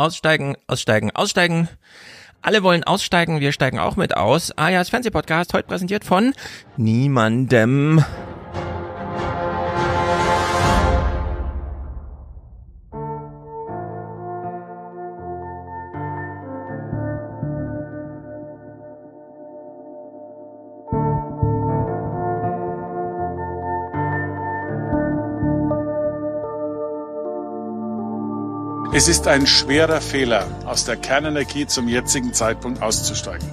Aussteigen, aussteigen, aussteigen. Alle wollen aussteigen, wir steigen auch mit aus. Ajas Fernsehpodcast, heute präsentiert von niemandem. Es ist ein schwerer Fehler, aus der Kernenergie zum jetzigen Zeitpunkt auszusteigen.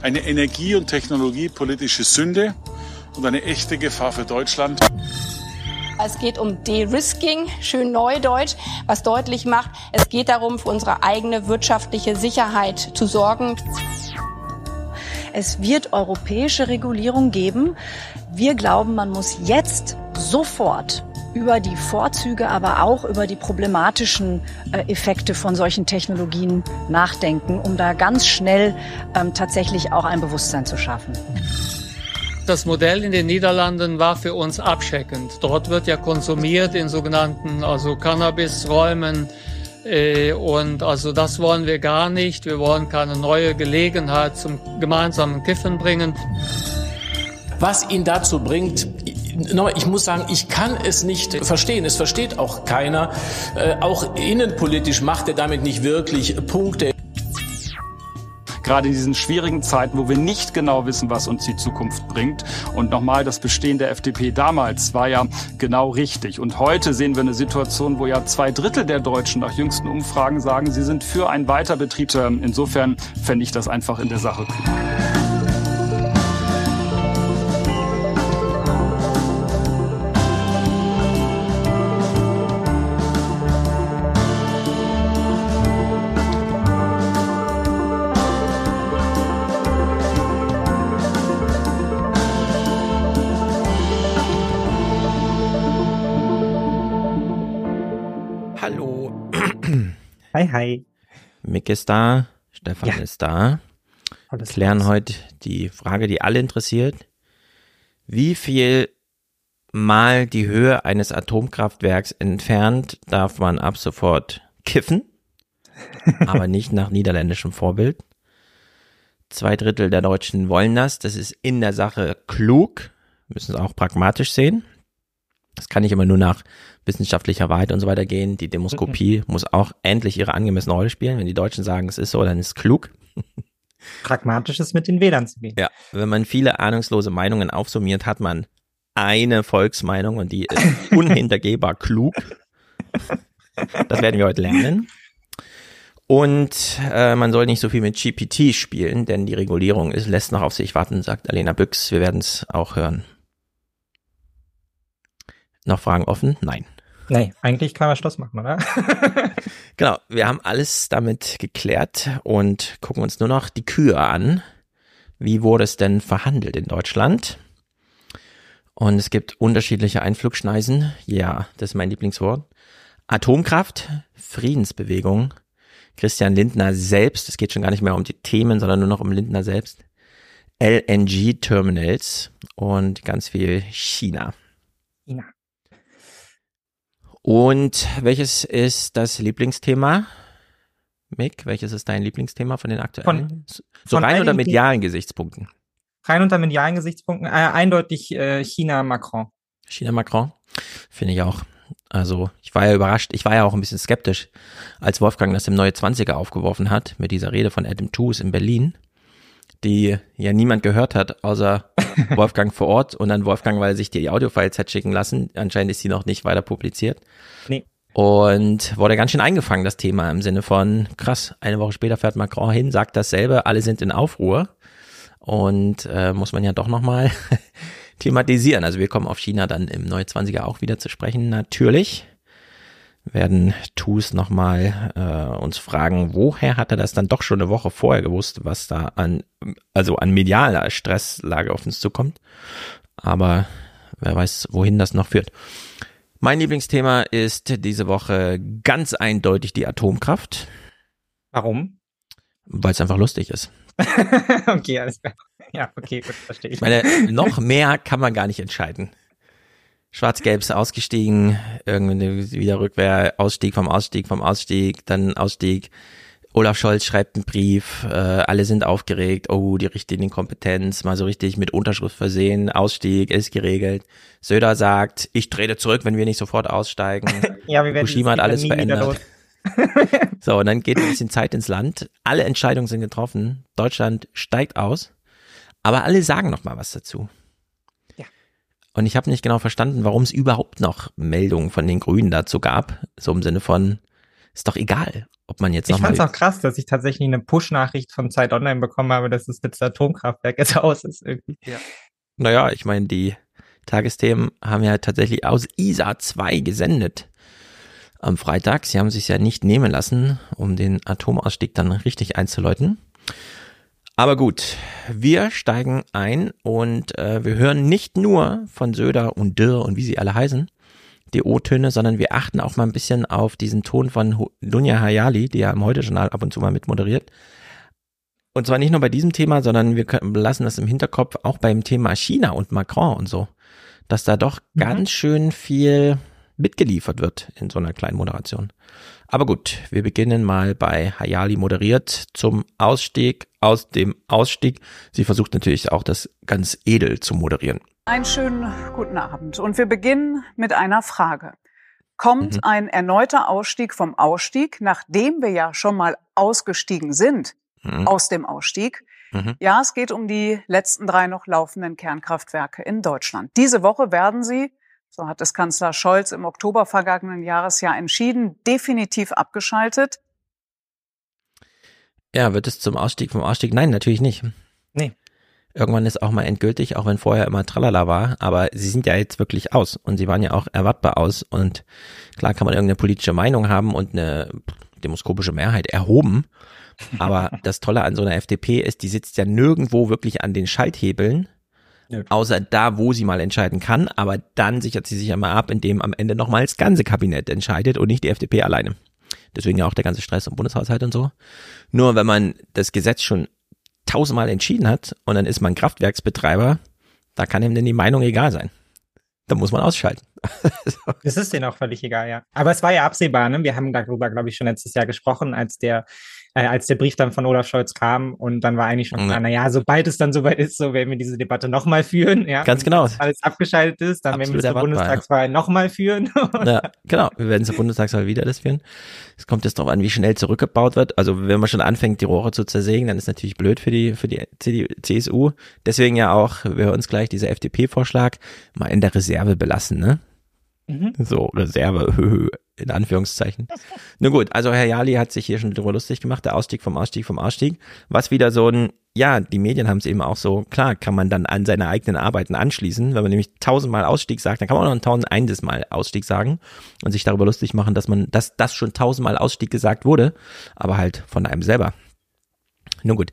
Eine energie- und technologiepolitische Sünde und eine echte Gefahr für Deutschland. Es geht um De-Risking, schön neudeutsch, was deutlich macht, es geht darum, für unsere eigene wirtschaftliche Sicherheit zu sorgen. Es wird europäische Regulierung geben. Wir glauben, man muss jetzt sofort über die Vorzüge, aber auch über die problematischen äh, Effekte von solchen Technologien nachdenken, um da ganz schnell ähm, tatsächlich auch ein Bewusstsein zu schaffen. Das Modell in den Niederlanden war für uns abschreckend. Dort wird ja konsumiert in sogenannten also Cannabisräumen. Äh, und also das wollen wir gar nicht. Wir wollen keine neue Gelegenheit zum gemeinsamen Kiffen bringen. Was ihn dazu bringt, ich muss sagen, ich kann es nicht verstehen. Es versteht auch keiner. Äh, auch innenpolitisch macht er damit nicht wirklich Punkte. Gerade in diesen schwierigen Zeiten, wo wir nicht genau wissen, was uns die Zukunft bringt. Und nochmal, das Bestehen der FDP damals war ja genau richtig. Und heute sehen wir eine Situation, wo ja zwei Drittel der Deutschen nach jüngsten Umfragen sagen, sie sind für einen Weiterbetrieb. Insofern fände ich das einfach in der Sache kühl. Hi, hi. Mick ist da, Stefan ja. ist da. Alles Klären alles. heute die Frage, die alle interessiert. Wie viel mal die Höhe eines Atomkraftwerks entfernt darf man ab sofort kiffen? aber nicht nach niederländischem Vorbild. Zwei Drittel der Deutschen wollen das. Das ist in der Sache klug. Müssen es auch pragmatisch sehen. Das kann nicht immer nur nach wissenschaftlicher Wahrheit und so weiter gehen. Die Demoskopie mhm. muss auch endlich ihre angemessene Rolle spielen. Wenn die Deutschen sagen, es ist so, dann ist es klug. Pragmatisch ist mit den Wählern zu gehen. Ja, wenn man viele ahnungslose Meinungen aufsummiert, hat man eine Volksmeinung und die ist unhintergehbar klug. Das werden wir heute lernen. Und äh, man soll nicht so viel mit GPT spielen, denn die Regulierung ist, lässt noch auf sich warten, sagt Alena Büchs. Wir werden es auch hören. Noch Fragen offen? Nein. Nee, eigentlich kann man Schluss machen, oder? genau, wir haben alles damit geklärt und gucken uns nur noch die Kühe an. Wie wurde es denn verhandelt in Deutschland? Und es gibt unterschiedliche Einflugschneisen. Ja, das ist mein Lieblingswort. Atomkraft, Friedensbewegung, Christian Lindner selbst, es geht schon gar nicht mehr um die Themen, sondern nur noch um Lindner selbst, LNG-Terminals und ganz viel China. China. Und welches ist das Lieblingsthema? Mick, welches ist dein Lieblingsthema von den aktuellen? Von, so von rein unter medialen Gesichtspunkten? Rein unter medialen Gesichtspunkten, äh, eindeutig äh, China-Macron. China-Macron, finde ich auch. Also ich war ja überrascht, ich war ja auch ein bisschen skeptisch, als Wolfgang das im Neue 20er aufgeworfen hat, mit dieser Rede von Adam Tooze in Berlin die ja niemand gehört hat, außer Wolfgang vor Ort und dann Wolfgang, weil er sich die Audiofiles hat schicken lassen. Anscheinend ist sie noch nicht weiter publiziert. Nee. Und wurde ganz schön eingefangen, das Thema, im Sinne von, krass, eine Woche später fährt Macron hin, sagt dasselbe, alle sind in Aufruhr. Und äh, muss man ja doch nochmal thematisieren. Also wir kommen auf China dann im Neue 20er auch wieder zu sprechen, natürlich werden Tus nochmal äh, uns fragen, woher hat er das dann doch schon eine Woche vorher gewusst, was da an, also an medialer Stresslage auf uns zukommt. Aber wer weiß, wohin das noch führt. Mein Lieblingsthema ist diese Woche ganz eindeutig die Atomkraft. Warum? Weil es einfach lustig ist. okay, alles klar. Ja, okay, gut, verstehe ich. ich meine, noch mehr kann man gar nicht entscheiden. Schwarz-Gelb ist ausgestiegen, irgendwie wieder Rückwehr, Ausstieg vom Ausstieg vom Ausstieg, dann Ausstieg. Olaf Scholz schreibt einen Brief, äh, alle sind aufgeregt, oh, die Richtlinienkompetenz, mal so richtig mit Unterschrift versehen, Ausstieg ist geregelt. Söder sagt, ich trete zurück, wenn wir nicht sofort aussteigen. ja, wir werden Fukushima hat alles verändert. so, und dann geht ein bisschen Zeit ins Land. Alle Entscheidungen sind getroffen. Deutschland steigt aus. Aber alle sagen noch mal was dazu. Ja. Und ich habe nicht genau verstanden, warum es überhaupt noch Meldungen von den Grünen dazu gab. So im Sinne von, ist doch egal, ob man jetzt Ich nochmal. fand es auch krass, dass ich tatsächlich eine Push-Nachricht von Zeit Online bekommen habe, dass es mit das Atomkraftwerk jetzt aus ist irgendwie. Naja, ich meine, die Tagesthemen haben ja tatsächlich aus ISA 2 gesendet am Freitag. Sie haben sich ja nicht nehmen lassen, um den Atomausstieg dann richtig einzuläuten. Aber gut, wir steigen ein und äh, wir hören nicht nur von Söder und Dürr und wie sie alle heißen, die O-Töne, sondern wir achten auch mal ein bisschen auf diesen Ton von Dunja Hayali, die ja im Heute-Journal ab und zu mal mit moderiert. Und zwar nicht nur bei diesem Thema, sondern wir können, lassen das im Hinterkopf auch beim Thema China und Macron und so, dass da doch Mhm. ganz schön viel mitgeliefert wird in so einer kleinen Moderation. Aber gut, wir beginnen mal bei Hayali moderiert zum Ausstieg aus dem Ausstieg. Sie versucht natürlich auch das ganz edel zu moderieren. Einen schönen guten Abend. Und wir beginnen mit einer Frage. Kommt Mhm. ein erneuter Ausstieg vom Ausstieg, nachdem wir ja schon mal ausgestiegen sind Mhm. aus dem Ausstieg? Mhm. Ja, es geht um die letzten drei noch laufenden Kernkraftwerke in Deutschland. Diese Woche werden sie, so hat es Kanzler Scholz im Oktober vergangenen Jahres ja entschieden, definitiv abgeschaltet. Ja, wird es zum Ausstieg vom Ausstieg? Nein, natürlich nicht. Nee. Irgendwann ist auch mal endgültig, auch wenn vorher immer Tralala war, aber sie sind ja jetzt wirklich aus und sie waren ja auch erwartbar aus und klar kann man irgendeine politische Meinung haben und eine demoskopische Mehrheit erhoben, aber das Tolle an so einer FDP ist, die sitzt ja nirgendwo wirklich an den Schalthebeln, Außer da, wo sie mal entscheiden kann, aber dann sichert sie sich immer ab, indem am Ende nochmal das ganze Kabinett entscheidet und nicht die FDP alleine. Deswegen ja auch der ganze Stress im Bundeshaushalt und so. Nur wenn man das Gesetz schon tausendmal entschieden hat und dann ist man Kraftwerksbetreiber, da kann ihm denn die Meinung egal sein. Da muss man ausschalten. Das ist denen auch völlig egal, ja. Aber es war ja absehbar, ne? Wir haben darüber, glaube ich, schon letztes Jahr gesprochen, als der, äh, als der Brief dann von Olaf Scholz kam und dann war eigentlich schon klar, Ja. na ja, sobald es dann soweit ist, so werden wir diese Debatte nochmal führen, ja. Ganz genau. wenn Alles abgeschaltet ist, dann werden wir Absolut es zur erwartbar, ja. Bundestagswahl nochmal führen. Ja, genau. Wir werden zur Bundestagswahl wieder das führen. Es kommt jetzt darauf an, wie schnell zurückgebaut wird. Also wenn man schon anfängt, die Rohre zu zersägen, dann ist natürlich blöd für die, für die CDU, CSU. Deswegen ja auch, wir hören uns gleich dieser FDP-Vorschlag mal in der Reserve belassen, ne? Mhm. So, Reserve, in Anführungszeichen. Nun gut, also Herr Jali hat sich hier schon drüber lustig gemacht, der Ausstieg vom Ausstieg vom Ausstieg, was wieder so ein, ja, die Medien haben es eben auch so, klar, kann man dann an seine eigenen Arbeiten anschließen, wenn man nämlich tausendmal Ausstieg sagt, dann kann man auch noch ein tausendeindes Mal Ausstieg sagen und sich darüber lustig machen, dass man, dass das schon tausendmal Ausstieg gesagt wurde, aber halt von einem selber. Nun gut.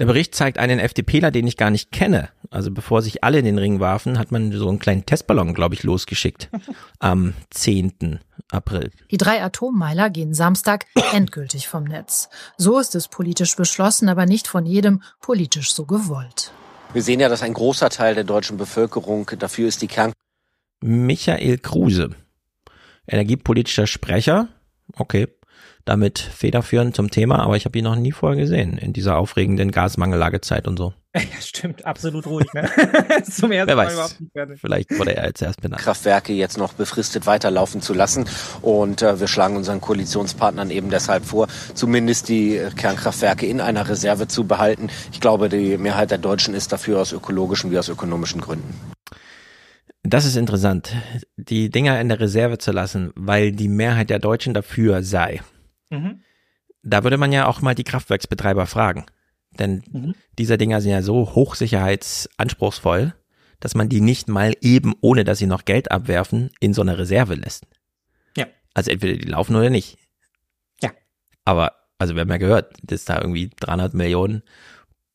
Der Bericht zeigt einen FDPler, den ich gar nicht kenne. Also bevor sich alle in den Ring warfen, hat man so einen kleinen Testballon, glaube ich, losgeschickt. Am 10. April. Die drei Atommeiler gehen Samstag endgültig vom Netz. So ist es politisch beschlossen, aber nicht von jedem politisch so gewollt. Wir sehen ja, dass ein großer Teil der deutschen Bevölkerung dafür ist, die Kern Michael Kruse. Energiepolitischer Sprecher. Okay. Damit federführend zum Thema, aber ich habe ihn noch nie vorher gesehen in dieser aufregenden Gasmangellagezeit und so. Ja, stimmt, absolut ruhig, ne? Zum ersten Wer Mal weiß. überhaupt nicht fertig. Vielleicht wurde er jetzt erst benannt. Kraftwerke jetzt noch befristet weiterlaufen zu lassen. Und äh, wir schlagen unseren Koalitionspartnern eben deshalb vor, zumindest die Kernkraftwerke in einer Reserve zu behalten. Ich glaube, die Mehrheit der Deutschen ist dafür aus ökologischen wie aus ökonomischen Gründen. Das ist interessant, die Dinger in der Reserve zu lassen, weil die Mehrheit der Deutschen dafür sei. Mhm. Da würde man ja auch mal die Kraftwerksbetreiber fragen. Denn Mhm. diese Dinger sind ja so hochsicherheitsanspruchsvoll, dass man die nicht mal eben, ohne dass sie noch Geld abwerfen, in so eine Reserve lässt. Ja. Also entweder die laufen oder nicht. Ja. Aber, also wir haben ja gehört, dass da irgendwie 300 Millionen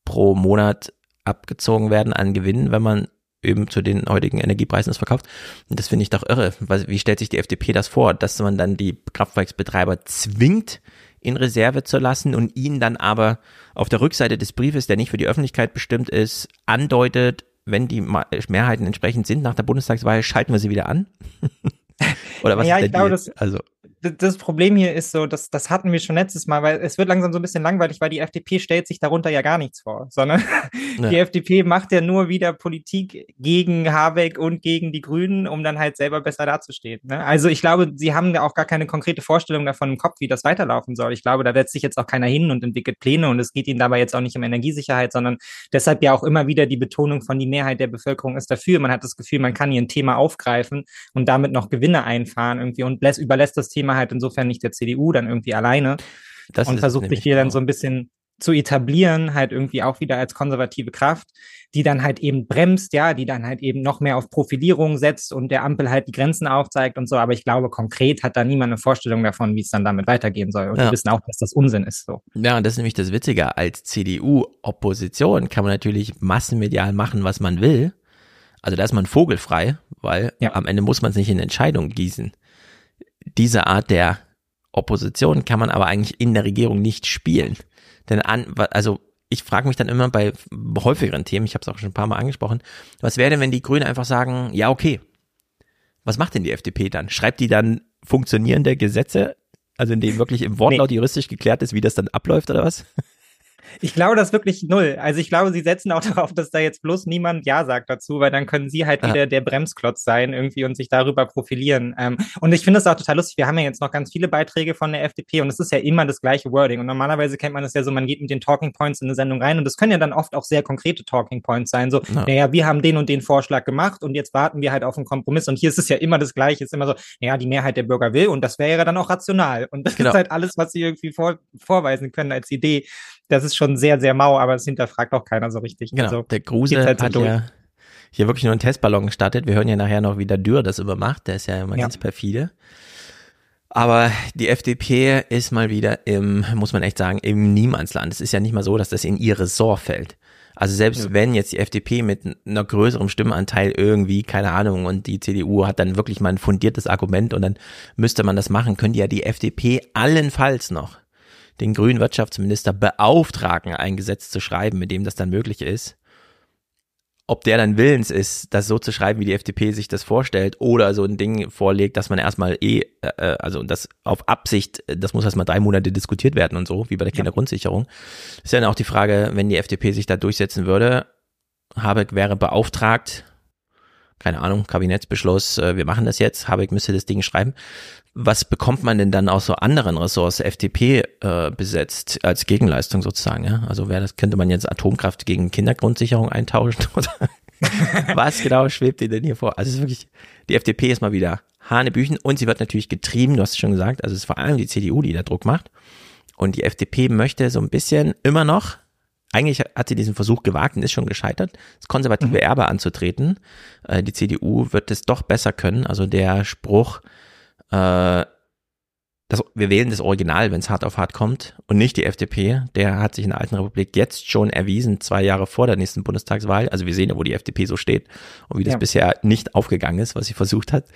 pro Monat abgezogen werden an Gewinnen, wenn man eben zu den heutigen Energiepreisen es verkauft. Und das finde ich doch irre. Weil, wie stellt sich die FDP das vor, dass man dann die Kraftwerksbetreiber zwingt, in Reserve zu lassen und ihnen dann aber auf der Rückseite des Briefes, der nicht für die Öffentlichkeit bestimmt ist, andeutet, wenn die Mehrheiten entsprechend sind nach der Bundestagswahl, schalten wir sie wieder an? Oder was ja, ist ich glaube, das, das, also das Problem hier ist so, dass das hatten wir schon letztes Mal, weil es wird langsam so ein bisschen langweilig, weil die FDP stellt sich darunter ja gar nichts vor, sondern ja. die FDP macht ja nur wieder Politik gegen Habeck und gegen die Grünen, um dann halt selber besser dazustehen. Ne? Also ich glaube, sie haben ja auch gar keine konkrete Vorstellung davon im Kopf, wie das weiterlaufen soll. Ich glaube, da setzt sich jetzt auch keiner hin und entwickelt Pläne und es geht ihnen dabei jetzt auch nicht um Energiesicherheit, sondern deshalb ja auch immer wieder die Betonung von die Mehrheit der Bevölkerung ist dafür. Man hat das Gefühl, man kann hier ein Thema aufgreifen und damit noch Gewinne einfahren irgendwie und lässt, überlässt das Thema halt insofern nicht der CDU dann irgendwie alleine das und versucht sich hier dann so ein bisschen zu etablieren, halt irgendwie auch wieder als konservative Kraft, die dann halt eben bremst, ja, die dann halt eben noch mehr auf Profilierung setzt und der Ampel halt die Grenzen aufzeigt und so. Aber ich glaube, konkret hat da niemand eine Vorstellung davon, wie es dann damit weitergehen soll. Und ja. die wissen auch, dass das Unsinn ist, so. Ja, und das ist nämlich das Witzige. Als CDU-Opposition kann man natürlich massenmedial machen, was man will. Also da ist man vogelfrei, weil ja. am Ende muss man es nicht in Entscheidungen gießen diese Art der Opposition kann man aber eigentlich in der Regierung nicht spielen. Denn an, also ich frage mich dann immer bei häufigeren Themen, ich habe es auch schon ein paar Mal angesprochen, was wäre denn, wenn die Grünen einfach sagen, ja, okay, was macht denn die FDP dann? Schreibt die dann funktionierende Gesetze, also in denen wirklich im Wortlaut nee. juristisch geklärt ist, wie das dann abläuft oder was? Ich glaube das wirklich null. Also ich glaube, sie setzen auch darauf, dass da jetzt bloß niemand Ja sagt dazu, weil dann können sie halt ah. wieder der Bremsklotz sein irgendwie und sich darüber profilieren. Ähm, und ich finde es auch total lustig. Wir haben ja jetzt noch ganz viele Beiträge von der FDP und es ist ja immer das gleiche Wording. Und normalerweise kennt man es ja so, man geht mit den Talking Points in eine Sendung rein und das können ja dann oft auch sehr konkrete Talking Points sein. So, ja. naja, wir haben den und den Vorschlag gemacht und jetzt warten wir halt auf einen Kompromiss. Und hier ist es ja immer das Gleiche. Es ist immer so, naja, die Mehrheit der Bürger will und das wäre ja dann auch rational. Und das genau. ist halt alles, was sie irgendwie vor, vorweisen können als Idee das ist schon sehr, sehr mau, aber das hinterfragt auch keiner so richtig. Genau, also, der Grusel halt hat ja hier wirklich nur einen Testballon gestartet. Wir hören ja nachher noch, wie der Dürr das immer macht. Der ist ja immer ja. ganz perfide. Aber die FDP ist mal wieder im, muss man echt sagen, im Niemandsland. Es ist ja nicht mal so, dass das in ihr Ressort fällt. Also selbst ja. wenn jetzt die FDP mit einer größeren Stimmenanteil irgendwie, keine Ahnung, und die CDU hat dann wirklich mal ein fundiertes Argument und dann müsste man das machen, könnte ja die FDP allenfalls noch den grünen Wirtschaftsminister beauftragen, ein Gesetz zu schreiben, mit dem das dann möglich ist. Ob der dann willens ist, das so zu schreiben, wie die FDP sich das vorstellt, oder so ein Ding vorlegt, dass man erstmal eh, äh, äh also das auf Absicht, das muss erstmal drei Monate diskutiert werden und so, wie bei der Kindergrundsicherung. Ist ja dann auch die Frage, wenn die FDP sich da durchsetzen würde, Habeck wäre beauftragt, keine Ahnung, Kabinettsbeschluss, äh, wir machen das jetzt, Habeck müsste das Ding schreiben was bekommt man denn dann aus so anderen Ressorts FDP äh, besetzt als Gegenleistung sozusagen? Ja? Also wäre das könnte man jetzt Atomkraft gegen Kindergrundsicherung eintauschen oder was genau schwebt dir denn hier vor? Also es ist wirklich die FDP ist mal wieder Hanebüchen und sie wird natürlich getrieben. Du hast es schon gesagt. Also es ist vor allem die CDU, die da Druck macht und die FDP möchte so ein bisschen immer noch eigentlich hat sie diesen Versuch gewagt und ist schon gescheitert, das konservative mhm. Erbe anzutreten. Äh, die CDU wird es doch besser können. Also der Spruch, äh, das, wir wählen das Original, wenn es hart auf hart kommt und nicht die FDP. Der hat sich in der Alten Republik jetzt schon erwiesen, zwei Jahre vor der nächsten Bundestagswahl. Also wir sehen ja, wo die FDP so steht und wie das ja. bisher nicht aufgegangen ist, was sie versucht hat.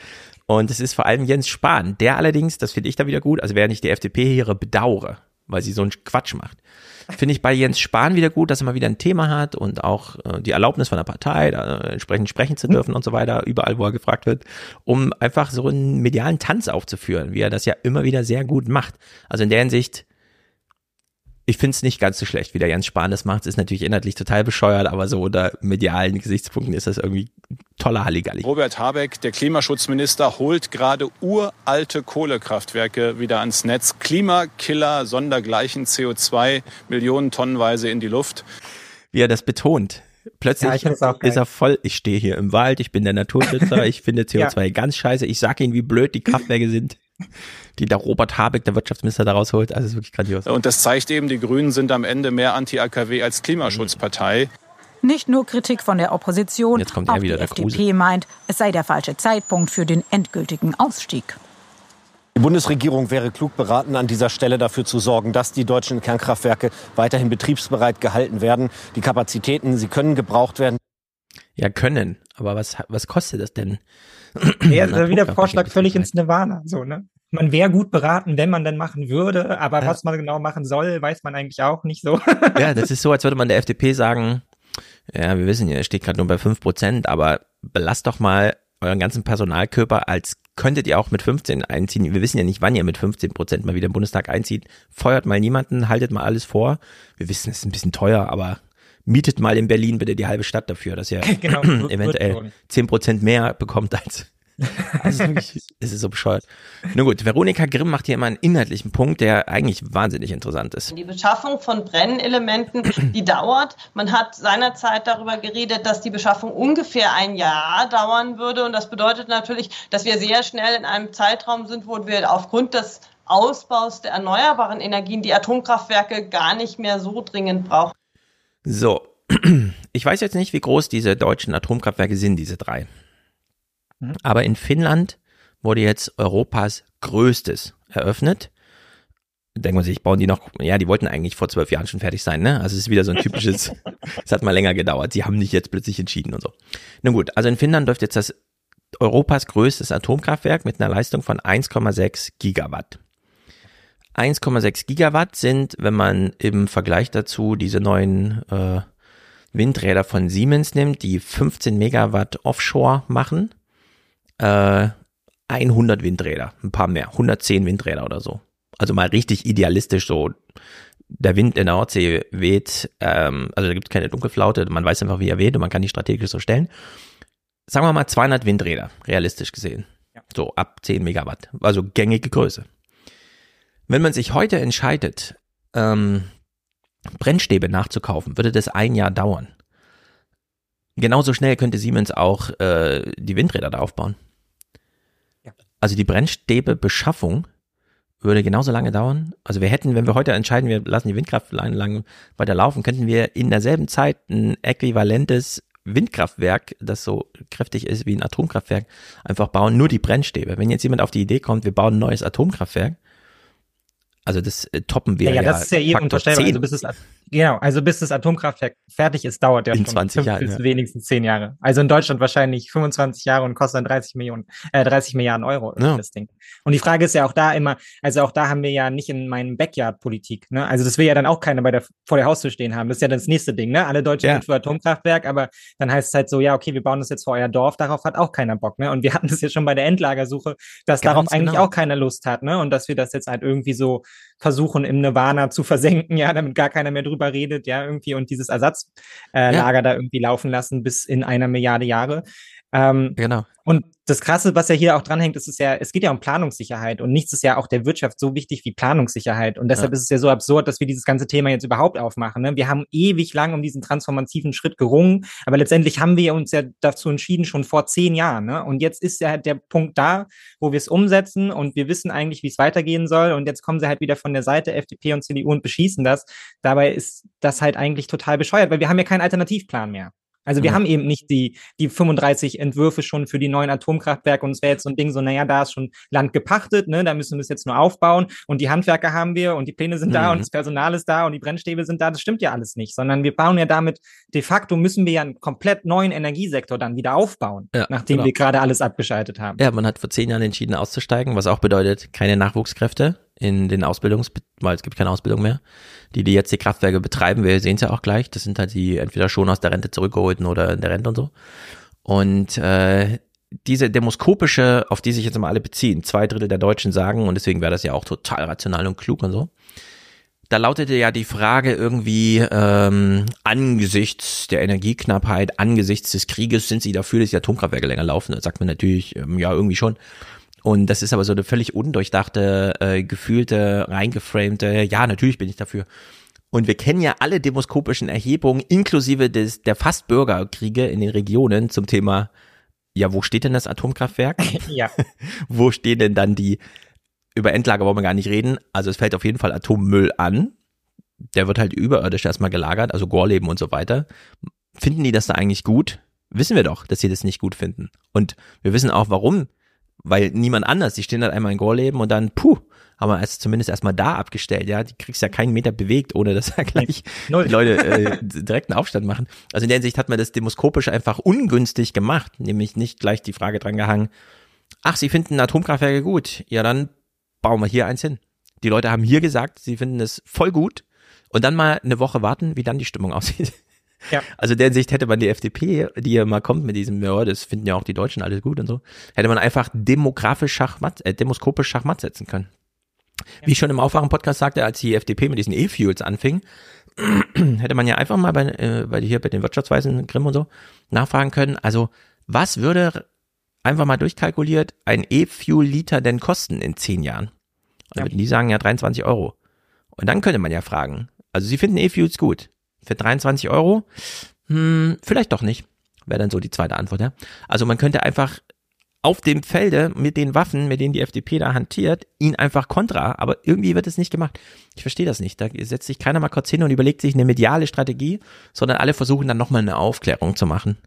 Und es ist vor allem Jens Spahn, der allerdings, das finde ich da wieder gut, also wäre nicht die FDP ihre bedauere, weil sie so einen Quatsch macht. Finde ich bei Jens Spahn wieder gut, dass er mal wieder ein Thema hat und auch äh, die Erlaubnis von der Partei, da entsprechend sprechen zu dürfen mhm. und so weiter, überall, wo er gefragt wird, um einfach so einen medialen Tanz aufzuführen, wie er das ja immer wieder sehr gut macht. Also in der Hinsicht, ich finde es nicht ganz so schlecht, wie der Jens Spahn das macht. Es ist natürlich inhaltlich total bescheuert, aber so unter medialen Gesichtspunkten ist das irgendwie toller Halligalli. Robert Habeck, der Klimaschutzminister, holt gerade uralte Kohlekraftwerke wieder ans Netz. Klimakiller sondergleichen CO2 Millionen tonnenweise in die Luft. Wie er das betont. Plötzlich ja, ist er voll, ich stehe hier im Wald, ich bin der Naturschützer, ich finde CO2 ja. ganz scheiße, ich sag ihnen, wie blöd die Kraftwerke sind die der Robert Habeck, der Wirtschaftsminister, da rausholt. Also es ist wirklich grandios. Und das zeigt eben, die Grünen sind am Ende mehr Anti-AKW als Klimaschutzpartei. Nicht nur Kritik von der Opposition, Jetzt kommt auch die FDP Kruse. meint, es sei der falsche Zeitpunkt für den endgültigen Ausstieg. Die Bundesregierung wäre klug beraten, an dieser Stelle dafür zu sorgen, dass die deutschen Kernkraftwerke weiterhin betriebsbereit gehalten werden. Die Kapazitäten, sie können gebraucht werden. Ja, können. Aber was, was kostet das denn? Ja, also wieder Vorschlag völlig ins Nirvana, so, ne? man wäre gut beraten, wenn man denn machen würde, aber ja. was man genau machen soll, weiß man eigentlich auch nicht so. ja, das ist so, als würde man der FDP sagen, Ja, wir wissen ja, steht gerade nur bei fünf Prozent, aber belasst doch mal euren ganzen Personalkörper, als könntet ihr auch mit 15 einziehen. Wir wissen ja nicht, wann ihr mit 15 Prozent mal wieder im Bundestag einzieht. Feuert mal niemanden, haltet mal alles vor. Wir wissen, es ist ein bisschen teuer, aber mietet mal in Berlin bitte die halbe Stadt dafür, dass ihr genau, eventuell 10 Prozent mehr bekommt als also wirklich, es ist so bescheuert. Nun gut, Veronika Grimm macht hier immer einen inhaltlichen Punkt, der eigentlich wahnsinnig interessant ist. Die Beschaffung von Brennelementen, die dauert. Man hat seinerzeit darüber geredet, dass die Beschaffung ungefähr ein Jahr dauern würde. Und das bedeutet natürlich, dass wir sehr schnell in einem Zeitraum sind, wo wir aufgrund des Ausbaus der erneuerbaren Energien die Atomkraftwerke gar nicht mehr so dringend brauchen. So, ich weiß jetzt nicht, wie groß diese deutschen Atomkraftwerke sind, diese drei. Mhm. Aber in Finnland wurde jetzt Europas größtes eröffnet. Denken wir sich, bauen die noch, ja, die wollten eigentlich vor zwölf Jahren schon fertig sein, ne? Also es ist wieder so ein typisches, es hat mal länger gedauert, sie haben nicht jetzt plötzlich entschieden und so. Nun gut, also in Finnland läuft jetzt das Europas größtes Atomkraftwerk mit einer Leistung von 1,6 Gigawatt. 1,6 Gigawatt sind, wenn man im Vergleich dazu diese neuen äh, Windräder von Siemens nimmt, die 15 Megawatt Offshore machen, äh, 100 Windräder, ein paar mehr, 110 Windräder oder so. Also mal richtig idealistisch so. Der Wind in der Nordsee weht, ähm, also da gibt es keine Dunkelflaute, man weiß einfach, wie er weht und man kann die strategisch so stellen. Sagen wir mal 200 Windräder, realistisch gesehen. Ja. So ab 10 Megawatt, also gängige Größe. Wenn man sich heute entscheidet, ähm, Brennstäbe nachzukaufen, würde das ein Jahr dauern. Genauso schnell könnte Siemens auch äh, die Windräder da aufbauen. Ja. Also die Brennstäbebeschaffung würde genauso lange dauern. Also wir hätten, wenn wir heute entscheiden, wir lassen die Windkraftanlagen weiter laufen, könnten wir in derselben Zeit ein äquivalentes Windkraftwerk, das so kräftig ist wie ein Atomkraftwerk, einfach bauen, nur die Brennstäbe. Wenn jetzt jemand auf die Idee kommt, wir bauen ein neues Atomkraftwerk, also das äh, toppen wir ja. Ja, das ist ja eh unvorstellbar. Also bis es, genau, also bis das Atomkraftwerk fertig ist, dauert ja in schon 20 Jahren, bis ja. wenigstens 10 Jahre. Also in Deutschland wahrscheinlich 25 Jahre und kostet dann 30 Millionen, äh, 30 Milliarden Euro ja. das Ding. Und die Frage ist ja auch da immer, also auch da haben wir ja nicht in meinem Backyard Politik, ne? Also das will ja dann auch keiner bei der vor der Haustür stehen haben. Das ist ja das nächste Ding, ne? Alle Deutschen ja. sind für Atomkraftwerk, aber dann heißt es halt so, ja, okay, wir bauen das jetzt vor euer Dorf, darauf hat auch keiner Bock, ne? Und wir hatten das ja schon bei der Endlagersuche, dass Ganz darauf eigentlich genau. auch keiner Lust hat, ne? Und dass wir das jetzt halt irgendwie so versuchen im Nirvana zu versenken, ja, damit gar keiner mehr drüber redet, ja, irgendwie und dieses Ersatzlager äh, ja. da irgendwie laufen lassen bis in einer Milliarde Jahre. Ähm, genau. Und das Krasse, was ja hier auch dranhängt, ist es ja, es geht ja um Planungssicherheit und nichts ist ja auch der Wirtschaft so wichtig wie Planungssicherheit. Und deshalb ja. ist es ja so absurd, dass wir dieses ganze Thema jetzt überhaupt aufmachen. Ne? Wir haben ewig lang um diesen transformativen Schritt gerungen, aber letztendlich haben wir uns ja dazu entschieden, schon vor zehn Jahren. Ne? Und jetzt ist ja halt der Punkt da, wo wir es umsetzen und wir wissen eigentlich, wie es weitergehen soll. Und jetzt kommen sie halt wieder von der Seite FDP und CDU und beschießen das. Dabei ist das halt eigentlich total bescheuert, weil wir haben ja keinen Alternativplan mehr. Also wir mhm. haben eben nicht die, die 35 Entwürfe schon für die neuen Atomkraftwerke und es wäre jetzt so ein Ding so, naja, da ist schon Land gepachtet, ne, da müssen wir es jetzt nur aufbauen und die Handwerker haben wir und die Pläne sind mhm. da und das Personal ist da und die Brennstäbe sind da, das stimmt ja alles nicht, sondern wir bauen ja damit, de facto müssen wir ja einen komplett neuen Energiesektor dann wieder aufbauen, ja, nachdem genau. wir gerade alles abgeschaltet haben. Ja, man hat vor zehn Jahren entschieden auszusteigen, was auch bedeutet, keine Nachwuchskräfte in den Ausbildungs, weil es gibt keine Ausbildung mehr. Die, die jetzt die Kraftwerke betreiben, wir sehen es ja auch gleich, das sind halt die entweder schon aus der Rente zurückgeholten oder in der Rente und so. Und äh, diese demoskopische, auf die sich jetzt immer alle beziehen, zwei Drittel der Deutschen sagen, und deswegen wäre das ja auch total rational und klug und so. Da lautete ja die Frage irgendwie, ähm, angesichts der Energieknappheit, angesichts des Krieges, sind sie dafür, dass die Atomkraftwerke länger laufen? Da sagt man natürlich, ähm, ja, irgendwie schon. Und das ist aber so eine völlig undurchdachte, äh, gefühlte, reingeframte, ja, natürlich bin ich dafür. Und wir kennen ja alle demoskopischen Erhebungen, inklusive des, der fast Bürgerkriege in den Regionen zum Thema, ja, wo steht denn das Atomkraftwerk? ja. wo stehen denn dann die, über Endlager wollen wir gar nicht reden. Also es fällt auf jeden Fall Atommüll an. Der wird halt überirdisch erstmal gelagert, also Gorleben und so weiter. Finden die das da eigentlich gut? Wissen wir doch, dass sie das nicht gut finden. Und wir wissen auch, warum weil niemand anders, die stehen halt einmal in Gorleben und dann, puh, haben wir es zumindest erstmal da abgestellt, ja, die kriegst ja keinen Meter bewegt, ohne dass da gleich die Leute äh, direkt einen Aufstand machen. Also in der Hinsicht hat man das demoskopisch einfach ungünstig gemacht, nämlich nicht gleich die Frage dran gehangen, ach, sie finden Atomkraftwerke gut, ja, dann bauen wir hier eins hin. Die Leute haben hier gesagt, sie finden es voll gut und dann mal eine Woche warten, wie dann die Stimmung aussieht. Ja. Also der Sicht hätte man die FDP, die ja mal kommt mit diesem, ja, das finden ja auch die Deutschen alles gut und so, hätte man einfach demografisch Schachmatt, äh, demoskopisch Schachmatt setzen können. Wie ich schon im Aufwachen-Podcast sagte, als die FDP mit diesen E-Fuels anfing, hätte man ja einfach mal bei, äh, bei hier bei den Wirtschaftsweisen Grimm und so nachfragen können. Also was würde einfach mal durchkalkuliert ein E-Fuel-Liter denn kosten in zehn Jahren? Und ja. die sagen ja 23 Euro. Und dann könnte man ja fragen, also sie finden E-Fuels gut. Für 23 Euro? Hm, vielleicht doch nicht. Wäre dann so die zweite Antwort, ja. Also man könnte einfach auf dem Felde mit den Waffen, mit denen die FDP da hantiert, ihn einfach kontra, aber irgendwie wird es nicht gemacht. Ich verstehe das nicht. Da setzt sich keiner mal kurz hin und überlegt sich eine mediale Strategie, sondern alle versuchen dann nochmal eine Aufklärung zu machen.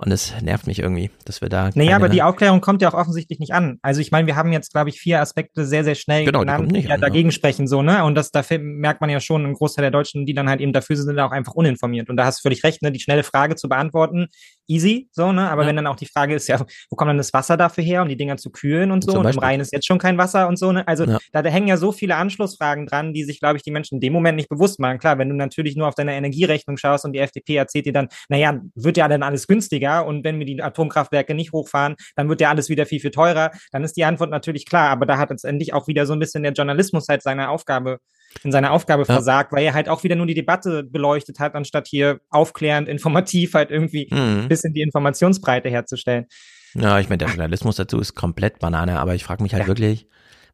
Und es nervt mich irgendwie, dass wir da. Naja, aber die Aufklärung kommt ja auch offensichtlich nicht an. Also ich meine, wir haben jetzt, glaube ich, vier Aspekte sehr, sehr schnell genau, genannt, die, die an, dagegen ja. sprechen, so, ne? Und das, da merkt man ja schon, ein Großteil der Deutschen, die dann halt eben dafür sind, sind auch einfach uninformiert. Und da hast du völlig recht, ne? Die schnelle Frage zu beantworten, easy, so, ne? Aber ja. wenn dann auch die Frage ist, ja, wo kommt dann das Wasser dafür her, um die Dinger zu kühlen und so? Zum und im Rhein ist jetzt schon kein Wasser und so, ne? Also ja. da, da hängen ja so viele Anschlussfragen dran, die sich, glaube ich, die Menschen in dem Moment nicht bewusst machen. Klar, wenn du natürlich nur auf deine Energierechnung schaust und die FDP erzählt dir dann, naja, wird ja dann alles günstiger und wenn wir die Atomkraftwerke nicht hochfahren, dann wird ja alles wieder viel, viel teurer. Dann ist die Antwort natürlich klar, aber da hat letztendlich auch wieder so ein bisschen der Journalismus halt seine Aufgabe in seiner Aufgabe ja. versagt, weil er halt auch wieder nur die Debatte beleuchtet hat, anstatt hier aufklärend, informativ halt irgendwie mhm. ein bisschen die Informationsbreite herzustellen. Ja, ich meine, der Journalismus dazu ist komplett Banane, aber ich frage mich halt ja. wirklich,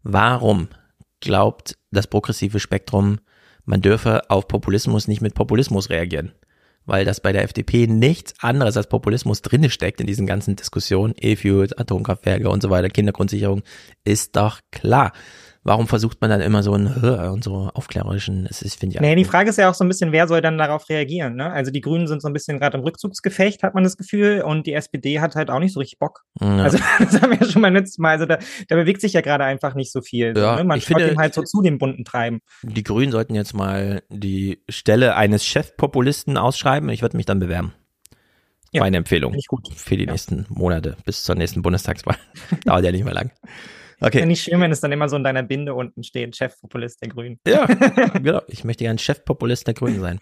warum glaubt das progressive Spektrum, man dürfe auf Populismus nicht mit Populismus reagieren? Weil das bei der FDP nichts anderes als Populismus drinne steckt in diesen ganzen Diskussionen, E-Fuels, Atomkraftwerke und so weiter, Kindergrundsicherung, ist doch klar warum versucht man dann immer so einen und so aufklärerischen, das ist, finde ich. Nee, die Frage ist ja auch so ein bisschen, wer soll dann darauf reagieren, ne? Also die Grünen sind so ein bisschen gerade im Rückzugsgefecht, hat man das Gefühl, und die SPD hat halt auch nicht so richtig Bock. Ja. Also das haben wir ja schon mal letztes Mal, also da, da bewegt sich ja gerade einfach nicht so viel. Ja, so, ne? Man finde, ihm halt so zu dem bunten Treiben. Die Grünen sollten jetzt mal die Stelle eines Chefpopulisten ausschreiben, ich würde mich dann bewerben. Ja, Meine Empfehlung für die nächsten Monate bis zur nächsten Bundestagswahl. Dauert ja nicht mehr lang. Okay. Ja, nicht schön, wenn es dann immer so in deiner Binde unten steht, Chefpopulist der Grünen. Ja, genau. Ich möchte gern Chefpopulist der Grünen sein.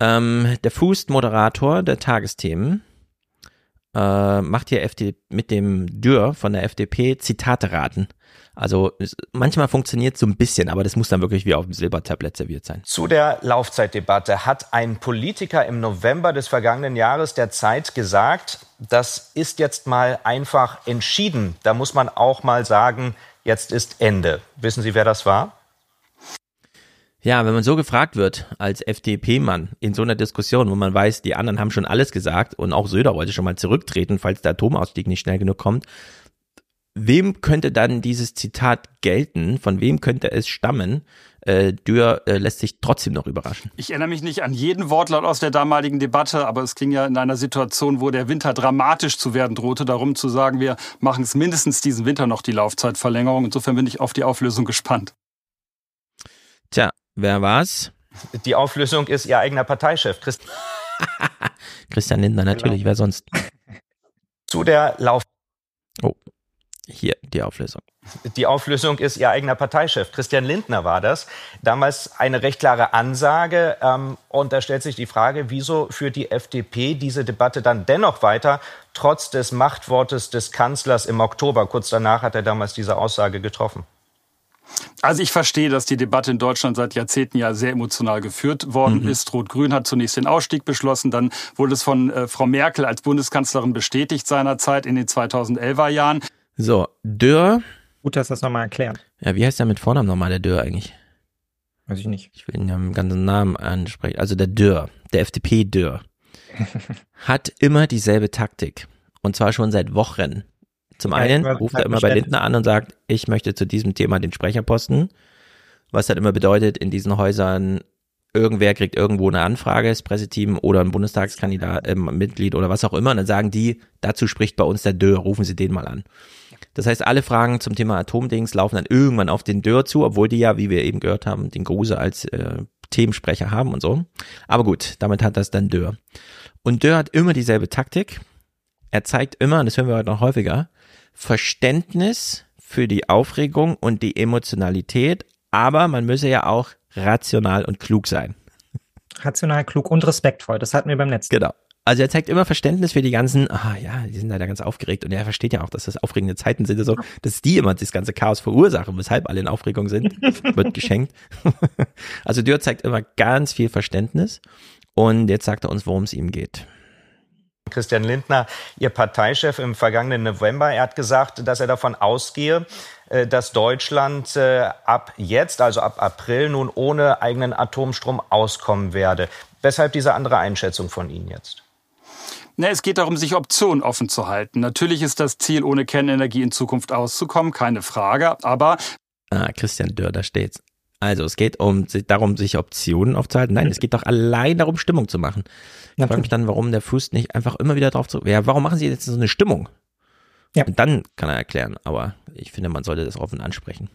Ähm, der Fußt-Moderator der Tagesthemen äh, macht hier FD mit dem Dürr von der FDP Zitate raten. Also manchmal funktioniert so ein bisschen, aber das muss dann wirklich wie auf dem Silbertablett serviert sein. Zu der Laufzeitdebatte hat ein Politiker im November des vergangenen Jahres der Zeit gesagt, das ist jetzt mal einfach entschieden. Da muss man auch mal sagen, jetzt ist Ende. Wissen Sie, wer das war? Ja, wenn man so gefragt wird als FDP-Mann in so einer Diskussion, wo man weiß, die anderen haben schon alles gesagt und auch Söder wollte schon mal zurücktreten, falls der Atomausstieg nicht schnell genug kommt, wem könnte dann dieses Zitat gelten? Von wem könnte es stammen? Äh, Dürr äh, lässt sich trotzdem noch überraschen. Ich erinnere mich nicht an jeden Wortlaut aus der damaligen Debatte, aber es ging ja in einer Situation, wo der Winter dramatisch zu werden drohte, darum zu sagen, wir machen es mindestens diesen Winter noch die Laufzeitverlängerung. Insofern bin ich auf die Auflösung gespannt. Tja, wer war's? Die Auflösung ist Ihr eigener Parteichef, Christ Christian Lindner, natürlich, genau. wer sonst? Zu der Lauf. Hier die Auflösung. Die Auflösung ist Ihr eigener Parteichef. Christian Lindner war das. Damals eine recht klare Ansage. Ähm, und da stellt sich die Frage, wieso führt die FDP diese Debatte dann dennoch weiter, trotz des Machtwortes des Kanzlers im Oktober? Kurz danach hat er damals diese Aussage getroffen. Also ich verstehe, dass die Debatte in Deutschland seit Jahrzehnten ja sehr emotional geführt worden mhm. ist. Rot-Grün hat zunächst den Ausstieg beschlossen, dann wurde es von äh, Frau Merkel als Bundeskanzlerin bestätigt seinerzeit in den 2011er Jahren. So, Dürr. Gut, dass das nochmal erklärt. Ja, wie heißt der mit Vornamen nochmal, der Dürr eigentlich? Weiß ich nicht. Ich will ihn ja im ganzen Namen ansprechen. Also der Dürr, der FDP-Dürr, hat immer dieselbe Taktik. Und zwar schon seit Wochen. Zum einen ja, ruft er immer bei Lindner an und sagt, ich möchte zu diesem Thema den Sprecherposten. Was halt immer bedeutet, in diesen Häusern, irgendwer kriegt irgendwo eine Anfrage, das Presseteam oder ein Bundestagskandidat, äh, Mitglied oder was auch immer. Und dann sagen die, dazu spricht bei uns der Dörr, rufen Sie den mal an. Das heißt, alle Fragen zum Thema Atomdings laufen dann irgendwann auf den Dörr zu, obwohl die ja, wie wir eben gehört haben, den Gruse als äh, Themensprecher haben und so. Aber gut, damit hat das dann Dörr. Und Dörr hat immer dieselbe Taktik. Er zeigt immer, und das hören wir heute noch häufiger, Verständnis für die Aufregung und die Emotionalität, aber man müsse ja auch rational und klug sein. Rational, klug und respektvoll. Das hatten wir beim Netz. Genau. Also er zeigt immer Verständnis für die ganzen, ah ja, die sind leider ganz aufgeregt und er versteht ja auch, dass das aufregende Zeiten sind, so, dass die immer das ganze Chaos verursachen, weshalb alle in Aufregung sind, wird geschenkt. also Dürr zeigt immer ganz viel Verständnis und jetzt sagt er uns, worum es ihm geht. Christian Lindner, Ihr Parteichef im vergangenen November, er hat gesagt, dass er davon ausgehe, äh, dass Deutschland äh, ab jetzt, also ab April, nun ohne eigenen Atomstrom auskommen werde. Weshalb diese andere Einschätzung von Ihnen jetzt? Ne, es geht darum, sich Optionen offen zu halten. Natürlich ist das Ziel, ohne Kernenergie in Zukunft auszukommen, keine Frage. Aber ah, Christian Dörr, da steht's. Also es geht um darum, sich Optionen aufzuhalten. Nein, es geht doch allein darum, Stimmung zu machen. Ich frage mich dann, warum der Fuß nicht einfach immer wieder drauf zu. Ja, warum machen Sie jetzt so eine Stimmung? Ja. Und dann kann er erklären. Aber ich finde, man sollte das offen ansprechen.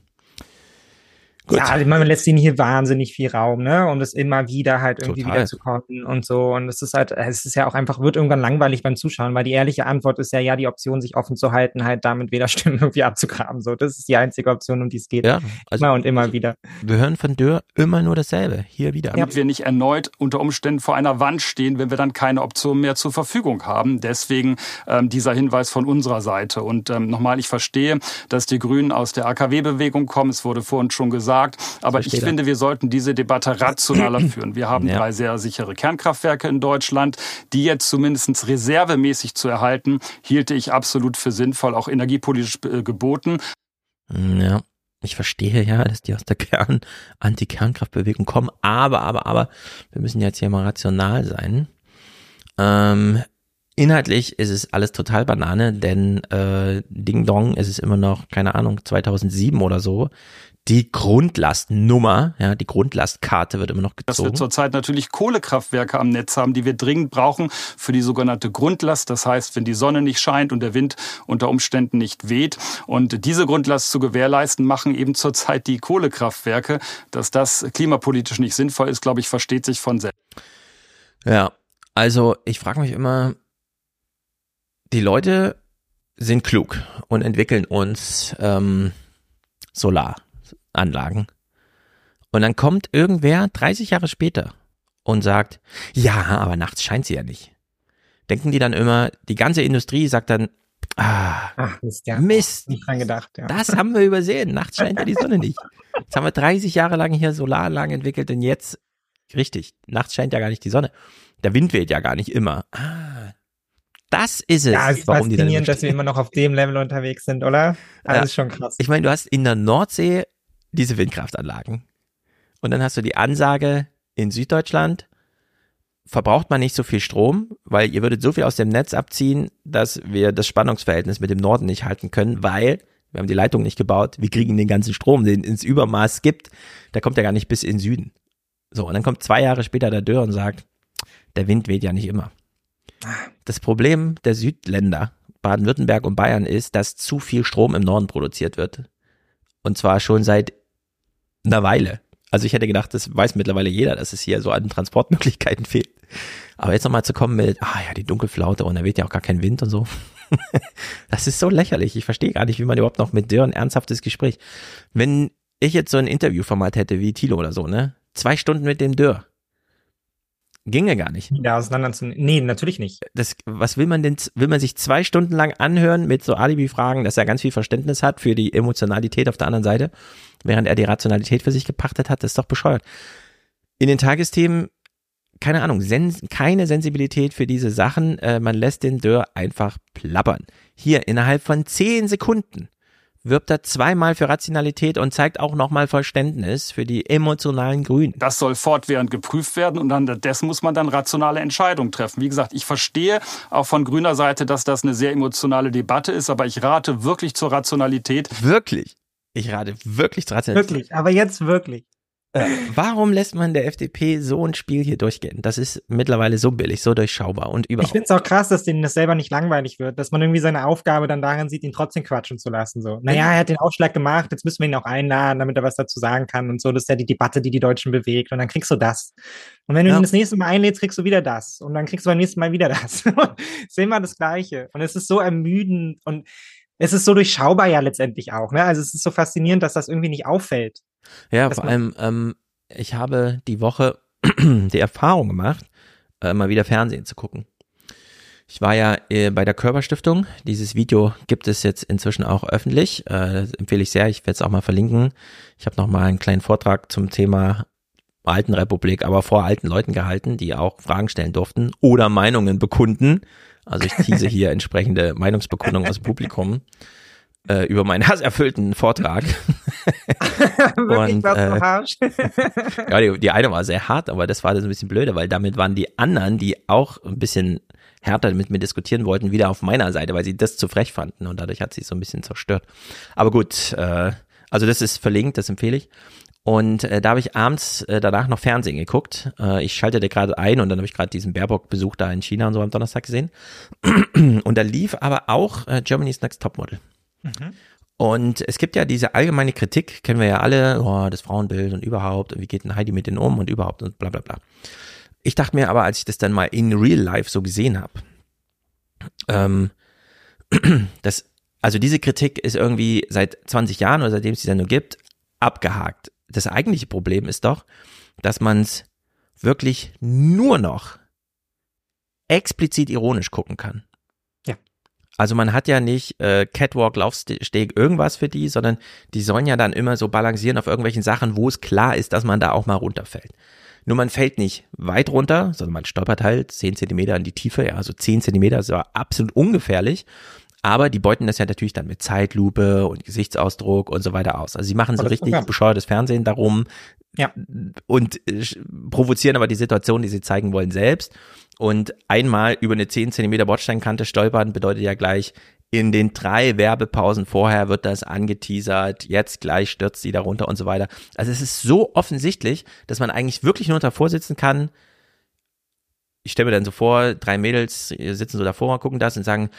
Gut. Ja, ich meine, man lässt ihnen hier wahnsinnig viel Raum, ne, um das immer wieder halt irgendwie Total. wiederzukommen und so. Und es ist halt, es ist ja auch einfach, wird irgendwann langweilig beim Zuschauen, weil die ehrliche Antwort ist ja, ja, die Option, sich offen zu halten, halt damit weder Stimmen irgendwie abzugraben. So, das ist die einzige Option, um die es geht. Ja, also immer und immer wieder. Wir hören von Dürr immer nur dasselbe. Hier wieder. Damit ja. wir nicht erneut unter Umständen vor einer Wand stehen, wenn wir dann keine Option mehr zur Verfügung haben. Deswegen ähm, dieser Hinweis von unserer Seite. Und ähm, nochmal, ich verstehe, dass die Grünen aus der AKW-Bewegung kommen. Es wurde vorhin schon gesagt gesagt. Aber ich finde, wir sollten diese Debatte rationaler führen. Wir haben ja. drei sehr sichere Kernkraftwerke in Deutschland. Die jetzt zumindest reservemäßig zu erhalten, hielte ich absolut für sinnvoll, auch energiepolitisch äh, geboten. Ja. Ich verstehe ja, dass die aus der Kern Anti-Kernkraftbewegung kommen, aber, aber, aber, wir müssen jetzt hier mal rational sein. Ähm, inhaltlich ist es alles total Banane, denn äh, Ding Dong ist es immer noch, keine Ahnung, 2007 oder so, die Grundlastnummer, ja, die Grundlastkarte wird immer noch gezogen. Dass wir zurzeit natürlich Kohlekraftwerke am Netz haben, die wir dringend brauchen für die sogenannte Grundlast. Das heißt, wenn die Sonne nicht scheint und der Wind unter Umständen nicht weht. Und diese Grundlast zu gewährleisten, machen eben zurzeit die Kohlekraftwerke. Dass das klimapolitisch nicht sinnvoll ist, glaube ich, versteht sich von selbst. Ja, also ich frage mich immer, die Leute sind klug und entwickeln uns ähm, Solar. Anlagen. Und dann kommt irgendwer 30 Jahre später und sagt, ja, aber nachts scheint sie ja nicht. Denken die dann immer, die ganze Industrie sagt dann, ah, Ach, Mist, ja. Mist. Nicht dran gedacht, ja. Das haben wir übersehen. Nachts scheint ja die Sonne nicht. Jetzt haben wir 30 Jahre lang hier Solaranlagen entwickelt und jetzt, richtig, nachts scheint ja gar nicht die Sonne. Der Wind weht ja gar nicht immer. Ah, das ist es. Ja, es ist warum faszinierend, dass wir immer noch auf dem Level unterwegs sind, oder? Das ja. ist schon krass. Ich meine, du hast in der Nordsee diese Windkraftanlagen. Und dann hast du die Ansage in Süddeutschland, verbraucht man nicht so viel Strom, weil ihr würdet so viel aus dem Netz abziehen, dass wir das Spannungsverhältnis mit dem Norden nicht halten können, weil wir haben die Leitung nicht gebaut, wir kriegen den ganzen Strom, den es Übermaß gibt, der kommt ja gar nicht bis in Süden. So, und dann kommt zwei Jahre später der Dörr und sagt, der Wind weht ja nicht immer. Das Problem der Südländer, Baden-Württemberg und Bayern ist, dass zu viel Strom im Norden produziert wird. Und zwar schon seit einer Weile. Also ich hätte gedacht, das weiß mittlerweile jeder, dass es hier so an Transportmöglichkeiten fehlt. Aber jetzt nochmal zu kommen mit, ah ja, die Dunkelflaute und da weht ja auch gar kein Wind und so. das ist so lächerlich. Ich verstehe gar nicht, wie man überhaupt noch mit Dörr ein ernsthaftes Gespräch. Wenn ich jetzt so ein Interviewformat hätte wie Thilo oder so, ne? Zwei Stunden mit dem Dörr. Ginge gar nicht. Ja, auseinander zu, nee, natürlich nicht. Das, was will man denn, will man sich zwei Stunden lang anhören mit so Alibi-Fragen, dass er ganz viel Verständnis hat für die Emotionalität auf der anderen Seite, während er die Rationalität für sich gepachtet hat, das ist doch bescheuert. In den Tagesthemen, keine Ahnung, sens keine Sensibilität für diese Sachen, äh, man lässt den Dörr einfach plappern. Hier, innerhalb von zehn Sekunden wirbt er zweimal für Rationalität und zeigt auch nochmal Verständnis für die emotionalen Grünen. Das soll fortwährend geprüft werden und an dessen muss man dann rationale Entscheidungen treffen. Wie gesagt, ich verstehe auch von grüner Seite, dass das eine sehr emotionale Debatte ist, aber ich rate wirklich zur Rationalität. Wirklich? Ich rate wirklich zur Rationalität. Wirklich, aber jetzt wirklich. Äh, warum lässt man der FDP so ein Spiel hier durchgehen? Das ist mittlerweile so billig, so durchschaubar und überhaupt. Ich finde es auch krass, dass denen das selber nicht langweilig wird, dass man irgendwie seine Aufgabe dann darin sieht, ihn trotzdem quatschen zu lassen. So, naja, er hat den Aufschlag gemacht, jetzt müssen wir ihn auch einladen, damit er was dazu sagen kann und so. Das ist ja die Debatte, die die Deutschen bewegt. Und dann kriegst du das. Und wenn du ja. ihn das nächste Mal einlädst, kriegst du wieder das. Und dann kriegst du beim nächsten Mal wieder das. ist immer das Gleiche. Und es ist so ermüdend und es ist so durchschaubar ja letztendlich auch. Ne? Also es ist so faszinierend, dass das irgendwie nicht auffällt. Ja, vor allem, ähm, ich habe die Woche die Erfahrung gemacht, äh, mal wieder Fernsehen zu gucken. Ich war ja äh, bei der Körperstiftung. Dieses Video gibt es jetzt inzwischen auch öffentlich. Äh, das empfehle ich sehr. Ich werde es auch mal verlinken. Ich habe noch mal einen kleinen Vortrag zum Thema Alten Republik, aber vor alten Leuten gehalten, die auch Fragen stellen durften oder Meinungen bekunden. Also ich tease hier entsprechende Meinungsbekundungen aus dem Publikum äh, über meinen hasserfüllten Vortrag. Wirklich, und, was äh, so harsch. ja, die, die eine war sehr hart, aber das war das ein bisschen blöde, weil damit waren die anderen, die auch ein bisschen härter mit mir diskutieren wollten, wieder auf meiner Seite, weil sie das zu frech fanden und dadurch hat sie so ein bisschen zerstört. Aber gut, äh, also das ist verlinkt, das empfehle ich. Und äh, da habe ich abends äh, danach noch Fernsehen geguckt. Äh, ich schaltete gerade ein und dann habe ich gerade diesen Baerbock-Besuch da in China und so am Donnerstag gesehen. Und da lief aber auch äh, Germany's Next Topmodel. Mhm. Und es gibt ja diese allgemeine Kritik, kennen wir ja alle, oh, das Frauenbild und überhaupt, und wie geht denn Heidi mit denen um und überhaupt und bla bla bla. Ich dachte mir aber, als ich das dann mal in real life so gesehen habe, ähm, das, also diese Kritik ist irgendwie seit 20 Jahren oder seitdem es die Sendung gibt, abgehakt. Das eigentliche Problem ist doch, dass man es wirklich nur noch explizit ironisch gucken kann. Also man hat ja nicht äh, Catwalk, Laufsteg, irgendwas für die, sondern die sollen ja dann immer so balancieren auf irgendwelchen Sachen, wo es klar ist, dass man da auch mal runterfällt. Nur man fällt nicht weit runter, sondern man stolpert halt 10 Zentimeter in die Tiefe, ja, also 10 Zentimeter, das war absolut ungefährlich. Aber die beuten das ja natürlich dann mit Zeitlupe und Gesichtsausdruck und so weiter aus. Also sie machen so richtig bescheuertes Fernsehen darum ja. und äh, provozieren aber die Situation, die sie zeigen wollen, selbst. Und einmal über eine 10 Zentimeter Bordsteinkante stolpern bedeutet ja gleich, in den drei Werbepausen vorher wird das angeteasert, jetzt gleich stürzt sie darunter und so weiter. Also es ist so offensichtlich, dass man eigentlich wirklich nur davor sitzen kann. Ich stelle mir dann so vor, drei Mädels sitzen so davor, gucken das und sagen,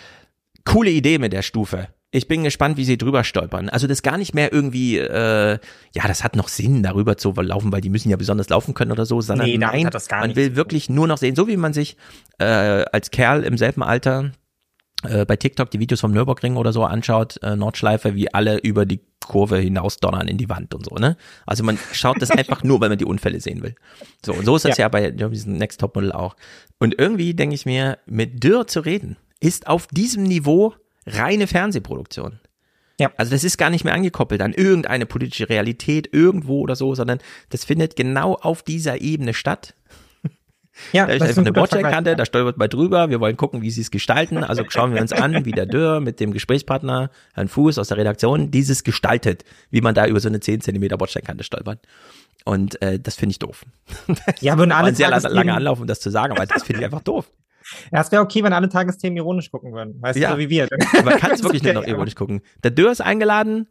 coole Idee mit der Stufe. Ich bin gespannt, wie sie drüber stolpern. Also das gar nicht mehr irgendwie, äh, ja, das hat noch Sinn, darüber zu laufen, weil die müssen ja besonders laufen können oder so, sondern nee, nein, man will wirklich nur noch sehen, so wie man sich äh, als Kerl im selben Alter äh, bei TikTok die Videos vom Nürburgring oder so anschaut, äh, Nordschleife, wie alle über die Kurve hinaus donnern in die Wand und so, ne? Also man schaut das einfach nur, weil man die Unfälle sehen will. So, und so ist das ja, ja bei diesem Next Top Model auch. Und irgendwie denke ich mir, mit Dürr zu reden, ist auf diesem Niveau reine Fernsehproduktion. Ja. Also das ist gar nicht mehr angekoppelt an irgendeine politische Realität irgendwo oder so, sondern das findet genau auf dieser Ebene statt. Ja, da ist einfach eine Bordsteinkante, da stolpert mal drüber, wir wollen gucken, wie sie es gestalten, also schauen wir uns an, wie der Dörr mit dem Gesprächspartner, Herrn Fuß aus der Redaktion, dieses gestaltet, wie man da über so eine 10 Zentimeter Bordsteinkante stolpert. Und äh, das finde ich doof. Ja, aber ein sehr lange Anlauf, um das zu sagen, aber das finde ich einfach doof. Ja, es wäre okay, wenn alle Tagesthemen ironisch gucken würden. Weißt ja. du, so wie wir. Man kann es wirklich okay, nur noch ironisch gucken. Der Dürr ist eingeladen,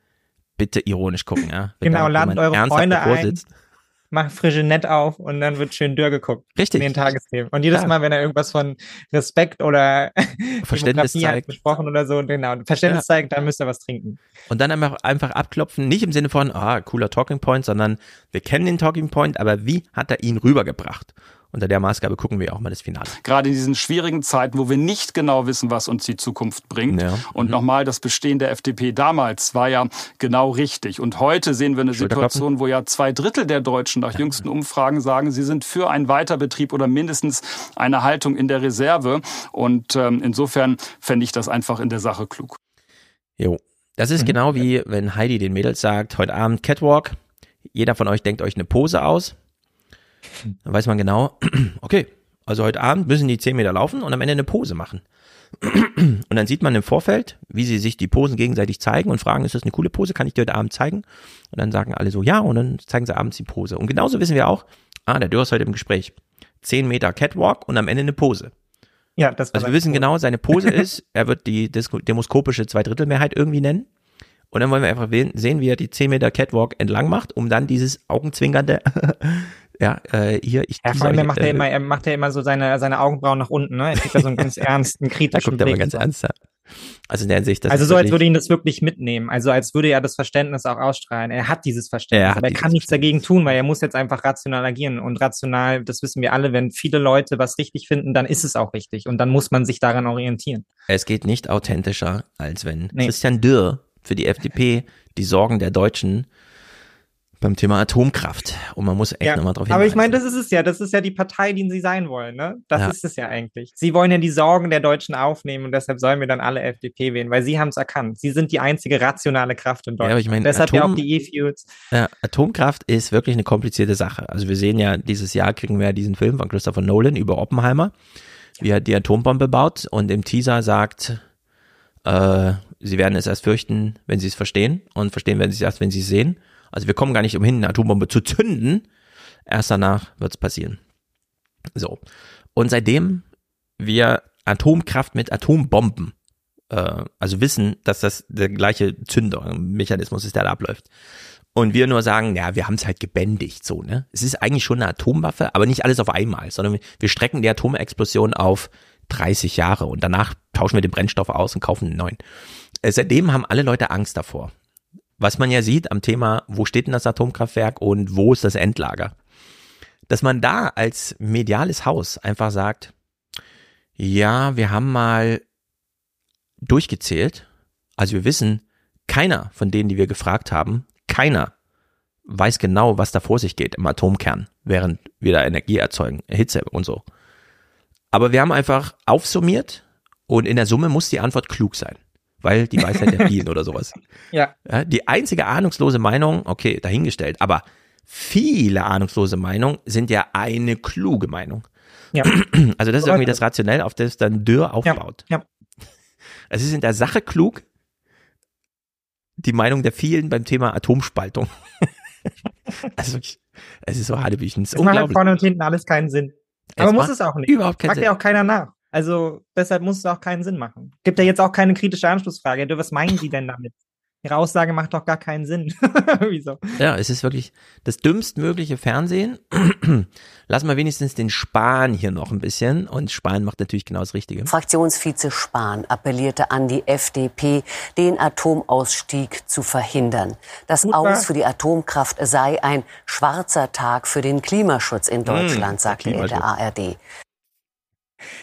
bitte ironisch gucken, ja. Wenn genau, ladet eure Freunde ein. Macht frische Nett auf und dann wird schön Dürr geguckt. Richtig. In den Tagesthemen. Und jedes ja. Mal, wenn er irgendwas von Respekt oder Verständnis zeigt. besprochen oder so, genau, Verständnis ja. zeigt, dann müsst ihr was trinken. Und dann einfach, einfach abklopfen, nicht im Sinne von, ah, cooler Talking Point, sondern wir kennen den Talking Point, aber wie hat er ihn rübergebracht? Unter der Maßgabe gucken wir auch mal das Finale. Gerade in diesen schwierigen Zeiten, wo wir nicht genau wissen, was uns die Zukunft bringt. Ja. Und mhm. nochmal, das Bestehen der FDP damals war ja genau richtig. Und heute sehen wir eine Situation, wo ja zwei Drittel der Deutschen nach jüngsten Umfragen sagen, sie sind für einen Weiterbetrieb oder mindestens eine Haltung in der Reserve. Und ähm, insofern fände ich das einfach in der Sache klug. Jo. Das ist mhm. genau wie wenn Heidi den Mädels sagt, heute Abend Catwalk, jeder von euch denkt euch eine Pose aus dann weiß man genau, okay, also heute Abend müssen die 10 Meter laufen und am Ende eine Pose machen. Und dann sieht man im Vorfeld, wie sie sich die Posen gegenseitig zeigen und fragen, ist das eine coole Pose, kann ich dir heute Abend zeigen? Und dann sagen alle so, ja, und dann zeigen sie abends die Pose. Und genauso wissen wir auch, ah, der Dürr ist heute im Gespräch. 10 Meter Catwalk und am Ende eine Pose. Ja, das Also wir wissen Pose. genau, seine Pose ist, er wird die demoskopische Zweidrittelmehrheit irgendwie nennen. Und dann wollen wir einfach sehen, wie er die 10 Meter Catwalk entlang macht, um dann dieses augenzwinkernde ja, äh, hier, ich. Ja, vor allem macht äh, er immer, er macht ja immer so seine, seine Augenbrauen nach unten, ne? Er kriegt da so einen ganz ernsten, kritischen Da guckt er aber ganz ernst, ja. Also in der Hinsicht, das Also so, als würde ihn das wirklich mitnehmen. Also als würde er das Verständnis auch ausstrahlen. Er hat dieses Verständnis, er aber er kann nichts dagegen tun, weil er muss jetzt einfach rational agieren. Und rational, das wissen wir alle, wenn viele Leute was richtig finden, dann ist es auch richtig. Und dann muss man sich daran orientieren. Es geht nicht authentischer, als wenn nee. Christian Dürr für die FDP die Sorgen der Deutschen beim Thema Atomkraft. Und man muss echt Ja, nochmal drauf hinweisen. aber ich meine, das ist es ja. Das ist ja die Partei, die sie sein wollen. Ne? Das Ja. ist es ja eigentlich. Sie wollen ja die Sorgen der Deutschen aufnehmen und deshalb sollen wir dann alle FDP wählen, weil sie haben es erkannt. Sie sind die einzige rationale Kraft in Ja, Deutschland. aber ich meine, deshalb ja auch Atom- die E-Fuels. Ja, Atomkraft ist wirklich eine komplizierte Sache. Also wir sehen ja, dieses Jahr kriegen wir ja diesen Film von Christopher Nolan über Oppenheimer, wie er die Atombombe baut und im Teaser sagt, äh, sie werden es erst fürchten, wenn sie es verstehen und verstehen werden sie es erst, wenn sie es sehen. Also wir kommen gar nicht umhin, eine Atombombe zu zünden. Erst danach wird es passieren. So. Und seitdem wir Atomkraft mit Atombomben, äh, also wissen, dass das der gleiche Zündermechanismus ist, der da abläuft. Und wir nur sagen, ja, wir haben es halt gebändigt, so, ne? Es ist eigentlich schon eine Atomwaffe, aber nicht alles auf einmal, sondern wir strecken die Atomexplosion auf 30 Jahre und danach tauschen wir den Brennstoff aus und kaufen einen neuen. Äh, Seitdem haben alle Leute Angst davor. Was man ja sieht am Thema, wo steht denn das Atomkraftwerk und wo ist das Endlager? Dass man da als mediales Haus einfach sagt, ja, wir haben mal durchgezählt. Also wir wissen, keiner von denen, die wir gefragt haben, keiner weiß genau, was da vor sich geht im Atomkern, während wir da Energie erzeugen, Hitze und so. Aber wir haben einfach aufsummiert und in der Summe muss die Antwort klug sein, weil die Weisheit der vielen oder sowas. Ja. Ja, die einzige ahnungslose Meinung, okay, dahingestellt, aber viele ahnungslose Meinungen sind ja eine kluge Meinung. Ja. Also das ist irgendwie das Rationell, auf das dann Dürr aufbaut. Ja. Es ist in der Sache klug, die Meinung der vielen beim Thema Atomspaltung. also es ist so Hadebüchen. Es Es macht halt unglaublich. vorne und hinten alles keinen Sinn. Es Aber muss macht es auch nicht. überhaupt keinen Fragt ja Sinn. auch keiner nach. Also deshalb muss es auch keinen Sinn machen. Gibt ja jetzt auch keine kritische Anschlussfrage. Du, was meinen Sie denn damit? Ihre Aussage macht doch gar keinen Sinn. Wieso? Ja, es ist wirklich das dümmstmögliche Fernsehen. Lass mal wenigstens den Spahn hier noch ein bisschen. Und Spahn macht natürlich genau das Richtige. Fraktionsvize Spahn appellierte an die FDP, den Atomausstieg zu verhindern. Das Gut war- Aus für die Atomkraft sei ein schwarzer Tag für den Klimaschutz in Deutschland, sagte er der ARD.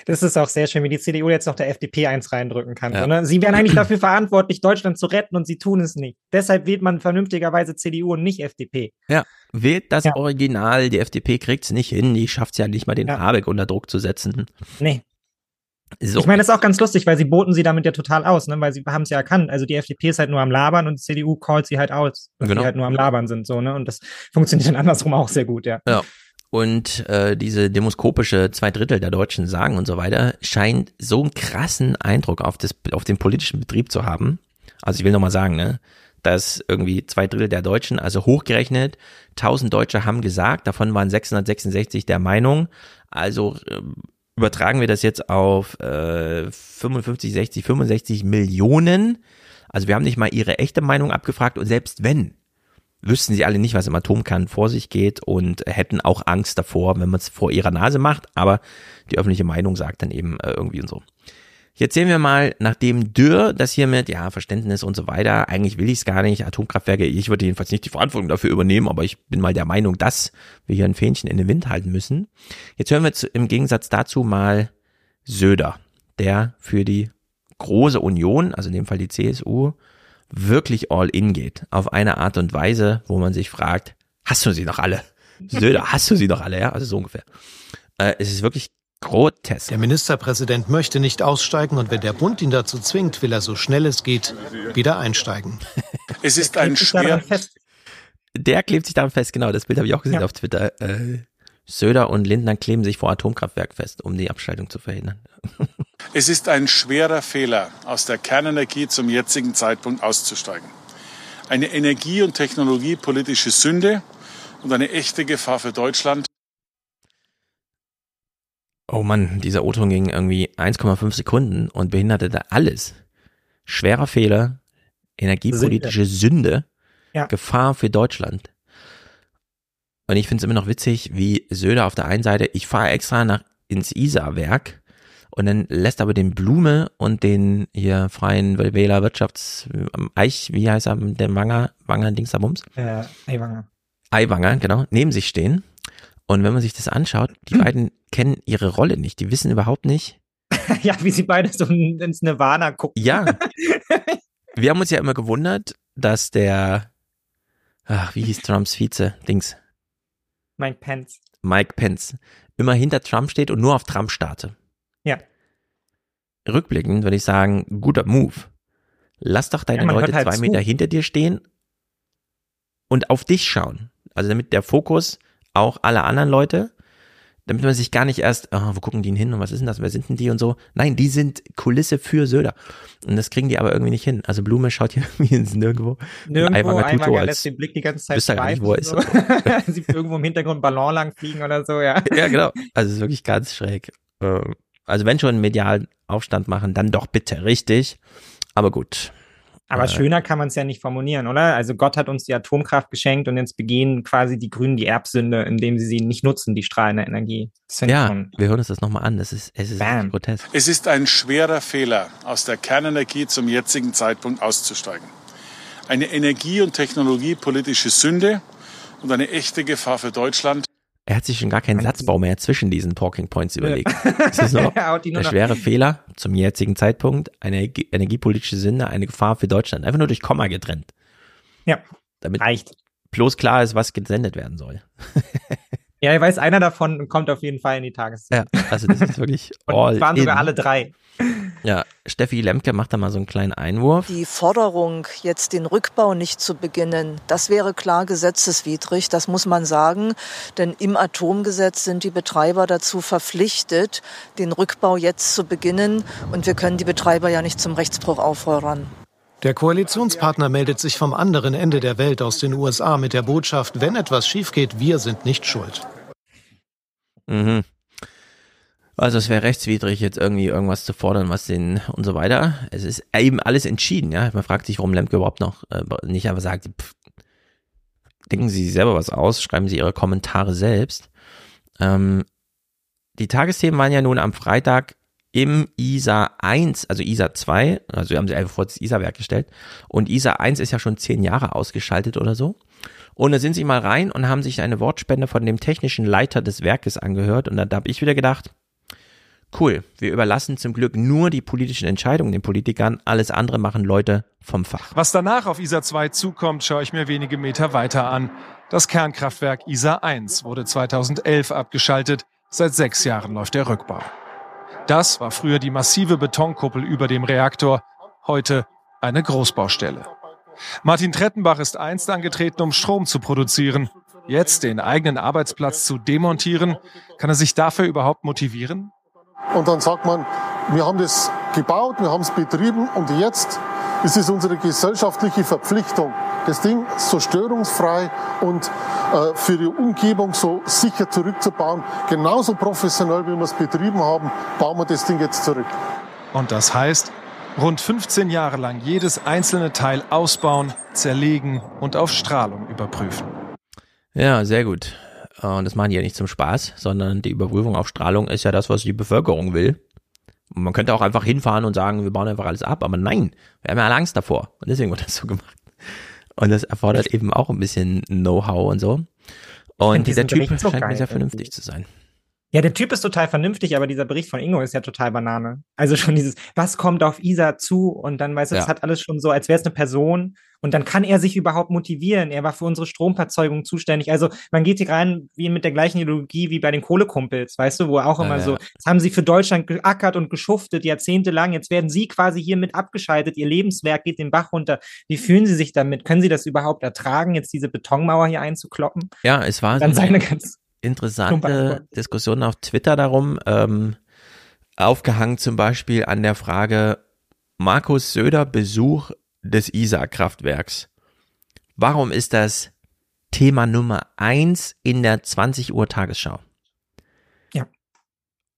Das ist auch sehr schön, wie die CDU jetzt noch der FDP eins reindrücken kann. Ja. So, ne? Sie wären eigentlich dafür verantwortlich, Deutschland zu retten und sie tun es nicht. Deshalb wählt man vernünftigerweise CDU und nicht FDP. Ja, wählt das Original. Die FDP kriegt's nicht hin. Die schafft's ja nicht mal, den Habeck unter Druck zu setzen. Nee. So. Ich meine, das ist auch ganz lustig, weil sie boten sie damit ja total aus, ne? weil sie haben es ja erkannt. Also die FDP ist halt nur am Labern und die CDU callt sie halt aus, dass Genau. sie halt nur am Labern sind. so ne? Und das funktioniert dann andersrum auch sehr gut, ja. Ja. Und äh, diese demoskopische zwei Drittel der Deutschen sagen und so weiter, scheint so einen krassen Eindruck auf, das, auf den politischen Betrieb zu haben. Also ich will nochmal sagen, ne, dass irgendwie zwei Drittel der Deutschen, also hochgerechnet, 1000 Deutsche haben gesagt, davon waren 666 der Meinung. Also ähm, übertragen wir das jetzt auf äh, 55, 60, 65 Millionen. Also wir haben nicht mal ihre echte Meinung abgefragt und selbst wenn, wüssten sie alle nicht, was im Atomkern vor sich geht und hätten auch Angst davor, wenn man es vor ihrer Nase macht, aber die öffentliche Meinung sagt dann eben äh, irgendwie und so. Jetzt sehen wir mal, nachdem Dürr das hier mit, ja, Verständnis und so weiter, eigentlich will ich es gar nicht, Atomkraftwerke, ich würde jedenfalls nicht die Verantwortung dafür übernehmen, aber ich bin mal der Meinung, dass wir hier ein Fähnchen in den Wind halten müssen. Jetzt hören wir zu, im Gegensatz dazu mal Söder, der für die große Union, also in dem Fall die CSU, wirklich all in geht. Auf eine Art und Weise, wo man sich fragt, hast du sie noch alle? Söder, hast du sie noch alle? Ja, also so ungefähr. Äh, es ist wirklich grotesk. Der Ministerpräsident möchte nicht aussteigen und wenn der Bund ihn dazu zwingt, will er so schnell es geht wieder einsteigen. Es ist ein schwer. Der klebt sich daran fest, genau, das Bild habe ich auch gesehen Ja. auf Twitter. Äh, Söder und Lindner kleben sich vor Atomkraftwerk fest, um die Abschaltung zu verhindern. Es ist ein schwerer Fehler, aus der Kernenergie zum jetzigen Zeitpunkt auszusteigen. Eine energie- und technologiepolitische Sünde und eine echte Gefahr für Deutschland. Oh Mann, dieser O-Ton ging irgendwie 1,5 Sekunden und behinderte da alles. Schwerer Fehler, energiepolitische Sünde, Ja. Gefahr für Deutschland. Und ich finde es immer noch witzig, wie Söder auf der einen Seite, ich fahre extra nach ins Isar-Werk und dann lässt aber den Blume und den hier freien Wähler Wirtschafts Eich, wie heißt er, der Wanger, Wanger Dingsabums? Äh, Aiwanger. Eiwanger, genau, neben sich stehen. Und wenn man sich das anschaut, die beiden kennen ihre Rolle nicht. Die wissen überhaupt nicht. ja, wie sie beide so ins Nirvana gucken. Ja. Wir haben uns ja immer gewundert, dass der ach, wie hieß Trumps Vize? Dings. Mike Pence. Mike Pence. Immer hinter Trump steht und nur auf Trump starte. Ja. Rückblickend würde ich sagen, guter Move. Lass doch deine Ja, Leute halt zwei Meter zu. hinter dir stehen und auf dich schauen. Also damit der Fokus auch alle anderen Leute, damit man sich gar nicht erst, ah, wo gucken die denn hin und was ist denn das, wer sind denn die und so. Nein, die sind Kulisse für Söder. Und das kriegen die aber irgendwie nicht hin. Also Blume schaut hier irgendwie ins Nirgendwo. Nirgendwo, Aiwanger tut so, einmal lässt den Blick die ganze Zeit er gar nicht, wo er ist. so. Sieht irgendwo im Hintergrund Ballon lang fliegen oder so, ja. Ja, genau. Also es ist wirklich ganz schräg. Ähm, Also wenn schon einen medialen Aufstand machen, dann doch bitte richtig. Aber gut. Aber Äh, schöner kann man es ja nicht formulieren, oder? Also Gott hat uns die Atomkraft geschenkt und jetzt begehen quasi die Grünen die Erbsünde, indem sie sie nicht nutzen, die strahlende Energie. Ja, schon- wir hören uns das nochmal an. Das ist, es ist wirklich grotesk. Es ist ein schwerer Fehler, aus der Kernenergie zum jetzigen Zeitpunkt auszusteigen. Eine energie- und technologiepolitische Sünde und eine echte Gefahr für Deutschland. Er hat sich schon gar keinen Satzbau mehr zwischen diesen Talking Points überlegt. Es ist noch Er der schwere Fehler zum jetzigen Zeitpunkt, eine Energie- energiepolitische Sünde, eine Gefahr für Deutschland. Einfach nur durch Komma getrennt. Ja, damit reicht. bloß klar ist, was gesendet werden soll. Ja, ich weiß, einer davon kommt auf jeden Fall in die Tageszeit. Ja, also das ist wirklich Und all es waren sogar in. alle drei. Ja, Steffi Lemke macht da mal so einen kleinen Einwurf. Die Forderung, jetzt den Rückbau nicht zu beginnen, das wäre klar gesetzeswidrig, das muss man sagen. Denn im Atomgesetz sind die Betreiber dazu verpflichtet, den Rückbau jetzt zu beginnen. Und wir können die Betreiber ja nicht zum Rechtsbruch auffordern. Der Koalitionspartner meldet sich vom anderen Ende der Welt aus den USA mit der Botschaft, wenn etwas schief geht, wir sind nicht schuld. Mhm. Also es wäre rechtswidrig, jetzt irgendwie irgendwas zu fordern, was den und so weiter. Es ist eben alles entschieden, ja. Man fragt sich, warum Lemke überhaupt noch äh, nicht einfach sagt, pff, denken Sie selber was aus, schreiben Sie Ihre Kommentare selbst. Ähm, die Tagesthemen waren ja nun am Freitag im ISA 1, also ISA 2, also wir haben sie einfach vor das ISA-Werk gestellt. Und ISA 1 ist ja schon zehn Jahre ausgeschaltet oder so. Und da sind sie mal rein und haben sich eine Wortspende von dem technischen Leiter des Werkes angehört. Und da habe ich wieder gedacht, cool, wir überlassen zum Glück nur die politischen Entscheidungen den Politikern. Alles andere machen Leute vom Fach. Was danach auf ISA 2 zukommt, schaue ich mir wenige Meter weiter an. Das Kernkraftwerk ISA 1 wurde 2011 abgeschaltet. Seit sechs Jahren läuft der Rückbau. Das war früher die massive Betonkuppel über dem Reaktor, heute eine Großbaustelle. Martin Trettenbach ist einst angetreten, um Strom zu produzieren. Jetzt den eigenen Arbeitsplatz zu demontieren, kann er sich dafür überhaupt motivieren? Und dann sagt man, wir haben das gebaut, wir haben es betrieben und jetzt ist es unsere gesellschaftliche Verpflichtung, das Ding so störungsfrei und äh, für die Umgebung so sicher zurückzubauen. Genauso professionell, wie wir es betrieben haben, bauen wir das Ding jetzt zurück. Und das heißt, rund 15 Jahre lang jedes einzelne Teil ausbauen, zerlegen und auf Strahlung überprüfen. Ja, sehr gut. Äh, Und das machen die ja nicht zum Spaß, sondern die Überprüfung auf Strahlung ist ja das, was die Bevölkerung will. Und man könnte auch einfach hinfahren und sagen, wir bauen einfach alles ab, aber nein, wir haben ja alle Angst davor. Und deswegen wird das so gemacht. Und das erfordert eben auch ein bisschen Know-how und so. Und dieser Typ scheint mir sehr irgendwie. vernünftig zu sein. Ja, der Typ ist total vernünftig, aber dieser Bericht von Ingo ist ja total Banane. Also schon dieses, was kommt auf Isa zu? Und dann weißt du, das Ja. hat alles schon so, als wäre es eine Person. Und dann kann er sich überhaupt motivieren. Er war für unsere Stromerzeugung zuständig. Also man geht hier rein wie mit der gleichen Ideologie wie bei den Kohlekumpels, weißt du, wo auch immer ja. so, das haben sie für Deutschland geackert und geschuftet, jahrzehntelang. Jetzt werden sie quasi hier mit abgeschaltet. Ihr Lebenswerk geht den Bach runter. Wie fühlen sie sich damit? Können sie das überhaupt ertragen, jetzt diese Betonmauer hier einzukloppen? Ja, es war Dann seine eine ganz interessante Plumpe Diskussion auf Twitter darum, ähm, aufgehangen zum Beispiel an der Frage Markus Söder Besuch des Isar-Kraftwerks. Warum ist das Thema Nummer eins in der 20 Uhr Tagesschau? Ja.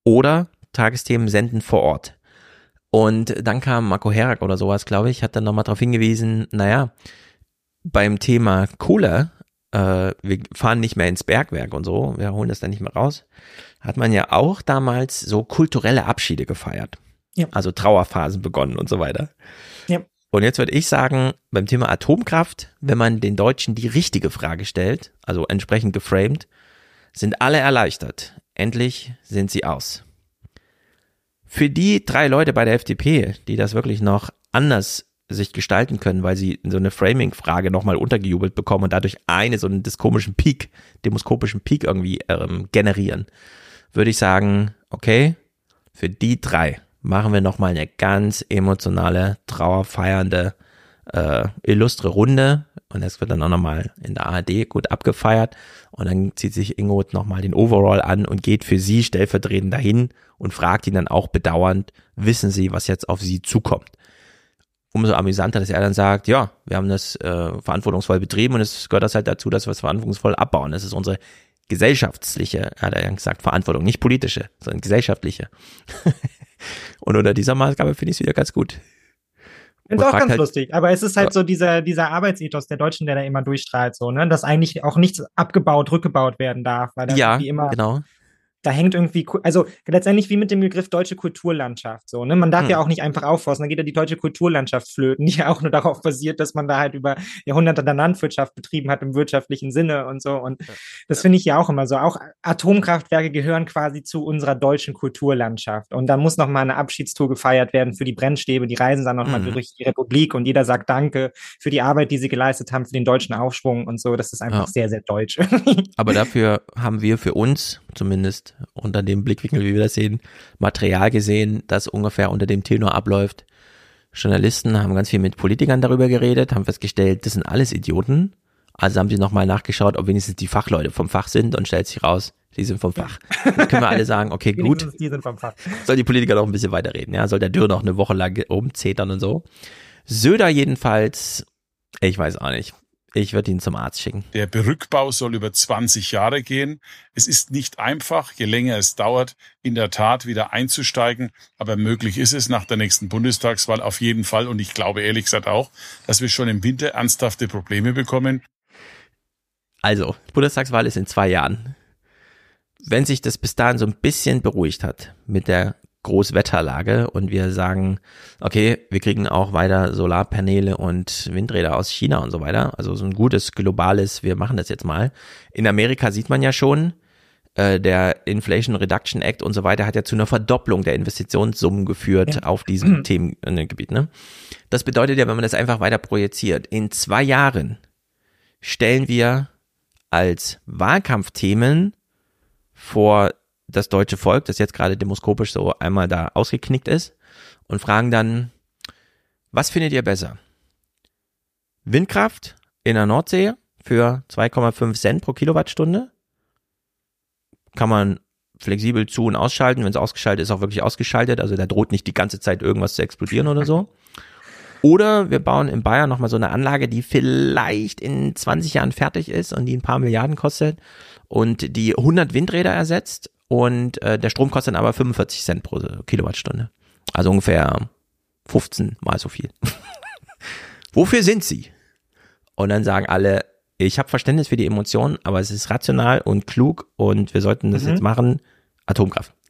Oder Tagesthemen senden vor Ort. Und dann kam Marco Herak oder sowas, glaube ich, hat dann nochmal darauf hingewiesen, naja, beim Thema Kohle, äh, wir fahren nicht mehr ins Bergwerk und so, wir holen das dann nicht mehr raus, hat man ja auch damals so kulturelle Abschiede gefeiert. Ja. Also Trauerphasen begonnen und so weiter. Ja. Und jetzt würde ich sagen, beim Thema Atomkraft, wenn man den Deutschen die richtige Frage stellt, also entsprechend geframed, sind alle erleichtert. Endlich sind sie aus. Für die drei Leute bei der FDP, die das wirklich noch anders sich gestalten können, weil sie so eine Framing-Frage nochmal untergejubelt bekommen und dadurch eine so einen komischen Peak, demoskopischen Peak irgendwie ähm, generieren, würde ich sagen, okay, für die drei machen wir nochmal eine ganz emotionale, trauerfeiernde, äh, illustre Runde. Und das wird dann auch nochmal in der ARD gut abgefeiert. Und dann zieht sich Ingot nochmal den Overall an und geht für sie stellvertretend dahin und fragt ihn dann auch bedauernd, wissen Sie, was jetzt auf Sie zukommt? Umso amüsanter, dass er dann sagt, ja, wir haben das äh, verantwortungsvoll betrieben und es gehört das halt dazu, dass wir es verantwortungsvoll abbauen. Das ist unsere gesellschaftliche, hat er ja gesagt, Verantwortung, nicht politische, sondern gesellschaftliche. und unter dieser Maßgabe finde ich es wieder ganz gut. Ist auch ganz halt, lustig, aber es ist halt so dieser, dieser Arbeitsethos der Deutschen, der da immer durchstrahlt, so, ne, dass eigentlich auch nichts abgebaut, rückgebaut werden darf, weil das ja, immer, genau da hängt irgendwie, also letztendlich wie mit dem Begriff deutsche Kulturlandschaft, so, ne? Man darf hm. ja auch nicht einfach aufforsten, dann geht ja die deutsche Kulturlandschaft flöten, die ja auch nur darauf basiert, dass man da halt über Jahrhunderte der Landwirtschaft betrieben hat im wirtschaftlichen Sinne und so. Und das finde ich ja auch immer so. Auch Atomkraftwerke gehören quasi zu unserer deutschen Kulturlandschaft. Und da muss nochmal eine Abschiedstour gefeiert werden für die Brennstäbe, die reisen dann nochmal mhm. durch die Republik und jeder sagt Danke für die Arbeit, die sie geleistet haben, für den deutschen Aufschwung und so. Das ist einfach ja. sehr, sehr deutsch. Aber dafür haben wir für uns zumindest unter dem Blickwinkel, wie wir das sehen, Material gesehen, das ungefähr unter dem Tenor abläuft. Journalisten haben ganz viel mit Politikern darüber geredet, haben festgestellt, das sind alles Idioten. Also haben sie nochmal nachgeschaut, ob wenigstens die Fachleute vom Fach sind und stellt sich raus, die sind vom Fach. Dann können wir alle sagen, okay, gut. Die sind vom Fach. Soll die Politiker noch ein bisschen weiterreden, ja? Soll der Dürr noch eine Woche lang rumzetern und so. Söder jedenfalls, ich weiß auch nicht. Ich würde ihn zum Arzt schicken. Der Berückbau soll über 20 Jahre gehen. Es ist nicht einfach, je länger es dauert, in der Tat wieder einzusteigen. Aber möglich ist es nach der nächsten Bundestagswahl auf jeden Fall. Und ich glaube ehrlich gesagt auch, dass wir schon im Winter ernsthafte Probleme bekommen. Also, Bundestagswahl ist in zwei Jahren. Wenn sich das bis dahin so ein bisschen beruhigt hat mit der Großwetterlage und wir sagen, okay, wir kriegen auch weiter Solarpaneele und Windräder aus China und so weiter. Also so ein gutes globales, wir machen das jetzt mal. In Amerika sieht man ja schon, äh, der Inflation Reduction Act und so weiter hat ja zu einer Verdopplung der Investitionssummen geführt ja. auf diesem mhm. Themengebiet. Ne? Das bedeutet ja, wenn man das einfach weiter projiziert, in zwei Jahren stellen wir als Wahlkampfthemen vor das deutsche Volk, das jetzt gerade demoskopisch so einmal da ausgeknickt ist, und fragen dann, was findet ihr besser? Windkraft in der Nordsee für 2,5 Cent pro Kilowattstunde? Kann man flexibel zu- und ausschalten. Wenn es ausgeschaltet ist, auch wirklich ausgeschaltet. Also da droht nicht die ganze Zeit irgendwas zu explodieren oder so. Oder wir bauen in Bayern nochmal so eine Anlage, die vielleicht in 20 Jahren fertig ist und die ein paar Milliarden kostet und die 100 Windräder ersetzt und äh, der Strom kostet dann aber 45 Cent pro Kilowattstunde. Also ungefähr 15 mal so viel. Wofür sind sie? Und dann sagen alle, ich habe Verständnis für die Emotionen, aber es ist rational und klug und wir sollten das mhm. jetzt machen. Atomkraft.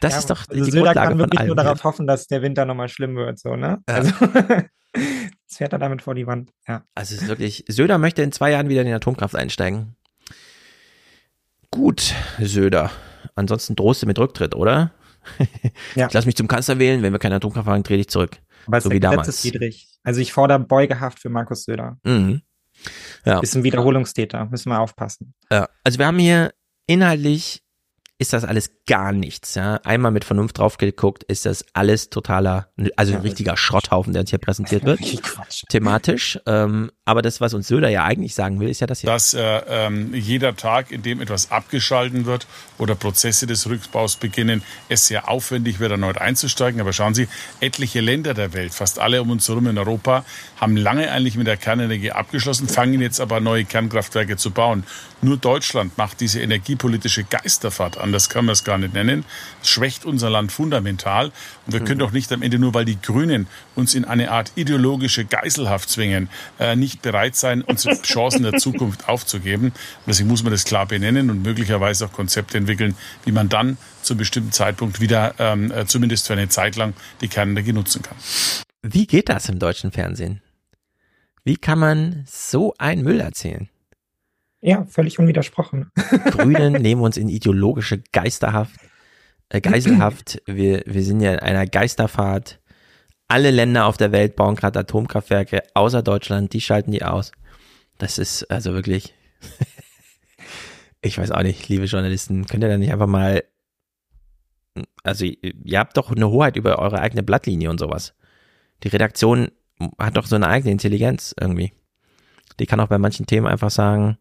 das ja, ist doch also die Söder Grundlage kann wirklich nur darauf hoffen, dass der Winter nochmal schlimm wird, so, ne? Ja. Also, das fährt er damit vor die Wand, ja. Also es ist wirklich, Söder möchte in zwei Jahren wieder in die Atomkraft einsteigen. Gut, Söder. Ansonsten drohst du mit Rücktritt, oder? Ja. Ich lass mich zum Kanzler wählen, wenn wir keine Atomkraft haben, trete ich zurück. Aber so wie damals. Also ich fordere Beugehaft für Markus Söder. Mhm. Ja. Ist ein Wiederholungstäter, müssen wir aufpassen. Ja. Also wir haben hier inhaltlich ist das alles gar nichts. Ja? Einmal mit Vernunft drauf geguckt, ist das alles totaler, also ein richtiger Schrotthaufen, der uns hier präsentiert wird. Thematisch. Ähm, aber das, was uns Söder ja eigentlich sagen will, ist ja das hier. Dass äh, ähm, jeder Tag, in dem etwas abgeschalten wird oder Prozesse des Rückbaus beginnen, es sehr aufwendig wird, erneut einzusteigen. Aber schauen Sie, etliche Länder der Welt, fast alle um uns herum in Europa, haben lange eigentlich mit der Kernenergie abgeschlossen, fangen jetzt aber neue Kernkraftwerke zu bauen. Nur Deutschland macht diese energiepolitische Geisterfahrt, anders kann man es gar nicht nennen, das schwächt unser Land fundamental. Und wir können mhm. doch nicht am Ende nur, weil die Grünen uns in eine Art ideologische Geiselhaft zwingen, äh, nicht bereit sein, unsere Chancen der Zukunft aufzugeben. Und deswegen muss man das klar benennen und möglicherweise auch Konzepte entwickeln, wie man dann zu einem bestimmten Zeitpunkt wieder, ähm, äh, zumindest für eine Zeit lang, die Kernenergie nutzen kann. Wie geht das im deutschen Fernsehen? Wie kann man so einen Müll erzählen? Ja, völlig unwidersprochen. Grünen nehmen uns in ideologische Geisterhaft, äh, Geiselhaft. Wir, wir sind ja in einer Geisterfahrt. Alle Länder auf der Welt bauen gerade Atomkraftwerke, außer Deutschland, die schalten die aus. Das ist also wirklich, ich weiß auch nicht, liebe Journalisten, könnt ihr da nicht einfach mal, also ihr habt doch eine Hoheit über eure eigene Blattlinie und sowas. Die Redaktion hat doch so eine eigene Intelligenz irgendwie. Die kann auch bei manchen Themen einfach sagen,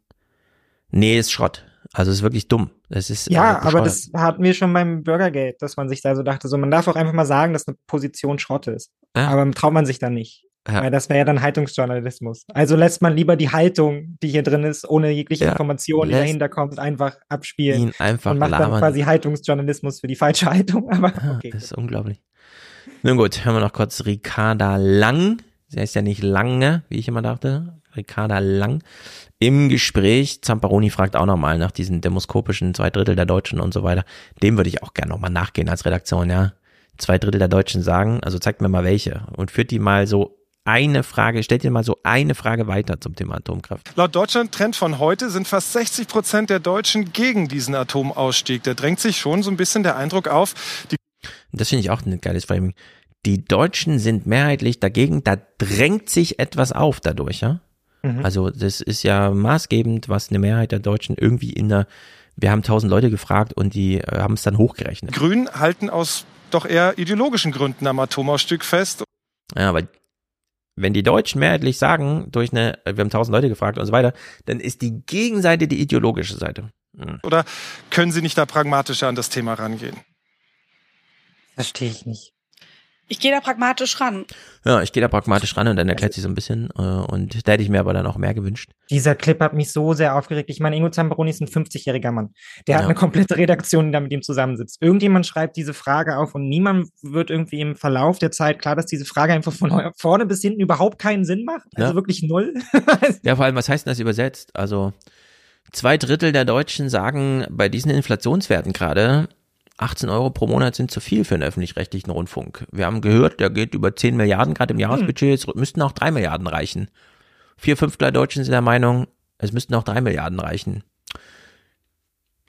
nee, ist Schrott. Also ist wirklich dumm. Das ist ja, äh, aber das hatten wir schon beim Bürgergeld, dass man sich da so dachte, so man darf auch einfach mal sagen, dass eine Position Schrott ist. Ja. Aber traut man sich dann nicht. Ja. Weil das wäre ja dann Haltungsjournalismus. Also lässt man lieber die Haltung, die hier drin ist, ohne jegliche ja. Information, die dahinter kommt, einfach abspielen. Ihn einfach und macht labern. dann quasi Haltungsjournalismus für die falsche Haltung. Aber okay. Das ist unglaublich. Nun gut, hören wir noch kurz Ricarda Lang. Sie heißt ja nicht lange, wie ich immer dachte. Ricarda Lang im Gespräch. Zamparoni fragt auch nochmal nach diesen demoskopischen zwei Drittel der Deutschen und so weiter. Dem würde ich auch gerne nochmal nachgehen als Redaktion, ja. Zwei Drittel der Deutschen sagen, also zeigt mir mal welche und führt die mal so eine Frage, stellt dir mal so eine Frage weiter zum Thema Atomkraft. Laut Deutschland Trend von heute sind fast 60 Prozent der Deutschen gegen diesen Atomausstieg. Da drängt sich schon so ein bisschen der Eindruck auf. das finde ich auch ein geiles Framing. Die Deutschen sind mehrheitlich dagegen, da drängt sich etwas auf dadurch, ja? Mhm. Also das ist ja maßgebend, was eine Mehrheit der Deutschen irgendwie in der, wir haben tausend Leute gefragt und die äh, haben es dann hochgerechnet. Grünen halten aus doch eher ideologischen Gründen am Atomausstieg fest. Ja, aber wenn die Deutschen mehrheitlich sagen, durch eine, wir haben tausend Leute gefragt und so weiter, dann ist die Gegenseite die ideologische Seite. Mhm. Oder können Sie nicht da pragmatischer an das Thema rangehen? Verstehe ich nicht. Ich gehe da pragmatisch ran. Ja, ich gehe da pragmatisch ran und dann erklärt sie so ein bisschen. Äh, und da hätte ich mir aber dann auch mehr gewünscht. Dieser Clip hat mich so sehr aufgeregt. Ich meine, Ingo Zamperoni ist ein 50-jähriger Mann. Der ja. hat eine komplette Redaktion, die da mit ihm zusammensitzt. Irgendjemand schreibt diese Frage auf und niemand wird irgendwie im Verlauf der Zeit klar, dass diese Frage einfach von vorne bis hinten überhaupt keinen Sinn macht. Also ja. wirklich null. ja, vor allem, was heißt denn das übersetzt? Also, zwei Drittel der Deutschen sagen bei diesen Inflationswerten gerade, 18 Euro pro Monat sind zu viel für einen öffentlich-rechtlichen Rundfunk. Wir haben gehört, der geht über 10 Milliarden gerade im Jahresbudget, es müssten auch 3 Milliarden reichen. Vier Fünftel der Deutschen sind der Meinung, es müssten auch 3 Milliarden reichen.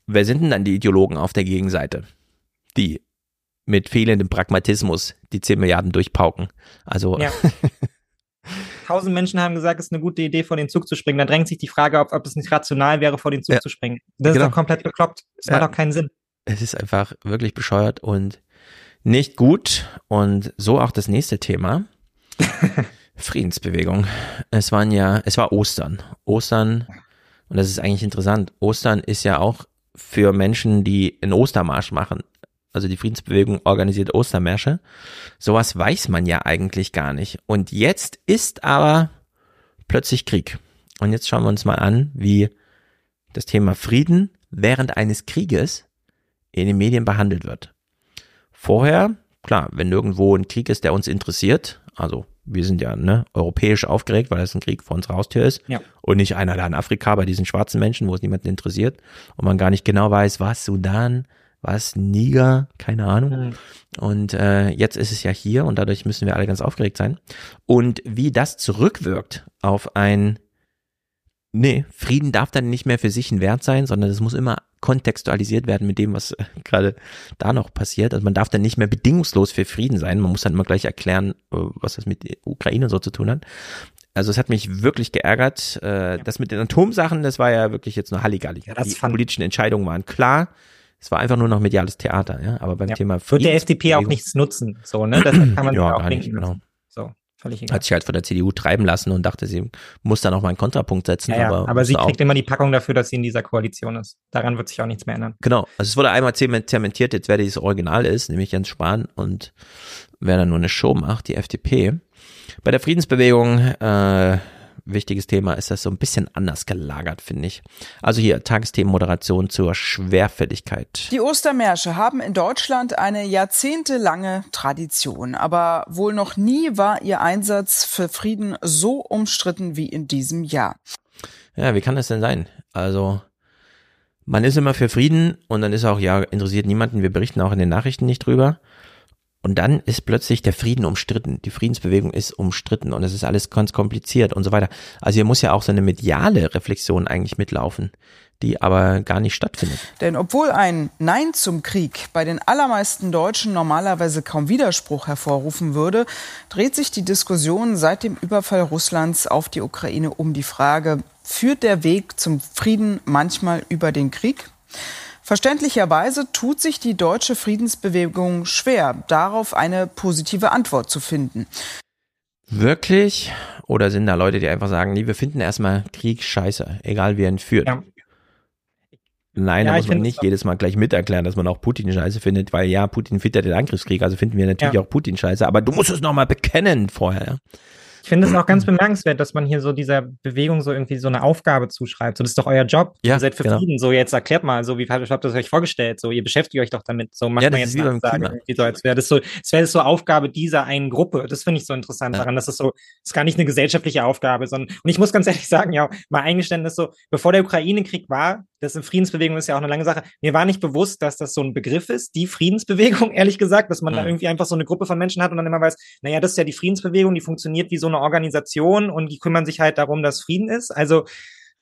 Wer sind denn dann die Ideologen auf der Gegenseite? Die mit fehlendem Pragmatismus die 10 Milliarden durchpauken. Also. Ja. Tausend Menschen haben gesagt, es ist eine gute Idee, vor den Zug zu springen. Dann drängt sich die Frage auf, ob es nicht rational wäre, vor den Zug ja. zu springen. Das genau. ist doch komplett bekloppt. Das ja. macht doch keinen Sinn es ist einfach wirklich bescheuert und nicht gut. Und so auch das nächste Thema. Friedensbewegung. Es waren ja, es war Ostern. Ostern, und das ist eigentlich interessant, Ostern ist ja auch für Menschen, die einen Ostermarsch machen. Also die Friedensbewegung organisiert Ostermärsche. Sowas weiß man ja eigentlich gar nicht. Und jetzt ist aber plötzlich Krieg. Und jetzt schauen wir uns mal an, wie das Thema Frieden während eines Krieges in den Medien behandelt wird. Vorher, klar, wenn irgendwo ein Krieg ist, der uns interessiert, also wir sind ja ne, europäisch aufgeregt, weil das ein Krieg vor unserer Haustür ist ja. und nicht einer da in Afrika bei diesen schwarzen Menschen, wo es niemanden interessiert und man gar nicht genau weiß, was Sudan, was Niger, keine Ahnung. Mhm. Und äh, jetzt ist es ja hier und dadurch müssen wir alle ganz aufgeregt sein. Und wie das zurückwirkt auf ein Nee, Frieden darf dann nicht mehr für sich ein Wert sein, sondern es muss immer kontextualisiert werden mit dem, was äh, gerade da noch passiert. Also man darf dann nicht mehr bedingungslos für Frieden sein. Man muss dann immer gleich erklären, äh, was das mit Ukraine so zu tun hat. Also es hat mich wirklich geärgert. Äh, das mit den Atomsachen, das war ja wirklich jetzt nur Halligalli. Ja, Die politischen Entscheidungen waren klar. Es war einfach nur noch mediales Theater, ja. Aber beim ja. Thema Frieden. Wird der FDP auch nichts nutzen, so, ne? Das kann man ja, auch gar nicht, genau. So. Völlig egal. Hat sich halt von der CDU treiben lassen und dachte, sie muss da noch mal einen Kontrapunkt setzen. Ja, aber, aber sie kriegt immer die Packung dafür, dass sie in dieser Koalition ist. Daran wird sich auch nichts mehr ändern. Genau. Also es wurde einmal zementiert, jetzt wer dieses Original ist, nämlich Jens Spahn und wer dann nur eine Show macht, die FDP. Bei der Friedensbewegung äh, wichtiges Thema ist das so ein bisschen anders gelagert, finde ich. Also hier Tagesthemenmoderation zur Schwerfälligkeit. Die Ostermärsche haben in Deutschland eine jahrzehntelange Tradition, aber wohl noch nie war ihr Einsatz für Frieden so umstritten wie in diesem Jahr. Ja, wie kann das denn sein? Also man ist immer für Frieden und dann ist auch, ja, interessiert niemanden, wir berichten auch in den Nachrichten nicht drüber. Und dann ist plötzlich der Frieden umstritten. Die Friedensbewegung ist umstritten und es ist alles ganz kompliziert und so weiter. Also hier muss ja auch so eine mediale Reflexion eigentlich mitlaufen. die aber gar nicht stattfindet. Denn obwohl ein Nein zum Krieg bei den allermeisten Deutschen normalerweise kaum Widerspruch hervorrufen würde, dreht sich die Diskussion seit dem Überfall Russlands auf die Ukraine um die Frage, führt der Weg zum Frieden manchmal über den Krieg? Verständlicherweise tut sich die deutsche Friedensbewegung schwer, darauf eine positive Antwort zu finden. Wirklich? Oder sind da Leute, die einfach sagen, nee, wir finden erstmal Krieg scheiße, egal wie er ihn führt? Ja. Nein, ja, da muss man nicht jedes Mal gleich miterklären, dass man auch Putin scheiße findet, weil ja, Putin findet den Angriffskrieg, also finden wir natürlich ja. auch Putin scheiße, aber du musst es nochmal bekennen vorher. Ja? Ich finde es auch ganz bemerkenswert, dass man hier so dieser Bewegung so irgendwie so eine Aufgabe zuschreibt. So, das ist doch euer Job. Ja, ihr seid für genau. Frieden. So, jetzt erklärt mal, so, wie habt ihr das euch vorgestellt? So, ihr beschäftigt euch doch damit. So, macht ja, man jetzt wie beim sagen, so, als wäre das so, es wäre so Aufgabe dieser einen Gruppe. Das finde ich so interessant ja. daran, dass es so, es ist gar nicht eine gesellschaftliche Aufgabe, sondern, und ich muss ganz ehrlich sagen, ja, mal Eingeständnis so, bevor der Ukraine-Krieg war, das in Friedensbewegung ist ja auch eine lange Sache. Mir war nicht bewusst, dass das so ein Begriff ist, die Friedensbewegung, ehrlich gesagt, dass man mhm. da irgendwie einfach so eine Gruppe von Menschen hat und dann immer weiß, naja, das ist ja die Friedensbewegung, die funktioniert wie so eine Organisation und die kümmern sich halt darum, dass Frieden ist. Also,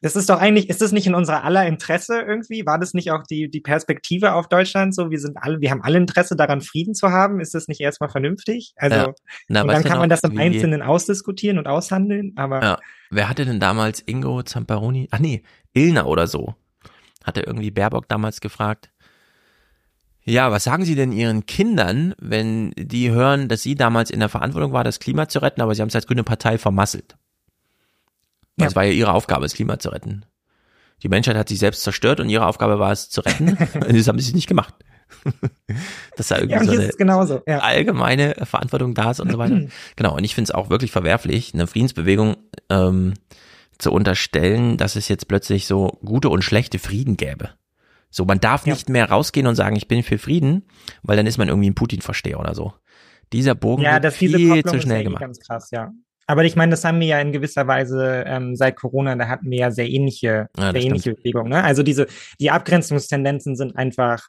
das ist doch eigentlich, ist das nicht in unserer aller Interesse irgendwie? War das nicht auch die, die Perspektive auf Deutschland so? Wir sind alle, wir haben alle Interesse daran, Frieden zu haben. Ist das nicht erstmal vernünftig? Also, ja. Na, und dann kann man das im Einzelnen ausdiskutieren und aushandeln, aber. Ja. Wer hatte denn damals Ingo Zamparoni? Ach nee, Ilner oder so hat er irgendwie Baerbock damals gefragt. Ja, was sagen Sie denn Ihren Kindern, wenn die hören, dass Sie damals in der Verantwortung war, das Klima zu retten, aber Sie haben es als grüne Partei vermasselt? Das ja. war ja Ihre Aufgabe, das Klima zu retten. Die Menschheit hat sich selbst zerstört und Ihre Aufgabe war es zu retten. und das haben Sie nicht gemacht. dass da irgendwie ja, so eine genauso, ja. allgemeine Verantwortung da ist und so weiter. genau, und ich finde es auch wirklich verwerflich, eine Friedensbewegung ähm, zu unterstellen, dass es jetzt plötzlich so gute und schlechte Frieden gäbe. So, man darf ja. nicht mehr rausgehen und sagen, ich bin für Frieden, weil dann ist man irgendwie ein Putin-Versteher oder so. Dieser Bogen ja, wird viel zu schnell gemacht. Ganz krass, ja. Aber ich meine, das haben wir ja in gewisser Weise ähm, seit Corona, da hatten wir ja sehr ähnliche, ja, sehr ähnliche Bewegungen. Ne? Also diese, die Abgrenzungstendenzen sind einfach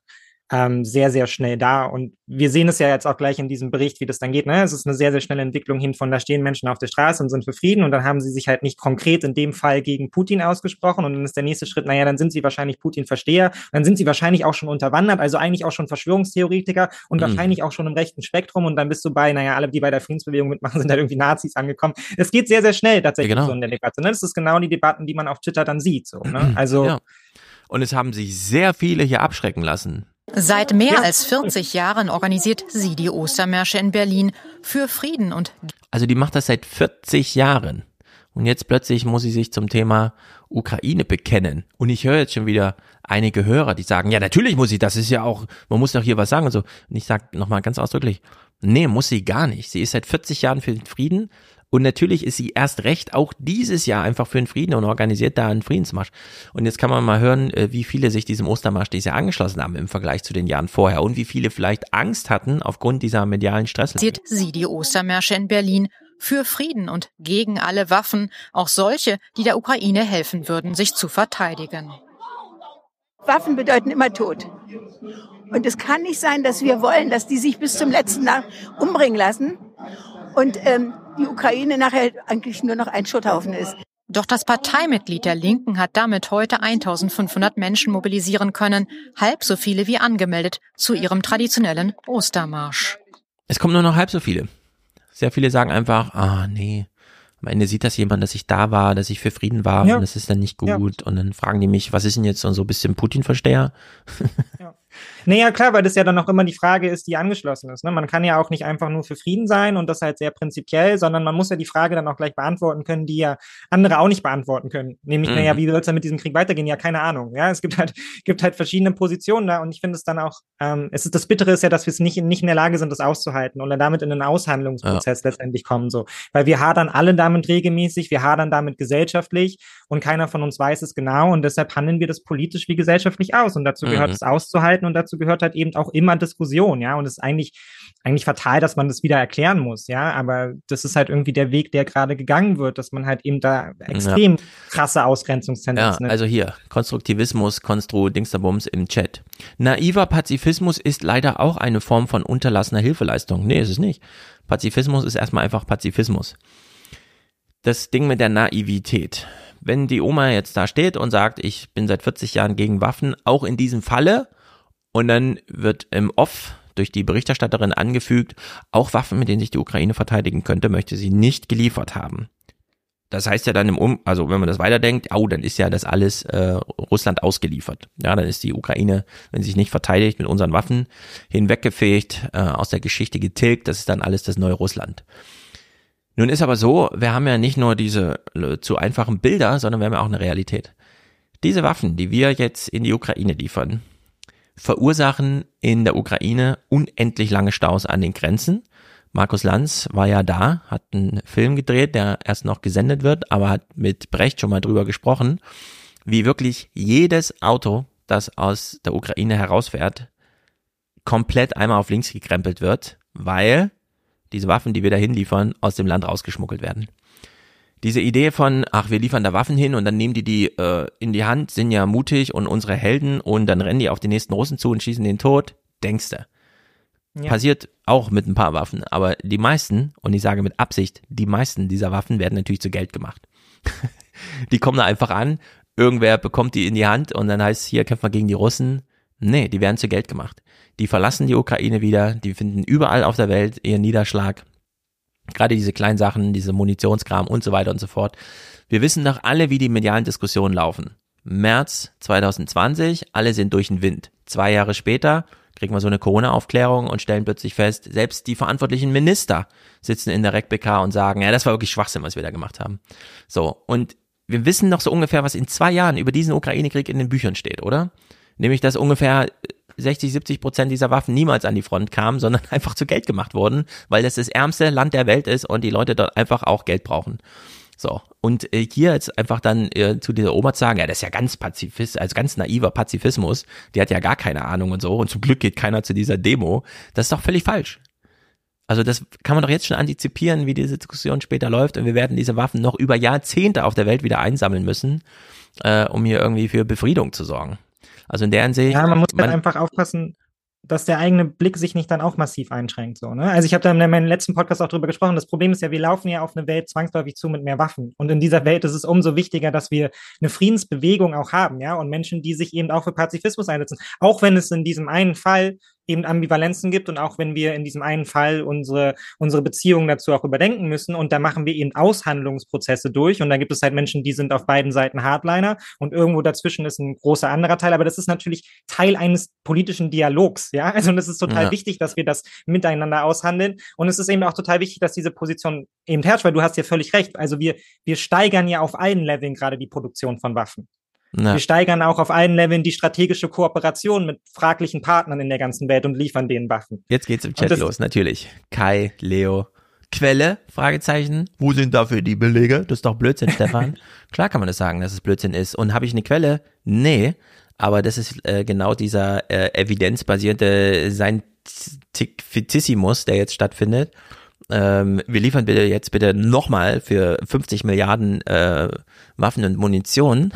ähm, sehr, sehr schnell da. Und wir sehen es ja jetzt auch gleich in diesem Bericht, wie das dann geht. Ne? Es ist eine sehr, sehr schnelle Entwicklung hin von, da stehen Menschen auf der Straße und sind für Frieden und dann haben sie sich halt nicht konkret in dem Fall gegen Putin ausgesprochen und dann ist der nächste Schritt, naja, dann sind sie wahrscheinlich Putin-Versteher, dann sind sie wahrscheinlich auch schon unterwandert, also eigentlich auch schon Verschwörungstheoretiker und mhm. wahrscheinlich auch schon im rechten Spektrum und dann bist du bei, naja, alle, die bei der Friedensbewegung mitmachen, sind halt irgendwie Nazis angekommen. Es geht sehr, sehr schnell tatsächlich ja, genau. so in der Debatte. Ne? Das ist genau die Debatten, die man auf Twitter dann sieht. So, ne? Also ja. Und es haben sich sehr viele hier abschrecken lassen. Seit mehr als 40 Jahren organisiert sie die Ostermärsche in Berlin für Frieden und. Also die macht das seit 40 Jahren. Und jetzt plötzlich muss sie sich zum Thema Ukraine bekennen. Und ich höre jetzt schon wieder einige Hörer, die sagen, ja, natürlich muss sie, das ist ja auch, man muss doch hier was sagen und so. Und ich sage nochmal ganz ausdrücklich, nee, muss sie gar nicht. Sie ist seit 40 Jahren für den Frieden und natürlich ist sie erst recht auch dieses Jahr einfach für den Frieden und organisiert da einen Friedensmarsch. Und jetzt kann man mal hören, äh, wie viele sich diesem Ostermarsch dieses Jahr angeschlossen haben im Vergleich zu den Jahren vorher und wie viele vielleicht Angst hatten aufgrund dieser medialen Stress. Sieht sie die Ostermärsche in Berlin für Frieden und gegen alle Waffen, auch solche, die der Ukraine helfen würden, sich zu verteidigen. Waffen bedeuten immer Tod. Und es kann nicht sein, dass wir wollen, dass die sich bis zum letzten Tag umbringen lassen. Und ähm, die Ukraine nachher eigentlich nur noch ein Schutthaufen ist. Doch das Parteimitglied der Linken hat damit heute 1500 Menschen mobilisieren können, halb so viele wie angemeldet zu ihrem traditionellen Ostermarsch. Es kommen nur noch halb so viele. Sehr viele sagen einfach, ah nee, am Ende sieht das jemand, dass ich da war, dass ich für Frieden war ja. und das ist dann nicht gut. Ja. Und dann fragen die mich, was ist denn jetzt so ein bisschen Putin-Versteher? Ja. Naja, klar, weil das ja dann auch immer die Frage ist, die angeschlossen ist. Ne? Man kann ja auch nicht einfach nur für Frieden sein und das halt sehr prinzipiell, sondern man muss ja die Frage dann auch gleich beantworten können, die ja andere auch nicht beantworten können. Nämlich, mhm. naja, wie soll es denn mit diesem Krieg weitergehen? Ja, keine Ahnung. Ja, es gibt halt, gibt halt verschiedene Positionen da und ich finde es dann auch, ähm, es ist das Bittere ist ja, dass wir es nicht, nicht in der Lage sind, das auszuhalten und dann damit in einen Aushandlungsprozess ja. letztendlich kommen. So. Weil wir hadern alle damit regelmäßig, wir hadern damit gesellschaftlich und keiner von uns weiß es genau und deshalb handeln wir das politisch wie gesellschaftlich aus und dazu gehört mhm. es auszuhalten und dazu gehört halt eben auch immer Diskussion, ja, und es ist eigentlich, eigentlich fatal, dass man das wieder erklären muss, ja, aber das ist halt irgendwie der Weg, der gerade gegangen wird, dass man halt eben da extrem ja. krasse Ausgrenzungstendenzen Ja, also hier, Konstruktivismus, Konstru, Dingsterbums im Chat. Naiver Pazifismus ist leider auch eine Form von unterlassener Hilfeleistung. Nee, ist es nicht. Pazifismus ist erstmal einfach Pazifismus das Ding mit der Naivität. Wenn die Oma jetzt da steht und sagt, ich bin seit 40 Jahren gegen Waffen, auch in diesem Falle, und dann wird im Off durch die Berichterstatterin angefügt, auch Waffen, mit denen sich die Ukraine verteidigen könnte, möchte sie nicht geliefert haben. Das heißt ja dann im Um, also wenn man das weiterdenkt, oh, dann ist ja das alles äh, Russland ausgeliefert. Ja, dann ist die Ukraine, wenn sie sich nicht verteidigt, mit unseren Waffen hinweggefegt, äh, aus der Geschichte getilgt. Das ist dann alles das neue Russland. Nun ist aber so, wir haben ja nicht nur diese äh, zu einfachen Bilder, sondern wir haben ja auch eine Realität. Diese Waffen, die wir jetzt in die Ukraine liefern, verursachen in der Ukraine unendlich lange Staus an den Grenzen. Markus Lanz war ja da, hat einen Film gedreht, der erst noch gesendet wird, aber hat mit Brecht schon mal drüber gesprochen, wie wirklich jedes Auto, das aus der Ukraine herausfährt, komplett einmal auf links gekrempelt wird, weil diese Waffen, die wir da hinliefern, aus dem Land rausgeschmuggelt werden diese Idee von, ach, wir liefern da Waffen hin und dann nehmen die die äh, in die Hand, sind ja mutig und unsere Helden und dann rennen die auf den nächsten Russen zu und schießen den tot, denkste. Ja. Passiert auch mit ein paar Waffen, aber die meisten, und ich sage mit Absicht, die meisten dieser Waffen werden natürlich zu Geld gemacht. die kommen da einfach an, irgendwer bekommt die in die Hand und dann heißt hier kämpfen wir gegen die Russen. Nee, die werden zu Geld gemacht. Die verlassen die Ukraine wieder, die finden überall auf der Welt ihren Niederschlag Gerade diese kleinen Sachen, diese Munitionskram und so weiter und so fort. Wir wissen doch alle, wie die medialen Diskussionen laufen. März 2020, alle sind durch den Wind. Zwei Jahre später kriegen wir so eine Corona-Aufklärung und stellen plötzlich fest, selbst die verantwortlichen Minister sitzen in der RecBK und sagen, ja, das war wirklich Schwachsinn, was wir da gemacht haben. So, und wir wissen noch so ungefähr, was in zwei Jahren über diesen Ukraine-Krieg in den Büchern steht, oder? Nämlich, dass ungefähr 60, 70 Prozent dieser Waffen niemals an die Front kamen, sondern einfach zu Geld gemacht wurden, weil das das ärmste Land der Welt ist und die Leute dort einfach auch Geld brauchen. So, und äh, hier jetzt einfach dann äh, zu dieser Oma zu sagen, ja, das ist ja ganz Pazifist, also ganz naiver Pazifismus, die hat ja gar keine Ahnung und so und zum Glück geht keiner zu dieser Demo, das ist doch völlig falsch. Also das kann man doch jetzt schon antizipieren, wie diese Diskussion später läuft und wir werden diese Waffen noch über Jahrzehnte auf der Welt wieder einsammeln müssen, äh, um hier irgendwie für Befriedung zu sorgen. Also in der Hinsicht. Ja, man muss halt man, einfach aufpassen, dass der eigene Blick sich nicht dann auch massiv einschränkt. So, ne? Also ich habe da in meinem letzten Podcast auch drüber gesprochen. Das Problem ist ja, wir laufen ja auf eine Welt zwangsläufig zu mit mehr Waffen. Und in dieser Welt ist es umso wichtiger, dass wir eine Friedensbewegung auch haben, ja, und Menschen, die sich eben auch für Pazifismus einsetzen. Auch wenn es in diesem einen Fall eben Ambivalenzen gibt und auch wenn wir in diesem einen Fall unsere, unsere Beziehungen dazu auch überdenken müssen und da machen wir eben Aushandlungsprozesse durch und da gibt es halt Menschen, die sind auf beiden Seiten Hardliner und irgendwo dazwischen ist ein großer anderer Teil, aber das ist natürlich Teil eines politischen Dialogs, ja, also und es ist total ja. wichtig, dass wir das miteinander aushandeln und es ist eben auch total wichtig, dass diese Position eben herrscht, weil du hast ja völlig recht, also wir, wir steigern ja auf allen Leveln gerade die Produktion von Waffen. Ja. Wir steigern auch auf allen Leveln die strategische Kooperation mit fraglichen Partnern in der ganzen Welt und liefern denen Waffen. Jetzt geht's im Chat los, natürlich. Kai, Leo, Quelle, Fragezeichen. Wo sind dafür die Belege? Das ist doch Blödsinn, Stefan. Klar kann man das sagen, dass es Blödsinn ist. Und habe ich eine Quelle? Nee. Aber das ist äh, genau dieser äh, evidenzbasierte Scientificismus, der jetzt stattfindet. Ähm, wir liefern bitte jetzt bitte nochmal für 50 Milliarden äh, Waffen und Munition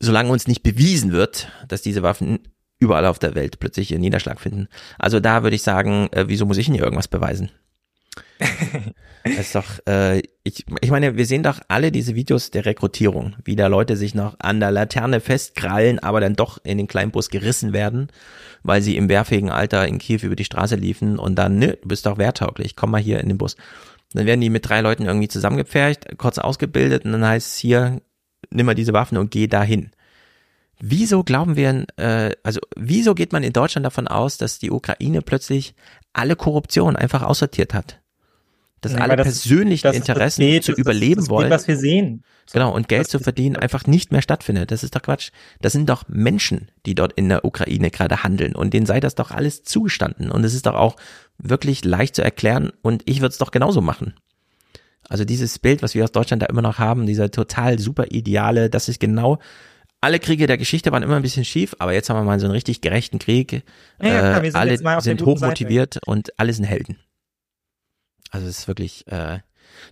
solange uns nicht bewiesen wird, dass diese Waffen überall auf der Welt plötzlich ihren Niederschlag finden. Also da würde ich sagen, äh, wieso muss ich denn hier irgendwas beweisen? das ist doch, äh, ich, ich meine, wir sehen doch alle diese Videos der Rekrutierung, wie da Leute sich noch an der Laterne festkrallen, aber dann doch in den kleinen Bus gerissen werden, weil sie im wehrfähigen Alter in Kiew über die Straße liefen und dann, nö, du bist doch wehrtauglich, komm mal hier in den Bus. Dann werden die mit drei Leuten irgendwie zusammengepfercht, kurz ausgebildet und dann heißt es hier, nimm mal diese Waffen und geh dahin. Wieso glauben wir, äh, also wieso geht man in Deutschland davon aus, dass die Ukraine plötzlich alle Korruption einfach aussortiert hat? Dass ja, alle das, persönlichen das, Interessen geht, zu überleben das wollen. Geht, was wir sehen. Genau, und Geld zu verdienen einfach nicht mehr stattfindet. Das ist doch Quatsch. Das sind doch Menschen, die dort in der Ukraine gerade handeln. Und denen sei das doch alles zugestanden. Und es ist doch auch wirklich leicht zu erklären. Und ich würde es doch genauso machen. Also dieses Bild, was wir aus Deutschland da immer noch haben, dieser total super ideale, das ist genau alle Kriege der Geschichte waren immer ein bisschen schief, aber jetzt haben wir mal so einen richtig gerechten Krieg. Ja, ja, äh, alle sind hochmotiviert Seite. und alle sind Helden. Also es ist wirklich, äh,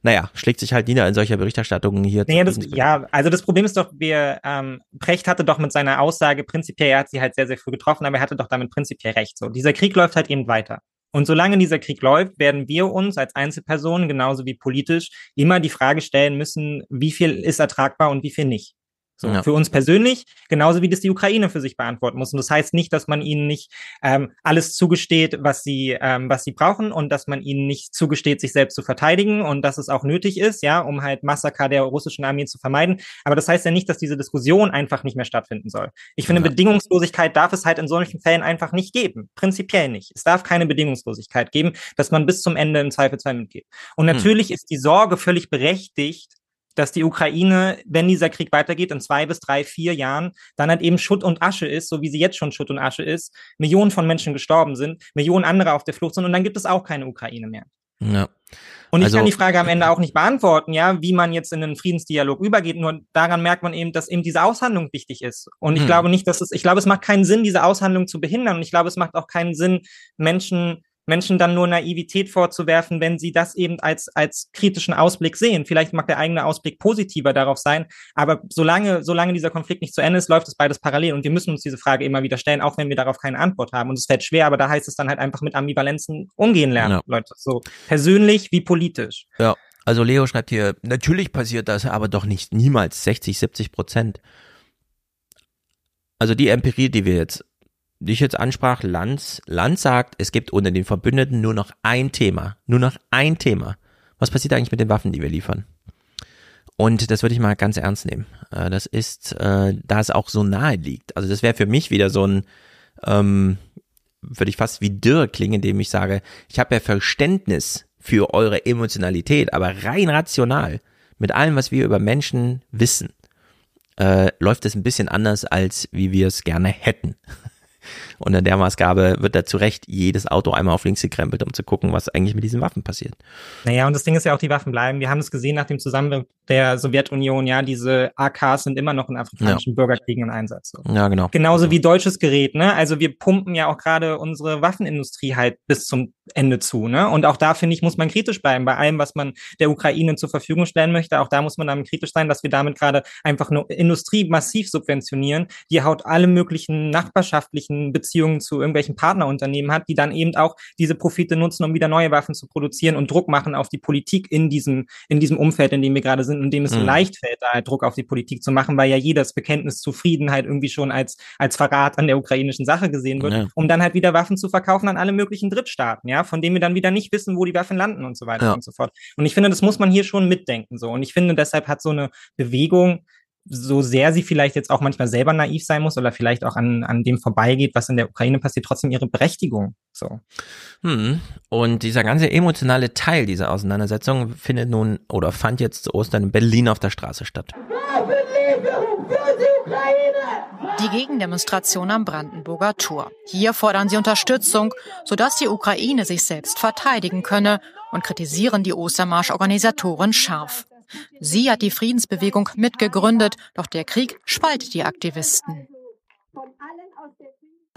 naja, schlägt sich halt nieder in solcher Berichterstattung hier. Naja, das, ja, also das Problem ist doch, wir, ähm, Precht hatte doch mit seiner Aussage prinzipiell, er hat sie halt sehr, sehr früh getroffen, aber er hatte doch damit prinzipiell recht. So, dieser Krieg läuft halt eben weiter. Und solange dieser Krieg läuft, werden wir uns als Einzelpersonen genauso wie politisch immer die Frage stellen müssen, wie viel ist ertragbar und wie viel nicht. So, ja. Für uns persönlich, genauso wie das die Ukraine für sich beantworten muss. Und das heißt nicht, dass man ihnen nicht ähm, alles zugesteht, was sie, ähm, was sie brauchen und dass man ihnen nicht zugesteht, sich selbst zu verteidigen und dass es auch nötig ist, ja, um halt Massaker der russischen Armee zu vermeiden. Aber das heißt ja nicht, dass diese Diskussion einfach nicht mehr stattfinden soll. Ich finde, ja. Bedingungslosigkeit darf es halt in solchen Fällen einfach nicht geben. Prinzipiell nicht. Es darf keine Bedingungslosigkeit geben, dass man bis zum Ende im Zweifelsfall mitgeht. Und hm. natürlich hm. ist die Sorge völlig berechtigt, dass die Ukraine, wenn dieser Krieg weitergeht, in zwei bis drei, vier Jahren, dann halt eben Schutt und Asche ist, so wie sie jetzt schon Schutt und Asche ist, Millionen von Menschen gestorben sind, Millionen andere auf der Flucht sind und dann gibt es auch keine Ukraine mehr. Ja. Und ich also, kann die Frage am Ende auch nicht beantworten, ja, wie man jetzt in einen Friedensdialog übergeht. Nur daran merkt man eben, dass eben diese Aushandlung wichtig ist. Und ich hm. glaube nicht, dass es, ich glaube, es macht keinen Sinn, diese Aushandlung zu behindern. Und ich glaube, es macht auch keinen Sinn, Menschen Menschen dann nur Naivität vorzuwerfen, wenn sie das eben als, als kritischen Ausblick sehen. Vielleicht mag der eigene Ausblick positiver darauf sein, aber solange, solange dieser Konflikt nicht zu Ende ist, läuft es beides parallel und wir müssen uns diese Frage immer wieder stellen, auch wenn wir darauf keine Antwort haben. Und es fällt schwer, aber da heißt es dann halt einfach mit Ambivalenzen umgehen lernen, ja. Leute. So persönlich wie politisch. Ja. Also Leo schreibt hier, natürlich passiert das, aber doch nicht niemals 60, 70 Prozent. Also die Empirie, die wir jetzt die ich jetzt ansprach, Lanz, Lanz sagt, es gibt unter den Verbündeten nur noch ein Thema. Nur noch ein Thema. Was passiert eigentlich mit den Waffen, die wir liefern? Und das würde ich mal ganz ernst nehmen. Äh, das ist, äh, da es auch so nahe liegt. Also das wäre für mich wieder so ein, ähm, würde ich fast wie dürr klingen, indem ich sage, ich habe ja Verständnis für eure Emotionalität, aber rein rational, mit allem, was wir über Menschen wissen, äh, läuft es ein bisschen anders, als wie wir es gerne hätten. Und in der Maßgabe wird da zu Recht jedes Auto einmal auf links gekrempelt, um zu gucken, was eigentlich mit diesen Waffen passiert. Naja, und das Ding ist ja auch, die Waffen bleiben. Wir haben es gesehen nach dem Zusammenbruch der Sowjetunion, ja, diese AKs sind immer noch in afrikanischen ja. Bürgerkriegen im Einsatz. So. Ja, genau. Genauso wie deutsches Gerät, ne? Also wir pumpen ja auch gerade unsere Waffenindustrie halt bis zum Ende zu, ne? Und auch da, finde ich, muss man kritisch bleiben bei allem, was man der Ukraine zur Verfügung stellen möchte. Auch da muss man damit kritisch sein, dass wir damit gerade einfach nur Industrie massiv subventionieren, die haut alle möglichen nachbarschaftlichen Beziehungen zu irgendwelchen Partnerunternehmen hat, die dann eben auch diese Profite nutzen, um wieder neue Waffen zu produzieren und Druck machen auf die Politik in diesem, in diesem Umfeld, in dem wir gerade sind, in dem es mhm. so leicht fällt, da halt Druck auf die Politik zu machen, weil ja jedes Bekenntnis zu Frieden halt irgendwie schon als, als Verrat an der ukrainischen Sache gesehen wird, ja. um dann halt wieder Waffen zu verkaufen an alle möglichen Drittstaaten, ja, von denen wir dann wieder nicht wissen, wo die Waffen landen und so weiter ja. und so fort. Und ich finde, das muss man hier schon mitdenken, so. Und ich finde, deshalb hat so eine Bewegung, so sehr sie vielleicht jetzt auch manchmal selber naiv sein muss oder vielleicht auch an, an dem vorbeigeht, was in der Ukraine passiert, trotzdem ihre Berechtigung. So. Hm. Und dieser ganze emotionale Teil dieser Auseinandersetzung findet nun oder fand jetzt zu Ostern in Berlin auf der Straße statt. Die Gegendemonstration am Brandenburger Tor. Hier fordern sie Unterstützung, sodass die Ukraine sich selbst verteidigen könne und kritisieren die Ostermarsch-Organisatoren scharf. Sie hat die Friedensbewegung mitgegründet, doch der Krieg spaltet die Aktivisten.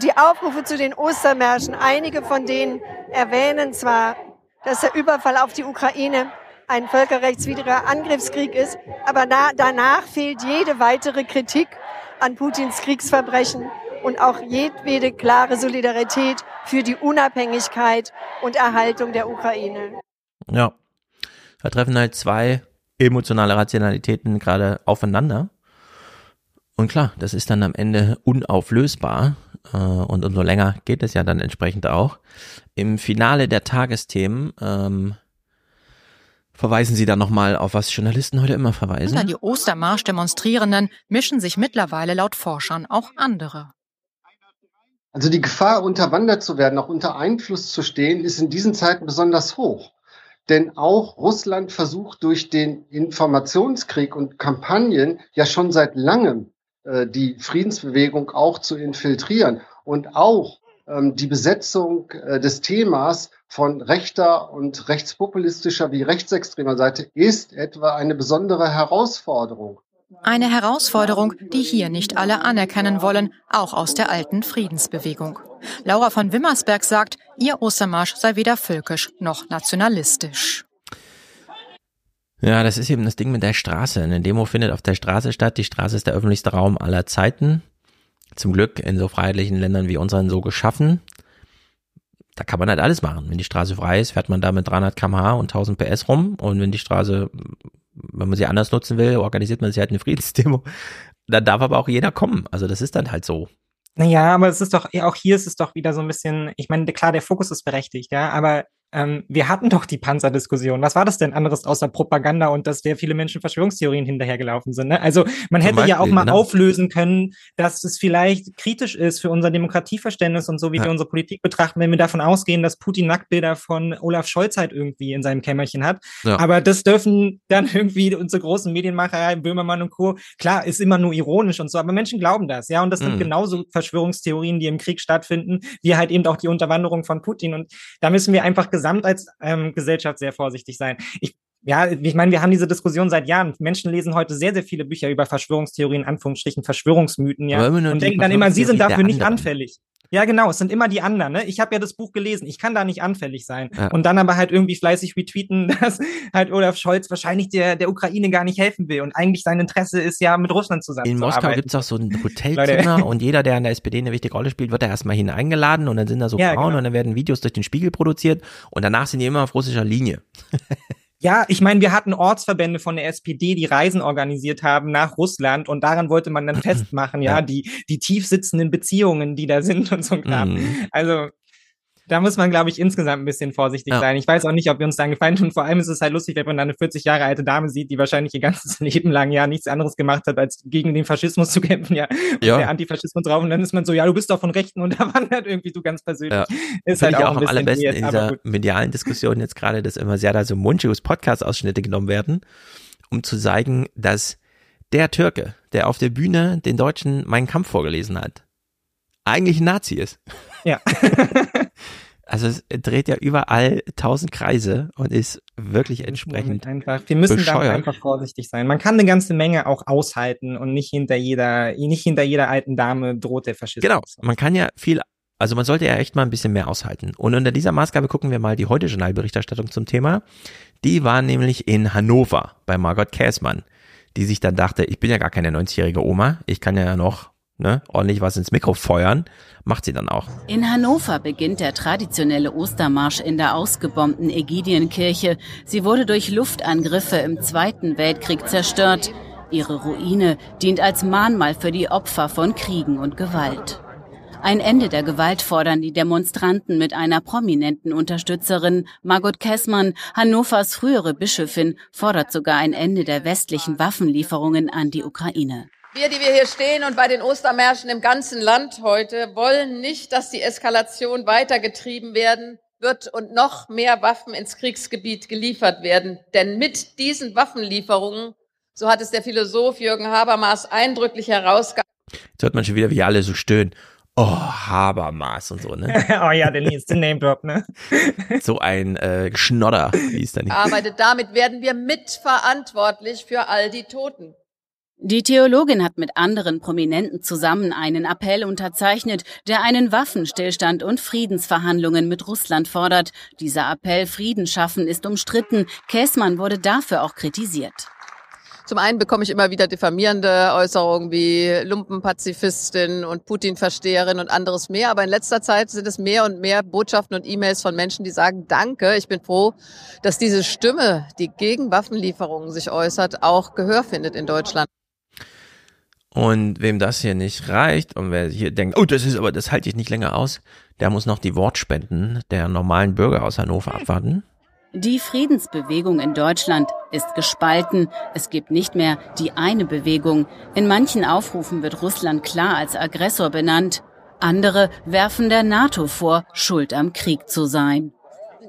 Die Aufrufe zu den Ostermärschen, einige von denen erwähnen zwar, dass der Überfall auf die Ukraine ein völkerrechtswidriger Angriffskrieg ist, aber da, danach fehlt jede weitere Kritik an Putins Kriegsverbrechen und auch jedwede klare Solidarität für die Unabhängigkeit und Erhaltung der Ukraine. Ja, da treffen halt zwei emotionale Rationalitäten gerade aufeinander. Und klar, das ist dann am Ende unauflösbar. Äh, und umso länger geht es ja dann entsprechend auch. Im Finale der Tagesthemen ähm, verweisen Sie dann nochmal auf was Journalisten heute immer verweisen. Unter die Ostermarsch-Demonstrierenden mischen sich mittlerweile laut Forschern auch andere. Also die Gefahr, unterwandert zu werden, auch unter Einfluss zu stehen, ist in diesen Zeiten besonders hoch. Denn auch Russland versucht durch den Informationskrieg und Kampagnen ja schon seit langem äh, die Friedensbewegung auch zu infiltrieren und auch ähm, die Besetzung äh, des Themas von rechter und rechtspopulistischer wie rechtsextremer Seite ist etwa eine besondere Herausforderung. Eine Herausforderung, die hier nicht alle anerkennen wollen, auch aus der alten Friedensbewegung. Laura von Wimmersberg sagt, ihr Ostermarsch sei weder völkisch noch nationalistisch. Ja, das ist eben das Ding mit der Straße. Eine Demo findet auf der Straße statt. Die Straße ist der öffentlichste Raum aller Zeiten. Zum Glück in so freiheitlichen Ländern wie unseren so geschaffen. da kann man halt alles machen. Wenn die Straße frei ist, fährt man da mit 300 km/h und 1000 PS rum. Und wenn die Straße, wenn man sie anders nutzen will, organisiert man sich halt eine Friedensdemo. Dann darf aber auch jeder kommen. Also das ist dann halt so. Naja, aber es ist doch, auch hier ist es doch wieder so ein bisschen, ich meine, klar, der Fokus ist berechtigt, ja, aber ähm, wir hatten doch die Panzerdiskussion. Was war das denn anderes außer Propaganda und dass sehr viele Menschen Verschwörungstheorien hinterhergelaufen sind? Ne? Also man hätte Beispiel, ja auch mal ne? auflösen können, dass es vielleicht kritisch ist für unser Demokratieverständnis und so, wie ja. wir unsere Politik betrachten, wenn wir davon ausgehen, dass Putin Nacktbilder von Olaf Scholz halt irgendwie in seinem Kämmerchen hat. Ja. Aber das dürfen dann irgendwie unsere großen Medienmacher, Böhmermann und Co. Klar, ist immer nur ironisch und so, aber Menschen glauben das, ja. Und das sind mhm. genauso Verschwörungstheorien, die im Krieg stattfinden, wie halt eben auch die Unterwanderung von Putin. Und da müssen wir einfach gesamt als ähm, Gesellschaft sehr vorsichtig sein. Ich ja, ich meine, wir haben diese Diskussion seit Jahren. Menschen lesen heute sehr, sehr viele Bücher über Verschwörungstheorien, Anführungsstrichen Verschwörungsmythen, ja, und denken dann immer, sie sind dafür nicht anfällig. Ja, genau, es sind immer die anderen. Ne? Ich habe ja das Buch gelesen, ich kann da nicht anfällig sein. Ja. Und dann aber halt irgendwie fleißig retweeten, dass halt Olaf Scholz wahrscheinlich der, der Ukraine gar nicht helfen will. Und eigentlich sein Interesse ist ja, mit Russland zusammen. In Moskau gibt es auch so ein Hotelzimmer und jeder, der an der SPD eine wichtige Rolle spielt, wird da erstmal hineingeladen und dann sind da so ja, Frauen genau. und dann werden Videos durch den Spiegel produziert und danach sind die immer auf russischer Linie. Ja, ich meine, wir hatten Ortsverbände von der SPD, die Reisen organisiert haben nach Russland und daran wollte man dann festmachen, ja, ja. die, die tief sitzenden Beziehungen, die da sind und so. Mhm. Also da muss man, glaube ich, insgesamt ein bisschen vorsichtig ja. sein. Ich weiß auch nicht, ob wir uns dann gefallen tun. Vor allem ist es halt lustig, wenn man da eine 40 Jahre alte Dame sieht, die wahrscheinlich ihr ganzes Leben lang ja nichts anderes gemacht hat, als gegen den Faschismus zu kämpfen, ja. ja. Der Antifaschismus drauf. Und dann ist man so, ja, du bist doch von Rechten und da wandert irgendwie du ganz persönlich. Ja. Ist halt auch, auch am allerbesten in dieser medialen Diskussion jetzt gerade, dass immer sehr da so Munchus Podcast-Ausschnitte genommen werden, um zu zeigen, dass der Türke, der auf der Bühne den Deutschen meinen Kampf vorgelesen hat, eigentlich ein Nazi ist. Ja. also es dreht ja überall tausend Kreise und ist wirklich entsprechend. Einfach, wir müssen da einfach vorsichtig sein. Man kann eine ganze Menge auch aushalten und nicht hinter jeder, nicht hinter jeder alten Dame droht der Faschismus. Genau, man kann ja viel, also man sollte ja echt mal ein bisschen mehr aushalten. Und unter dieser Maßgabe gucken wir mal die heute Journalberichterstattung zum Thema. Die war nämlich in Hannover bei Margot Käßmann, die sich dann dachte, ich bin ja gar keine 90-jährige Oma, ich kann ja noch ne, ordentlich was ins Mikro feuern, macht sie dann auch. In Hannover beginnt der traditionelle Ostermarsch in der ausgebombten Ägidienkirche. Sie wurde durch Luftangriffe im Zweiten Weltkrieg zerstört. Ihre Ruine dient als Mahnmal für die Opfer von Kriegen und Gewalt. Ein Ende der Gewalt fordern die Demonstranten mit einer prominenten Unterstützerin. Margot Kessmann, Hannovers frühere Bischöfin, fordert sogar ein Ende der westlichen Waffenlieferungen an die Ukraine. Wir, die wir hier stehen und bei den Ostermärschen im ganzen Land heute, wollen nicht, dass die Eskalation weitergetrieben werden wird und noch mehr Waffen ins Kriegsgebiet geliefert werden. Denn mit diesen Waffenlieferungen, so hat es der Philosoph Jürgen Habermas eindrücklich herausgearbeitet. Jetzt hört man schon wieder, wie alle so stöhnen. Oh, Habermas und so, ne? oh ja, der nächste Name Drop, ne? so ein äh, Schnodder, wie ist da nicht. Arbeitet damit werden wir mitverantwortlich für all die Toten. Die Theologin hat mit anderen Prominenten zusammen einen Appell unterzeichnet, der einen Waffenstillstand und Friedensverhandlungen mit Russland fordert. Dieser Appell Frieden schaffen ist umstritten. Käßmann wurde dafür auch kritisiert. Zum einen bekomme ich immer wieder diffamierende Äußerungen wie Lumpenpazifistin und Putin-Versteherin und anderes mehr. Aber in letzter Zeit sind es mehr und mehr Botschaften und E-Mails von Menschen, die sagen, danke, ich bin froh, dass diese Stimme, die gegen Waffenlieferungen sich äußert, auch Gehör findet in Deutschland. Und wem das hier nicht reicht und wer hier denkt, oh, das ist aber, das halte ich nicht länger aus, der muss noch die Wortspenden der normalen Bürger aus Hannover abwarten. Die Friedensbewegung in Deutschland ist gespalten. Es gibt nicht mehr die eine Bewegung. In manchen Aufrufen wird Russland klar als Aggressor benannt. Andere werfen der NATO vor, schuld am Krieg zu sein.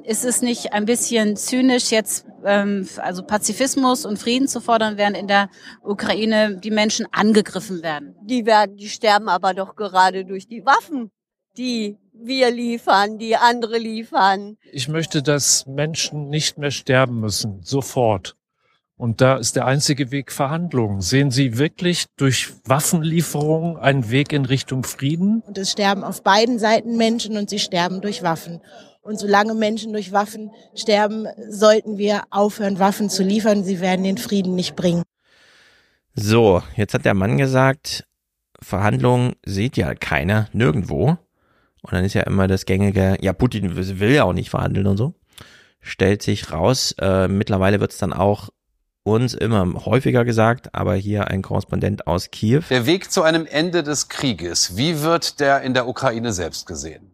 Ist es nicht ein bisschen zynisch, jetzt ähm, also Pazifismus und Frieden zu fordern, während in der Ukraine die Menschen angegriffen werden? Die werden, die sterben aber doch gerade durch die Waffen, die wir liefern, die andere liefern. Ich möchte, dass Menschen nicht mehr sterben müssen, sofort. Und da ist der einzige Weg Verhandlungen. Sehen Sie wirklich durch Waffenlieferungen einen Weg in Richtung Frieden? Und es sterben auf beiden Seiten Menschen und sie sterben durch Waffen. Und solange Menschen durch Waffen sterben, sollten wir aufhören, Waffen zu liefern. Sie werden den Frieden nicht bringen. So, jetzt hat der Mann gesagt, Verhandlungen sieht ja keiner nirgendwo. Und dann ist ja immer das gängige, ja, Putin will ja auch nicht verhandeln und so. Stellt sich raus, äh, mittlerweile wird es dann auch uns immer häufiger gesagt, aber hier ein Korrespondent aus Kiew. Der Weg zu einem Ende des Krieges, wie wird der in der Ukraine selbst gesehen?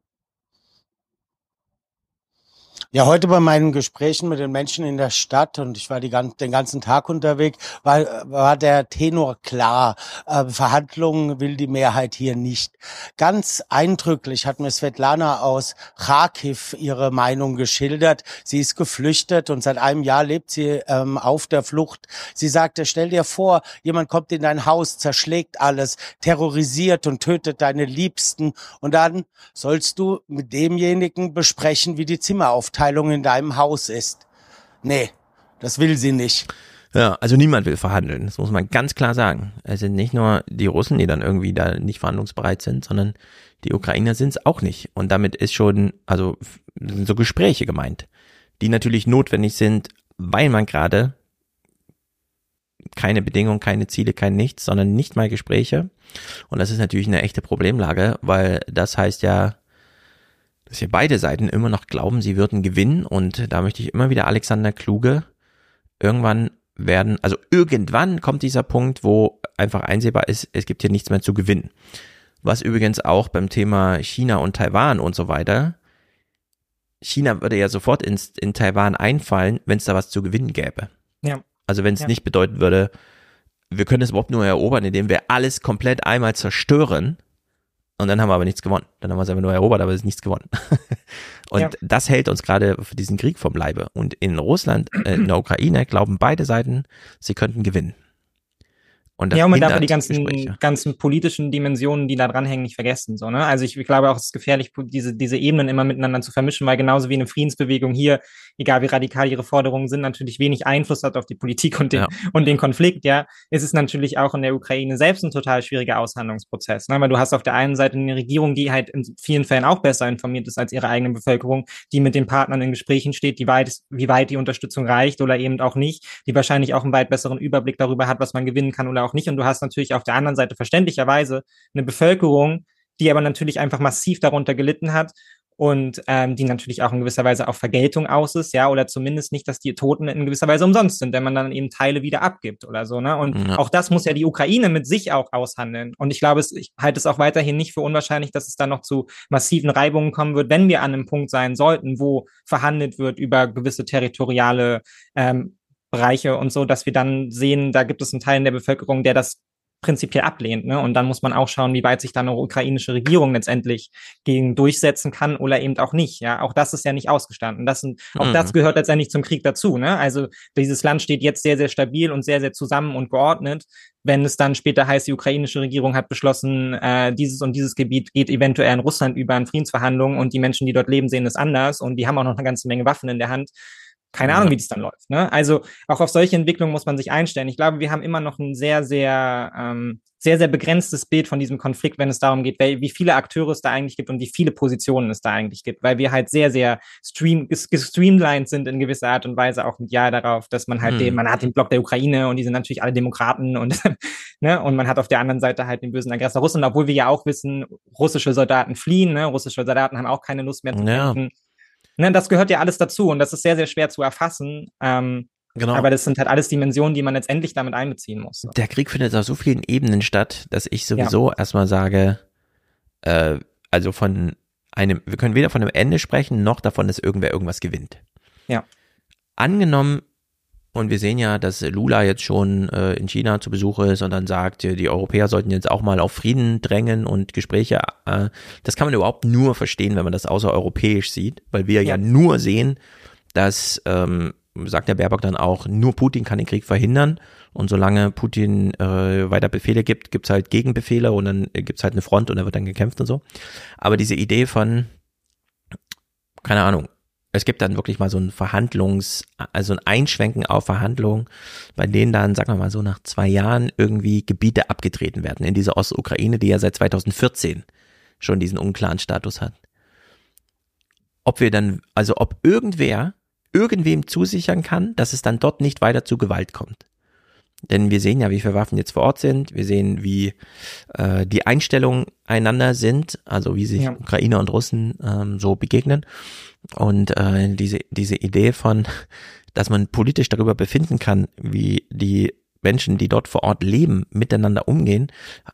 Ja, heute bei meinen Gesprächen mit den Menschen in der Stadt und ich war die, den ganzen Tag unterwegs, war, war der Tenor klar. Äh, Verhandlungen will die Mehrheit hier nicht. Ganz eindrücklich hat mir Svetlana aus Kharkiv ihre Meinung geschildert. Sie ist geflüchtet und seit einem Jahr lebt sie ähm, auf der Flucht. Sie sagte, stell dir vor, jemand kommt in dein Haus, zerschlägt alles, terrorisiert und tötet deine Liebsten und dann sollst du mit demjenigen besprechen, wie die Zimmer aufteilen Abteilung in deinem Haus ist. Nee, das will sie nicht. Ja, also niemand will verhandeln, das muss man ganz klar sagen. Es sind nicht nur die Russen, die dann irgendwie da nicht verhandlungsbereit sind, sondern die Ukrainer sind es auch nicht. Und damit ist schon, also sind so Gespräche gemeint, die natürlich notwendig sind, weil man gerade keine Bedingungen, keine Ziele, kein Nichts, sondern nicht mal Gespräche. Und das ist natürlich eine echte Problemlage, weil das heißt ja, dass hier beide Seiten immer noch glauben, sie würden gewinnen und da möchte ich immer wieder Alexander Kluge irgendwann werden, also irgendwann kommt dieser Punkt, wo einfach einsehbar ist, es gibt hier nichts mehr zu gewinnen. Was übrigens auch beim Thema China und Taiwan und so weiter, China würde ja sofort ins, in Taiwan einfallen, wenn es da was zu gewinnen gäbe. Ja. Also wenn es Ja. nicht bedeuten würde, wir können es überhaupt nur erobern, indem wir alles komplett einmal zerstören, und dann haben wir aber nichts gewonnen. Dann haben wir es einfach nur erobert, aber es ist nichts gewonnen. Und Ja. das hält uns gerade für diesen Krieg vom Leibe. Und in Russland, äh, in der Ukraine glauben beide Seiten, sie könnten gewinnen. Und das ja, und man darf die ganzen, Gespräche. ganzen politischen Dimensionen, die da dranhängen, nicht vergessen. So, ne? Also ich, ich glaube auch, es ist gefährlich, diese, diese Ebenen immer miteinander zu vermischen, weil genauso wie eine Friedensbewegung hier, egal wie radikal ihre Forderungen sind, natürlich wenig Einfluss hat auf die Politik und den, Ja. und den Konflikt, ja, ist es natürlich auch in der Ukraine selbst ein total schwieriger Aushandlungsprozess. Ne? Weil du hast auf der einen Seite eine Regierung, die halt in vielen Fällen auch besser informiert ist als ihre eigene Bevölkerung, die mit den Partnern in Gesprächen steht, die weit, wie weit die Unterstützung reicht oder eben auch nicht, die wahrscheinlich auch einen weit besseren Überblick darüber hat, was man gewinnen kann oder auch nicht. Und du hast natürlich auf der anderen Seite verständlicherweise eine Bevölkerung, die aber natürlich einfach massiv darunter gelitten hat und ähm, die natürlich auch in gewisser Weise auf Vergeltung aus ist, ja, oder zumindest nicht, dass die Toten in gewisser Weise umsonst sind, wenn man dann eben Teile wieder abgibt oder so, ne? Und Ja. auch das muss ja die Ukraine mit sich auch aushandeln. Und ich glaube, es, ich halte es auch weiterhin nicht für unwahrscheinlich, dass es da noch zu massiven Reibungen kommen wird, wenn wir an einem Punkt sein sollten, wo verhandelt wird über gewisse territoriale ähm, Bereiche und so, dass wir dann sehen, da gibt es einen Teil in der Bevölkerung, der das prinzipiell ablehnt. Ne? Und dann muss man auch schauen, wie weit sich dann eine ukrainische Regierung letztendlich gegen durchsetzen kann oder eben auch nicht. Ja, auch das ist ja nicht ausgestanden. Das sind, auch Mhm. das gehört letztendlich zum Krieg dazu. Ne? Also dieses Land steht jetzt sehr, sehr stabil und sehr, sehr zusammen und geordnet. Wenn es dann später heißt, die ukrainische Regierung hat beschlossen, äh, dieses und dieses Gebiet geht eventuell in Russland über an Friedensverhandlungen und die Menschen, die dort leben, sehen es anders und die haben auch noch eine ganze Menge Waffen in der Hand. Keine Ahnung, wie das dann läuft. Ne? Also auch auf solche Entwicklungen muss man sich einstellen. Ich glaube, wir haben immer noch ein sehr, sehr, ähm, sehr, sehr begrenztes Bild von diesem Konflikt, wenn es darum geht, wie viele Akteure es da eigentlich gibt und wie viele Positionen es da eigentlich gibt, weil wir halt sehr, sehr stream, ges- gestreamlined sind in gewisser Art und Weise auch mit Ja darauf, dass man halt Hm. den, man hat den Block der Ukraine und die sind natürlich alle Demokraten und, ne, und man hat auf der anderen Seite halt den bösen Aggressor Russland, obwohl wir ja auch wissen, russische Soldaten fliehen, ne, russische Soldaten haben auch keine Lust mehr zu Ja. Ne, das gehört ja alles dazu und das ist sehr, sehr schwer zu erfassen. Ähm, Genau. Aber das sind halt alles Dimensionen, die man letztendlich damit einbeziehen muss. Der Krieg findet auf so vielen Ebenen statt, dass ich sowieso erstmal sage, äh, also von einem, wir können weder von einem Ende sprechen, noch davon, dass irgendwer irgendwas gewinnt. Ja. Angenommen, und wir sehen ja, dass Lula jetzt schon äh, in China zu Besuch ist und dann sagt, äh, die Europäer sollten jetzt auch mal auf Frieden drängen und Gespräche, äh, das kann man überhaupt nur verstehen, wenn man das außereuropäisch sieht, weil wir ja, Ja. nur sehen, dass, ähm, sagt der Baerbock dann auch, nur Putin kann den Krieg verhindern und solange Putin äh, weiter Befehle gibt, gibt's halt Gegenbefehle und dann gibt's halt eine Front und da wird dann gekämpft und so. Aber diese Idee von, keine Ahnung, es gibt dann wirklich mal so ein Verhandlungs, also ein Einschwenken auf Verhandlungen, bei denen dann, sagen wir mal so, nach zwei Jahren irgendwie Gebiete abgetreten werden in dieser Ostukraine, die ja seit 2014 schon diesen unklaren Status hat. Ob wir dann, also ob irgendwer irgendwem zusichern kann, dass es dann dort nicht weiter zu Gewalt kommt. Denn wir sehen ja, wie viele Waffen jetzt vor Ort sind. Wir sehen, wie äh, die Einstellungen einander sind, also wie sich ja. Ukrainer und Russen ähm, so begegnen. Und äh, diese, diese Idee von, dass man politisch darüber befinden kann, wie die Menschen, die dort vor Ort leben, miteinander umgehen,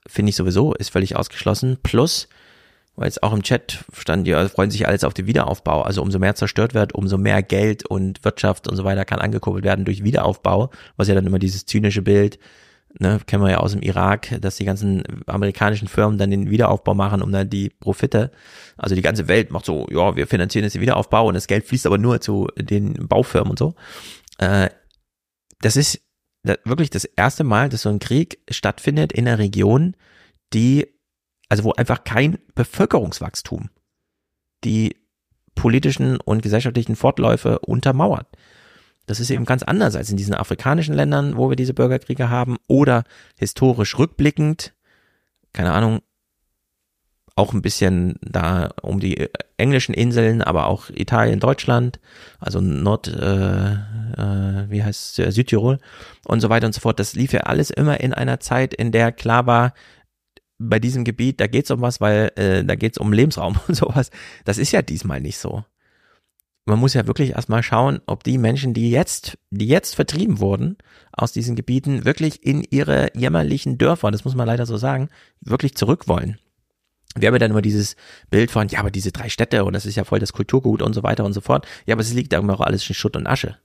finde ich sowieso, ist völlig ausgeschlossen. Plus, weil es auch im Chat stand, ja, freuen sich alles auf den Wiederaufbau. Also umso mehr zerstört wird, umso mehr Geld und Wirtschaft und so weiter kann angekurbelt werden durch Wiederaufbau, was ja dann immer dieses zynische Bild, ne, kennen wir ja aus dem Irak, dass die ganzen amerikanischen Firmen dann den Wiederaufbau machen, um dann die Profite, also die ganze Welt macht so, ja, wir finanzieren jetzt den Wiederaufbau und das Geld fließt aber nur zu den Baufirmen und so. Äh, das ist wirklich das erste Mal, dass so ein Krieg stattfindet in einer Region, die, also wo einfach kein Bevölkerungswachstum die politischen und gesellschaftlichen Fortläufe untermauert. Das ist eben ganz anders als in diesen afrikanischen Ländern, wo wir diese Bürgerkriege haben oder historisch rückblickend, keine Ahnung, auch ein bisschen da um die äh, englischen Inseln, aber auch Italien, Deutschland, also Nord, äh, äh, wie heißt es, Südtirol und so weiter und so fort. Das lief ja alles immer in einer Zeit, in der klar war, bei diesem Gebiet, da geht's um was, weil äh, da geht's um Lebensraum und sowas. Das ist ja diesmal nicht so. Man muss ja wirklich erstmal schauen, ob die Menschen, die jetzt, die jetzt vertrieben wurden aus diesen Gebieten, wirklich in ihre jämmerlichen Dörfer, das muss man leider so sagen, wirklich zurück wollen wir haben ja dann immer dieses Bild von, ja, aber diese drei Städte und das ist ja voll das Kulturgut und so weiter und so fort. Ja, aber es liegt da immer auch alles in Schutt und Asche.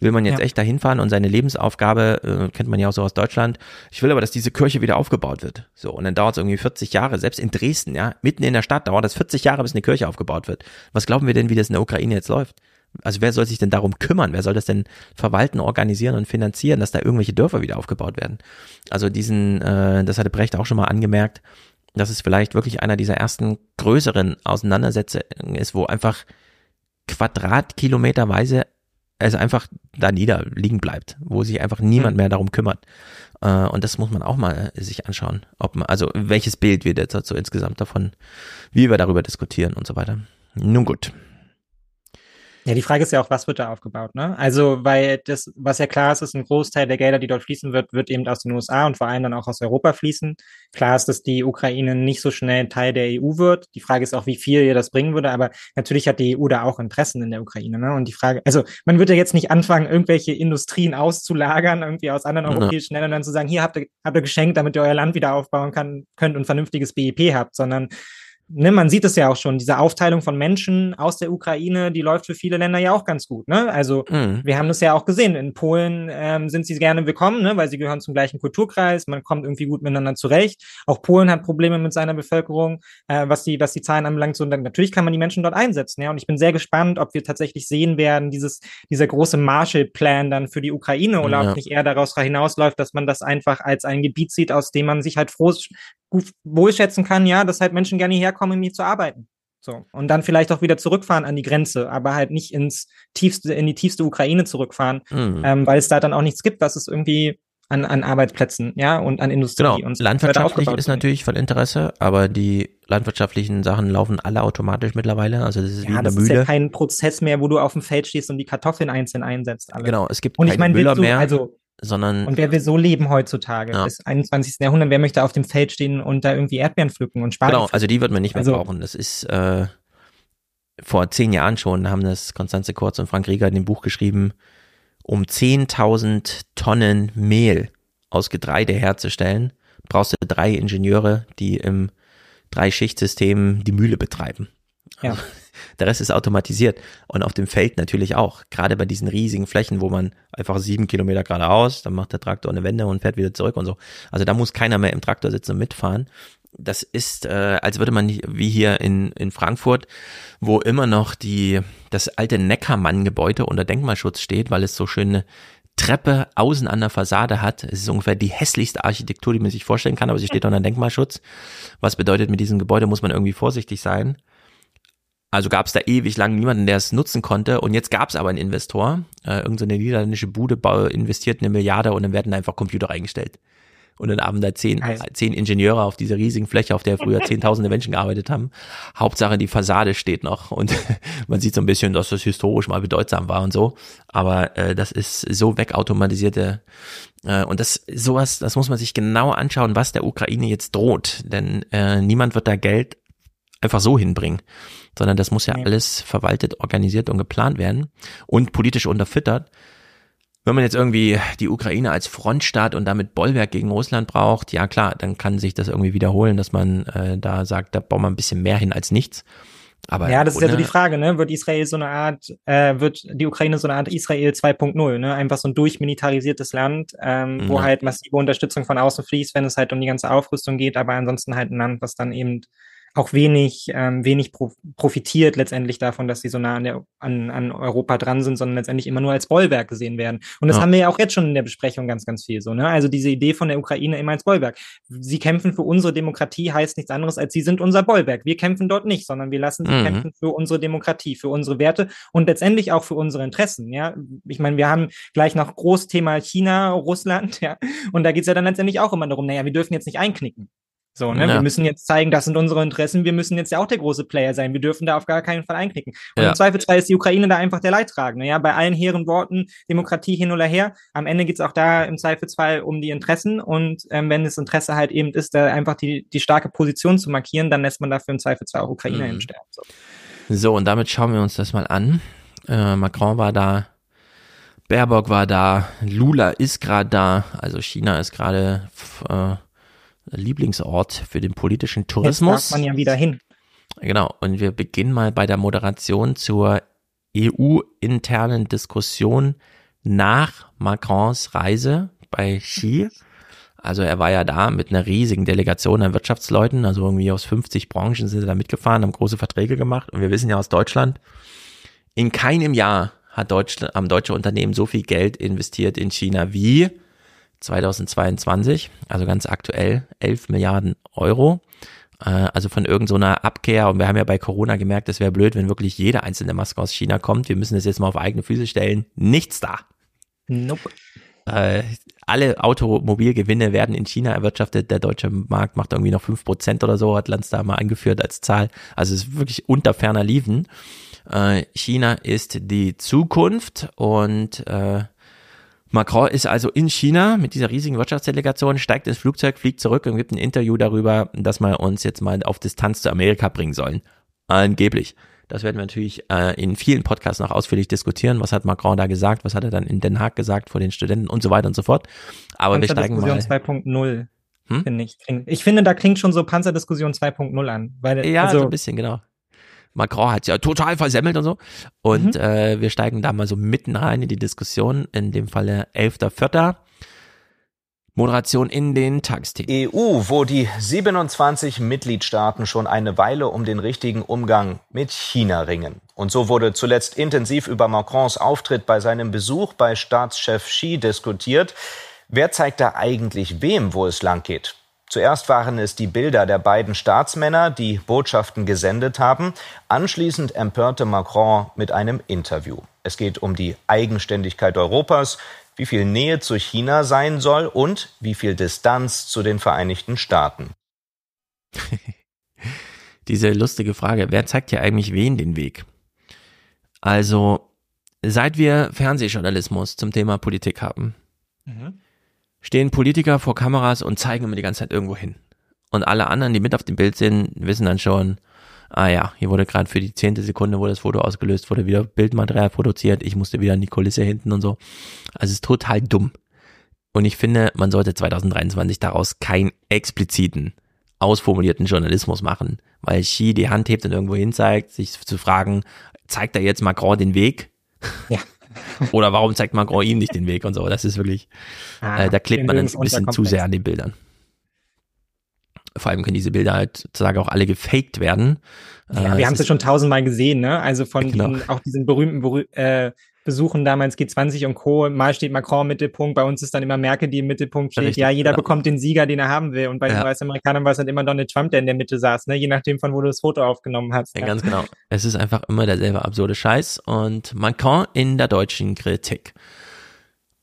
Will man jetzt ja. echt dahin fahren und seine Lebensaufgabe, äh, kennt man ja auch so aus Deutschland, ich will aber, dass diese Kirche wieder aufgebaut wird. So, und dann dauert es irgendwie 40 Jahre, selbst in Dresden, ja, mitten in der Stadt dauert das 40 Jahre, bis eine Kirche aufgebaut wird. Was glauben wir denn, wie das in der Ukraine jetzt läuft? Also wer soll sich denn darum kümmern? Wer soll das denn verwalten, organisieren und finanzieren, dass da irgendwelche Dörfer wieder aufgebaut werden? Also diesen, äh, das hatte Brecht auch schon mal angemerkt, dass es vielleicht wirklich einer dieser ersten größeren Auseinandersetzungen ist, wo einfach Quadratkilometerweise es einfach da niederliegen bleibt, wo sich einfach niemand hm. mehr darum kümmert. Äh, und das muss man auch mal sich anschauen, ob man, also welches Bild wir jetzt so insgesamt davon, wie wir darüber diskutieren und so weiter. Nun gut. Ja, die Frage ist ja auch, was wird da aufgebaut, ne? Also, weil das, was ja klar ist, ist, ein Großteil der Gelder, die dort fließen wird, wird eben aus den USA und vor allem dann auch aus Europa fließen. Klar ist, dass die Ukraine nicht so schnell Teil der EU wird. Die Frage ist auch, wie viel ihr das bringen würde, aber natürlich hat die EU da auch Interessen in der Ukraine, ne? Und die Frage, also, man würde ja jetzt nicht anfangen, irgendwelche Industrien auszulagern, irgendwie aus anderen europäischen Ländern und dann zu sagen, hier habt ihr, habt ihr geschenkt, damit ihr euer Land wieder aufbauen kann, könnt und vernünftiges BIP habt, sondern ne, man sieht es ja auch schon, diese Aufteilung von Menschen aus der Ukraine, die läuft für viele Länder ja auch ganz gut. Ne? Also mhm. wir haben das ja auch gesehen. In Polen ähm, sind sie gerne willkommen, ne? weil sie gehören zum gleichen Kulturkreis, man kommt irgendwie gut miteinander zurecht. Auch Polen hat Probleme mit seiner Bevölkerung, äh, was die, was die Zahlen anbelangt. Und dann, natürlich kann man die Menschen dort einsetzen. Ja? Und ich bin sehr gespannt, ob wir tatsächlich sehen werden, dieses, dieser große Marshall-Plan dann für die Ukraine oder ja. ob nicht eher daraus hinausläuft, dass man das einfach als ein Gebiet sieht, aus dem man sich halt froh gut wohlschätzen kann, ja, dass halt Menschen gerne herkommen, um hier zu arbeiten. So. Und dann vielleicht auch wieder zurückfahren an die Grenze, aber halt nicht ins tiefste, in die tiefste Ukraine zurückfahren, mhm. ähm, weil es da dann auch nichts gibt, was es irgendwie an, an Arbeitsplätzen, ja, und an Industrie genau. und so Landwirtschaftlich ist natürlich von Interesse, aber die landwirtschaftlichen Sachen laufen alle automatisch mittlerweile. Also das ist ja, wie in der das Mühle. ist ja kein Prozess mehr, wo du auf dem Feld stehst und die Kartoffeln einzeln einsetzt. Alle. Genau, es gibt und keine ich mein, Müller du, mehr. Also sondern. Und wer will so leben heutzutage, ja. des 21. Jahrhunderts, wer möchte auf dem Feld stehen und da irgendwie Erdbeeren pflücken und Spargel Genau, also die wird man nicht mehr also, brauchen. Das ist äh, vor zehn Jahren schon, haben das Konstanze Kurz und Frank Rieger in dem Buch geschrieben, um 10.000 Tonnen Mehl aus Getreide herzustellen, brauchst du drei Ingenieure, die im Drei-Schicht-System die Mühle betreiben. Ja. Der Rest ist automatisiert und auf dem Feld natürlich auch. Gerade bei diesen riesigen Flächen, wo man einfach sieben Kilometer geradeaus, dann macht der Traktor eine Wende und fährt wieder zurück und so. Also da muss keiner mehr im Traktor sitzen und mitfahren. Das ist, äh, als würde man wie hier in, in Frankfurt, wo immer noch die, das alte Neckermann-Gebäude unter Denkmalschutz steht, weil es so schöne Treppe außen an der Fassade hat. Es ist ungefähr die hässlichste Architektur, die man sich vorstellen kann, aber sie steht unter Denkmalschutz. Was bedeutet, mit diesem Gebäude muss man irgendwie vorsichtig sein. Also gab es da ewig lang niemanden, der es nutzen konnte. Und jetzt gab es aber einen Investor, äh, irgendeine niederländische Bude investiert eine Milliarde und dann werden da einfach Computer eingestellt. Und dann haben da zehn, zehn Ingenieure auf dieser riesigen Fläche, auf der früher zehntausende Menschen gearbeitet haben. Hauptsache die Fassade steht noch und man sieht so ein bisschen, dass das historisch mal bedeutsam war und so. Aber äh, das ist so wegautomatisierte äh, und das sowas, das muss man sich genau anschauen, was der Ukraine jetzt droht. Denn äh, niemand wird da Geld einfach so hinbringen, sondern das muss ja alles verwaltet, organisiert und geplant werden und politisch unterfüttert. Wenn man jetzt irgendwie die Ukraine als Frontstaat und damit Bollwerk gegen Russland braucht, ja klar, dann kann sich das irgendwie wiederholen, dass man äh, da sagt, da bauen wir ein bisschen mehr hin als nichts. Aber ja, das ist ja so die Frage, ne? Wird Israel so eine Art, äh, wird die Ukraine so eine Art Israel 2.0, ne? Einfach so ein durchmilitarisiertes Land, ähm, wo halt massive Unterstützung von außen fließt, wenn es halt um die ganze Aufrüstung geht, aber ansonsten halt ein Land, was dann eben auch wenig, ähm, wenig pro profitiert letztendlich davon, dass sie so nah an, der, an, an Europa dran sind, sondern letztendlich immer nur als Bollwerk gesehen werden. Und das Ja. haben wir ja auch jetzt schon in der Besprechung ganz, ganz viel so, ne? Also diese Idee von der Ukraine immer als Bollwerk. Sie kämpfen für unsere Demokratie heißt nichts anderes als sie sind unser Bollwerk. Wir kämpfen dort nicht, sondern wir lassen sie Mhm. kämpfen für unsere Demokratie, für unsere Werte und letztendlich auch für unsere Interessen, ja? Ich meine, wir haben gleich noch Großthema China, Russland, ja? Und da geht's ja dann letztendlich auch immer darum, naja, wir dürfen jetzt nicht einknicken. So, ne? Ja. Wir müssen jetzt zeigen, das sind unsere Interessen. Wir müssen jetzt ja auch der große Player sein. Wir dürfen da auf gar keinen Fall einknicken. Und Ja. im Zweifelsfall ist die Ukraine da einfach der Leidtragende. Ja, bei allen hehren Worten, Demokratie hin oder her. Am Ende geht's auch da im Zweifelsfall um die Interessen. Und ähm, wenn das Interesse halt eben ist, da einfach die, die starke Position zu markieren, dann lässt man dafür im Zweifelsfall auch Ukraine Mhm. im Sterben. So. So, und damit schauen wir uns das mal an. Äh, Macron war da, Baerbock war da, Lula ist gerade da, also China ist gerade äh, Lieblingsort für den politischen Jetzt Tourismus. darf man ja wieder hin. Genau, und wir beginnen mal bei der Moderation zur EU-internen Diskussion nach Macrons Reise bei Xi. Also er war ja da mit einer riesigen Delegation an Wirtschaftsleuten, also irgendwie aus 50 Branchen sind sie da mitgefahren, haben große Verträge gemacht. Und wir wissen ja aus Deutschland, in keinem Jahr hat Deutschland, haben deutsche Unternehmen so viel Geld investiert in China wie 2022, also ganz aktuell 11 Milliarden Euro. Äh, Also von irgendeiner Abkehr. Und wir haben ja bei Corona gemerkt, es wäre blöd, wenn wirklich jede einzelne Maske aus China kommt. Wir müssen das jetzt mal auf eigene Füße stellen. Nichts da. Nope. Äh, alle Automobilgewinne werden in China erwirtschaftet. Der deutsche Markt macht irgendwie noch fünf Prozent oder so, hat Lanz da mal angeführt als Zahl. Also es ist wirklich unter ferner Liefen. Äh, China ist die Zukunft und äh, Macron ist also in China mit dieser riesigen Wirtschaftsdelegation, steigt ins Flugzeug, fliegt zurück und gibt ein Interview darüber, dass wir uns jetzt mal auf Distanz zu Amerika bringen sollen. Angeblich. Das werden wir natürlich äh, in vielen Podcasts noch ausführlich diskutieren. Was hat Macron da gesagt? Was hat er dann in Den Haag gesagt vor den Studenten und so weiter und so fort. Aber wir steigen mal. Panzerdiskussion 2.0, Hm? finde ich. Ich finde, da klingt schon so Panzerdiskussion 2.0 an. Weil, Ja, also, so ein bisschen, genau. Macron hat ja total versemmelt und so. Und äh, wir steigen da mal so mitten rein in die Diskussion. In dem Falle 11.04. Moderation in den Tagsteam. EU, wo die 27 Mitgliedstaaten schon eine Weile um den richtigen Umgang mit China ringen. Und so wurde zuletzt intensiv über Macrons Auftritt bei seinem Besuch bei Staatschef Xi diskutiert. Wer zeigt da eigentlich wem, wo es lang geht? Zuerst waren es die Bilder der beiden Staatsmänner, die Botschaften gesendet haben. Anschließend empörte Macron mit einem Interview. Es geht um die Eigenständigkeit Europas, wie viel Nähe zu China sein soll und wie viel Distanz zu den Vereinigten Staaten. Diese lustige Frage, wer zeigt hier eigentlich wen den Weg? Also, seit wir Fernsehjournalismus zum Thema Politik haben, Mhm. Stehen Politiker vor Kameras und zeigen immer die ganze Zeit irgendwo hin. Und alle anderen, die mit auf dem Bild sind, wissen dann schon, ah ja, hier wurde gerade für die zehnte Sekunde, wo das Foto ausgelöst wurde, wieder Bildmaterial produziert, ich musste wieder in die Kulisse hinten und so. Also es ist total dumm. Und ich finde, man sollte 2023 daraus keinen expliziten, ausformulierten Journalismus machen, weil Xi die Hand hebt und irgendwo hin zeigt, sich zu fragen, zeigt er jetzt Macron den Weg? Ja. Oder warum zeigt Macron ihm nicht den Weg und so? Das ist wirklich, Ah, äh, da klebt man ein bisschen zu sehr an den Bildern. Vor allem können diese Bilder halt sozusagen auch alle gefaked werden. Ja, Äh, wir haben es ja schon tausendmal gesehen, ne? Also von Genau. diesen, auch diesen berühmten berüh äh, Besuchen damals G20 und Co. Mal steht Macron im Mittelpunkt, bei uns ist dann immer Merkel, die im Mittelpunkt steht. Richtig, ja, jeder genau. bekommt den Sieger, den er haben will. Und bei den Ja. US-Amerikanern war es dann immer Donald Trump, der in der Mitte saß, ne? Je nachdem, von wo du das Foto aufgenommen hast. Ja, ganz genau. Es ist einfach immer derselbe absurde Scheiß und Macron in der deutschen Kritik.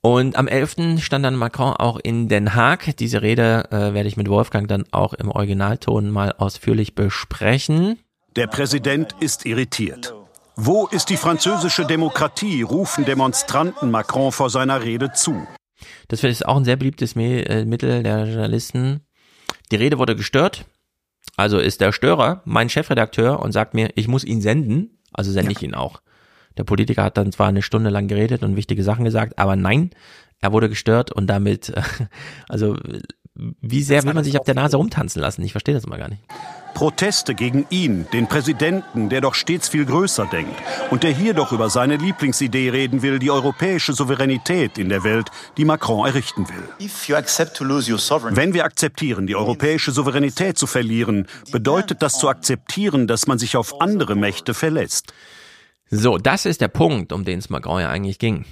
Und am 11. stand dann Macron auch in Den Haag. Diese Rede äh, werde ich mit Wolfgang dann auch im Originalton mal ausführlich besprechen. Der Präsident ist irritiert. Wo ist die französische Demokratie, rufen Demonstranten Macron vor seiner Rede zu. Das ist auch ein sehr beliebtes äh, Mittel der Journalisten. Die Rede wurde gestört. Also ist der Störer mein Chefredakteur und sagt mir, ich muss ihn senden. Also sende ich ihn auch. Der Politiker hat dann zwar eine Stunde lang geredet und wichtige Sachen gesagt, aber nein, er wurde gestört und damit, also wie sehr will man sich auf der Nase rumtanzen lassen? Ich verstehe das immer gar nicht. Proteste gegen ihn, den Präsidenten, der doch stets viel größer denkt und der hier doch über seine Lieblingsidee reden will, die europäische Souveränität in der Welt, die Macron errichten will. Wenn wir akzeptieren, die europäische Souveränität zu verlieren, bedeutet das zu akzeptieren, dass man sich auf andere Mächte verlässt. So, das ist der Punkt, um den es Macron ja eigentlich ging.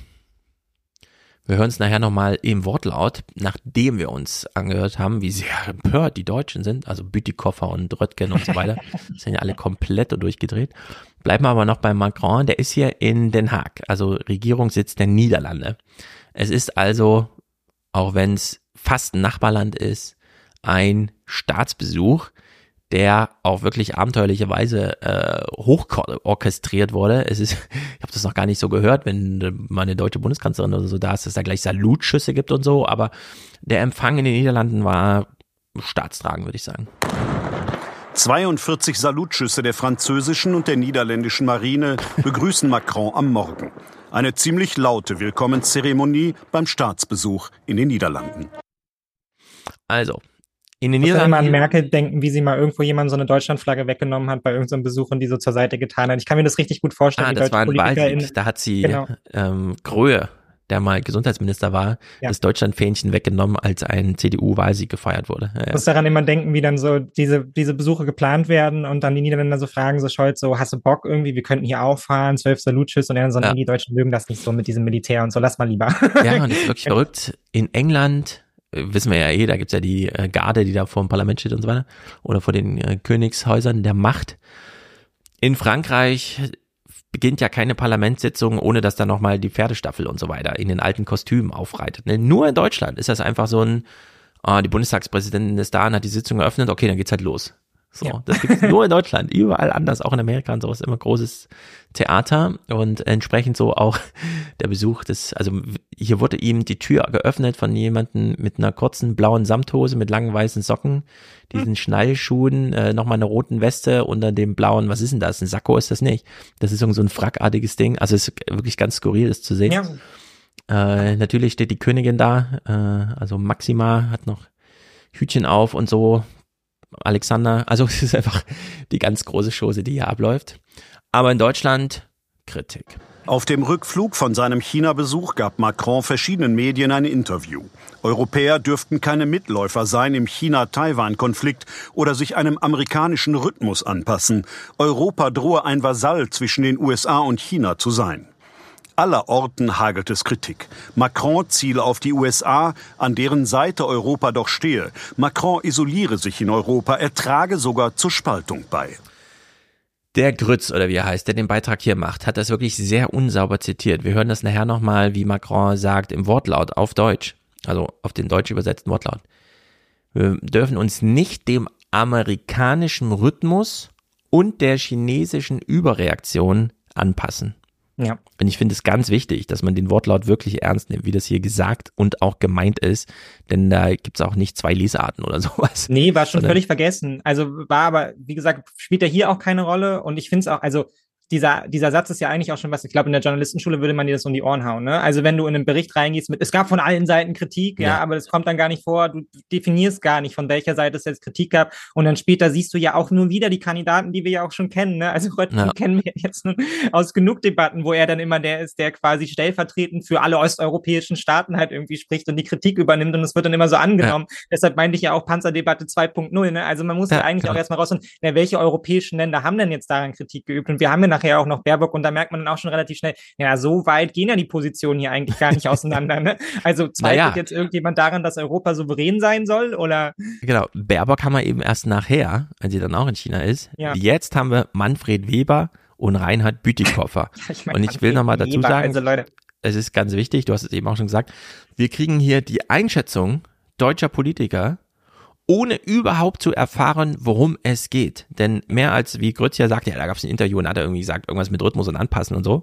Wir hören es nachher nochmal im Wortlaut, nachdem wir uns angehört haben, wie sehr empört die Deutschen sind, also Bütikofer und Röttgen und so weiter, sind ja alle komplett durchgedreht. Bleiben wir aber noch bei Macron, der ist hier in Den Haag, also Regierungssitz der Niederlande. Es ist also, auch wenn es fast ein Nachbarland ist, ein Staatsbesuch, der auch wirklich abenteuerlicherweise äh, hochorchestriert wurde. Es ist, ich habe das noch gar nicht so gehört, wenn meine deutsche Bundeskanzlerin oder so da ist, dass da gleich Salutschüsse gibt und so, aber der Empfang in den Niederlanden war staatstragend, würde ich sagen. 42 Salutschüsse der französischen und der niederländischen Marine begrüßen Macron am Morgen. Eine ziemlich laute Willkommenszeremonie beim Staatsbesuch in den Niederlanden. Also, in den Niederlanden. An Merkel denken, wie sie mal irgendwo jemand so eine Deutschlandflagge weggenommen hat bei irgendeinem Besuch und die so zur Seite getan hat. Ich kann mir das richtig gut vorstellen. Ah, das war ein Wahlsieg. Da hat sie genau. ähm, Gröhe, der mal Gesundheitsminister war, ja. das Deutschlandfähnchen weggenommen, als ein CDU-Wahlsieg gefeiert wurde. Ja. Ich muss daran immer denken, wie dann so diese, diese Besuche geplant werden und dann die Niederländer so fragen, so Scholz, so, hast du Bock irgendwie, wir könnten hier auch fahren, zwölf Salutschiss und dann so, ja. die Deutschen mögen das nicht so mit diesem Militär und so, lass mal lieber. Ja, und das ist wirklich verrückt. In England wissen wir ja eh, da gibt's ja die äh, Garde, die da vor dem Parlament steht und so weiter, oder vor den äh, Königshäusern der Macht. In Frankreich beginnt ja keine Parlamentssitzung, ohne dass da nochmal die Pferdestaffel und so weiter in den alten Kostümen aufreitet. Ne? Nur in Deutschland ist das einfach so ein, ah, die Bundestagspräsidentin ist da und hat die Sitzung eröffnet, okay, dann geht's halt los. So, ja. das gibt's nur in Deutschland, überall anders, auch in Amerika und sowas, immer großes Theater und entsprechend so auch der Besuch des, also hier wurde ihm die Tür geöffnet von jemandem mit einer kurzen blauen Samthose mit langen weißen Socken, diesen hm. Schnallschuhen, äh, nochmal eine roten Weste unter dem blauen, was ist denn das? Ein Sakko ist das nicht. Das ist so ein frackartiges Ding, also es ist wirklich ganz skurril, das zu sehen. Ja. Äh, natürlich steht die Königin da, äh, also Maxima hat noch Hütchen auf und so, Alexander. Also es ist einfach die ganz große Chose, die hier abläuft. Aber in Deutschland Kritik. Auf dem Rückflug von seinem China-Besuch gab Macron verschiedenen Medien ein Interview. Europäer dürften keine Mitläufer sein im China-Taiwan-Konflikt oder sich einem amerikanischen Rhythmus anpassen. Europa drohe ein Vasall zwischen den USA und China zu sein aller Orten hagelt es Kritik. Macron ziele auf die USA, an deren Seite Europa doch stehe. Macron isoliere sich in Europa, er trage sogar zur Spaltung bei. Der Grütz, oder wie er heißt, der den Beitrag hier macht, hat das wirklich sehr unsauber zitiert. Wir hören das nachher nochmal, wie Macron sagt, im Wortlaut auf Deutsch, also auf den deutsch übersetzten Wortlaut. Wir dürfen uns nicht dem amerikanischen Rhythmus und der chinesischen Überreaktion anpassen. Ja. Und ich finde es ganz wichtig, dass man den Wortlaut wirklich ernst nimmt, wie das hier gesagt und auch gemeint ist. Denn da gibt's auch nicht zwei Lesarten oder sowas. Nee, war schon völlig vergessen. Also war aber, wie gesagt, spielt er hier auch keine Rolle. Und ich finde es auch, also dieser, dieser Satz ist ja eigentlich auch schon was, ich glaube, in der Journalistenschule würde man dir das um die Ohren hauen. Ne? Also wenn du in einen Bericht reingehst mit, es gab von allen Seiten Kritik, ja, ja aber das kommt dann gar nicht vor, du definierst gar nicht, von welcher Seite es jetzt Kritik gab. Und dann später siehst du ja auch nur wieder die Kandidaten, die wir ja auch schon kennen. Ne? Also Röttgen ja. kennen wir jetzt nun aus genug Debatten, wo er dann immer der ist, der quasi stellvertretend für alle osteuropäischen Staaten halt irgendwie spricht und die Kritik übernimmt und es wird dann immer so angenommen. Ja. Deshalb meinte ich ja auch Panzerdebatte 2.0. Ne? Also man muss ja, eigentlich auch erstmal rausfinden, na, welche europäischen Länder haben denn jetzt daran Kritik geübt? Und wir haben ja nachher auch noch Baerbock und da merkt man dann auch schon relativ schnell, ja, so weit gehen ja die Positionen hier eigentlich gar nicht auseinander. Ne? Also zweifelt naja. jetzt irgendjemand daran, dass Europa souverän sein soll oder? Genau, Baerbock haben wir eben erst nachher, als sie dann auch in China ist. Ja. Jetzt haben wir Manfred Weber und Reinhard Bütikofer. ich mein, und ich will nochmal dazu sagen, also Leute. es ist ganz wichtig, du hast es eben auch schon gesagt, wir kriegen hier die Einschätzung deutscher Politiker, ohne überhaupt zu erfahren, worum es geht. Denn mehr als, wie Grütz ja sagt, ja, da gab es ein Interview und hat er irgendwie gesagt, irgendwas mit Rhythmus und Anpassen und so.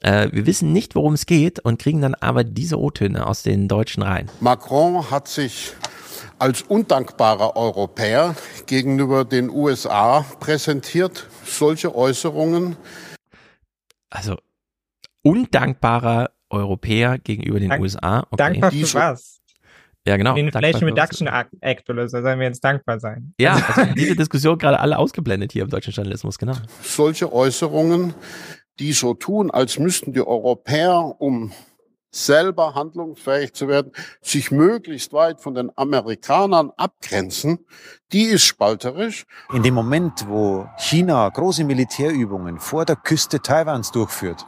Äh, wir wissen nicht, worum es geht und kriegen dann aber diese O-Töne aus den Deutschen rein. Macron hat sich als undankbarer Europäer gegenüber den USA präsentiert. Solche Äußerungen. Also undankbarer Europäer gegenüber den Dank, USA. Okay. Dankbar für was? Ja, genau. Den Inflation Reduction Act oder so, sollen wir jetzt dankbar sein. Ja, also diese Diskussion gerade alle ausgeblendet hier im deutschen Journalismus, genau. Solche Äußerungen, die so tun, als müssten die Europäer, um selber handlungsfähig zu werden, sich möglichst weit von den Amerikanern abgrenzen, die ist spalterisch. In dem Moment, wo China große Militärübungen vor der Küste Taiwans durchführt,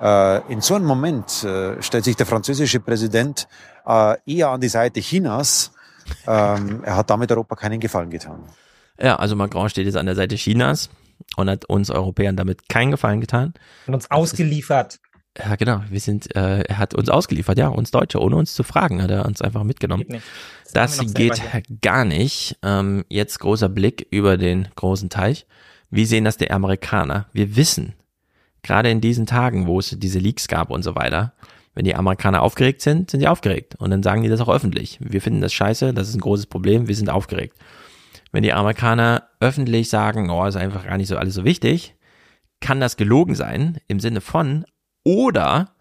äh, in so einem Moment äh, stellt sich der französische Präsident eher an die Seite Chinas. Ähm, er hat damit Europa keinen Gefallen getan. Ja, also Macron steht jetzt an der Seite Chinas und hat uns Europäern damit keinen Gefallen getan. Und uns ausgeliefert. Ja, genau. Wir sind, äh, er hat uns ausgeliefert, ja, uns Deutsche, ohne uns zu fragen, hat er uns einfach mitgenommen. Das, das geht gar nicht. Ähm, jetzt großer Blick über den großen Teich. Wie sehen das die Amerikaner? Wir wissen, gerade in diesen Tagen, wo es diese Leaks gab und so weiter, wenn die Amerikaner aufgeregt sind, sind sie aufgeregt. Und dann sagen die das auch öffentlich. Wir finden das scheiße, das ist ein großes Problem, wir sind aufgeregt. Wenn die Amerikaner öffentlich sagen, oh, ist einfach gar nicht so alles so wichtig, kann das gelogen sein im Sinne von, oder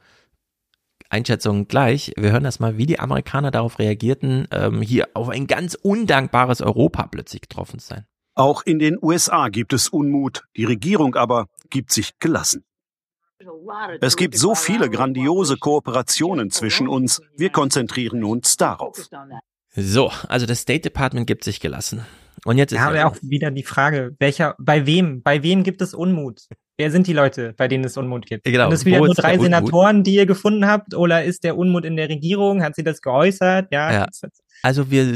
Einschätzung gleich, wir hören das mal, wie die Amerikaner darauf reagierten, ähm, hier auf ein ganz undankbares Europa plötzlich getroffen zu sein. Auch in den USA gibt es Unmut, die Regierung aber gibt sich gelassen. Es gibt so viele grandiose Kooperationen zwischen uns, wir konzentrieren uns darauf. So, also das State Department gibt sich gelassen. Und jetzt ist ja, aber auch wieder die Frage, welcher, bei wem, bei wem gibt es Unmut? Wer sind die Leute, bei denen es Unmut gibt? Genau. Sind es wieder nur drei Senatoren, die ihr gefunden habt, oder ist der Unmut in der Regierung? Hat sie das geäußert? Ja. ja. Also wir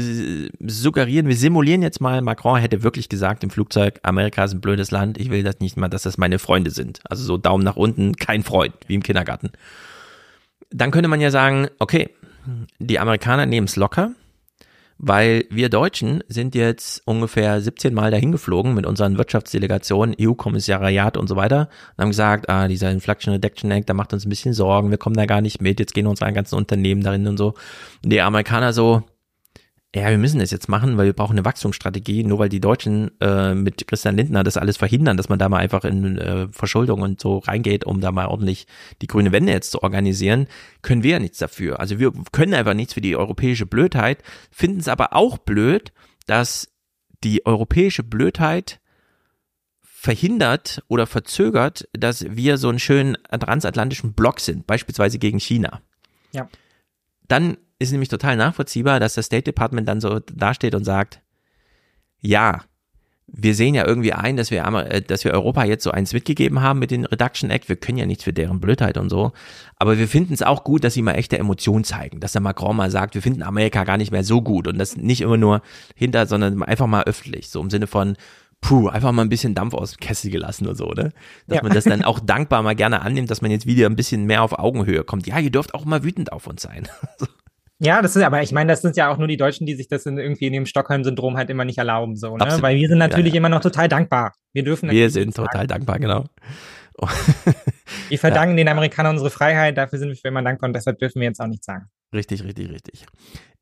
suggerieren, wir simulieren jetzt mal, Macron hätte wirklich gesagt im Flugzeug, Amerika ist ein blödes Land, ich will das nicht mal, dass das meine Freunde sind. Also so Daumen nach unten, kein Freund, wie im Kindergarten. Dann könnte man ja sagen, okay, die Amerikaner nehmen es locker, weil wir Deutschen sind jetzt ungefähr 17 Mal dahin geflogen mit unseren Wirtschaftsdelegationen, EU-Kommissariat und so weiter und haben gesagt, ah, dieser Inflation Reduction Act, da macht uns ein bisschen Sorgen, wir kommen da gar nicht mit, jetzt gehen unsere ganzen Unternehmen darin und so. Und die Amerikaner so, ja, wir müssen das jetzt machen, weil wir brauchen eine Wachstumsstrategie. Nur weil die Deutschen äh, mit Christian Lindner das alles verhindern, dass man da mal einfach in äh, Verschuldung und so reingeht, um da mal ordentlich die grüne Wende jetzt zu organisieren, können wir ja nichts dafür. Also wir können einfach nichts für die europäische Blödheit, finden es aber auch blöd, dass die europäische Blödheit verhindert oder verzögert, dass wir so einen schönen transatlantischen Block sind, beispielsweise gegen China. Ja. Dann ist nämlich total nachvollziehbar, dass das State Department dann so dasteht und sagt, ja, wir sehen ja irgendwie ein, dass wir, äh, dass wir Europa jetzt so eins mitgegeben haben mit dem Reduction Act. Wir können ja nichts für deren Blödheit und so. Aber wir finden es auch gut, dass sie mal echte Emotionen zeigen. Dass der Macron mal sagt, wir finden Amerika gar nicht mehr so gut. Und das nicht immer nur hinter, sondern einfach mal öffentlich. So im Sinne von, puh, einfach mal ein bisschen Dampf aus dem Kessel gelassen oder so, ne? Dass ja. man das dann auch dankbar mal gerne annimmt, dass man jetzt wieder ein bisschen mehr auf Augenhöhe kommt. Ja, ihr dürft auch mal wütend auf uns sein. Ja, das ist, aber ich meine, das sind ja auch nur die Deutschen, die sich das in, irgendwie in dem Stockholm-Syndrom halt immer nicht erlauben, so, ne? Absolut. Weil wir sind natürlich ja, ja. immer noch total dankbar. Wir dürfen. Wir sind total dankbar, genau. wir verdanken ja. den Amerikanern unsere Freiheit, dafür sind wir immer dankbar und deshalb dürfen wir jetzt auch nichts sagen. Richtig, richtig, richtig.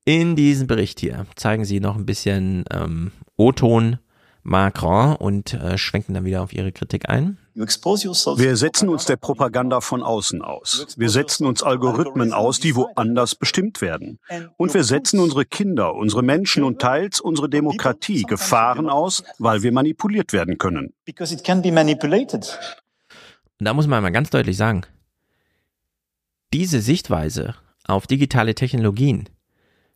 In diesem Bericht hier zeigen sie noch ein bisschen ähm, O-Ton Macron und äh, schwenken dann wieder auf ihre Kritik ein. Wir setzen uns der Propaganda von außen aus. Wir setzen uns Algorithmen aus, die woanders bestimmt werden. Und wir setzen unsere Kinder, unsere Menschen und teils unsere Demokratie Gefahren aus, weil wir manipuliert werden können. Und da muss man mal ganz deutlich sagen, diese Sichtweise auf digitale Technologien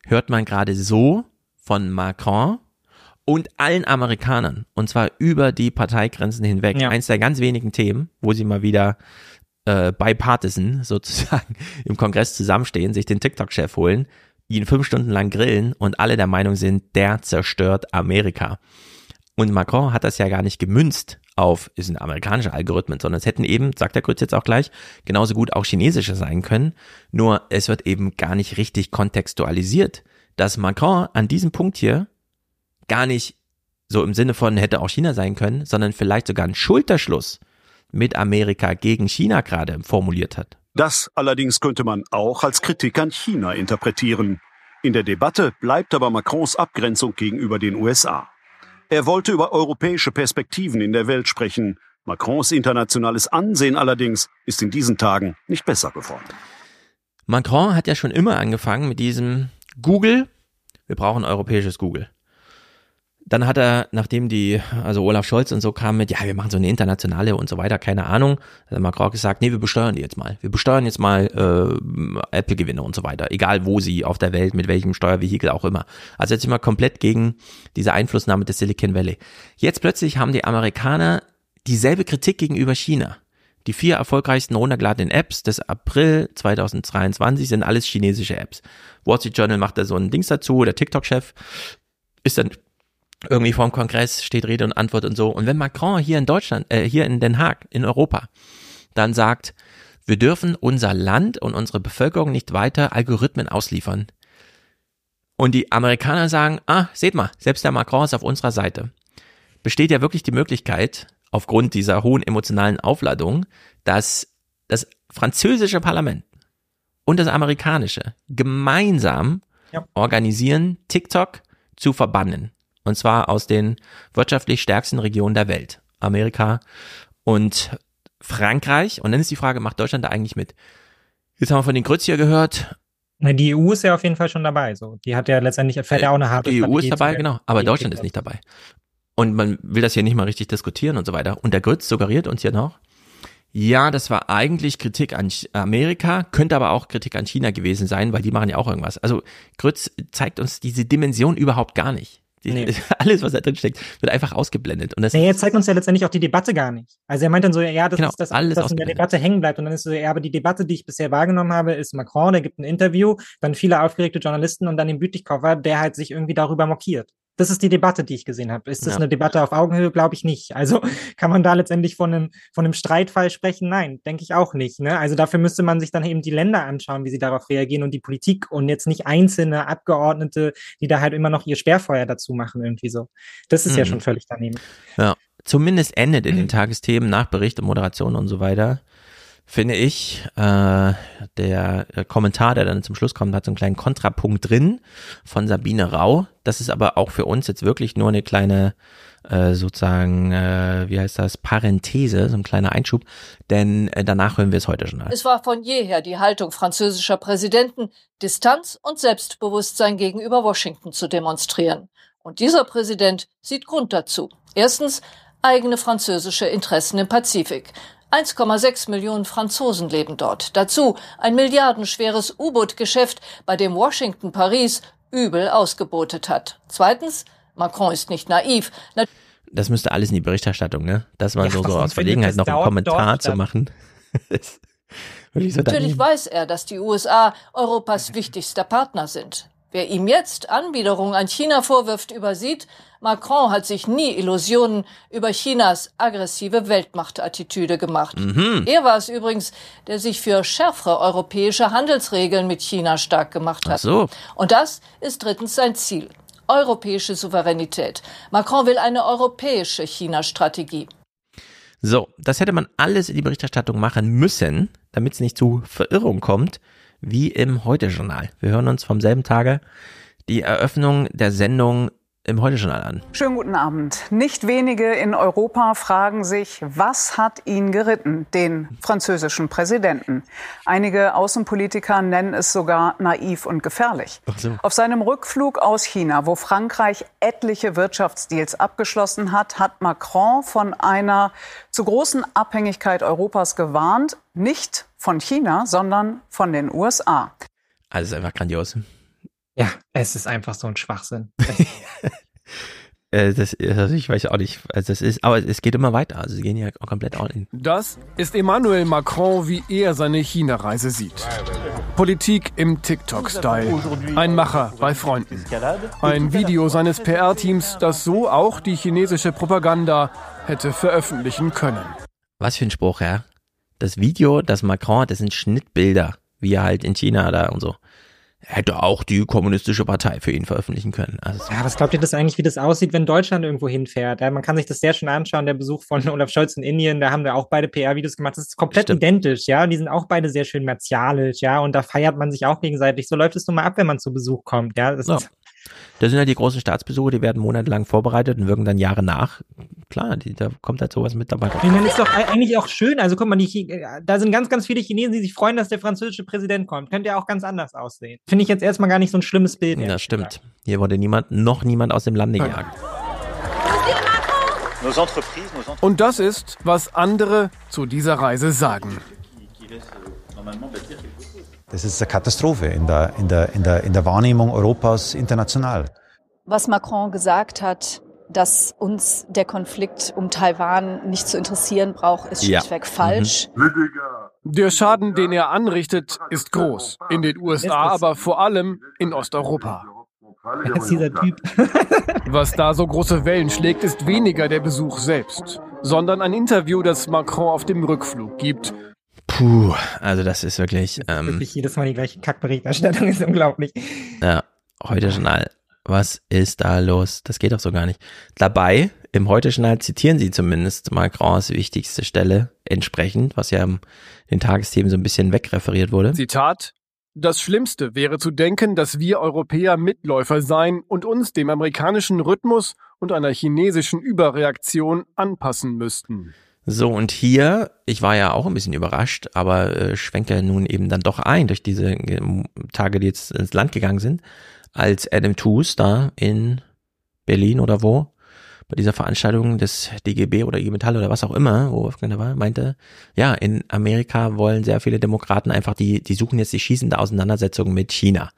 hört man gerade so von Macron und allen Amerikanern. Und zwar über die Parteigrenzen hinweg. Ja. Eins der ganz wenigen Themen, wo sie mal wieder äh, bipartisan sozusagen im Kongress zusammenstehen, sich den TikTok-Chef holen, ihn fünf Stunden lang grillen und alle der Meinung sind, der zerstört Amerika. Und Macron hat das ja gar nicht gemünzt auf, ist ein amerikanischer Algorithmen, sondern es hätten eben, sagt der Grütz jetzt auch gleich, genauso gut auch chinesische sein können. Nur es wird eben gar nicht richtig kontextualisiert, dass Macron an diesem Punkt hier gar nicht so im Sinne von hätte auch China sein können, sondern vielleicht sogar einen Schulterschluss mit Amerika gegen China gerade formuliert hat. Das allerdings könnte man auch als Kritik an China interpretieren. In der Debatte bleibt aber Macrons Abgrenzung gegenüber den USA. Er wollte über europäische Perspektiven in der Welt sprechen. Macrons internationales Ansehen allerdings ist in diesen Tagen nicht besser geworden. Macron hat ja schon immer angefangen mit diesem Google. Wir brauchen europäisches Google. Dann hat er, nachdem die, also Olaf Scholz und so kam mit, ja, wir machen so eine internationale und so weiter, keine Ahnung, hat Macron gesagt, nee, wir besteuern die jetzt mal. Wir besteuern jetzt mal äh, Apple-Gewinne und so weiter, egal wo sie auf der Welt, mit welchem Steuervehikel auch immer. Also jetzt immer komplett gegen diese Einflussnahme des Silicon Valley. Jetzt plötzlich haben die Amerikaner dieselbe Kritik gegenüber China. Die vier erfolgreichsten runtergeladenen Apps des April 2023 sind alles chinesische Apps. Wall Street Journal macht da so ein Dings dazu, der TikTok-Chef ist dann irgendwie vorm Kongress steht Rede und Antwort und so. Und wenn Macron hier in Deutschland, äh, hier in Den Haag, in Europa, dann sagt, wir dürfen unser Land und unsere Bevölkerung nicht weiter Algorithmen ausliefern. Und die Amerikaner sagen, ah, seht mal, selbst der Macron ist auf unserer Seite. Besteht ja wirklich die Möglichkeit, aufgrund dieser hohen emotionalen Aufladung, dass das französische Parlament und das amerikanische gemeinsam ja. organisieren, TikTok zu verbannen. Und zwar aus den wirtschaftlich stärksten Regionen der Welt. Amerika und Frankreich. Und dann ist die Frage, macht Deutschland da eigentlich mit? Jetzt haben wir von den Grütz hier gehört. Na, die EU ist ja auf jeden Fall schon dabei. So, die hat ja letztendlich fährt ja auch eine harte Die EU ist dabei, genau. Aber Deutschland ist nicht dabei. Und man will das hier nicht mal richtig diskutieren und so weiter. Und der Grütz suggeriert uns hier noch, ja, das war eigentlich Kritik an Amerika, könnte aber auch Kritik an China gewesen sein, weil die machen ja auch irgendwas. Also Grütz zeigt uns diese Dimension überhaupt gar nicht. Nee. Alles, was da drin steckt, wird einfach ausgeblendet. Und das nee, jetzt zeigt uns ja letztendlich auch die Debatte gar nicht. Also er meint dann so, ja, das genau, ist das, alles was in der Debatte hängen bleibt. Und dann ist so, ja, aber die Debatte, die ich bisher wahrgenommen habe, ist Macron, der gibt ein Interview, dann viele aufgeregte Journalisten und dann den Bütikofer, der halt sich irgendwie darüber mokiert. Das ist die Debatte, die ich gesehen habe. Ist das ja. eine Debatte auf Augenhöhe? Glaube ich nicht. Also kann man da letztendlich von einem, von einem Streitfall sprechen? Nein, denke ich auch nicht. Ne? Also dafür müsste man sich dann eben die Länder anschauen, wie sie darauf reagieren und die Politik und jetzt nicht einzelne Abgeordnete, die da halt immer noch ihr Sperrfeuer dazu machen, irgendwie so. Das ist mhm. ja schon völlig daneben. Ja, zumindest endet in den Tagesthemen nach Bericht und Moderation und so weiter finde ich. Äh, der Kommentar, der dann zum Schluss kommt, hat so einen kleinen Kontrapunkt drin von Sabine Rau. Das ist aber auch für uns jetzt wirklich nur eine kleine, äh, sozusagen, äh, wie heißt das, Parenthese, so ein kleiner Einschub, denn äh, danach hören wir es heute schon. Es war von jeher die Haltung französischer Präsidenten, Distanz und Selbstbewusstsein gegenüber Washington zu demonstrieren. Und dieser Präsident sieht Grund dazu. Erstens eigene französische Interessen im Pazifik. 1,6 Millionen Franzosen leben dort. Dazu ein milliardenschweres U-Boot-Geschäft, bei dem Washington Paris übel ausgebotet hat. Zweitens, Macron ist nicht naiv. Na das müsste alles in die Berichterstattung, ne? Das war ja, so, so aus Verlegenheit noch einen Kommentar zu machen. Natürlich weiß er, dass die USA Europas wichtigster Partner sind. Wer ihm jetzt Anbiederung an China vorwirft, übersieht, Macron hat sich nie Illusionen über Chinas aggressive Weltmachtattitüde gemacht. Mhm. Er war es übrigens, der sich für schärfere europäische Handelsregeln mit China stark gemacht hat. Ach so. Und das ist drittens sein Ziel. Europäische Souveränität. Macron will eine europäische China-Strategie. So, das hätte man alles in die Berichterstattung machen müssen, damit es nicht zu Verirrung kommt wie im Heute-Journal. Wir hören uns vom selben Tage die Eröffnung der Sendung im Heute-Journal an. Schönen guten Abend. Nicht wenige in Europa fragen sich, was hat ihn geritten, den französischen Präsidenten? Einige Außenpolitiker nennen es sogar naiv und gefährlich. So. Auf seinem Rückflug aus China, wo Frankreich etliche Wirtschaftsdeals abgeschlossen hat, hat Macron von einer zu großen Abhängigkeit Europas gewarnt, nicht von China, sondern von den USA. Also ist einfach grandios. Ja, es ist einfach so ein Schwachsinn. äh, das, also ich weiß auch nicht, also das ist, aber es geht immer weiter. Also sie gehen ja komplett all in. Das ist Emmanuel Macron, wie er seine China-Reise sieht. Politik im TikTok-Style. Ein Macher bei Freunden. Ein Video seines PR-Teams, das so auch die chinesische Propaganda hätte veröffentlichen können. Was für ein Spruch, ja. Das Video, das Macron, das sind Schnittbilder, wie er halt in China da und so hätte auch die kommunistische Partei für ihn veröffentlichen können. Also ja, was glaubt ihr das eigentlich, wie das aussieht, wenn Deutschland irgendwo hinfährt? Ja, man kann sich das sehr schön anschauen, der Besuch von Olaf Scholz in Indien, da haben wir auch beide PR-Videos gemacht. Das ist komplett Stimmt. identisch, ja. Und die sind auch beide sehr schön martialisch, ja. Und da feiert man sich auch gegenseitig. So läuft es nun mal ab, wenn man zu Besuch kommt, ja. Das ja. ist das sind halt die großen Staatsbesuche, die werden monatelang vorbereitet und wirken dann Jahre nach. Klar, die, da kommt halt sowas mit dabei. Ich meine, ist doch eigentlich auch schön. Also guck mal, die, da sind ganz, ganz viele Chinesen, die sich freuen, dass der französische Präsident kommt. Könnte ja auch ganz anders aussehen. Finde ich jetzt erstmal gar nicht so ein schlimmes Bild. Ja, stimmt. Hier wurde niemand, noch niemand aus dem Lande gejagt. Und das ist, was andere zu dieser Reise sagen. Das ist eine Katastrophe in der, in der, in der, in der Wahrnehmung Europas international. Was Macron gesagt hat, dass uns der Konflikt um Taiwan nicht zu interessieren braucht, ist schlichtweg ja. falsch. Mhm. Der Schaden, den er anrichtet, ist groß. In den USA, aber vor allem in Osteuropa. ist dieser Typ. Was da so große Wellen schlägt, ist weniger der Besuch selbst, sondern ein Interview, das Macron auf dem Rückflug gibt Puh, also das ist wirklich. Ähm, wirklich jedes Mal die gleiche Kackberichterstattung ist unglaublich. Ja, heute Journal. Was ist da los? Das geht doch so gar nicht. Dabei, im heute Journal zitieren sie zumindest Macrons wichtigste Stelle entsprechend, was ja in den Tagesthemen so ein bisschen wegreferiert wurde. Zitat. Das Schlimmste wäre zu denken, dass wir Europäer Mitläufer seien und uns dem amerikanischen Rhythmus und einer chinesischen Überreaktion anpassen müssten. So, und hier, ich war ja auch ein bisschen überrascht, aber äh, schwenke nun eben dann doch ein durch diese äh, Tage, die jetzt ins Land gegangen sind, als Adam Tooze da in Berlin oder wo, bei dieser Veranstaltung des DGB oder IG Metall oder was auch immer, wo Wolfgang da war, meinte, ja, in Amerika wollen sehr viele Demokraten einfach, die, die suchen jetzt die schießende Auseinandersetzung mit China.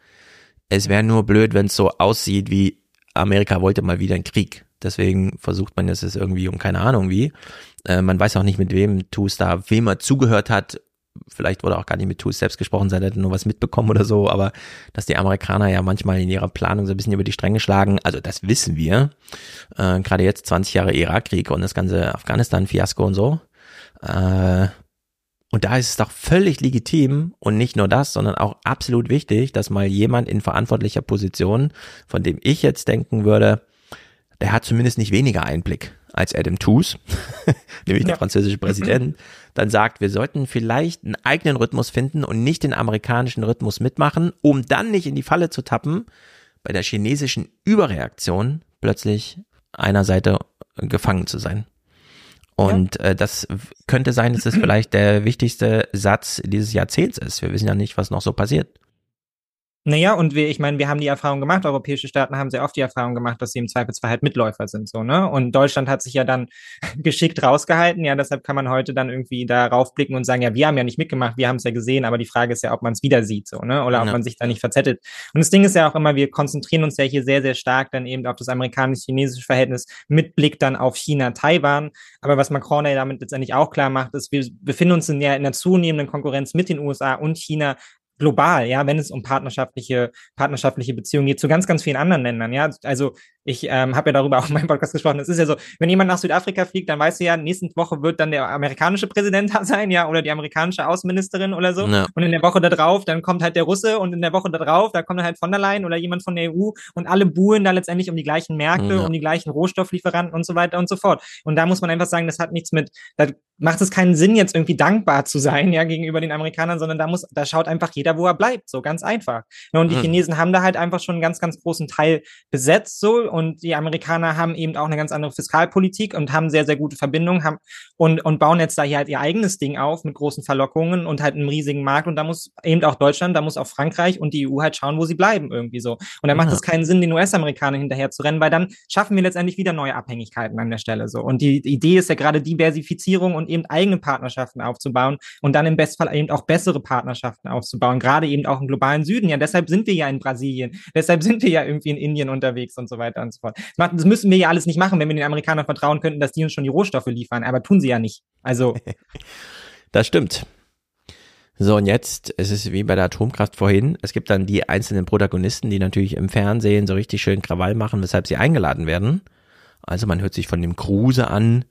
Es wäre nur blöd, wenn es so aussieht wie Amerika wollte mal wieder einen Krieg. Deswegen versucht man es irgendwie um keine Ahnung wie. Äh, man weiß auch nicht, mit wem Tus da, wem er zugehört hat. Vielleicht wurde auch gar nicht mit Tus selbst gesprochen, sei hätte nur was mitbekommen oder so, aber dass die Amerikaner ja manchmal in ihrer Planung so ein bisschen über die Stränge schlagen, also das wissen wir. Äh, Gerade jetzt 20 Jahre Irakkrieg und das ganze Afghanistan-Fiasko und so. Äh, und da ist es doch völlig legitim und nicht nur das, sondern auch absolut wichtig, dass mal jemand in verantwortlicher Position, von dem ich jetzt denken würde, der hat zumindest nicht weniger Einblick als Adam Tooze, nämlich der französische Präsident, dann sagt, wir sollten vielleicht einen eigenen Rhythmus finden und nicht den amerikanischen Rhythmus mitmachen, um dann nicht in die Falle zu tappen, bei der chinesischen Überreaktion plötzlich einer Seite gefangen zu sein. Und ja. äh, das könnte sein, dass es vielleicht der wichtigste Satz dieses Jahrzehnts ist. Wir wissen ja nicht, was noch so passiert. Naja, und wir, ich meine, wir haben die Erfahrung gemacht, europäische Staaten haben sehr oft die Erfahrung gemacht, dass sie im Zweifelsfall halt Mitläufer sind, so, ne? Und Deutschland hat sich ja dann geschickt rausgehalten, ja, deshalb kann man heute dann irgendwie da raufblicken und sagen, ja, wir haben ja nicht mitgemacht, wir haben es ja gesehen, aber die Frage ist ja, ob man es wieder sieht, so, ne? Oder ja. ob man sich da nicht verzettelt. Und das Ding ist ja auch immer, wir konzentrieren uns ja hier sehr, sehr stark dann eben auf das amerikanisch-chinesische Verhältnis mit Blick dann auf China, Taiwan. Aber was Macron ja damit letztendlich auch klar macht, ist, wir befinden uns in ja in einer zunehmenden Konkurrenz mit den USA und China global, ja, wenn es um partnerschaftliche, partnerschaftliche Beziehungen geht, zu ganz, ganz vielen anderen Ländern, ja. Also ich ähm, habe ja darüber auch in meinem Podcast gesprochen. Es ist ja so, wenn jemand nach Südafrika fliegt, dann weißt du ja, nächste Woche wird dann der amerikanische Präsident da sein, ja, oder die amerikanische Außenministerin oder so. Ja. Und in der Woche da drauf, dann kommt halt der Russe und in der Woche da drauf, da kommt halt von der Leyen oder jemand von der EU und alle buhlen da letztendlich um die gleichen Märkte, ja. um die gleichen Rohstofflieferanten und so weiter und so fort. Und da muss man einfach sagen, das hat nichts mit, da macht es keinen Sinn, jetzt irgendwie dankbar zu sein, ja, gegenüber den Amerikanern, sondern da muss, da schaut einfach jeder, wo er bleibt, so ganz einfach. Und die mhm. Chinesen haben da halt einfach schon einen ganz, ganz großen Teil besetzt, so, und die Amerikaner haben eben auch eine ganz andere Fiskalpolitik und haben sehr, sehr gute Verbindungen, haben, und, und bauen jetzt da hier halt ihr eigenes Ding auf mit großen Verlockungen und halt einem riesigen Markt. Und da muss eben auch Deutschland, da muss auch Frankreich und die EU halt schauen, wo sie bleiben, irgendwie so. Und da macht es keinen Sinn, den US-Amerikanern hinterher zu rennen, weil dann schaffen wir letztendlich wieder neue Abhängigkeiten an der Stelle, so. Und die, Idee ist ja gerade Diversifizierung und und eben eigene Partnerschaften aufzubauen und dann im Bestfall eben auch bessere Partnerschaften aufzubauen, gerade eben auch im globalen Süden. Ja, deshalb sind wir ja in Brasilien, deshalb sind wir ja irgendwie in Indien unterwegs und so weiter und so fort. Das müssen wir ja alles nicht machen, wenn wir den Amerikanern vertrauen könnten, dass die uns schon die Rohstoffe liefern, aber tun sie ja nicht. Also. das stimmt. So, und jetzt, es ist wie bei der Atomkraft vorhin, es gibt dann die einzelnen Protagonisten, die natürlich im Fernsehen so richtig schön Krawall machen, weshalb sie eingeladen werden. Also man hört sich von dem Kruse an,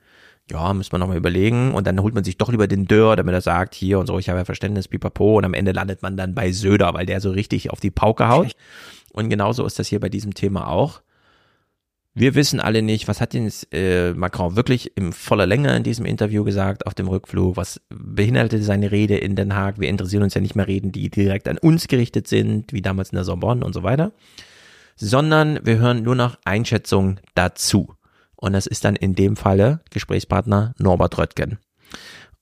ja, müssen wir nochmal überlegen. Und dann holt man sich doch lieber den Dörr, damit er sagt, hier und so, ich habe ja Verständnis, pipapo. Und am Ende landet man dann bei Söder, weil der so richtig auf die Pauke haut. Und genauso ist das hier bei diesem Thema auch. Wir wissen alle nicht, was hat denn äh, Macron wirklich in voller Länge in diesem Interview gesagt auf dem Rückflug? Was behinderte seine Rede in Den Haag? Wir interessieren uns ja nicht mehr Reden, die direkt an uns gerichtet sind, wie damals in der Sorbonne und so weiter. Sondern wir hören nur noch Einschätzungen dazu. Und das ist dann in dem Falle Gesprächspartner Norbert Röttgen.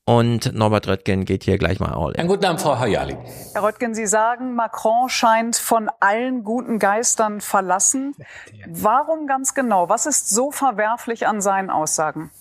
Und Norbert Röttgen geht hier gleich mal all in. Einen guten Abend, Frau Hayali. Herr Röttgen, Sie sagen, Macron scheint von allen guten Geistern verlassen. Warum ganz genau? Was ist so verwerflich an seinen Aussagen?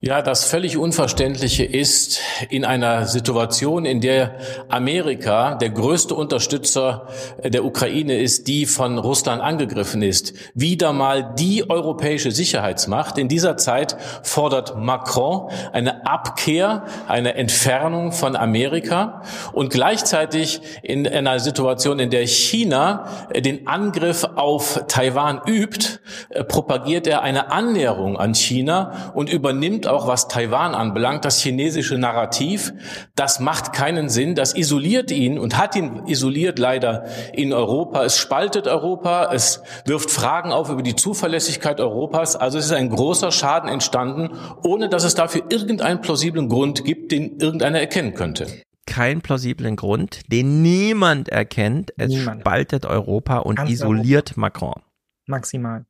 Ja, das völlig Unverständliche ist, in einer Situation, in der Amerika der größte Unterstützer der Ukraine ist, die von Russland angegriffen ist, wieder mal die europäische Sicherheitsmacht. In dieser Zeit fordert Macron eine Abkehr, eine Entfernung von Amerika und gleichzeitig in einer Situation, in der China den Angriff auf Taiwan übt, propagiert er eine Annäherung an China und übernimmt auch was Taiwan anbelangt, das chinesische Narrativ, das macht keinen Sinn, das isoliert ihn und hat ihn isoliert leider in Europa. Es spaltet Europa, es wirft Fragen auf über die Zuverlässigkeit Europas. Also es ist ein großer Schaden entstanden, ohne dass es dafür irgendeinen plausiblen Grund gibt, den irgendeiner erkennen könnte keinen plausiblen Grund, den niemand erkennt. Es niemand. spaltet Europa und Ganz isoliert Europa. Macron. Maximal.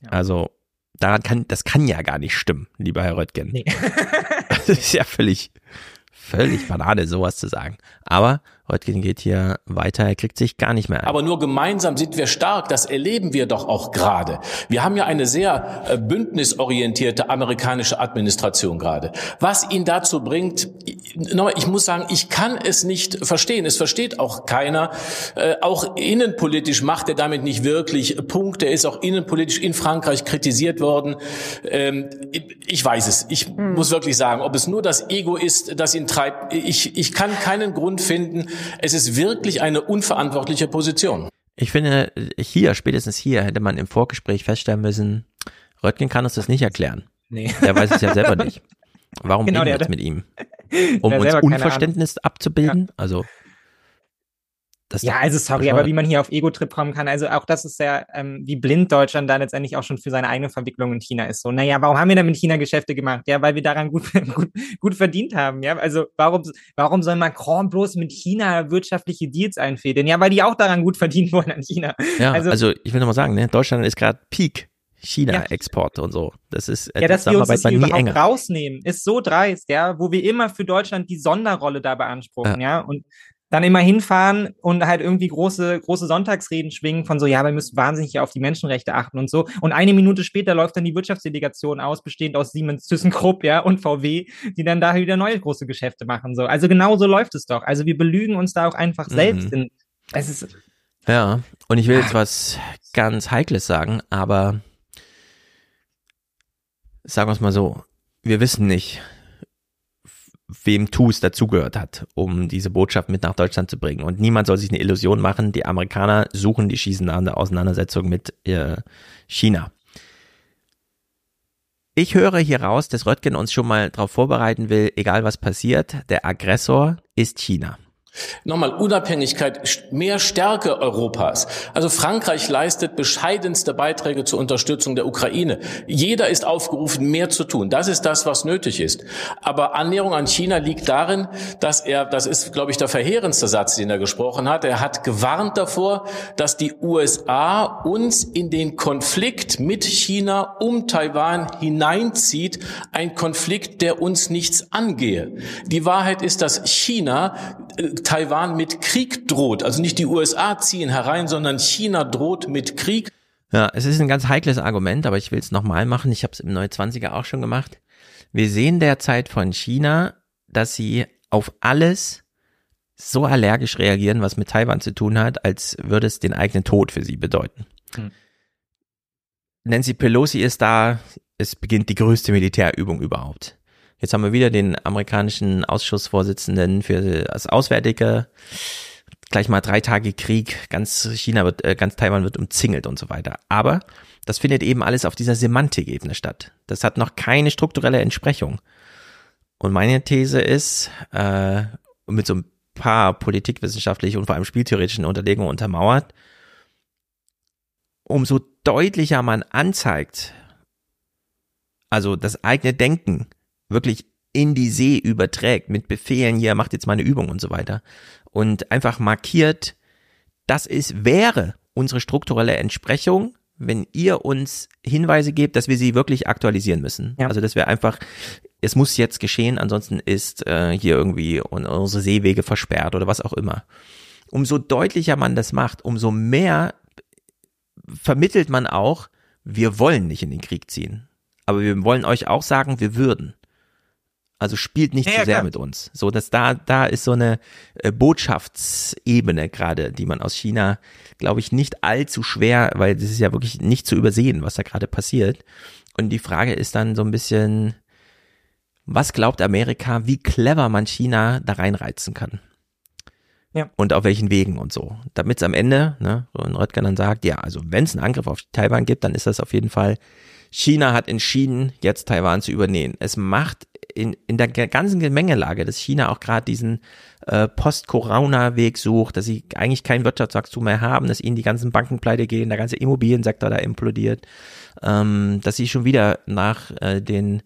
Ja. Also daran kann, das kann ja gar nicht stimmen, lieber Herr Röttgen. Nee. das ist ja völlig, völlig Banane, sowas zu sagen. Aber Röttgen geht hier weiter, er kriegt sich gar nicht mehr ein. Aber nur gemeinsam sind wir stark, das erleben wir doch auch gerade. Wir haben ja eine sehr äh, bündnisorientierte amerikanische Administration gerade. Was ihn dazu bringt, ich muss sagen, ich kann es nicht verstehen. Es versteht auch keiner. Äh, auch innenpolitisch macht er damit nicht wirklich Punkte. Er ist auch innenpolitisch in Frankreich kritisiert worden. Ähm, ich weiß es. Ich hm. muss wirklich sagen, ob es nur das Ego ist, das ihn treibt. Ich, ich kann keinen Grund finden, es ist wirklich eine unverantwortliche Position. Ich finde, hier, spätestens hier, hätte man im Vorgespräch feststellen müssen, Röttgen kann uns das nicht erklären. Nee. Der weiß es ja selber nicht. Warum genau, reden wir jetzt mit ihm? Um uns Unverständnis abzubilden? Ja. Also ja, also sorry, aber wie man hier auf Ego-Trip kommen kann, also auch das ist ja, ähm, wie blind Deutschland da letztendlich auch schon für seine eigene Verwicklung in China ist. So, naja, warum haben wir denn mit China Geschäfte gemacht? Ja, weil wir daran gut, gut, gut verdient haben. Ja, also warum, warum soll Macron bloß mit China wirtschaftliche Deals einfädeln? Ja, weil die auch daran gut verdienen wollen an China. Ja, also, also ich will nochmal sagen, ne, Deutschland ist gerade Peak. China-Exporte ja. und so. Das ist ja, dass wir uns das hier überhaupt enger. rausnehmen, ist so dreist, ja, wo wir immer für Deutschland die Sonderrolle da beanspruchen, ja, ja? und dann immer hinfahren und halt irgendwie große, große Sonntagsreden schwingen von so, ja, wir müssen wahnsinnig auf die Menschenrechte achten und so. Und eine Minute später läuft dann die Wirtschaftsdelegation aus, bestehend aus Siemens, ThyssenKrupp, ja, und VW, die dann da wieder neue große Geschäfte machen, so. Also genau so läuft es doch. Also wir belügen uns da auch einfach mhm. selbst. In, es ist, ja, und ich will jetzt was ganz Heikles sagen, aber sagen wir es mal so, wir wissen nicht, wem TUS dazugehört hat, um diese Botschaft mit nach Deutschland zu bringen. Und niemand soll sich eine Illusion machen, die Amerikaner suchen die schießende Auseinandersetzung mit äh, China. Ich höre hier raus, dass Röttgen uns schon mal darauf vorbereiten will, egal was passiert, der Aggressor ist China. Nochmal Unabhängigkeit, mehr Stärke Europas. Also Frankreich leistet bescheidenste Beiträge zur Unterstützung der Ukraine. Jeder ist aufgerufen, mehr zu tun. Das ist das, was nötig ist. Aber Annäherung an China liegt darin, dass er, das ist, glaube ich, der verheerendste Satz, den er gesprochen hat. Er hat gewarnt davor, dass die USA uns in den Konflikt mit China um Taiwan hineinzieht. Ein Konflikt, der uns nichts angehe. Die Wahrheit ist, dass China Taiwan mit Krieg droht. Also nicht die USA ziehen herein, sondern China droht mit Krieg. Ja, es ist ein ganz heikles Argument, aber ich will es nochmal machen. Ich habe es im 29er auch schon gemacht. Wir sehen derzeit von China, dass sie auf alles so allergisch reagieren, was mit Taiwan zu tun hat, als würde es den eigenen Tod für sie bedeuten. Hm. Nancy Pelosi ist da, es beginnt die größte Militärübung überhaupt. Jetzt haben wir wieder den amerikanischen Ausschussvorsitzenden für das Auswärtige. Gleich mal drei Tage Krieg, ganz China wird, äh, ganz Taiwan wird umzingelt und so weiter. Aber das findet eben alles auf dieser Semantikebene statt. Das hat noch keine strukturelle Entsprechung. Und meine These ist, äh, mit so ein paar politikwissenschaftlichen und vor allem spieltheoretischen Unterlegungen untermauert, umso deutlicher man anzeigt, also das eigene Denken wirklich in die See überträgt mit Befehlen, hier macht jetzt mal eine Übung und so weiter und einfach markiert, das ist, wäre unsere strukturelle Entsprechung, wenn ihr uns Hinweise gebt, dass wir sie wirklich aktualisieren müssen. Ja. Also dass wir einfach, es muss jetzt geschehen, ansonsten ist äh, hier irgendwie unsere Seewege versperrt oder was auch immer. Umso deutlicher man das macht, umso mehr vermittelt man auch, wir wollen nicht in den Krieg ziehen. Aber wir wollen euch auch sagen, wir würden. Also spielt nicht ja, zu sehr klar. mit uns. So, dass da, da ist so eine äh, Botschaftsebene gerade, die man aus China, glaube ich, nicht allzu schwer, weil das ist ja wirklich nicht zu übersehen, was da gerade passiert. Und die Frage ist dann so ein bisschen, was glaubt Amerika, wie clever man China da reinreizen kann? Ja. Und auf welchen Wegen und so. Damit es am Ende, ne, so ein Röttgen dann sagt, ja, also wenn es einen Angriff auf Taiwan gibt, dann ist das auf jeden Fall, China hat entschieden, jetzt Taiwan zu übernehmen. Es macht in, in der ganzen Gemengelage, dass China auch gerade diesen äh, Post-Corona-Weg sucht, dass sie eigentlich kein Wirtschaftswachstum mehr haben, dass ihnen die ganzen Banken pleite gehen, der ganze Immobiliensektor da implodiert, ähm, dass sie schon wieder nach äh, den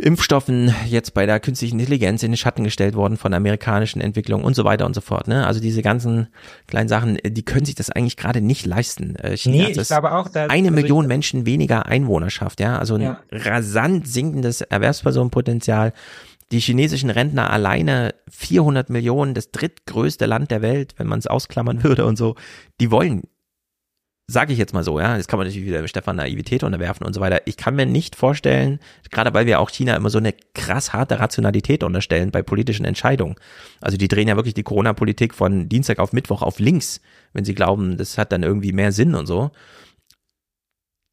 Impfstoffen jetzt bei der künstlichen Intelligenz in den Schatten gestellt worden von amerikanischen Entwicklungen und so weiter und so fort. Ne? Also diese ganzen kleinen Sachen, die können sich das eigentlich gerade nicht leisten. Äh, China nee, ich glaube auch, dass, eine also Million Menschen weniger Einwohnerschaft, ja, also ein ja. rasant sinkendes Erwerbspersonenpotenzial. Die chinesischen Rentner alleine 400 Millionen, das drittgrößte Land der Welt, wenn man es ausklammern würde und so, die wollen sage ich jetzt mal so, ja, das kann man natürlich wieder Stefan Naivität unterwerfen und so weiter. Ich kann mir nicht vorstellen, gerade weil wir auch China immer so eine krass harte Rationalität unterstellen bei politischen Entscheidungen. Also die drehen ja wirklich die Corona-Politik von Dienstag auf Mittwoch auf links, wenn sie glauben, das hat dann irgendwie mehr Sinn und so.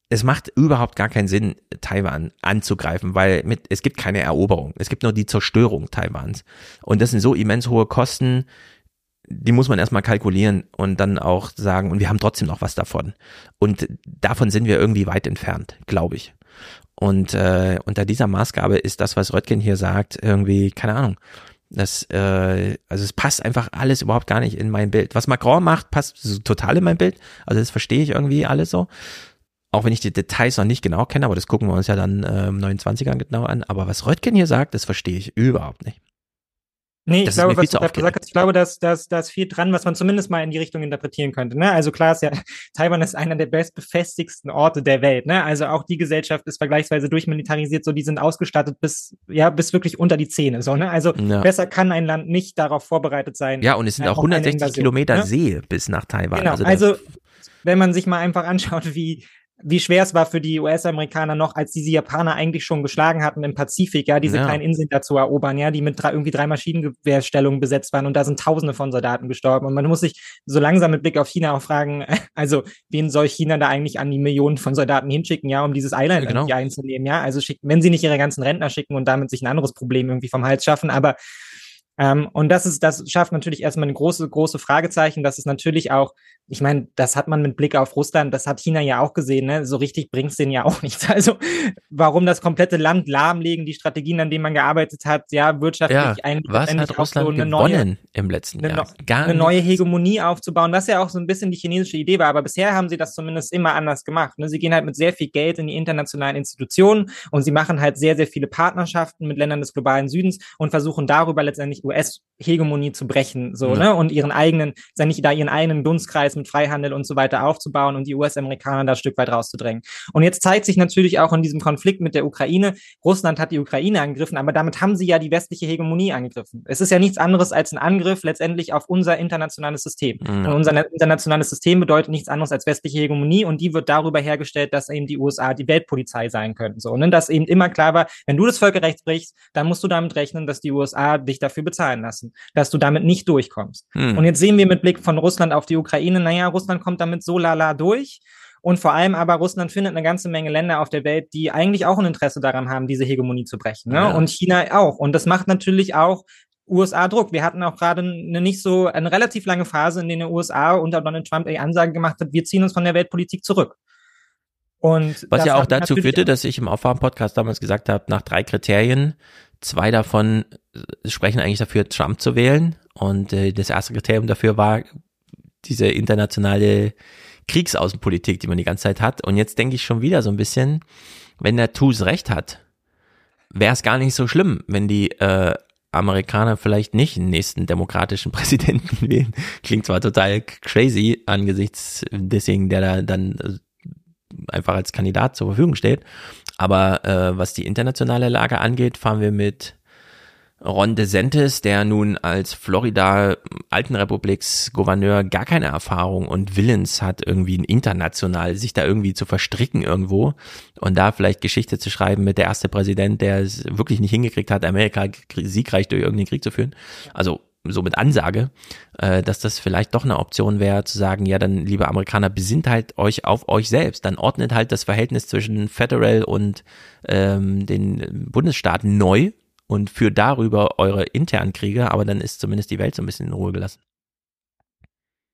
Es macht überhaupt gar keinen Sinn, Taiwan anzugreifen, weil mit, es gibt keine Eroberung. Es gibt nur die Zerstörung Taiwans. Und das sind so immens hohe Kosten, die muss man erstmal kalkulieren und dann auch sagen, und wir haben trotzdem noch was davon. Und davon sind wir irgendwie weit entfernt, glaube ich. Und äh, unter dieser Maßgabe ist das, was Röttgen hier sagt, irgendwie, keine Ahnung. Das, äh, also es passt einfach alles überhaupt gar nicht in mein Bild. Was Macron macht, passt total in mein Bild. Also das verstehe ich irgendwie alles so. Auch wenn ich die Details noch nicht genau kenne, aber das gucken wir uns ja dann äh, im 29er genau an. Aber was Röttgen hier sagt, das verstehe ich überhaupt nicht. Nee, ich glaube, was du gerade gesagt hast, ich glaube, dass, dass, da ist viel dran, was man zumindest mal in die Richtung interpretieren könnte. Ne? Also klar ist ja, Taiwan ist einer der bestbefestigsten Orte der Welt. Ne? Also auch die Gesellschaft ist vergleichsweise durchmilitarisiert, so die sind ausgestattet bis, ja, bis wirklich unter die Zähne. So, ne? Also ja. besser kann ein Land nicht darauf vorbereitet sein. Ja, und es sind äh, auch 160 Kilometer ne? See bis nach Taiwan. Genau, also, also wenn man sich mal einfach anschaut, wie, wie schwer es war für die US-Amerikaner noch, als diese Japaner eigentlich schon geschlagen hatten im Pazifik, ja, diese ja. kleinen Inseln da zu erobern, ja, die mit drei, irgendwie drei Maschinengewehrstellungen besetzt waren und da sind Tausende von Soldaten gestorben. Und man muss sich so langsam mit Blick auf China auch fragen, also wen soll China da eigentlich an die Millionen von Soldaten hinschicken, ja, um dieses Eiland ja, genau. irgendwie einzunehmen, ja? Also schicken, wenn sie nicht ihre ganzen Rentner schicken und damit sich ein anderes Problem irgendwie vom Hals schaffen, aber ähm, und das ist, das schafft natürlich erstmal ein große, große Fragezeichen. Das ist natürlich auch, ich meine, das hat man mit Blick auf Russland, das hat China ja auch gesehen, ne? So richtig bringt's denen ja auch nichts. Also warum das komplette Land lahmlegen, die Strategien, an denen man gearbeitet hat, ja, wirtschaftlich ja, eigentlich was hat Russland so eine neue, im letzten eine, Jahr? Gar eine neue Hegemonie aufzubauen, was ja auch so ein bisschen die chinesische Idee war. Aber bisher haben sie das zumindest immer anders gemacht. Ne? Sie gehen halt mit sehr viel Geld in die internationalen Institutionen und sie machen halt sehr, sehr viele Partnerschaften mit Ländern des globalen Südens und versuchen darüber letztendlich US-Hegemonie zu brechen, so, ja. ne? Und ihren eigenen, nicht da ihren eigenen Dunstkreis mit Freihandel und so weiter aufzubauen und die US-Amerikaner da ein Stück weit rauszudrängen. Und jetzt zeigt sich natürlich auch in diesem Konflikt mit der Ukraine, Russland hat die Ukraine angegriffen, aber damit haben sie ja die westliche Hegemonie angegriffen. Es ist ja nichts anderes als ein Angriff letztendlich auf unser internationales System. Ja. Und unser internationales System bedeutet nichts anderes als westliche Hegemonie und die wird darüber hergestellt, dass eben die USA die Weltpolizei sein können. So, ne? Dass eben immer klar war, wenn du das Völkerrecht brichst, dann musst du damit rechnen, dass die USA dich dafür bezahlen bezahlen lassen, dass du damit nicht durchkommst. Hm. Und jetzt sehen wir mit Blick von Russland auf die Ukraine, naja, Russland kommt damit so lala durch. Und vor allem aber Russland findet eine ganze Menge Länder auf der Welt, die eigentlich auch ein Interesse daran haben, diese Hegemonie zu brechen. Ne? Ja. Und China auch. Und das macht natürlich auch USA Druck. Wir hatten auch gerade eine nicht so, eine relativ lange Phase, in der die USA unter Donald Trump die Ansage gemacht hat, wir ziehen uns von der Weltpolitik zurück. Und Was ja auch dazu führte, dass ich im Aufwachen-Podcast damals gesagt habe, nach drei Kriterien, zwei davon äh, sprechen eigentlich dafür, Trump zu wählen. Und äh, das erste Kriterium dafür war diese internationale Kriegsaußenpolitik, die man die ganze Zeit hat. Und jetzt denke ich schon wieder so ein bisschen, wenn der Tools recht hat, wäre es gar nicht so schlimm, wenn die äh, Amerikaner vielleicht nicht einen nächsten demokratischen Präsidenten wählen. Klingt zwar total crazy angesichts deswegen, der da dann äh, einfach als Kandidat zur Verfügung steht, aber äh, was die internationale Lage angeht, fahren wir mit Ron DeSantis, der nun als Florida Altenrepubliks Gouverneur gar keine Erfahrung und Willens hat, irgendwie international sich da irgendwie zu verstricken irgendwo und da vielleicht Geschichte zu schreiben mit der erste Präsident, der es wirklich nicht hingekriegt hat, Amerika siegreich durch irgendeinen Krieg zu führen. Also so mit Ansage, äh, dass das vielleicht doch eine Option wäre, zu sagen, ja, dann, liebe Amerikaner, besinnt halt euch auf euch selbst. Dann ordnet halt das Verhältnis zwischen Federal und ähm, den Bundesstaaten neu und führt darüber eure internen Kriege, aber dann ist zumindest die Welt so ein bisschen in Ruhe gelassen.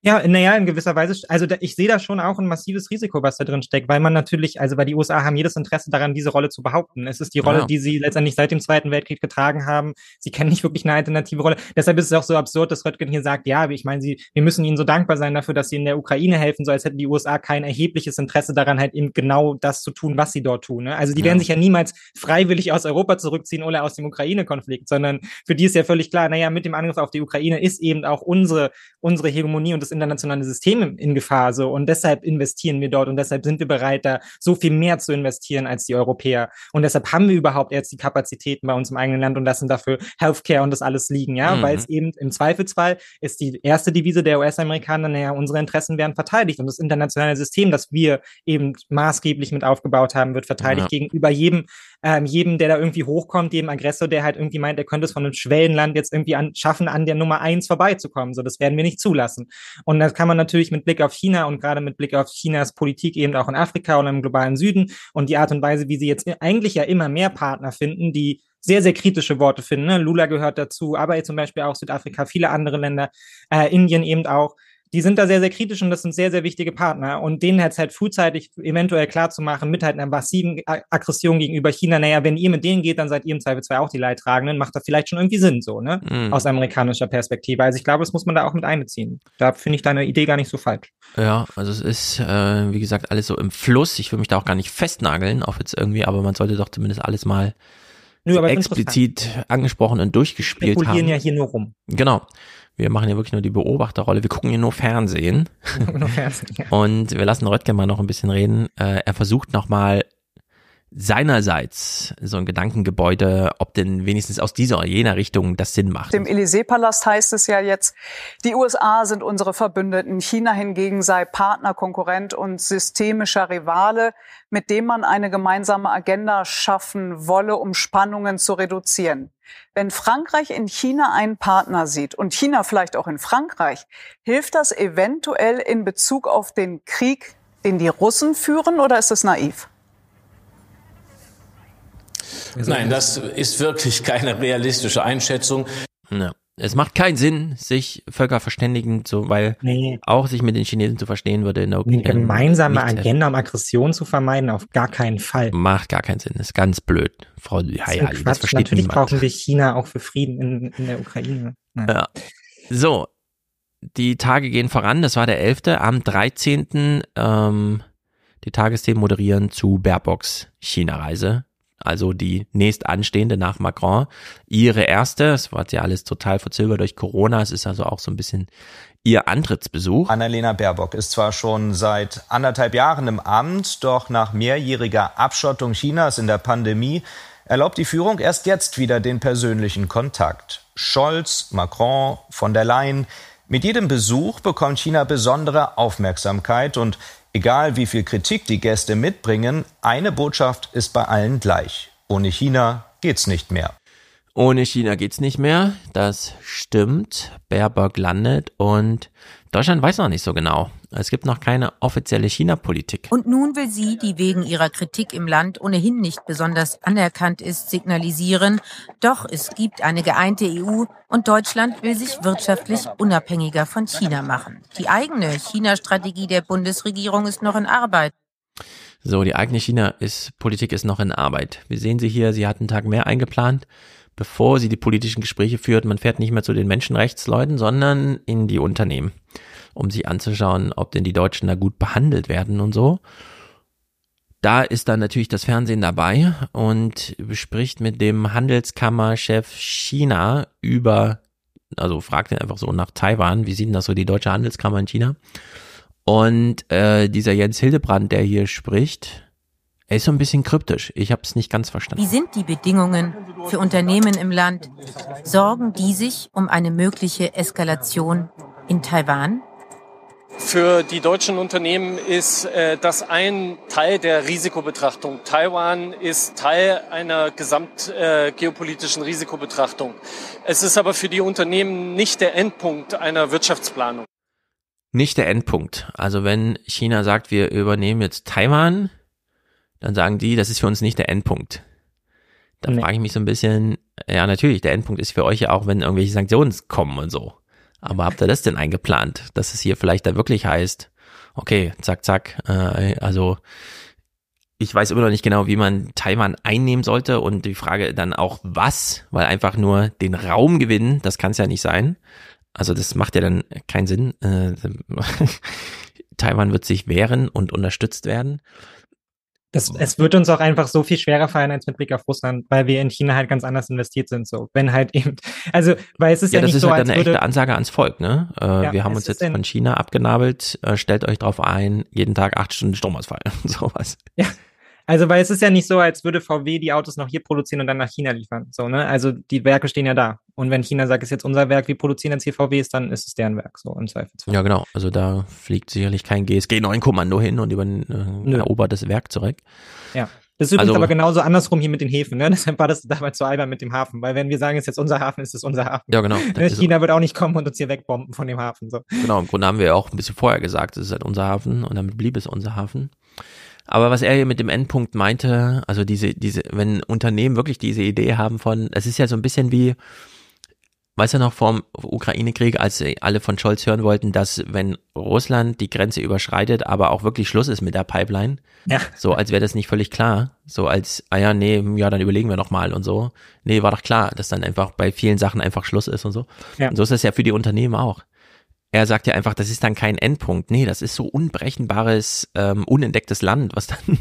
Ja, naja, in gewisser Weise, also da, ich sehe da schon auch ein massives Risiko, was da drin steckt, weil man natürlich, also weil die USA haben jedes Interesse daran, diese Rolle zu behaupten. Es ist die Rolle, Ja. die sie letztendlich seit dem Zweiten Weltkrieg getragen haben. Sie kennen nicht wirklich eine alternative Rolle. Deshalb ist es auch so absurd, dass Röttgen hier sagt, ja, ich meine, sie, wir müssen ihnen so dankbar sein dafür, dass sie in der Ukraine helfen, so als hätten die USA kein erhebliches Interesse daran, halt eben genau das zu tun, was sie dort tun. Ne? Also die Ja. werden sich ja niemals freiwillig aus Europa zurückziehen oder aus dem Ukraine-Konflikt, sondern für die ist ja völlig klar, naja, mit dem Angriff auf die Ukraine ist eben auch unsere, unsere Hegemonie und das internationale System in, Gefahr so und deshalb investieren wir dort und deshalb sind wir bereit, da so viel mehr zu investieren als die Europäer und deshalb haben wir überhaupt jetzt die Kapazitäten bei uns im eigenen Land und lassen dafür Healthcare und das alles liegen, ja, Mhm. weil es eben im Zweifelsfall ist die erste Devise der US-Amerikaner, naja, unsere Interessen werden verteidigt und das internationale System, das wir eben maßgeblich mit aufgebaut haben, wird verteidigt Ja. gegenüber jedem, ähm, jedem, der da irgendwie hochkommt, jedem Aggressor, der halt irgendwie meint, er könnte es von einem Schwellenland jetzt irgendwie an, schaffen, an der Nummer eins vorbeizukommen. So, das werden wir nicht zulassen. Und das kann man natürlich mit Blick auf China und gerade mit Blick auf Chinas Politik eben auch in Afrika und im globalen Süden und die Art und Weise, wie sie jetzt eigentlich ja immer mehr Partner finden, die sehr, sehr kritische Worte finden. Ne? Lula gehört dazu, aber zum Beispiel auch Südafrika, viele andere Länder, äh, Indien eben auch. Die sind da sehr, sehr kritisch und das sind sehr, sehr wichtige Partner. Und denen jetzt halt frühzeitig eventuell klar zu machen, mit halt einer massiven A- Aggression gegenüber China, naja, wenn ihr mit denen geht, dann seid ihr im Zweifelsfall auch die Leidtragenden, macht das vielleicht schon irgendwie Sinn, so, ne? Mhm. Aus amerikanischer Perspektive. Also ich glaube, das muss man da auch mit einbeziehen. Da finde ich deine Idee gar nicht so falsch. Ja, also es ist, äh, wie gesagt, alles so im Fluss. Ich will mich da auch gar nicht festnageln, auf jetzt irgendwie, aber man sollte doch zumindest alles mal Nö, explizit angesprochen und durchgespielt spekulieren haben. ja hier nur rum. Genau. Wir machen ja wirklich nur die Beobachterrolle. Wir gucken hier nur Fernsehen. Nur Fernsehen, ja. Und wir lassen Röttgen mal noch ein bisschen reden. Äh, er versucht nochmal seinerseits so ein Gedankengebäude, ob denn wenigstens aus dieser oder jener Richtung das Sinn macht. Dem Élysée-Palast heißt es ja jetzt, die USA sind unsere Verbündeten, China hingegen sei Partner, Konkurrent und systemischer Rivale, mit dem man eine gemeinsame Agenda schaffen wolle, um Spannungen zu reduzieren. Wenn Frankreich in China einen Partner sieht und China vielleicht auch in Frankreich, hilft das eventuell in Bezug auf den Krieg, den die Russen führen, oder ist es naiv? Nein, das ist wirklich keine realistische Einschätzung. Ja. Es macht keinen Sinn, sich Völker verständigen zu, weil Nee. auch sich mit den Chinesen zu verstehen würde in der Eine gemeinsame nicht- Agenda, um Aggression zu vermeiden, auf gar keinen Fall. Macht gar keinen Sinn, ist ganz blöd. Frau Das ist Hayali, das versteht Natürlich niemand. brauchen wir China auch für Frieden in, in der Ukraine. Ja. Ja. So, die Tage gehen voran, das war der 11. Am 13. Ähm, die Tagesthemen moderieren zu Baerbocks China-Reise. Also die nächst anstehende nach Macron. Ihre erste, es war ja alles total verzögert durch Corona, es ist also auch so ein bisschen ihr Antrittsbesuch. Annalena Baerbock ist zwar schon seit anderthalb Jahren im Amt, doch nach mehrjähriger Abschottung Chinas in der Pandemie erlaubt die Führung erst jetzt wieder den persönlichen Kontakt. Scholz, Macron, von der Leyen. Mit jedem Besuch bekommt China besondere Aufmerksamkeit und egal wie viel Kritik die Gäste mitbringen, eine Botschaft ist bei allen gleich. Ohne China geht's nicht mehr. Ohne China geht's nicht mehr. Das stimmt. Baerbock landet und Deutschland weiß noch nicht so genau. Es gibt noch keine offizielle China-Politik. Und nun will sie, die wegen ihrer Kritik im Land ohnehin nicht besonders anerkannt ist, signalisieren, doch es gibt eine geeinte EU und Deutschland will sich wirtschaftlich unabhängiger von China machen. Die eigene China-Strategie der Bundesregierung ist noch in Arbeit. So, die eigene China-Politik ist noch in Arbeit. Wir sehen sie hier, sie hat einen Tag mehr eingeplant bevor sie die politischen Gespräche führt. Man fährt nicht mehr zu den Menschenrechtsleuten, sondern in die Unternehmen, um sich anzuschauen, ob denn die Deutschen da gut behandelt werden und so. Da ist dann natürlich das Fernsehen dabei und bespricht mit dem Handelskammerchef China über, also fragt ihn einfach so nach Taiwan, wie sieht denn das so die deutsche Handelskammer in China? Und äh, dieser Jens Hildebrand, der hier spricht, er ist so ein bisschen kryptisch. Ich habe es nicht ganz verstanden. Wie sind die Bedingungen für Unternehmen im Land? Sorgen die sich um eine mögliche Eskalation in Taiwan? Für die deutschen Unternehmen ist äh, das ein Teil der Risikobetrachtung. Taiwan ist Teil einer gesamtgeopolitischen äh, Risikobetrachtung. Es ist aber für die Unternehmen nicht der Endpunkt einer Wirtschaftsplanung. Nicht der Endpunkt. Also wenn China sagt, wir übernehmen jetzt Taiwan, dann sagen die, das ist für uns nicht der Endpunkt. Da nee. frage ich mich so ein bisschen, ja natürlich, der Endpunkt ist für euch ja auch, wenn irgendwelche Sanktionen kommen und so. Aber habt ihr das denn eingeplant, dass es hier vielleicht da wirklich heißt, okay, zack, zack, äh, also ich weiß immer noch nicht genau, wie man Taiwan einnehmen sollte und die Frage dann auch was, weil einfach nur den Raum gewinnen, das kann es ja nicht sein. Also das macht ja dann keinen Sinn. Äh, Taiwan wird sich wehren und unterstützt werden. Das, es wird uns auch einfach so viel schwerer fallen als mit Blick auf Russland, weil wir in China halt ganz anders investiert sind. So, wenn halt eben, also, weil es ist ja, ja nicht so, halt eine echte Ansage ans Volk, ne? Äh, ja, wir haben uns jetzt von China abgenabelt. Äh, stellt euch drauf ein, jeden Tag acht Stunden Stromausfall, sowas. Ja, also, weil es ist ja nicht so, als würde VW die Autos noch hier produzieren und dann nach China liefern. So, ne? Also die Werke stehen ja da. Und wenn China sagt, es ist jetzt unser Werk, wir produzieren jetzt hier VWs, dann ist es deren Werk, so im Zweifelsfall. Ja, genau. Also da fliegt sicherlich kein GSG-9-Kommando hin und über, äh, erobert das Werk zurück. Ja. Das ist übrigens also, aber genauso andersrum hier mit den Häfen. Ne? Deshalb war das damals so albern mit dem Hafen. Weil wenn wir sagen, es ist jetzt unser Hafen, ist es unser Hafen. Ja, genau. Ne? China wird auch nicht kommen und uns hier wegbomben von dem Hafen. So. Genau, im Grunde haben wir ja auch ein bisschen vorher gesagt, es ist halt unser Hafen und damit blieb es unser Hafen. Aber was er hier mit dem Endpunkt meinte, also diese, diese, wenn Unternehmen wirklich diese Idee haben von, es ist ja so ein bisschen wie, weißt du noch, vor dem Ukraine-Krieg, als alle von Scholz hören wollten, dass wenn Russland die Grenze überschreitet, aber auch wirklich Schluss ist mit der Pipeline, ja. so als wäre das nicht völlig klar, so als, ah ja, nee, ja, dann überlegen wir noch mal und so. Nee, war doch klar, dass dann einfach bei vielen Sachen einfach Schluss ist und so. Ja. Und so ist das ja für die Unternehmen auch. Er sagt ja einfach, das ist dann kein Endpunkt. Nee, das ist so unbrechenbares, ähm, unentdecktes Land, was dann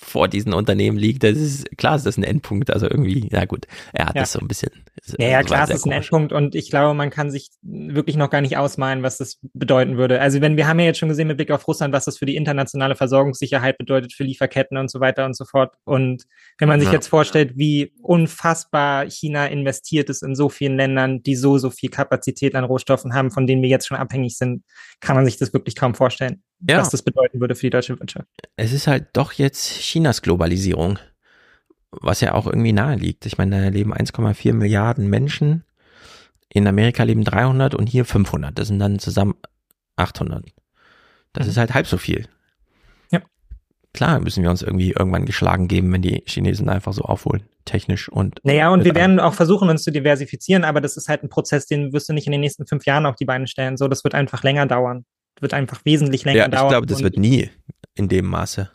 vor diesen Unternehmen liegt. Das ist klar, ist das ein Endpunkt. Also irgendwie, ja gut, er hat ja. das so ein bisschen. Ja, ja klar, es ist ein Endpunkt und ich glaube, man kann sich wirklich noch gar nicht ausmalen, was das bedeuten würde. Also wenn wir haben ja jetzt schon gesehen mit Blick auf Russland, was das für die internationale Versorgungssicherheit bedeutet, für Lieferketten und so weiter und so fort. Und wenn man sich ja. jetzt vorstellt, wie unfassbar China investiert ist in so vielen Ländern, die so, so viel Kapazität an Rohstoffen haben, von denen wir jetzt schon abhängig sind, kann man sich das wirklich kaum vorstellen, ja. was das bedeuten würde für die deutsche Wirtschaft. Es ist halt doch jetzt Chinas Globalisierung, was ja auch irgendwie nahe liegt. Ich meine, da leben 1,4 Milliarden Menschen. In Amerika leben 300 und hier 500. Das sind dann zusammen 800. Das mhm. ist halt halb so viel. Ja. Klar müssen wir uns irgendwie irgendwann geschlagen geben, wenn die Chinesen einfach so aufholen, technisch und. Naja, und wir werden auch versuchen, uns zu diversifizieren, aber das ist halt ein Prozess, den wirst du nicht in den nächsten fünf Jahren auf die Beine stellen. So, das wird einfach länger dauern. Wird einfach wesentlich länger ja, dauern. Ich glaube, das wird nie in dem Maße.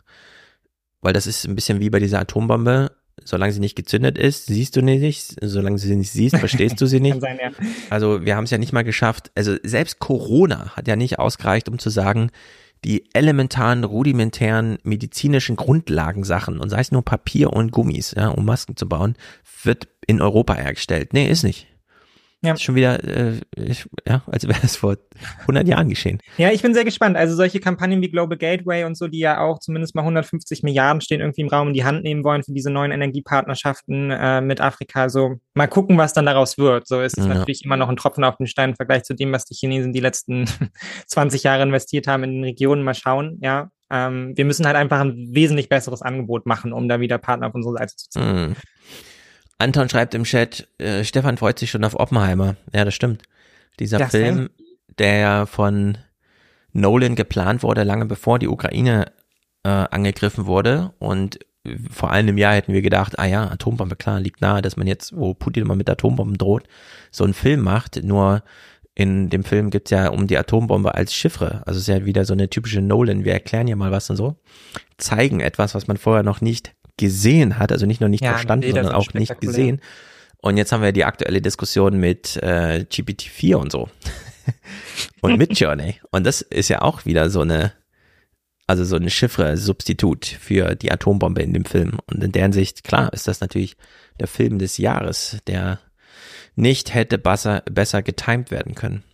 Weil das ist ein bisschen wie bei dieser Atombombe. Solange sie nicht gezündet ist, siehst du nicht. Solange sie nicht siehst, verstehst du sie nicht. sein, ja. Also wir haben es ja nicht mal geschafft. Also selbst Corona hat ja nicht ausgereicht, um zu sagen, die elementaren, rudimentären medizinischen Grundlagensachen und sei es nur Papier und Gummis, ja, um Masken zu bauen, wird in Europa hergestellt. Nee, ist nicht. Ja. Das ist schon wieder, äh, ich, ja, als wäre es vor 100 Jahren geschehen. Ja, ich bin sehr gespannt. Also solche Kampagnen wie Global Gateway und so, die ja auch zumindest mal 150 Milliarden stehen irgendwie im Raum in die Hand nehmen wollen für diese neuen Energiepartnerschaften äh, mit Afrika. So mal gucken, was dann daraus wird. So ist es ja. natürlich immer noch ein Tropfen auf den Stein im Vergleich zu dem, was die Chinesen die letzten 20 Jahre investiert haben in den Regionen. Mal schauen, ja. Ähm, wir müssen halt einfach ein wesentlich besseres Angebot machen, um da wieder Partner auf unsere Seite zu ziehen. Mhm. Anton schreibt im Chat, äh, Stefan freut sich schon auf Oppenheimer. Ja, das stimmt. Dieser das Film, der von Nolan geplant wurde, lange bevor die Ukraine äh, angegriffen wurde und vor einem Jahr hätten wir gedacht, ah ja, Atombombe, klar, liegt nahe, dass man jetzt, wo Putin immer mit Atombomben droht, so einen Film macht. Nur in dem Film gibt's ja um die Atombombe als Chiffre. Also es ist ja wieder so eine typische Nolan, wir erklären ja mal was und so. Zeigen etwas, was man vorher noch nicht gesehen hat, also nicht nur nicht ja, verstanden, sondern auch nicht gesehen. Und jetzt haben wir die aktuelle Diskussion mit äh, GPT-4 und so. und mit Journey. Und das ist ja auch wieder so eine also so ein Chiffre-Substitut für die Atombombe in dem Film. Und in deren Sicht, klar, ist das natürlich der Film des Jahres, der nicht hätte besser, besser getimed werden können.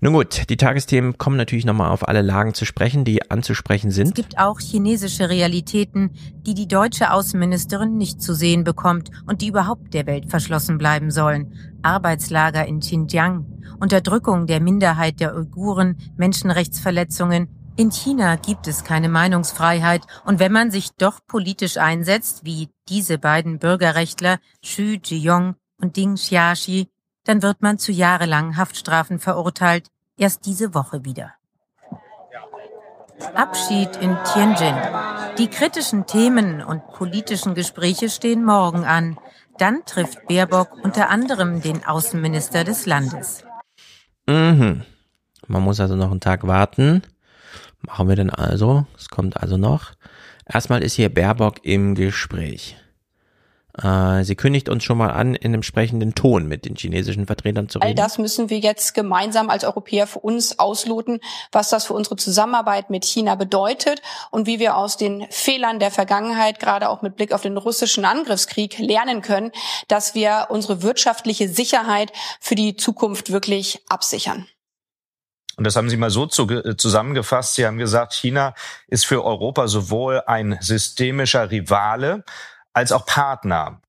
Nun gut, die Tagesthemen kommen natürlich nochmal auf alle Lagen zu sprechen, die anzusprechen sind. Es gibt auch chinesische Realitäten, die die deutsche Außenministerin nicht zu sehen bekommt und die überhaupt der Welt verschlossen bleiben sollen. Arbeitslager in Xinjiang, Unterdrückung der Minderheit der Uiguren, Menschenrechtsverletzungen, in China gibt es keine Meinungsfreiheit und wenn man sich doch politisch einsetzt, wie diese beiden Bürgerrechtler Xu Zhiyong und Ding Xiaxi, dann wird man zu jahrelangen Haftstrafen verurteilt, erst diese Woche wieder. Abschied in Tianjin. Die kritischen Themen und politischen Gespräche stehen morgen an. Dann trifft Baerbock unter anderem den Außenminister des Landes. Mhm. Man muss also noch einen Tag warten machen wir denn also? Es kommt also noch. Erstmal ist hier Baerbock im Gespräch. Äh, sie kündigt uns schon mal an, in einem sprechenden Ton mit den chinesischen Vertretern zu reden. All das müssen wir jetzt gemeinsam als Europäer für uns ausloten, was das für unsere Zusammenarbeit mit China bedeutet und wie wir aus den Fehlern der Vergangenheit, gerade auch mit Blick auf den russischen Angriffskrieg, lernen können, dass wir unsere wirtschaftliche Sicherheit für die Zukunft wirklich absichern. Und das haben Sie mal so zu, zusammengefasst. Sie haben gesagt, China ist für Europa sowohl ein systemischer Rivale als auch Partner.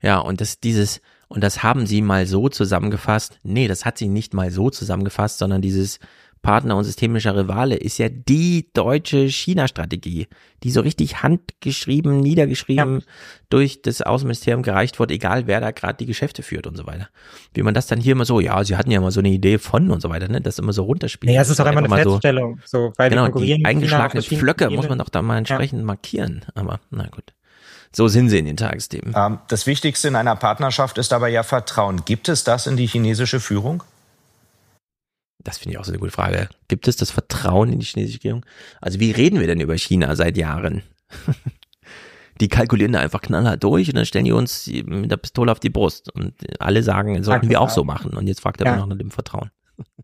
Ja, und das, dieses, und das haben Sie mal so zusammengefasst. Nee, das hat sie nicht mal so zusammengefasst, sondern dieses, Partner und systemischer Rivale ist ja die deutsche China-Strategie, die so richtig handgeschrieben, niedergeschrieben ja. durch das Außenministerium gereicht wurde, egal wer da gerade die Geschäfte führt und so weiter. Wie man das dann hier immer so, ja, sie hatten ja immer so eine Idee von und so weiter, ne, das immer so runterspielt. Ja, es ist doch immer eine Feststellung. So, so weil genau, die eingeschlagene Flöcke muss man doch da mal entsprechend ja. markieren, aber na gut. So sind sie in den Tagesthemen. Ähm, das Wichtigste in einer Partnerschaft ist aber ja Vertrauen. Gibt es das in die chinesische Führung? Das finde ich auch so eine gute Frage. Gibt es das Vertrauen in die chinesische Regierung? Also wie reden wir denn über China seit Jahren? die kalkulieren da einfach knallhart durch und dann stellen die uns mit der Pistole auf die Brust. Und alle sagen, sollten wir auch so machen. Und jetzt fragt er ja. noch nach dem Vertrauen.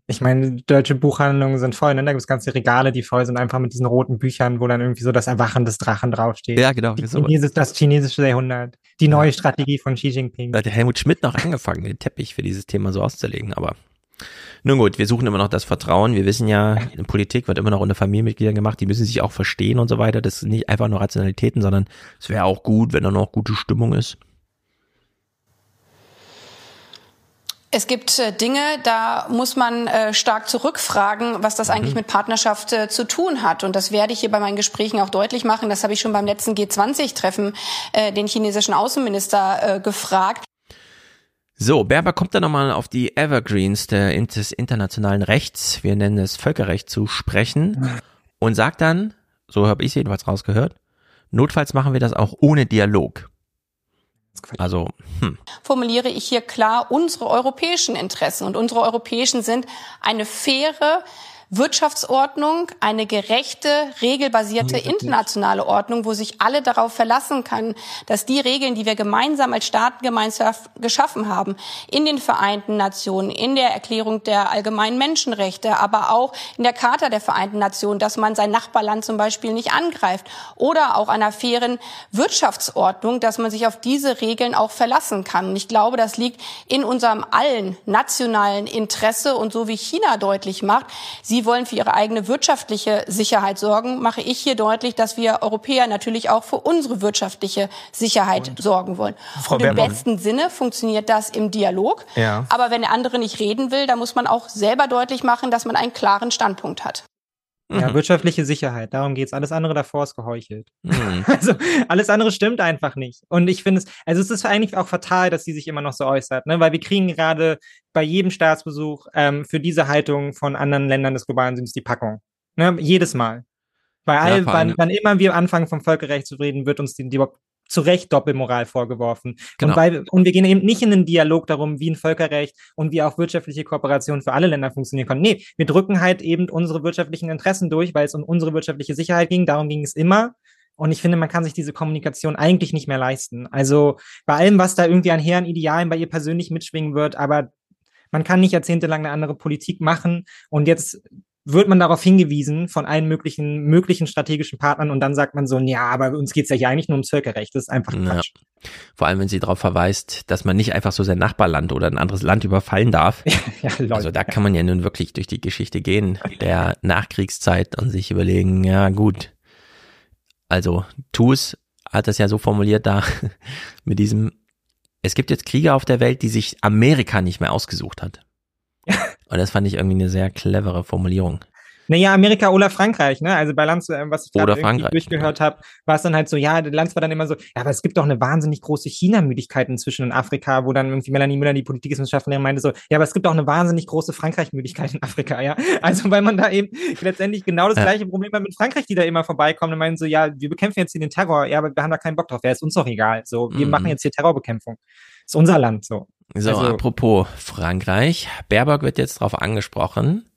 Ich meine, deutsche Buchhandlungen sind voll, ne? Da gibt es ganze Regale, die voll sind, einfach mit diesen roten Büchern, wo dann irgendwie so das Erwachen des Drachen draufsteht. Ja, genau. Chinesis, das chinesische Jahrhundert. Die neue Strategie von Xi Jinping. Da hat Helmut Schmidt noch angefangen, den Teppich für dieses Thema so auszulegen, aber nun gut, wir suchen immer noch das Vertrauen. Wir wissen ja, in Politik wird immer noch unter Familienmitgliedern gemacht, die müssen sich auch verstehen und so weiter. Das sind nicht einfach nur Rationalitäten, sondern es wäre auch gut, wenn da noch gute Stimmung ist. Es gibt äh, Dinge, da muss man äh, stark zurückfragen, was das eigentlich mhm. mit Partnerschaft äh, zu tun hat. Und das werde ich hier bei meinen Gesprächen auch deutlich machen. Das habe ich schon beim letzten G20-Treffen äh, den chinesischen Außenminister gefragt. So, Berber kommt dann nochmal auf die Evergreens des internationalen Rechts, wir nennen es Völkerrecht, zu sprechen und sagt dann, so habe ich es jedenfalls rausgehört, notfalls machen wir das auch ohne Dialog. Also, hm. formuliere ich hier klar unsere europäischen Interessen. Und unsere europäischen sind eine faire, Wirtschaftsordnung, eine gerechte, regelbasierte internationale Ordnung, wo sich alle darauf verlassen kann, dass die Regeln, die wir gemeinsam als Staatengemeinschaft geschaffen haben, in den Vereinten Nationen, in der Erklärung der allgemeinen Menschenrechte, aber auch in der Charta der Vereinten Nationen, dass man sein Nachbarland zum Beispiel nicht angreift oder auch einer fairen Wirtschaftsordnung, dass man sich auf diese Regeln auch verlassen kann. Und ich glaube, das liegt in unserem allen nationalen Interesse und so wie China deutlich macht, sie Sie wollen für ihre eigene wirtschaftliche Sicherheit sorgen, mache ich hier deutlich, dass wir Europäer natürlich auch für unsere wirtschaftliche Sicherheit und sorgen wollen. Frau und im Bermann. besten Sinne funktioniert das im Dialog. Ja. Aber wenn der andere nicht reden will, dann muss man auch selber deutlich machen, dass man einen klaren Standpunkt hat. Ja, mhm. wirtschaftliche Sicherheit, darum geht's. Alles andere davor ist geheuchelt. Mhm. Also alles andere stimmt einfach nicht. Und ich finde es, also es ist eigentlich auch fatal, dass sie sich immer noch so äußert, ne? weil wir kriegen gerade bei jedem Staatsbesuch ähm, für diese Haltung von anderen Ländern des globalen Südens die Packung. Ne? Jedes Mal. Bei all, ja, wann, wann immer wir anfangen, vom Völkerrecht zu reden, wird uns die, die zu Recht Doppelmoral vorgeworfen. Genau. Und, weil, und wir gehen eben nicht in den Dialog darum, wie ein Völkerrecht und wie auch wirtschaftliche Kooperation für alle Länder funktionieren kann. Nee, wir drücken halt eben unsere wirtschaftlichen Interessen durch, weil es um unsere wirtschaftliche Sicherheit ging. Darum ging es immer. Und ich finde, man kann sich diese Kommunikation eigentlich nicht mehr leisten. Also bei allem, was da irgendwie an hehren Idealen bei ihr persönlich mitschwingen wird, aber man kann nicht jahrzehntelang eine andere Politik machen und jetzt wird man darauf hingewiesen von allen möglichen, möglichen strategischen Partnern und dann sagt man so, ja, aber uns geht's ja hier eigentlich nur ums Völkerrecht. Das ist einfach Quatsch. Ja. Vor allem, wenn sie darauf verweist, dass man nicht einfach so sein Nachbarland oder ein anderes Land überfallen darf. ja, Leute, also da kann man ja nun wirklich durch die Geschichte gehen, der Nachkriegszeit und sich überlegen, ja gut, also TUS hat das ja so formuliert da mit diesem, es gibt jetzt Kriege auf der Welt, die sich Amerika nicht mehr ausgesucht hat. Und das fand ich irgendwie eine sehr clevere Formulierung. Naja, Amerika oder Frankreich, ne? Also bei Lanz, äh, was ich gerade durchgehört habe, war es dann halt so, ja, Lanz war dann immer so, ja, aber es gibt doch eine wahnsinnig große China-Müdigkeit inzwischen in Afrika, wo dann irgendwie Melanie Müller, die Politikwissenschaftlin, meinte so, ja, aber es gibt auch eine wahnsinnig große Frankreich-Müdigkeit in Afrika, ja. Also weil man da eben letztendlich genau das ja. gleiche Problem hat mit Frankreich, die da immer vorbeikommen und meinen so, ja, wir bekämpfen jetzt hier den Terror, ja, aber wir haben da keinen Bock drauf, ja, ist uns doch egal. So, wir mhm. machen jetzt hier Terrorbekämpfung. Ist unser Land so. So, also, apropos Frankreich. Baerbock wird jetzt darauf angesprochen.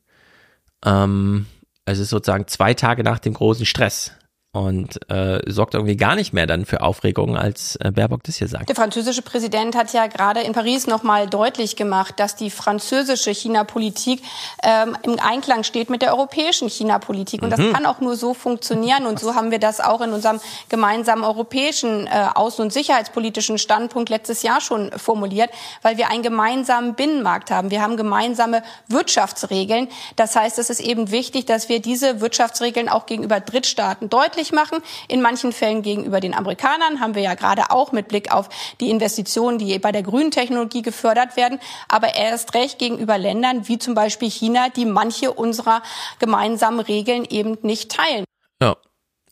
Ähm, es ist sozusagen zwei Tage nach dem großen Stress und äh, sorgt irgendwie gar nicht mehr dann für Aufregung, als äh, Baerbock das hier sagt. Der französische Präsident hat ja gerade in Paris nochmal deutlich gemacht, dass die französische China-Politik ähm, im Einklang steht mit der europäischen China-Politik. Und mhm. das kann auch nur so funktionieren. Und so haben wir das auch in unserem gemeinsamen europäischen äh, außen- und sicherheitspolitischen Standpunkt letztes Jahr schon formuliert, weil wir einen gemeinsamen Binnenmarkt haben. Wir haben gemeinsame Wirtschaftsregeln. Das heißt, es ist eben wichtig, dass wir diese Wirtschaftsregeln auch gegenüber Drittstaaten deutlich deutlich machen. In manchen Fällen gegenüber den Amerikanern haben wir ja gerade auch mit Blick auf die Investitionen, die bei der grünen Technologie gefördert werden, aber erst recht gegenüber Ländern wie zum Beispiel China, die manche unserer gemeinsamen Regeln eben nicht teilen. Ja.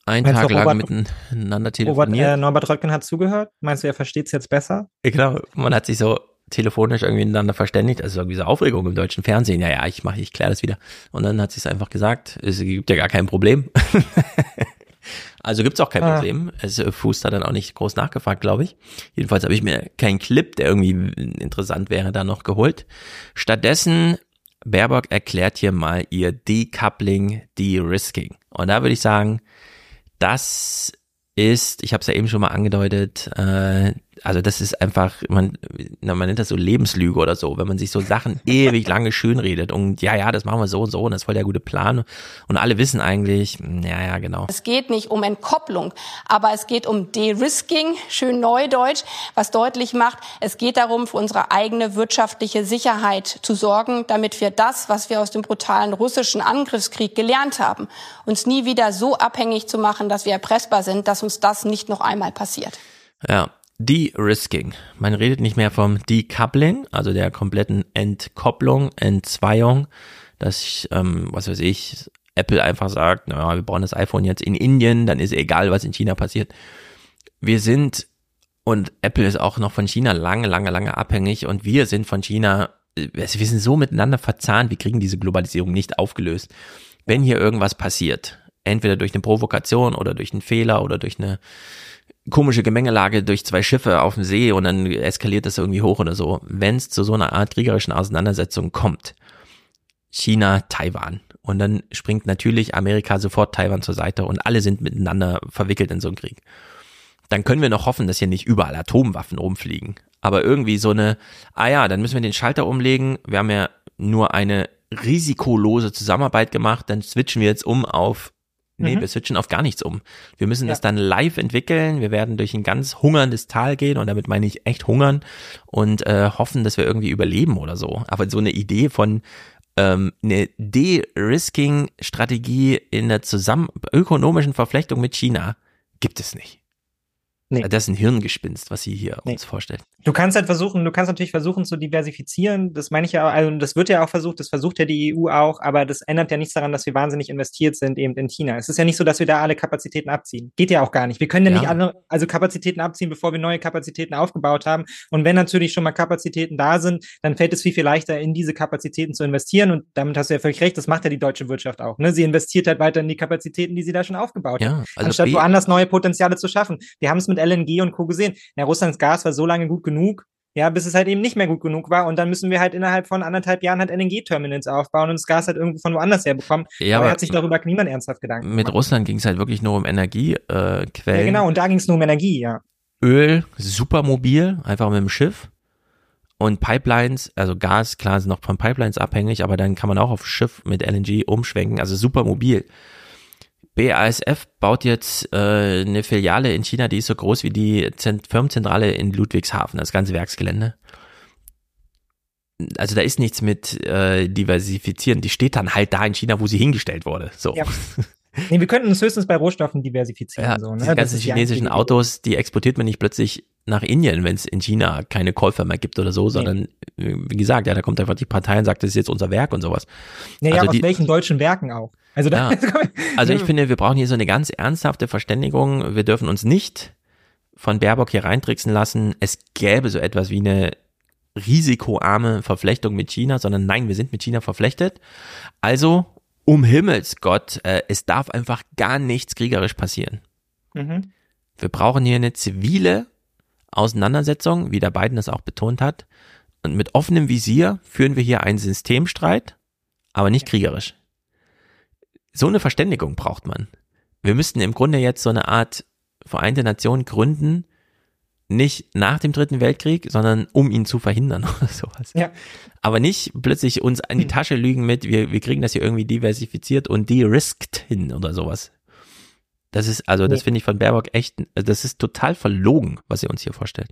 Ein Tag lang miteinander telefoniert. Robert, äh, Norbert Röttgen hat zugehört. Meinst du, er versteht es jetzt besser? Genau, man hat sich so telefonisch irgendwie miteinander verständigt, also irgendwie so Aufregung im deutschen Fernsehen. Ja, ja, ich mache, ich kläre das wieder. Und dann hat sie es einfach gesagt, es gibt ja gar kein Problem. Also gibt's auch kein ah. Problem. Es äh, Fuß hat dann auch nicht groß nachgefragt, glaube ich. Jedenfalls habe ich mir keinen Clip, der irgendwie interessant wäre, da noch geholt. Stattdessen Baerbock erklärt hier mal ihr Decoupling, De-Risking. Und da würde ich sagen, das ist, ich habe es ja eben schon mal angedeutet, äh, also das ist einfach, man, man nennt das so Lebenslüge oder so, wenn man sich so Sachen ewig lange schönredet und ja, ja, das machen wir so und so und das ist voll der gute Plan und alle wissen eigentlich, ja, ja, genau. Es geht nicht um Entkopplung, aber es geht um De-Risking, schön neudeutsch, was deutlich macht, es geht darum, für unsere eigene wirtschaftliche Sicherheit zu sorgen, damit wir das, was wir aus dem brutalen russischen Angriffskrieg gelernt haben, uns nie wieder so abhängig zu machen, dass wir erpressbar sind, dass uns das nicht noch einmal passiert. Ja, De-Risking. Man redet nicht mehr vom Decoupling, also der kompletten Entkopplung, Entzweiung, dass, ähm, was weiß ich, Apple einfach sagt, naja, wir brauchen das iPhone jetzt in Indien, dann ist egal, was in China passiert. Wir sind, und Apple ist auch noch von China lange, lange, lange abhängig und wir sind von China, äh, wir sind so miteinander verzahnt, wir kriegen diese Globalisierung nicht aufgelöst. Wenn hier irgendwas passiert, entweder durch eine Provokation oder durch einen Fehler oder durch eine komische Gemengelage durch zwei Schiffe auf dem See und dann eskaliert das irgendwie hoch oder so. Wenn es zu so einer Art kriegerischen Auseinandersetzung kommt, China, Taiwan. Und dann springt natürlich Amerika sofort Taiwan zur Seite und alle sind miteinander verwickelt in so einen Krieg. Dann können wir noch hoffen, dass hier nicht überall Atomwaffen rumfliegen. Aber irgendwie so eine, ah ja, dann müssen wir den Schalter umlegen. Wir haben ja nur eine risikolose Zusammenarbeit gemacht, dann switchen wir jetzt um auf Nee, mhm. wir switchen auf gar nichts um. Wir müssen ja. das dann live entwickeln. Wir werden durch ein ganz hungerndes Tal gehen und damit meine ich echt hungern und äh, hoffen, dass wir irgendwie überleben oder so. Aber so eine Idee von ähm, eine De-Risking-Strategie in der zusammen ökonomischen Verflechtung mit China gibt es nicht. Nee. Das ist ein Hirngespinst, was sie hier nee. uns vorstellt. Du kannst halt versuchen, du kannst natürlich versuchen zu diversifizieren. Das meine ich ja, also das wird ja auch versucht, das versucht ja die EU auch, aber das ändert ja nichts daran, dass wir wahnsinnig investiert sind eben in China. Es ist ja nicht so, dass wir da alle Kapazitäten abziehen. Geht ja auch gar nicht. Wir können ja, ja. nicht alle, also Kapazitäten abziehen, bevor wir neue Kapazitäten aufgebaut haben. Und wenn natürlich schon mal Kapazitäten da sind, dann fällt es viel, viel leichter, in diese Kapazitäten zu investieren. Und damit hast du ja völlig recht, das macht ja die deutsche Wirtschaft auch. Ne? Sie investiert halt weiter in die Kapazitäten, die sie da schon aufgebaut ja, hat, also anstatt woanders neue Potenziale zu schaffen. Wir haben es mit LNG und Co. gesehen. Ja, Russlands Gas war so lange gut genug, ja, bis es halt eben nicht mehr gut genug war. Und dann müssen wir halt innerhalb von anderthalb Jahren halt LNG-Terminals aufbauen und das Gas halt irgendwo von woanders her bekommen. Ja, aber, aber hat sich darüber niemand ernsthaft Gedanken Mit gemacht. Russland ging es halt wirklich nur um Energiequellen. Äh, ja, genau, und da ging es nur um Energie, ja. Öl, super mobil, einfach mit dem Schiff. Und Pipelines, also Gas, klar, sind noch von Pipelines abhängig, aber dann kann man auch auf Schiff mit LNG umschwenken, also super mobil. BASF baut jetzt äh, eine Filiale in China, die ist so groß wie die Zent Firmenzentrale in Ludwigshafen, das ganze Werksgelände. Also da ist nichts mit äh, diversifizieren. Die steht dann halt da in China, wo sie hingestellt wurde. So. Ja. Nee, wir könnten uns höchstens bei Rohstoffen diversifizieren. Ja, so, ne? Die ganzen chinesischen die Autos, die exportiert man nicht plötzlich nach Indien, wenn es in China keine Käufer mehr gibt oder so, nee. sondern wie gesagt, ja, da kommt einfach die Partei und sagt, das ist jetzt unser Werk und sowas. Naja, also aus die, welchen deutschen Werken auch? Also, da, ja. also ich finde, wir brauchen hier so eine ganz ernsthafte Verständigung. Wir dürfen uns nicht von Baerbock hier reintricksen lassen. Es gäbe so etwas wie eine risikoarme Verflechtung mit China, sondern nein, wir sind mit China verflechtet. Also um Himmels Gott, äh, es darf einfach gar nichts kriegerisch passieren. Mhm. Wir brauchen hier eine zivile Auseinandersetzung, wie der Biden das auch betont hat. Und mit offenem Visier führen wir hier einen Systemstreit, aber nicht kriegerisch. So eine Verständigung braucht man. Wir müssten im Grunde jetzt so eine Art Vereinte Nation gründen, nicht nach dem Dritten Weltkrieg, sondern um ihn zu verhindern oder sowas. Ja. Aber nicht plötzlich uns an die Tasche lügen mit, wir, wir kriegen das hier irgendwie diversifiziert und de-risked hin oder sowas. Das ist, also das finde ich von Baerbock echt, das ist total verlogen, was sie uns hier vorstellt.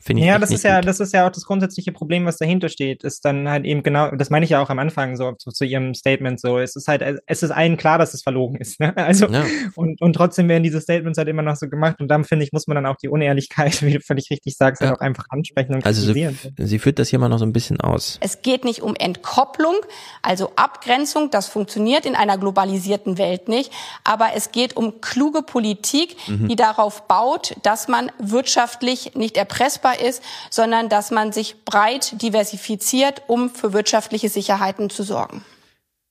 Finde ich ja, das ist ja, gut. das ist ja auch das grundsätzliche Problem, was dahinter steht, ist dann halt eben genau, das meine ich ja auch am Anfang so zu, zu ihrem Statement so, es ist halt, es ist allen klar, dass es verlogen ist, ne? Also, ja. und, und trotzdem werden diese Statements halt immer noch so gemacht und dann finde ich, muss man dann auch die Unehrlichkeit, wie du völlig richtig sagst, ja. halt auch einfach ansprechen und also sie, sie führt das hier mal noch so ein bisschen aus. Es geht nicht um Entkopplung, also Abgrenzung, das funktioniert in einer globalisierten Welt nicht, aber es geht um kluge Politik, mhm. die darauf baut, dass man wirtschaftlich nicht erpressbar ist, sondern dass man sich breit diversifiziert, um für wirtschaftliche Sicherheiten zu sorgen.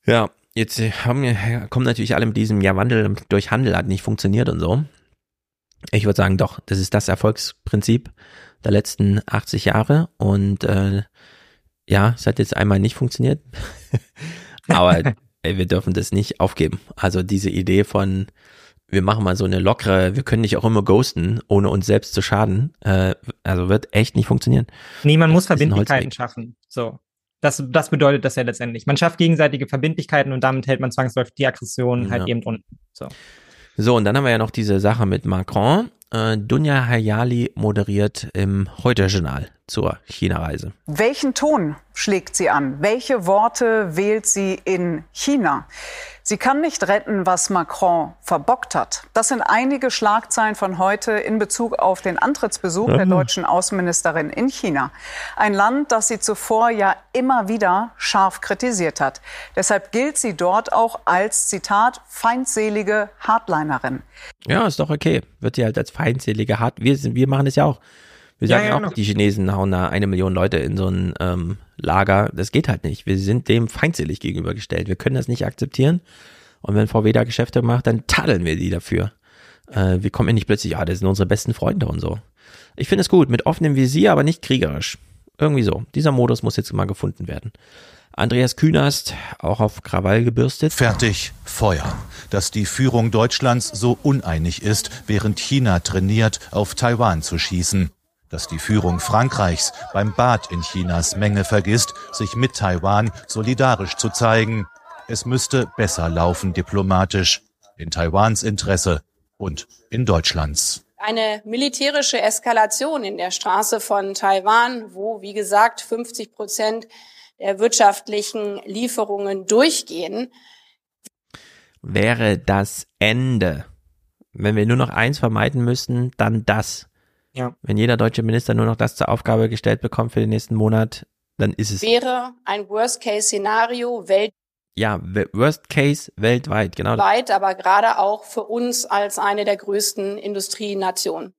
Ja, jetzt haben, kommen natürlich alle mit diesem Ja, Wandel durch Handel hat nicht funktioniert und so. Ich würde sagen, doch, das ist das Erfolgsprinzip der letzten 80 Jahre und äh, ja, es hat jetzt einmal nicht funktioniert. Aber ey, wir dürfen das nicht aufgeben. Also diese Idee von wir machen mal so eine lockere, wir können nicht auch immer ghosten, ohne uns selbst zu schaden. Äh, also wird echt nicht funktionieren. Nee, man das muss Verbindlichkeiten schaffen. So. Das, das bedeutet das ja letztendlich. Man schafft gegenseitige Verbindlichkeiten und damit hält man zwangsläufig die Aggression halt ja. eben unten. So. So, und dann haben wir ja noch diese Sache mit Macron. Äh, Dunja Hayali moderiert im Heute-Journal zur China-Reise. Welchen Ton schlägt sie an? Welche Worte wählt sie in China? Sie kann nicht retten, was Macron verbockt hat. Das sind einige Schlagzeilen von heute in Bezug auf den Antrittsbesuch der deutschen Außenministerin in China. Ein Land, das sie zuvor ja immer wieder scharf kritisiert hat. Deshalb gilt sie dort auch als, Zitat, feindselige Hardlinerin. Ja, ist doch okay. Wird sie halt als feindselige Hard... Wir, wir machen es ja auch. Wir sagen ja, ja, auch, genau. die Chinesen hauen da eine Million Leute in so ein ähm, Lager. Das geht halt nicht. Wir sind dem feindselig gegenübergestellt. Wir können das nicht akzeptieren. Und wenn VW da Geschäfte macht, dann tadeln wir die dafür. Äh, wir kommen ja nicht plötzlich, ah, das sind unsere besten Freunde und so. Ich finde es gut, mit offenem Visier, aber nicht kriegerisch. Irgendwie so. Dieser Modus muss jetzt mal gefunden werden. Andreas Künast, auch auf Krawall gebürstet. Fertig, Feuer. Dass die Führung Deutschlands so uneinig ist, während China trainiert, auf Taiwan zu schießen dass die Führung Frankreichs beim Bad in Chinas Menge vergisst, sich mit Taiwan solidarisch zu zeigen. Es müsste besser laufen diplomatisch, in Taiwans Interesse und in Deutschlands. Eine militärische Eskalation in der Straße von Taiwan, wo, wie gesagt, 50 Prozent der wirtschaftlichen Lieferungen durchgehen. Wäre das Ende. Wenn wir nur noch eins vermeiden müssen, dann das Ja. Wenn jeder deutsche Minister nur noch das zur Aufgabe gestellt bekommt für den nächsten Monat, dann ist es. Wäre ein Worst-Case-Szenario weltweit, Ja, Worst Case weltweit, genau. aber gerade auch für uns als eine der größten Industrienationen.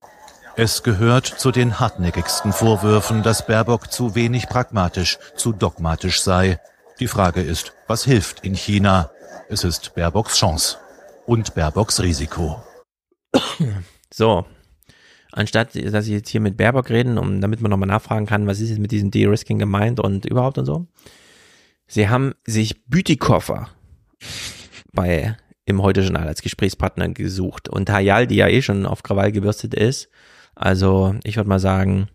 Es gehört zu den hartnäckigsten Vorwürfen, dass Baerbock zu wenig pragmatisch, zu dogmatisch sei. Die Frage ist, was hilft in China? Es ist Baerbocks Chance und Baerbocks Risiko. So, anstatt dass ich jetzt hier mit Baerbock reden, um, damit man nochmal nachfragen kann, was ist jetzt mit diesem De-Risking gemeint und überhaupt und so. Sie haben sich Bütikofer bei im Heute-Journal als Gesprächspartner gesucht und Hayal, die ja eh schon auf Krawall gebürstet ist, also ich würde mal sagen,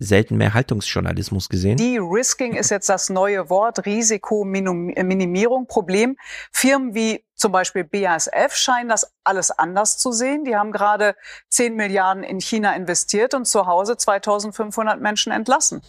selten mehr Haltungsjournalismus gesehen. De-Risking ist jetzt das neue Wort, Risikominimierung, Problem. Firmen wie zum Beispiel BASF scheinen das alles anders zu sehen. Die haben gerade 10 Milliarden in China investiert und zu Hause 2500 Menschen entlassen.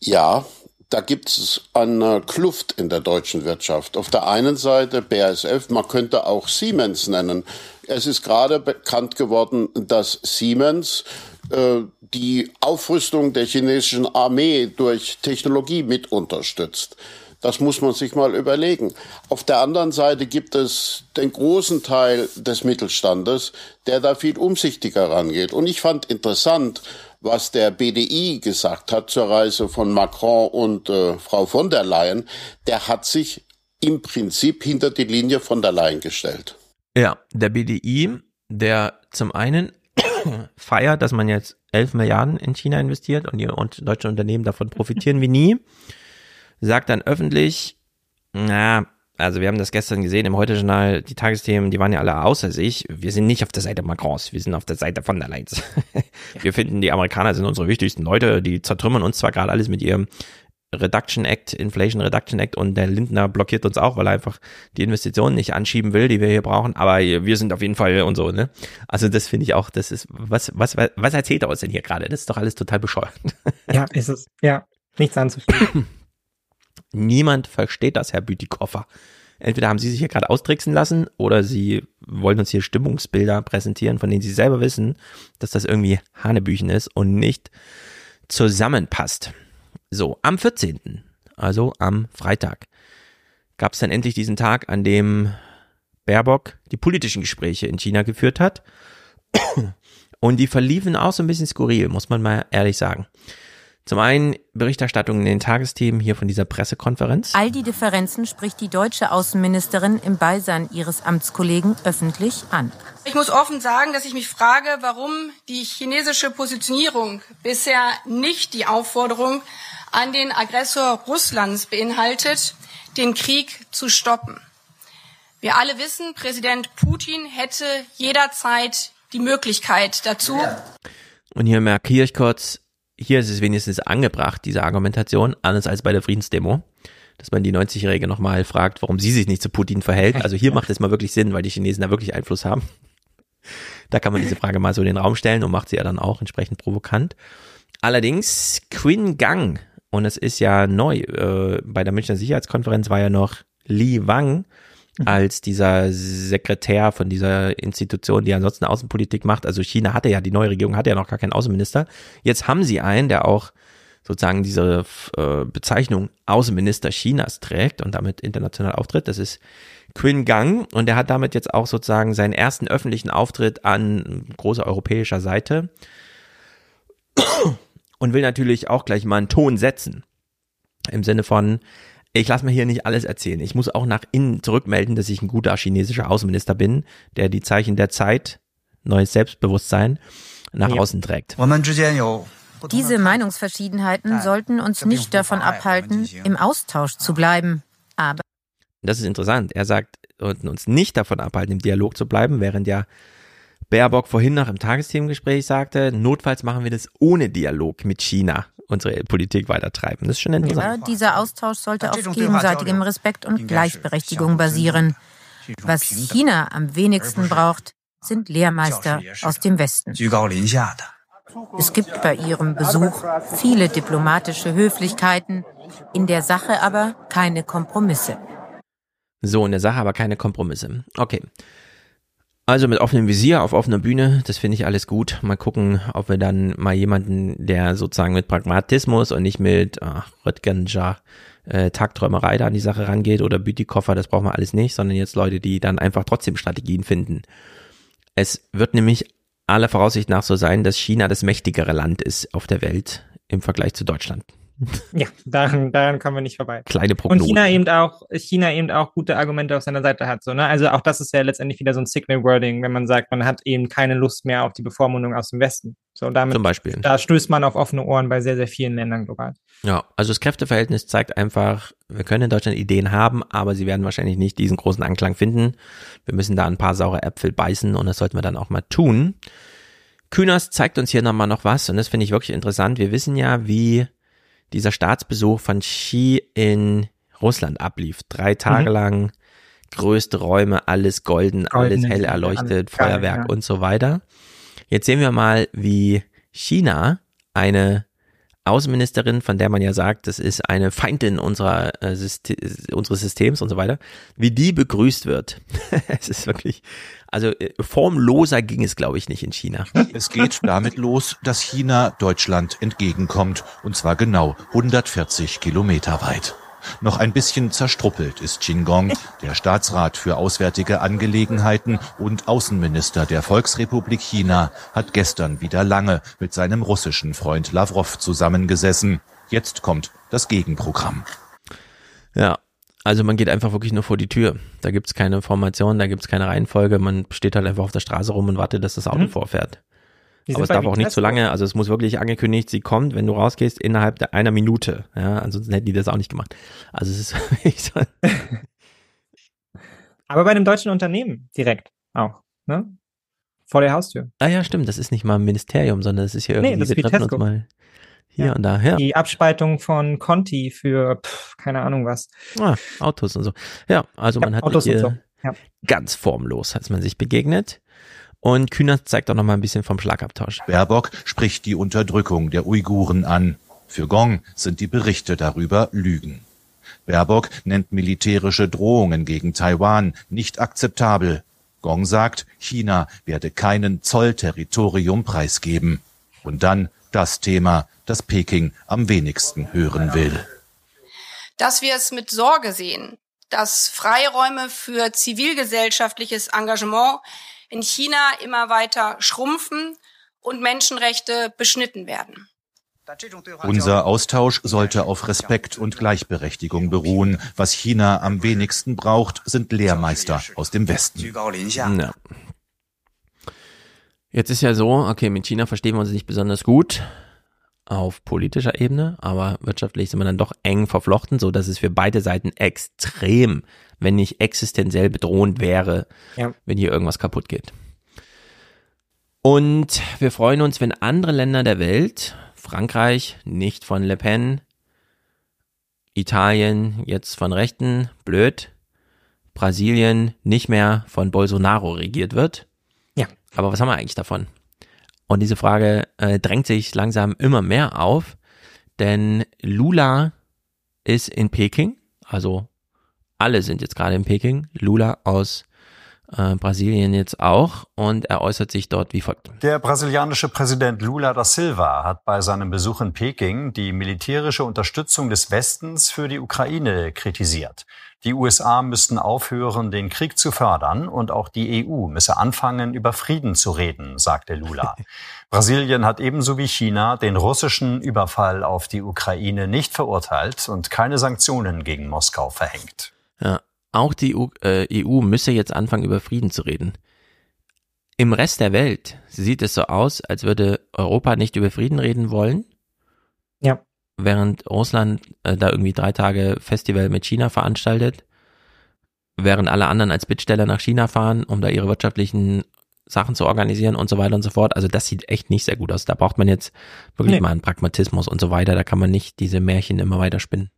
Ja, da gibt es eine Kluft in der deutschen Wirtschaft. Auf der einen Seite BASF, man könnte auch Siemens nennen. Es ist gerade bekannt geworden, dass Siemens äh, die Aufrüstung der chinesischen Armee durch Technologie mit unterstützt. Das muss man sich mal überlegen. Auf der anderen Seite gibt es den großen Teil des Mittelstandes, der da viel umsichtiger rangeht. Und ich fand interessant, was der BDI gesagt hat zur Reise von Macron und äh, Frau von der Leyen. Der hat sich im Prinzip hinter die Linie von der Leyen gestellt. Ja, der BDI, der zum einen feiert, dass man jetzt 11 Milliarden in China investiert und die deutschen Unternehmen davon profitieren wie nie, sagt dann öffentlich, na, also wir haben das gestern gesehen im Heute-Journal, die Tagesthemen, die waren ja alle außer sich. Wir sind nicht auf der Seite Macrons, wir sind auf der Seite von der Leyen. wir finden, die Amerikaner sind unsere wichtigsten Leute, die zertrümmern uns zwar gerade alles mit ihrem Reduction Act, Inflation Reduction Act und der Lindner blockiert uns auch, weil er einfach die Investitionen nicht anschieben will, die wir hier brauchen, aber wir sind auf jeden Fall und so, ne? Also das finde ich auch, das ist, was, was, was erzählt er uns denn hier gerade? Das ist doch alles total bescheuert. Ja, ist es, ja, nichts anzufügen. Niemand versteht das, Herr Bütikofer. Entweder haben Sie sich hier gerade austricksen lassen oder Sie wollen uns hier Stimmungsbilder präsentieren, von denen Sie selber wissen, dass das irgendwie Hanebüchen ist und nicht zusammenpasst. So, am 14., also am Freitag, gab es dann endlich diesen Tag, an dem Baerbock die politischen Gespräche in China geführt hat. Und die verliefen auch so ein bisschen skurril, muss man mal ehrlich sagen. Zum einen Berichterstattung in den Tagesthemen hier von dieser Pressekonferenz. All die Differenzen spricht die deutsche Außenministerin im Beisein ihres Amtskollegen öffentlich an. Ich muss offen sagen, dass ich mich frage, warum die chinesische Positionierung bisher nicht die Aufforderung an den Aggressor Russlands beinhaltet, den Krieg zu stoppen. Wir alle wissen, Präsident Putin hätte jederzeit die Möglichkeit dazu. Und hier markiere ich kurz, hier ist es wenigstens angebracht, diese Argumentation, anders als bei der Friedensdemo, dass man die 90-Jährige nochmal fragt, warum sie sich nicht zu Putin verhält. Also hier macht es mal wirklich Sinn, weil die Chinesen da wirklich Einfluss haben. Da kann man diese Frage mal so in den Raum stellen und macht sie ja dann auch entsprechend provokant. Allerdings Quinn Gang, und es ist ja neu, äh, bei der Münchner Sicherheitskonferenz war ja noch Li Wang als dieser Sekretär von dieser Institution, die ansonsten Außenpolitik macht. Also China hatte ja, die neue Regierung hatte ja noch gar keinen Außenminister. Jetzt haben sie einen, der auch sozusagen diese äh, Bezeichnung Außenminister Chinas trägt und damit international auftritt. Das ist Quinn Gang und der hat damit jetzt auch sozusagen seinen ersten öffentlichen Auftritt an großer europäischer Seite und will natürlich auch gleich mal einen Ton setzen. Im Sinne von, ich lasse mir hier nicht alles erzählen. Ich muss auch nach innen zurückmelden, dass ich ein guter chinesischer Außenminister bin, der die Zeichen der Zeit, neues Selbstbewusstsein nach ja. außen trägt. Diese Meinungsverschiedenheiten sollten uns nicht davon abhalten, im Austausch zu bleiben. Aber das ist interessant. Er sagt, sollten uns nicht davon abhalten, im Dialog zu bleiben, während ja Baerbock vorhin noch im Tagesthemengespräch sagte, notfalls machen wir das ohne Dialog mit China unsere Politik weitertreiben. Das ist schon interessant. Ja, dieser Austausch sollte auf gegenseitigem Respekt und Gleichberechtigung basieren. Was China am wenigsten braucht, sind Lehrmeister aus dem Westen. Es gibt bei ihrem Besuch viele diplomatische Höflichkeiten, in der Sache aber keine Kompromisse. So, in der Sache aber keine Kompromisse. Okay. Also mit offenem Visier auf offener Bühne, das finde ich alles gut. Mal gucken, ob wir dann mal jemanden, der sozusagen mit Pragmatismus und nicht mit ach, Röttgenger äh, Tagträumerei da an die Sache rangeht oder Bütikofer, das brauchen wir alles nicht, sondern jetzt Leute, die dann einfach trotzdem Strategien finden. Es wird nämlich aller Voraussicht nach so sein, dass China das mächtigere Land ist auf der Welt im Vergleich zu Deutschland. Ja, daran, daran kommen wir nicht vorbei. Kleine Prognose. Und China eben auch, China eben auch gute Argumente auf seiner Seite hat. So, ne? Also auch das ist ja letztendlich wieder so ein Signal-Wording, wenn man sagt, man hat eben keine Lust mehr auf die Bevormundung aus dem Westen. So, damit, Zum Beispiel. Da stößt man auf offene Ohren bei sehr, sehr vielen Ländern global. Ja, also das Kräfteverhältnis zeigt einfach, wir können in Deutschland Ideen haben, aber sie werden wahrscheinlich nicht diesen großen Anklang finden. Wir müssen da ein paar saure Äpfel beißen und das sollten wir dann auch mal tun. Kühners zeigt uns hier nochmal noch was und das finde ich wirklich interessant. Wir wissen ja, wie dieser Staatsbesuch von Xi in Russland ablief. Drei Tage mhm. lang größte Räume, alles golden, alles hell erleuchtet, alles Feuerwerk geil, ja. und so weiter. Jetzt sehen wir mal, wie China eine Außenministerin, von der man ja sagt, das ist eine Feindin unserer äh, System, unseres Systems und so weiter, wie die begrüßt wird. es ist wirklich, also äh, formloser ging es, glaube ich, nicht in China. Es geht damit los, dass China Deutschland entgegenkommt, und zwar genau 140 Kilometer weit. Noch ein bisschen zerstruppelt ist Qingong, der Staatsrat für Auswärtige Angelegenheiten und Außenminister der Volksrepublik China, hat gestern wieder lange mit seinem russischen Freund Lavrov zusammengesessen. Jetzt kommt das Gegenprogramm. Ja, also man geht einfach wirklich nur vor die Tür. Da gibt's keine Formation, da gibt's keine Reihenfolge. Man steht halt einfach auf der Straße rum und wartet, dass das Auto mhm. vorfährt. Aber es darf auch nicht zu so lange, also es muss wirklich angekündigt, sie kommt, wenn du rausgehst, innerhalb der einer Minute. Ja, ansonsten hätten die das auch nicht gemacht. Also es ist so. Aber bei einem deutschen Unternehmen direkt auch, ne? Vor der Haustür. Ah ja, stimmt, das ist nicht mal ein Ministerium, sondern es ist hier irgendwie, nee, wir treffen uns mal hier ja. und da. Ja. Die Abspaltung von Conti für pff, keine Ahnung was. Ah, Autos und so. Ja, also man ja, hat Autos hier so. ja. ganz formlos, hat man sich begegnet. Und Kühner zeigt auch noch mal ein bisschen vom Schlagabtausch. Baerbock spricht die Unterdrückung der Uiguren an. Für Gong sind die Berichte darüber Lügen. Baerbock nennt militärische Drohungen gegen Taiwan nicht akzeptabel. Gong sagt, China werde keinen Zollterritorium preisgeben. Und dann das Thema, das Peking am wenigsten hören will. Dass wir es mit Sorge sehen, dass Freiräume für zivilgesellschaftliches Engagement in China immer weiter schrumpfen und Menschenrechte beschnitten werden. Unser Austausch sollte auf Respekt und Gleichberechtigung beruhen. Was China am wenigsten braucht, sind Lehrmeister aus dem Westen. Ja. Jetzt ist ja so, okay, mit China verstehen wir uns nicht besonders gut auf politischer Ebene, aber wirtschaftlich sind wir dann doch eng verflochten, so dass es für beide Seiten extrem, wenn nicht existenziell bedrohend wäre, ja. wenn hier irgendwas kaputt geht. Und wir freuen uns, wenn andere Länder der Welt, Frankreich nicht von Le Pen, Italien jetzt von Rechten, blöd, Brasilien nicht mehr von Bolsonaro regiert wird. Aber was haben wir eigentlich davon? Und diese Frage äh, drängt sich langsam immer mehr auf, denn Lula ist in Peking, also alle sind jetzt gerade in Peking, Lula aus äh, Brasilien jetzt auch und er äußert sich dort wie folgt. Der brasilianische Präsident Lula da Silva hat bei seinem Besuch in Peking die militärische Unterstützung des Westens für die Ukraine kritisiert. Die USA müssten aufhören, den Krieg zu fördern und auch die EU müsse anfangen, über Frieden zu reden, sagte Lula. Brasilien hat ebenso wie China den russischen Überfall auf die Ukraine nicht verurteilt und keine Sanktionen gegen Moskau verhängt. Ja, auch die EU, äh, EU müsse jetzt anfangen, über Frieden zu reden. Im Rest der Welt sieht es so aus, als würde Europa nicht über Frieden reden wollen. Ja während Russland äh, da irgendwie drei Tage Festival mit China veranstaltet, während alle anderen als Bittsteller nach China fahren, um da ihre wirtschaftlichen Sachen zu organisieren und so weiter und so fort. Also das sieht echt nicht sehr gut aus. Da braucht man jetzt wirklich nee. mal einen Pragmatismus und so weiter. Da kann man nicht diese Märchen immer weiter spinnen.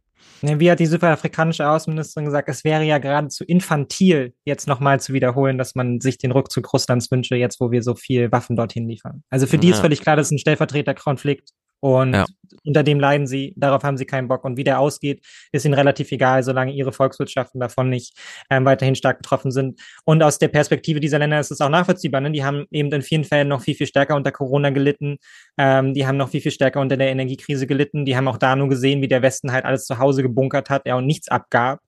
Wie hat die südafrikanische Außenministerin gesagt, es wäre ja geradezu infantil, jetzt nochmal zu wiederholen, dass man sich den Rückzug Russlands wünsche, jetzt wo wir so viel Waffen dorthin liefern. Also für die ja. ist völlig klar, das ist ein Stellvertreterkonflikt Und ja. unter dem leiden sie, darauf haben sie keinen Bock. Und wie der ausgeht, ist ihnen relativ egal, solange ihre Volkswirtschaften davon nicht ähm, weiterhin stark betroffen sind. Und aus der Perspektive dieser Länder ist es auch nachvollziehbar. Ne? Die haben eben in vielen Fällen noch viel, viel stärker unter Corona gelitten. Ähm, die haben noch viel, viel stärker unter der Energiekrise gelitten. Die haben auch da nur gesehen, wie der Westen halt alles zu Hause gebunkert hat, ja, und nichts abgab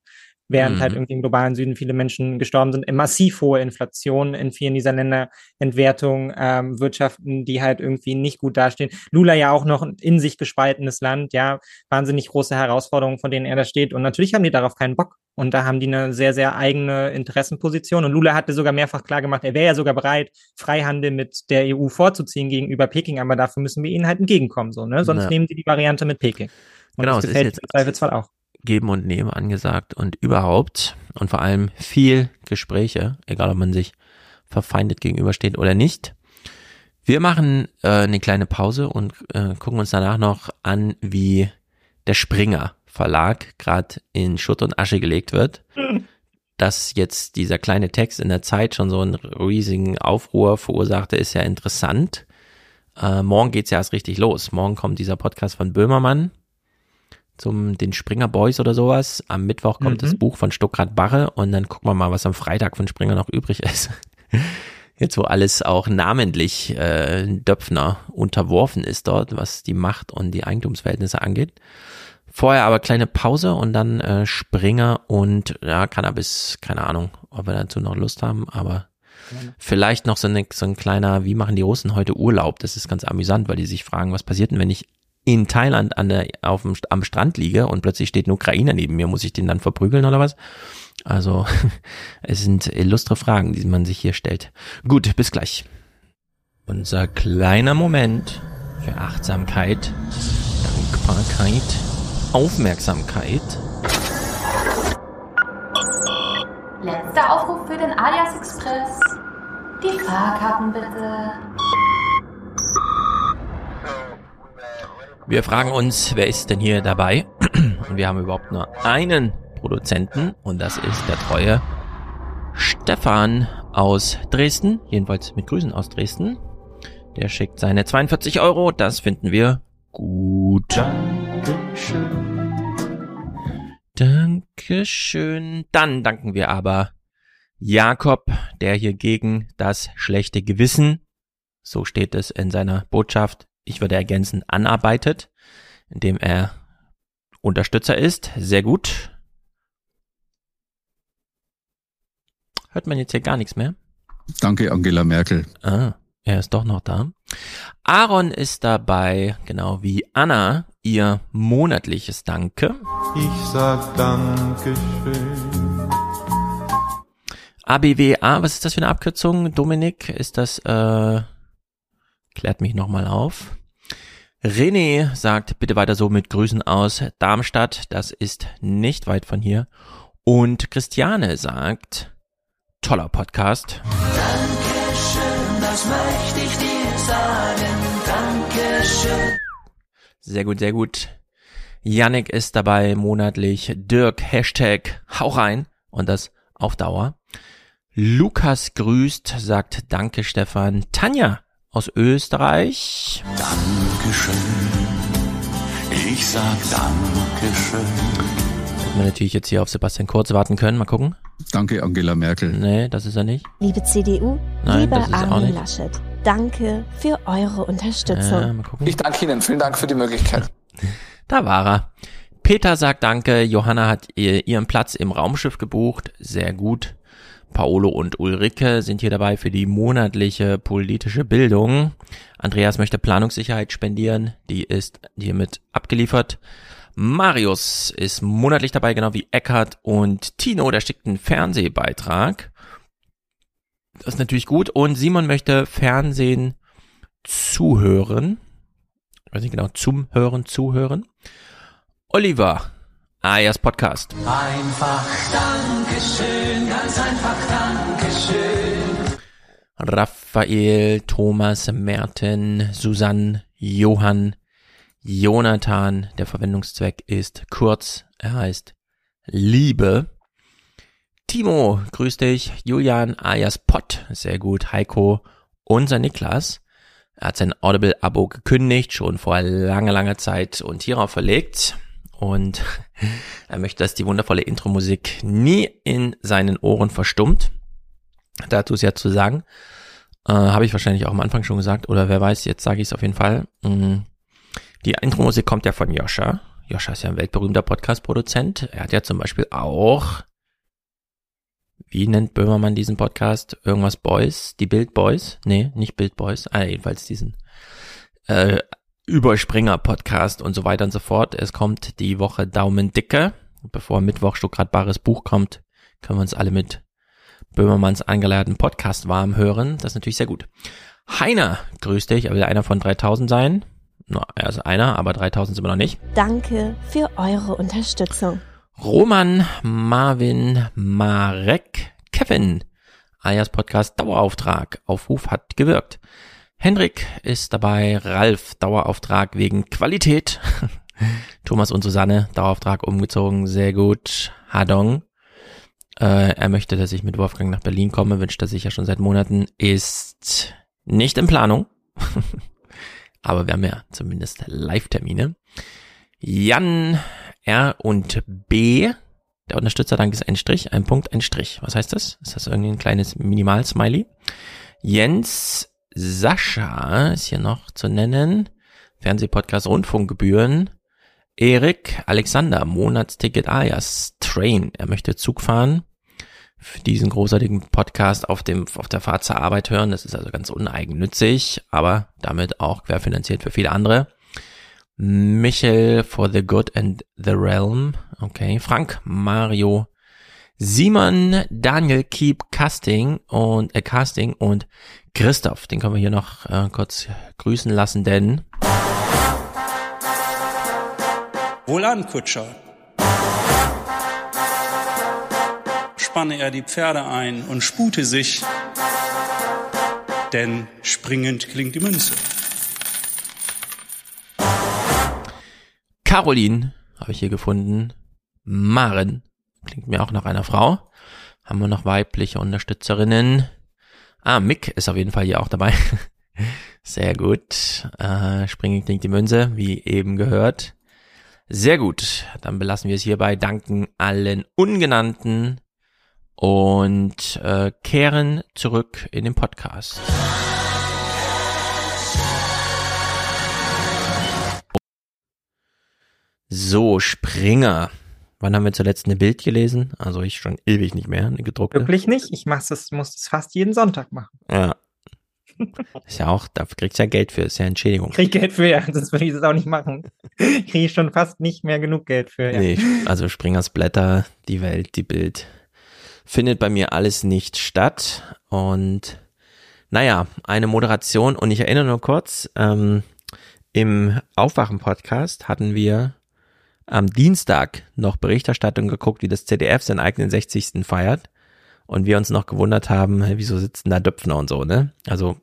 während halt mhm. halt irgendwie im globalen Süden viele Menschen gestorben sind, massiv hohe Inflation in vielen dieser Länder, Entwertung, ähm, Wirtschaften, die halt irgendwie nicht gut dastehen. Lula ja auch noch ein in sich gespaltenes Land, ja, wahnsinnig große Herausforderungen, von denen er da steht. Und natürlich haben die darauf keinen Bock. Und da haben die eine sehr, sehr eigene Interessenposition. Und Lula hatte sogar mehrfach klar gemacht, er wäre ja sogar bereit, Freihandel mit der EU vorzuziehen gegenüber Peking, aber dafür müssen wir ihnen halt entgegenkommen, so, ne? Sonst ja. nehmen die die Variante mit Peking. Und genau, das gefällt jetzt, Zweifelsfall auch. Geben und Nehmen angesagt und überhaupt und vor allem viel Gespräche, egal ob man sich verfeindet gegenübersteht oder nicht. Wir machen äh, eine kleine Pause und äh, gucken uns danach noch an, wie der Springer Verlag gerade in Schutt und Asche gelegt wird. Dass jetzt dieser kleine Text in der Zeit schon so einen riesigen Aufruhr verursachte, ist ja interessant. Äh, morgen geht's ja erst richtig los. Morgen kommt dieser Podcast von Böhmermann zum den Springer Boys oder sowas. Am Mittwoch kommt mhm. das Buch von Stuckrad Barre und dann gucken wir mal, was am Freitag von Springer noch übrig ist. Jetzt wo alles auch namentlich äh, Döpfner unterworfen ist dort, was die Macht und die Eigentumsverhältnisse angeht. Vorher aber kleine Pause und dann äh, Springer und ja, Cannabis, keine Ahnung, ob wir dazu noch Lust haben, aber vielleicht noch so, eine, so ein kleiner, wie machen die Russen heute Urlaub? Das ist ganz amüsant, weil die sich fragen, was passiert denn, wenn ich in Thailand an der, auf dem, am Strand liege und plötzlich steht ein Ukrainer neben mir, muss ich den dann verprügeln oder was? Also, es sind illustre Fragen, die man sich hier stellt. Gut, bis gleich. Unser kleiner Moment für Achtsamkeit, Dankbarkeit, Aufmerksamkeit. Letzter Aufruf für den Alias Express. Die Fahrkarten bitte. Wir fragen uns, wer ist denn hier dabei? Und wir haben überhaupt nur einen Produzenten und das ist der treue Stefan aus Dresden, jedenfalls mit Grüßen aus Dresden. Der schickt seine 42 Euro, das finden wir gut. Dankeschön. Dankeschön. Dann danken wir aber Jakob, der hier gegen das schlechte Gewissen, so steht es in seiner Botschaft, ich würde ergänzen, anarbeitet, indem er Unterstützer ist. Sehr gut. Hört man jetzt hier gar nichts mehr? Danke, Angela Merkel. Ah, er ist doch noch da. Aaron ist dabei, genau wie Anna, ihr monatliches Danke. Ich sag Dankeschön. ABWA, was ist das für eine Abkürzung, Dominik? Ist das, äh, klärt mich nochmal auf. René sagt, bitte weiter so mit Grüßen aus Darmstadt. Das ist nicht weit von hier. Und Christiane sagt, toller Podcast. Dankeschön, das möchte ich dir sagen. Dankeschön. Sehr gut, sehr gut. Yannick ist dabei monatlich. Dirk, Hashtag, hau rein. Und das auf Dauer. Lukas grüßt, sagt Danke, Stefan. Tanja aus Österreich. Dankeschön. Ich sag Dankeschön. Hätten wir natürlich jetzt hier auf Sebastian Kurz warten können. Mal gucken. Danke, Angela Merkel. Nee, das ist er nicht. Liebe CDU, Nein, lieber Armin Laschet, danke für eure Unterstützung. Äh, mal gucken. Ich danke Ihnen. Vielen Dank für die Möglichkeit. Da war er. Peter sagt Danke. Johanna hat ihren Platz im Raumschiff gebucht. Sehr gut. Paolo und Ulrike sind hier dabei für die monatliche politische Bildung. Andreas möchte Planungssicherheit spendieren, die ist hiermit abgeliefert. Marius ist monatlich dabei, genau wie Eckart und Tino, der schickt einen Fernsehbeitrag. Das ist natürlich gut. Und Simon möchte Fernsehen zuhören. Ich weiß nicht genau, zum Hören, zuhören. Oliver Ayers Podcast. Einfach Dankeschön, ganz einfach Dankeschön. Raphael, Thomas, Merten, Susanne, Johann, Jonathan. Der Verwendungszweck ist kurz. Er heißt Liebe. Timo, grüß dich. Julian, Ayers Pott, sehr gut. Heiko, unser Niklas. Er hat sein Audible-Abo gekündigt, schon vor langer, langer Zeit und hierauf verlegt. Und er möchte, dass die wundervolle Intro-Musik nie in seinen Ohren verstummt. Dazu ist ja zu sagen, äh, habe ich wahrscheinlich auch am Anfang schon gesagt, oder wer weiß, jetzt sage ich es auf jeden Fall. Mm, die Intro-Musik kommt ja von Joscha. Joscha ist ja ein weltberühmter Podcast-Produzent. Er hat ja zum Beispiel auch wie nennt Böhmermann diesen Podcast? Irgendwas Boys? Die Bild Boys? Nee, nicht Bild Boys. Ah, jedenfalls diesen äh, Überspringer-Podcast und so weiter und so fort. Es kommt die Woche Daumen dicke. Bevor Mittwoch Stuttgart Bares Buch kommt, können wir uns alle mit Böhmermanns angeleierten Podcast warm hören. Das ist natürlich sehr gut. Heiner, grüß dich. Er will einer von 3000 sein. No, er ist einer, aber 3000 sind wir noch nicht. Danke für eure Unterstützung. Roman, Marvin, Marek, Kevin, alias Podcast Dauerauftrag. Aufruf hat gewirkt. Hendrik ist dabei, Ralf, Dauerauftrag wegen Qualität. Thomas und Susanne, Dauerauftrag umgezogen, sehr gut. Hadong, äh, er möchte, dass ich mit Wolfgang nach Berlin komme, wünscht er sich ja schon seit Monaten, ist nicht in Planung. Aber wir haben ja zumindest Live-Termine. Jan R und B. Der Unterstützerdank ist ein Strich, ein Punkt, ein Strich. Was heißt das? Ist das irgendwie ein kleines Minimal-Smiley? Jens Sascha ist hier noch zu nennen. Fernsehpodcast Rundfunkgebühren. Erik Alexander, Monatsticket alias Train. Er möchte Zug fahren. Für diesen großartigen Podcast auf dem, auf der Fahrt zur Arbeit hören. Das ist also ganz uneigennützig, aber damit auch querfinanziert für viele andere. Michel for the Good and the Realm. Okay. Frank, Mario, Simon, Daniel, Keep Casting und äh, Casting und Christoph. Den können wir hier noch äh, kurz grüßen lassen, denn Wohlan, Kutscher. Spanne er die Pferde ein und spute sich, denn springend klingt die Münze. Caroline habe ich hier gefunden. Maren klingt mir auch nach einer Frau. Haben wir noch weibliche Unterstützerinnen? Ah, Mick ist auf jeden Fall hier auch dabei. Sehr gut. Äh, springen klingt die Münze, wie eben gehört. Sehr gut. Dann belassen wir es hierbei. Danken allen Ungenannten und äh, kehren zurück in den Podcast. So, Springer. Wann haben wir zuletzt eine Bild gelesen? Also ich schon ewig nicht mehr, eine gedruckte. Wirklich nicht? Ich mach's das, muss das fast jeden Sonntag machen. Ja. Ist ja auch, da kriegst du ja Geld für, ist ja Entschädigung. Krieg Geld für, ja, sonst würde ich das auch nicht machen. Kriege ich schon fast nicht mehr genug Geld für, ja. Nee, also Springers Blätter, die Welt, die Bild. Findet bei mir alles nicht statt. Und naja, eine Moderation und ich erinnere nur kurz, ähm, im Aufwachen-Podcast hatten wir am Dienstag noch Berichterstattung geguckt, wie das ZDF seinen eigenen 60. feiert. Und wir uns noch gewundert haben, wieso sitzen da Döpfner und so, ne? Also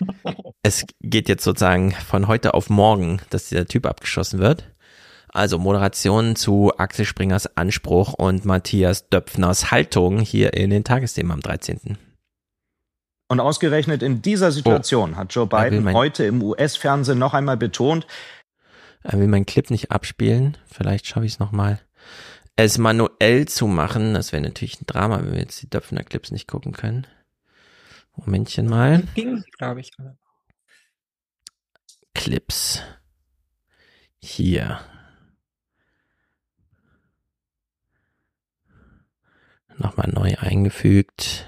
es geht jetzt sozusagen von heute auf morgen, dass dieser Typ abgeschossen wird. Also Moderation zu Axel Springers Anspruch und Matthias Döpfners Haltung hier in den Tagesthemen am 13. Und ausgerechnet in dieser Situation oh, hat Joe Biden heute im US-Fernsehen noch einmal betont, er will meinen Clip nicht abspielen. Vielleicht schaffe ich es nochmal. Es manuell zu machen, das wäre natürlich ein Drama, wenn wir jetzt die Döpfner Clips nicht gucken können. Momentchen mal. Ging, glaube ich. Clips. Hier. Nochmal neu eingefügt.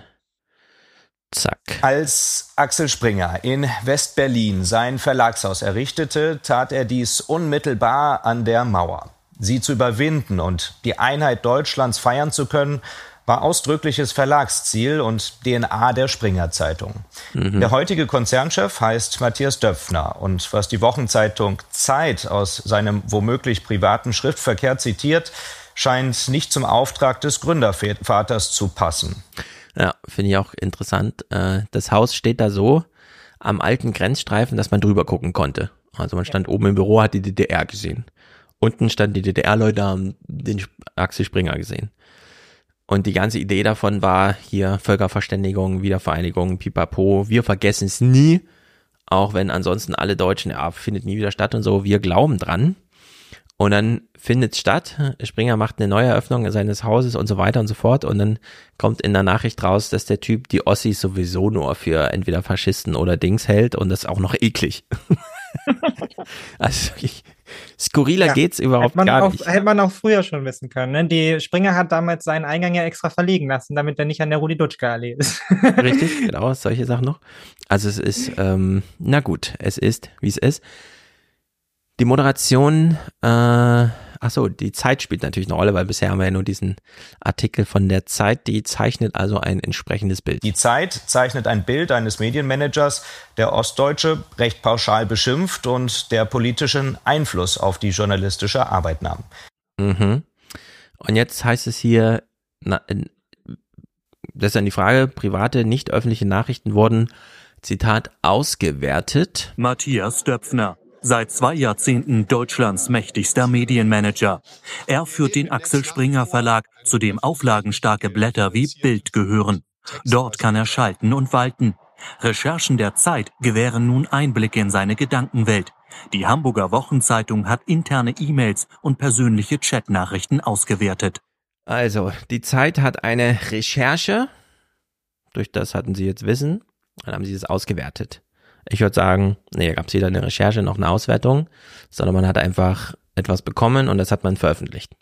Zack. Als Axel Springer in West-Berlin sein Verlagshaus errichtete, tat er dies unmittelbar an der Mauer. Sie zu überwinden und die Einheit Deutschlands feiern zu können, war ausdrückliches Verlagsziel und DNA der Springer Zeitung. Mhm. Der heutige Konzernchef heißt Matthias Döpfner und was die Wochenzeitung Zeit aus seinem womöglich privaten Schriftverkehr zitiert, scheint nicht zum Auftrag des Gründervaters zu passen. Ja, finde ich auch interessant. Äh, das Haus steht da so am alten Grenzstreifen, dass man drüber gucken konnte. Also man stand oben im Büro, hat die DDR gesehen. Unten standen die DDR-Leute, haben den Axel Springer gesehen. Und die ganze Idee davon war hier Völkerverständigung, Wiedervereinigung, pipapo. Wir vergessen es nie. auch wenn ansonsten alle Deutschen, ja, findet nie wieder statt und so, wir glauben dran. Und dann findet statt, Springer macht eine Neueröffnung seines Hauses und so weiter und so fort und dann kommt in der Nachricht raus, dass der Typ die Ossis sowieso nur für entweder Faschisten oder Dings hält und das ist auch noch eklig. also ich, skurriler ja, geht's überhaupt gar auch, nicht. Hätte man auch früher schon wissen können. Ne? Die Springer hat damals seinen Eingang ja extra verlegen lassen, damit er nicht an der Rudi Dutschke Allee ist. Richtig, genau, solche Sachen noch. Also es ist, ähm, na gut, es ist, wie es ist. Die Moderation, äh, ach so, die Zeit spielt natürlich eine Rolle, weil bisher haben wir ja nur diesen Artikel von der Zeit, die zeichnet also ein entsprechendes Bild. Die Zeit zeichnet ein Bild eines Medienmanagers, der Ostdeutsche recht pauschal beschimpft und der politischen Einfluss auf die journalistische Arbeit nahm. Mhm. Und jetzt heißt es hier, na, das ist dann die Frage, private, nicht öffentliche Nachrichten wurden, Zitat, ausgewertet. Matthias Döpfner seit zwei Jahrzehnten Deutschlands mächtigster Medienmanager. Er führt den Axel Springer Verlag, zu dem auflagenstarke Blätter wie Bild gehören. Dort kann er schalten und walten. Recherchen der Zeit gewähren nun Einblick in seine Gedankenwelt. Die Hamburger Wochenzeitung hat interne E-Mails und persönliche Chatnachrichten ausgewertet. Also, die Zeit hat eine Recherche, durch das hatten sie jetzt Wissen, dann haben sie es ausgewertet. Ich würde sagen, nee, da gab es weder eine Recherche noch eine Auswertung, sondern man hat einfach etwas bekommen und das hat man veröffentlicht.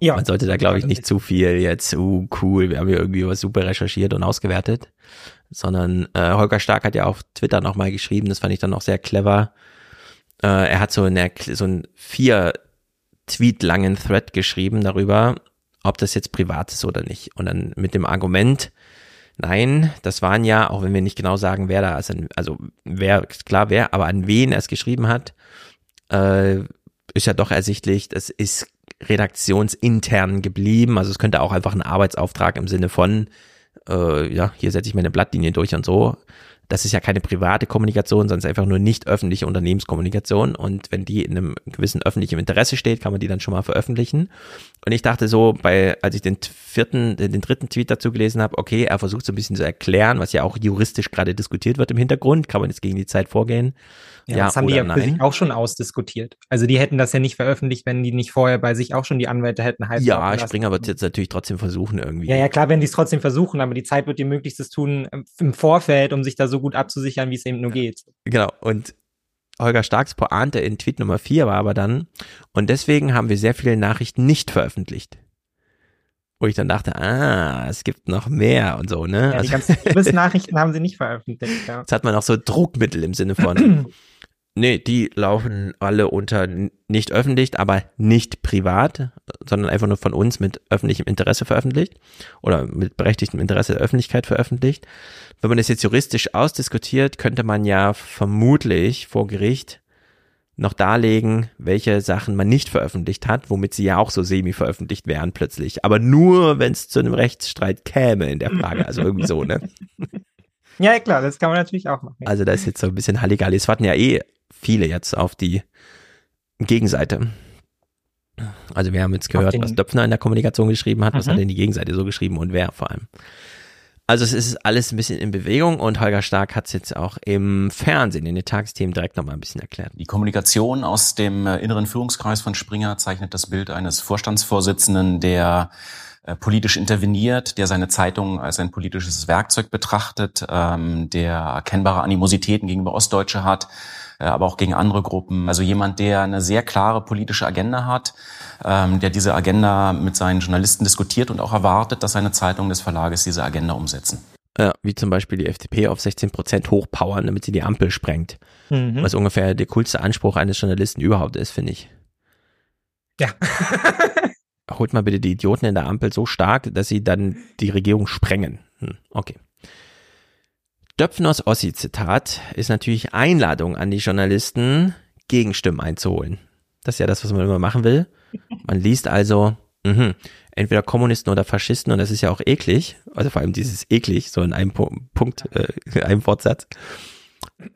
Ja. Man sollte da, glaube ich, nicht zu viel jetzt, uh, cool, wir haben hier irgendwie was super recherchiert und ausgewertet, sondern äh, Holger Stark hat ja auf Twitter nochmal geschrieben, das fand ich dann auch sehr clever. Äh, er hat so, eine, so einen vier Tweet langen Thread geschrieben darüber, ob das jetzt privat ist oder nicht. Und dann mit dem Argument, Nein, das waren ja, auch wenn wir nicht genau sagen, wer da, also, also wer, klar wer, aber an wen er es geschrieben hat, äh, ist ja doch ersichtlich, das ist redaktionsintern geblieben. Also es könnte auch einfach ein Arbeitsauftrag im Sinne von, äh, ja, hier setze ich meine Blattlinie durch und so das ist ja keine private Kommunikation, sondern einfach nur nicht öffentliche Unternehmenskommunikation. Und wenn die in einem gewissen öffentlichen Interesse steht, kann man die dann schon mal veröffentlichen. Und ich dachte so, bei, als ich den vierten, den dritten Tweet dazu gelesen habe, okay, er versucht so ein bisschen zu erklären, was ja auch juristisch gerade diskutiert wird im Hintergrund, kann man jetzt gegen die Zeit vorgehen. Ja, ja das haben die ja für sich auch schon ausdiskutiert. Also die hätten das ja nicht veröffentlicht, wenn die nicht vorher bei sich auch schon die Anwälte hätten heißen Ja, Springer wird jetzt natürlich trotzdem versuchen irgendwie. Ja, ja, klar, wenn die es trotzdem versuchen, aber die Zeit wird ihr Möglichstes tun ähm, im Vorfeld, um sich da so gut abzusichern, wie es eben nur geht. Genau, und Holger Starks Pointe in Tweet Nummer 4 war aber dann, und deswegen haben wir sehr viele Nachrichten nicht veröffentlicht wo ich dann dachte, ah, es gibt noch mehr und so, ne? Ja, die also ganzen Nachrichten haben sie nicht veröffentlicht. Ja. Jetzt hat man auch so Druckmittel im Sinne von, Nee, die laufen alle unter nicht öffentlich, aber nicht privat, sondern einfach nur von uns mit öffentlichem Interesse veröffentlicht oder mit berechtigtem Interesse der Öffentlichkeit veröffentlicht. Wenn man das jetzt juristisch ausdiskutiert, könnte man ja vermutlich vor Gericht noch darlegen, welche Sachen man nicht veröffentlicht hat, womit sie ja auch so semi veröffentlicht wären plötzlich. Aber nur, wenn es zu einem Rechtsstreit käme in der Frage. Also irgendwie so, ne? Ja, klar, das kann man natürlich auch machen. Also da ist jetzt so ein bisschen Halligalli. Es warten ja eh viele jetzt auf die Gegenseite. Also wir haben jetzt gehört, was Döpfner in der Kommunikation geschrieben hat, mhm. was hat denn die Gegenseite so geschrieben und wer vor allem. Also es ist alles ein bisschen in Bewegung und Holger Stark hat es jetzt auch im Fernsehen, in den Tagesthemen direkt nochmal ein bisschen erklärt. Die Kommunikation aus dem äh, inneren Führungskreis von Springer zeichnet das Bild eines Vorstandsvorsitzenden, der äh, politisch interveniert, der seine Zeitung als ein politisches Werkzeug betrachtet, ähm, der erkennbare Animositäten gegenüber Ostdeutsche hat, aber auch gegen andere Gruppen. Also jemand, der eine sehr klare politische Agenda hat, ähm, der diese Agenda mit seinen Journalisten diskutiert und auch erwartet, dass seine Zeitungen des Verlages diese Agenda umsetzen. Ja, wie zum Beispiel die FDP auf 16 Prozent hochpowern, damit sie die Ampel sprengt. Mhm. Was ungefähr der coolste Anspruch eines Journalisten überhaupt ist, finde ich. Ja. Holt mal bitte die Idioten in der Ampel so stark, dass sie dann die Regierung sprengen. Hm, okay. Döpfners Ossi-Zitat ist natürlich Einladung an die Journalisten, Gegenstimmen einzuholen. Das ist ja das, was man immer machen will. Man liest also, mh, entweder Kommunisten oder Faschisten und das ist ja auch eklig, also vor allem dieses eklig, so in einem Punkt, äh, in einem Wortsatz.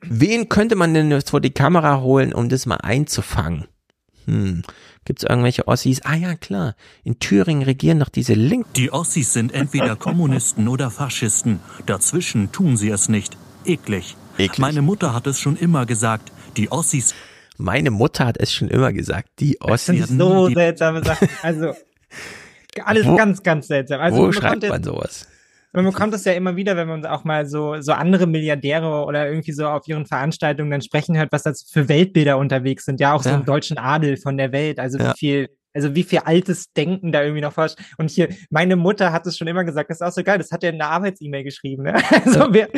Wen könnte man denn jetzt vor die Kamera holen, um das mal einzufangen? Hm. Gibt es irgendwelche Ossis? Ah ja, klar. In Thüringen regieren noch diese Linken. Die Ossis sind entweder Kommunisten oder Faschisten. Dazwischen tun sie es nicht. Eklig. Eklig. Meine Mutter hat es schon immer gesagt, die Ossis. Meine Mutter hat es schon immer gesagt, die Das sind Ossis. so seltsame Sachen. Also alles Wo- ganz, ganz seltsam. Also Wo schreibt man sowas? Man bekommt das ja immer wieder, wenn man auch mal so, so andere Milliardäre oder irgendwie so auf ihren Veranstaltungen dann sprechen hört, was das für Weltbilder unterwegs sind. Ja, auch so Ja. im deutschen Adel von der Welt. Also Ja. wie viel, also wie viel altes Denken da irgendwie noch forscht. Und hier, meine Mutter hat es schon immer gesagt, das ist auch so geil, das hat er in einer Arbeits-E-Mail geschrieben. Ne? Also wer,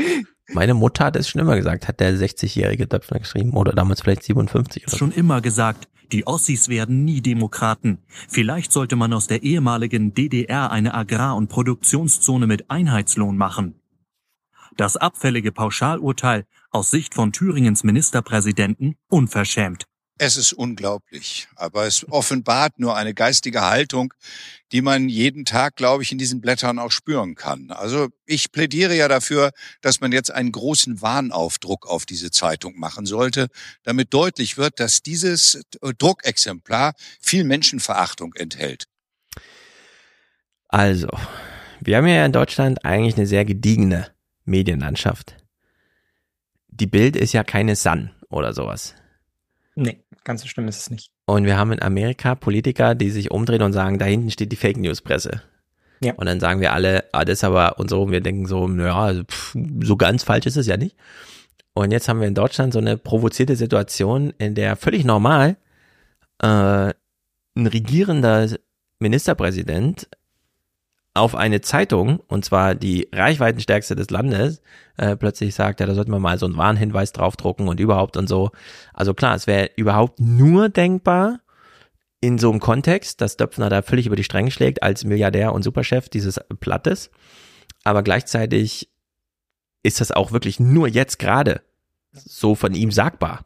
Meine Mutter hat es schon immer gesagt, hat der 60-jährige Döpfner geschrieben oder damals vielleicht 57 oder so. schon immer gesagt, die Ossis werden nie Demokraten. Vielleicht sollte man aus der ehemaligen DDR eine Agrar- und Produktionszone mit Einheitslohn machen. Das abfällige Pauschalurteil aus Sicht von Thüringens Ministerpräsidenten unverschämt. Es ist unglaublich, aber es offenbart nur eine geistige Haltung, die man jeden Tag, glaube ich, in diesen Blättern auch spüren kann. Also ich plädiere ja dafür, dass man jetzt einen großen Warnaufdruck auf diese Zeitung machen sollte, damit deutlich wird, dass dieses Druckexemplar viel Menschenverachtung enthält. Also, wir haben ja in Deutschland eigentlich eine sehr gediegene Medienlandschaft. Die Bild ist ja keine Sun oder sowas. nee, ganz so schlimm ist es nicht. Und wir haben in Amerika Politiker, die sich umdrehen und sagen, da hinten steht die Fake News Presse. Ja. Und dann sagen wir alle, ah, das ist aber und so, und wir denken so, naja, also, pff, so ganz falsch ist es ja nicht. Und jetzt haben wir in Deutschland so eine provozierte Situation, in der völlig normal äh, ein regierender Ministerpräsident auf eine Zeitung, und zwar die reichweitenstärkste des Landes, äh, plötzlich sagt, ja, da sollten wir mal so einen Warnhinweis draufdrucken und überhaupt und so. Also klar, es wäre überhaupt nur denkbar in so einem Kontext, dass Döpfner da völlig über die Stränge schlägt als Milliardär und Superchef dieses Plattes. Aber gleichzeitig ist das auch wirklich nur jetzt gerade so von ihm sagbar.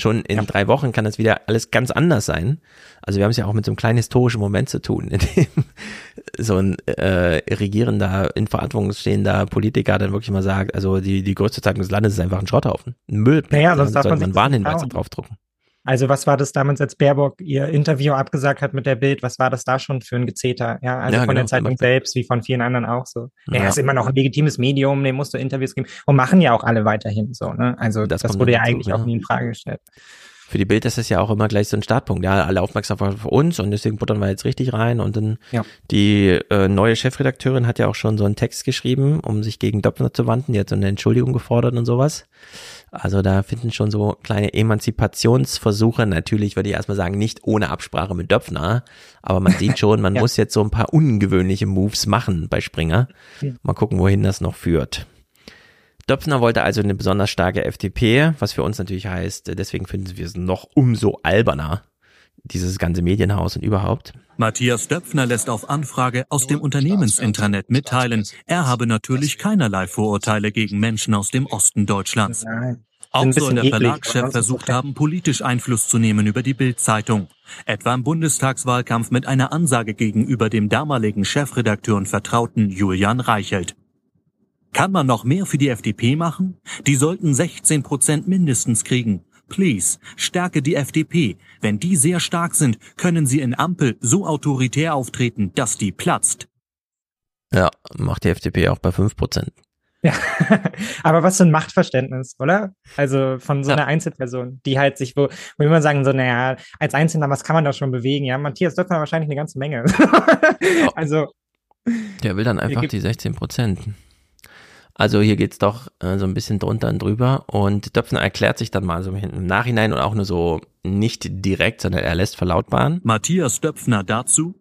Schon in drei Wochen kann das wieder alles ganz anders sein. Also wir haben es ja auch mit so einem kleinen historischen Moment zu tun, in dem so ein äh, regierender, in Verantwortung stehender Politiker dann wirklich mal sagt, also die, die größte Zeitung des Landes ist einfach ein Schrotthaufen. Ein Müll. Naja, sonst darf man man Warnhinweise draufdrucken. Also was war das damals, als Baerbock ihr Interview abgesagt hat mit der Bild? Was war das da schon für ein Gezeter? Ja, also Ja, von genau, der Zeitung selbst, wie von vielen anderen auch so. Ja, Ja. ist immer noch ein legitimes Medium, dem musst du Interviews geben und machen ja auch alle weiterhin so. Ne? Also das, kommt wurde ja dazu, eigentlich auch ja. nie in Frage gestellt. Für die Bild ist das ja auch immer gleich so ein Startpunkt. Ja, alle aufmerksam auf uns und deswegen buttern wir jetzt richtig rein. Und dann Ja. die äh, neue Chefredakteurin hat ja auch schon so einen Text geschrieben, um sich gegen Döpfner zu wandten. Die hat so eine Entschuldigung gefordert und sowas. Also da finden schon so kleine Emanzipationsversuche. Natürlich würde ich erstmal sagen, nicht ohne Absprache mit Döpfner. Aber man sieht schon, man Ja. muss jetzt so ein paar ungewöhnliche Moves machen bei Springer. Ja. Mal gucken, wohin das noch führt. Döpfner wollte also eine besonders starke FDP, was für uns natürlich heißt, deswegen finden wir es noch umso alberner, dieses ganze Medienhaus und überhaupt. Matthias Döpfner lässt auf Anfrage aus dem Unternehmensintranet mitteilen, er habe natürlich keinerlei Vorurteile gegen Menschen aus dem Osten Deutschlands. Auch soll der Verlagschef versucht haben, politisch Einfluss zu nehmen über die Bild-Zeitung. Etwa im Bundestagswahlkampf mit einer Ansage gegenüber dem damaligen Chefredakteur und Vertrauten Julian Reichelt. Kann man noch mehr für die FDP machen? Die sollten 16 Prozent mindestens kriegen. Please, stärke die FDP. Wenn die sehr stark sind, können sie in Ampel so autoritär auftreten, dass die platzt. Ja, macht die FDP auch bei 5%. Ja, aber was für ein Machtverständnis, oder? Also von so einer Einzelperson, die halt sich, wo, wo immer sagen so, naja, als Einzelner, was kann man da schon bewegen? Ja, Matthias Döpfner wahrscheinlich eine ganze Menge. also, Der will dann einfach die 16 Prozent. Also hier geht's doch äh, so ein bisschen drunter und drüber und Döpfner erklärt sich dann mal so im Nachhinein und auch nur so nicht direkt, sondern er lässt verlautbaren. Matthias Döpfner dazu.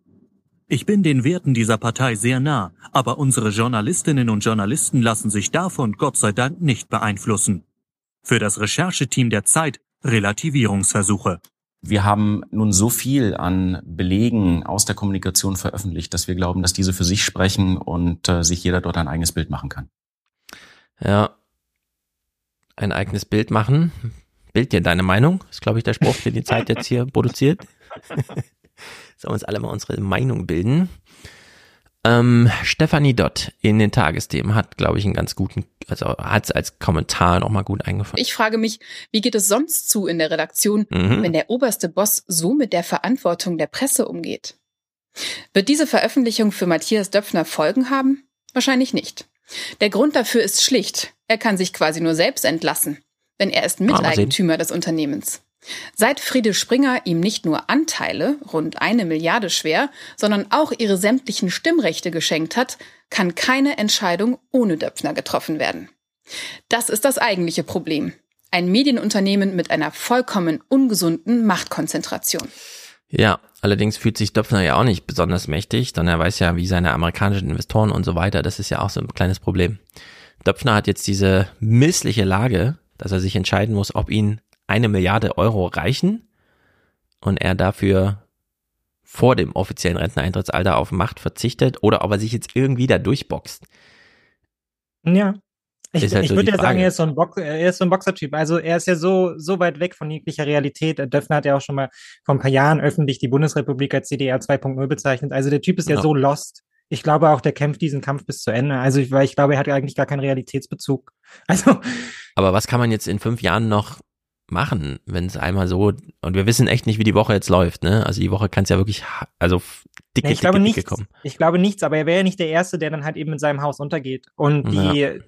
Ich bin den Werten dieser Partei sehr nah, aber unsere Journalistinnen und Journalisten lassen sich davon Gott sei Dank nicht beeinflussen. Für das Rechercheteam der Zeit Relativierungsversuche. Wir haben nun so viel an Belegen aus der Kommunikation veröffentlicht, dass wir glauben, dass diese für sich sprechen und äh, sich jeder dort ein eigenes Bild machen kann. Ja, ein eigenes Bild machen. Bild dir deine Meinung. Ist, glaube ich, der Spruch, den die Zeit jetzt hier produziert. Sollen wir uns alle mal unsere Meinung bilden. Ähm, Stefanie Dott in den Tagesthemen hat, glaube ich, einen ganz guten, also hat es als Kommentar nochmal gut eingefangen. Ich frage mich, wie geht es sonst zu in der Redaktion, Mhm. wenn der oberste Boss so mit der Verantwortung der Presse umgeht? Wird diese Veröffentlichung für Matthias Döpfner Folgen haben? Wahrscheinlich nicht. Der Grund dafür ist schlicht. Er kann sich quasi nur selbst entlassen, denn er ist Miteigentümer des Unternehmens. Seit Friede Springer ihm nicht nur Anteile, rund eine Milliarde schwer, sondern auch ihre sämtlichen Stimmrechte geschenkt hat, kann keine Entscheidung ohne Döpfner getroffen werden. Das ist das eigentliche Problem. Ein Medienunternehmen mit einer vollkommen ungesunden Machtkonzentration. Ja, allerdings fühlt sich Döpfner ja auch nicht besonders mächtig, denn er weiß ja, wie seine amerikanischen Investoren und so weiter, das ist ja auch so ein kleines Problem. Döpfner hat jetzt diese missliche Lage, dass er sich entscheiden muss, ob ihn eine Milliarde Euro reichen und er dafür vor dem offiziellen Renteneintrittsalter auf Macht verzichtet oder ob er sich jetzt irgendwie da durchboxt. Ja. Ich, halt ich so würde ja sagen, er ist so ein, Box, er ist so ein Boxertyp. Also er ist ja so, so weit weg von jeglicher Realität. Döpfner hat ja auch schon mal vor ein paar Jahren öffentlich die Bundesrepublik als CDR 2.0 bezeichnet. Also der Typ ist ja Ja. so lost. Ich glaube auch, der kämpft diesen Kampf bis zu Ende. Also ich, weil ich glaube, er hat eigentlich gar keinen Realitätsbezug. Also Aber was kann man jetzt in fünf Jahren noch machen, wenn es einmal so, und wir wissen echt nicht, wie die Woche jetzt läuft, ne? Also die Woche kann es ja wirklich, also dicke, Nee, ich glaube dicke, nichts. dicke kommen. Ich glaube nichts, aber er wäre ja nicht der Erste, der dann halt eben in seinem Haus untergeht. Und die,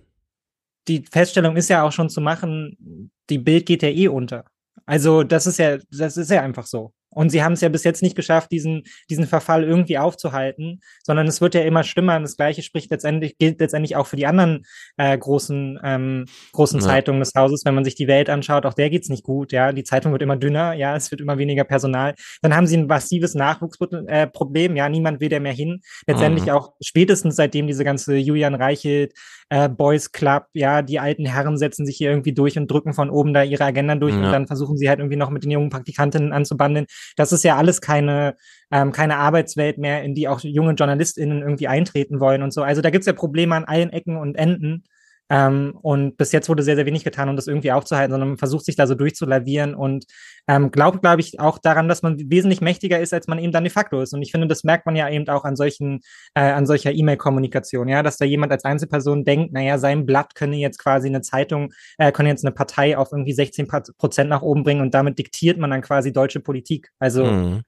die Feststellung ist ja auch schon zu machen, die Bild geht ja eh unter. Also das ist ja, das ist ja einfach so. Und sie haben es ja bis jetzt nicht geschafft, diesen, diesen Verfall irgendwie aufzuhalten, sondern es wird ja immer schlimmer. Und das Gleiche spricht letztendlich, gilt letztendlich auch für die anderen äh, großen, ähm, großen Ja. Zeitungen des Hauses. Wenn man sich die Welt anschaut, auch der geht's nicht gut. Ja, die Zeitung wird immer dünner. Ja, es wird immer weniger Personal. Dann haben sie ein massives Nachwuchsproblem. Äh, ja, niemand will da mehr hin. Letztendlich Mhm. auch spätestens seitdem diese ganze Julian Reichelt, äh, Boys Club, ja, die alten Herren setzen sich hier irgendwie durch und drücken von oben da ihre Agenda durch und Ja. dann versuchen sie halt irgendwie noch mit den jungen Praktikantinnen anzubandeln. Das ist ja alles keine, ähm, keine Arbeitswelt mehr, in die auch junge JournalistInnen irgendwie eintreten wollen und so. Also da gibt's ja Probleme an allen Ecken und Enden. Ähm, und bis jetzt wurde sehr, sehr wenig getan, um das irgendwie aufzuhalten, sondern man versucht sich da so durchzulavieren und ähm, glaubt, glaube ich, auch daran, dass man wesentlich mächtiger ist, als man eben dann de facto ist. Und ich finde, das merkt man ja eben auch an solchen, äh, an solcher E-Mail-Kommunikation, ja, dass da jemand als Einzelperson denkt, naja, sein Blatt könne jetzt quasi eine Zeitung, äh, könne jetzt eine Partei auf irgendwie 16 Prozent nach oben bringen und damit diktiert man dann quasi deutsche Politik. Also Mhm.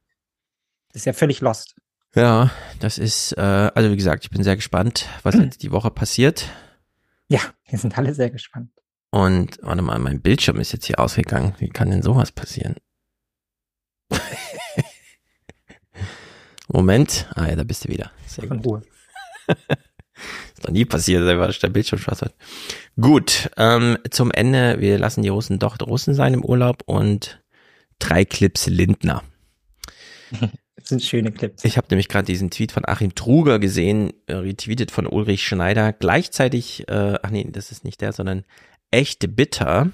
ist ja völlig lost. Ja, das ist, äh, also wie gesagt, ich bin sehr gespannt, was jetzt die Woche passiert. Ja, wir sind alle sehr gespannt. Und warte mal, mein Bildschirm ist jetzt hier ausgegangen. Wie kann denn sowas passieren? Moment. Ah ja, da bist du wieder. Sehr Von gut. Ruhe. Ist noch nie passiert, weil der Bildschirm schwarz wird. Gut, ähm, zum Ende, wir lassen die Russen doch Russen sein im Urlaub und drei Clips Lindner. Das sind schöne Clips. Ich habe nämlich gerade diesen Tweet von Achim Truger gesehen, äh, retweetet von Ulrich Schneider. Gleichzeitig, äh, ach nee, das ist nicht der, sondern echte Bitter.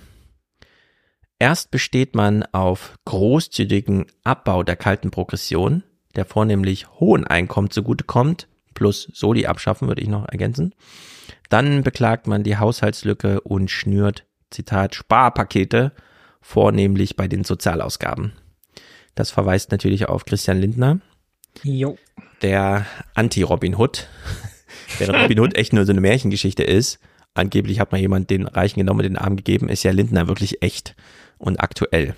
Erst besteht man auf großzügigen Abbau der kalten Progression, der vornehmlich hohen Einkommen zugutekommt, plus Soli abschaffen, würde ich noch ergänzen. Dann beklagt man die Haushaltslücke und schnürt, Zitat, Sparpakete, vornehmlich bei den Sozialausgaben. Das verweist natürlich auf Christian Lindner, Jo. der Anti-Robin Hood, während Robin Hood echt nur so eine Märchengeschichte ist. Angeblich hat mal jemand den Reichen genommen und den Arm gegeben, ist ja Lindner wirklich echt und aktuell.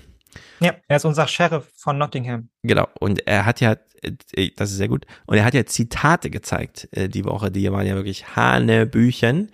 Ja, er ist unser Sheriff von Nottingham. Genau. Und er hat ja, äh, das ist sehr gut, und er hat ja Zitate gezeigt äh, die Woche, die waren ja wirklich Hanebüchen.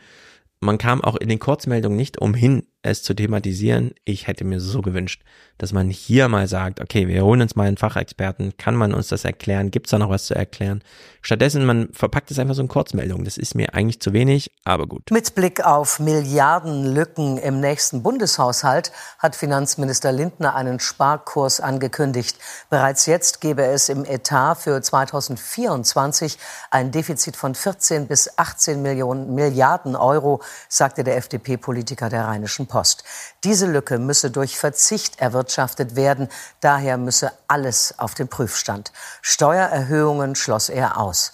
Man kam auch in den Kurzmeldungen nicht umhin, es zu thematisieren. Ich hätte mir so gewünscht, dass man hier mal sagt, okay, wir holen uns mal einen Fachexperten, kann man uns das erklären, gibt's da noch was zu erklären? Stattdessen, man verpackt es einfach so in Kurzmeldungen. Das ist mir eigentlich zu wenig, aber gut. Mit Blick auf Milliardenlücken im nächsten Bundeshaushalt hat Finanzminister Lindner einen Sparkurs angekündigt. Bereits jetzt gebe es im Etat für 2024 ein Defizit von 14 bis 18 Millionen Milliarden Euro, sagte der FDP-Politiker der Rheinischen Post. Diese Lücke müsse durch Verzicht erwirtschaftet werden. Daher müsse alles auf den Prüfstand. Steuererhöhungen schloss er aus.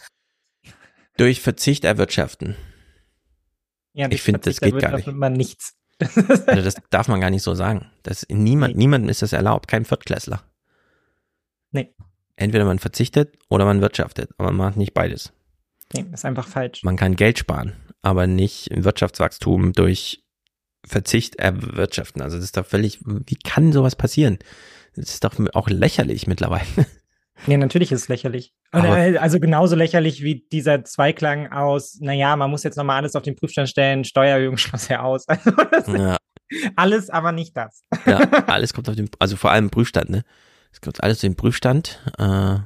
Durch Verzicht erwirtschaften. Ja, Ich finde, das da geht gar nicht. man nichts. Also das darf man gar nicht so sagen. Das niemand, niemandem ist das erlaubt, kein Viertklässler. Nee. Entweder man verzichtet oder man wirtschaftet, aber man macht nicht beides. Nee, ist einfach falsch. Man kann Geld sparen, aber nicht im Wirtschaftswachstum durch Verzicht erwirtschaften. Also das ist doch völlig, wie kann sowas passieren? Das ist doch auch lächerlich mittlerweile. Ja, natürlich ist es lächerlich. Aber also genauso lächerlich wie dieser Zweiklang aus, naja, man muss jetzt nochmal alles auf den Prüfstand stellen, Steuererhöhung schloss ja aus. Also ja. Alles, aber nicht das. Ja, alles kommt auf den, also vor allem Prüfstand, ne? Es kommt alles auf den Prüfstand, äh,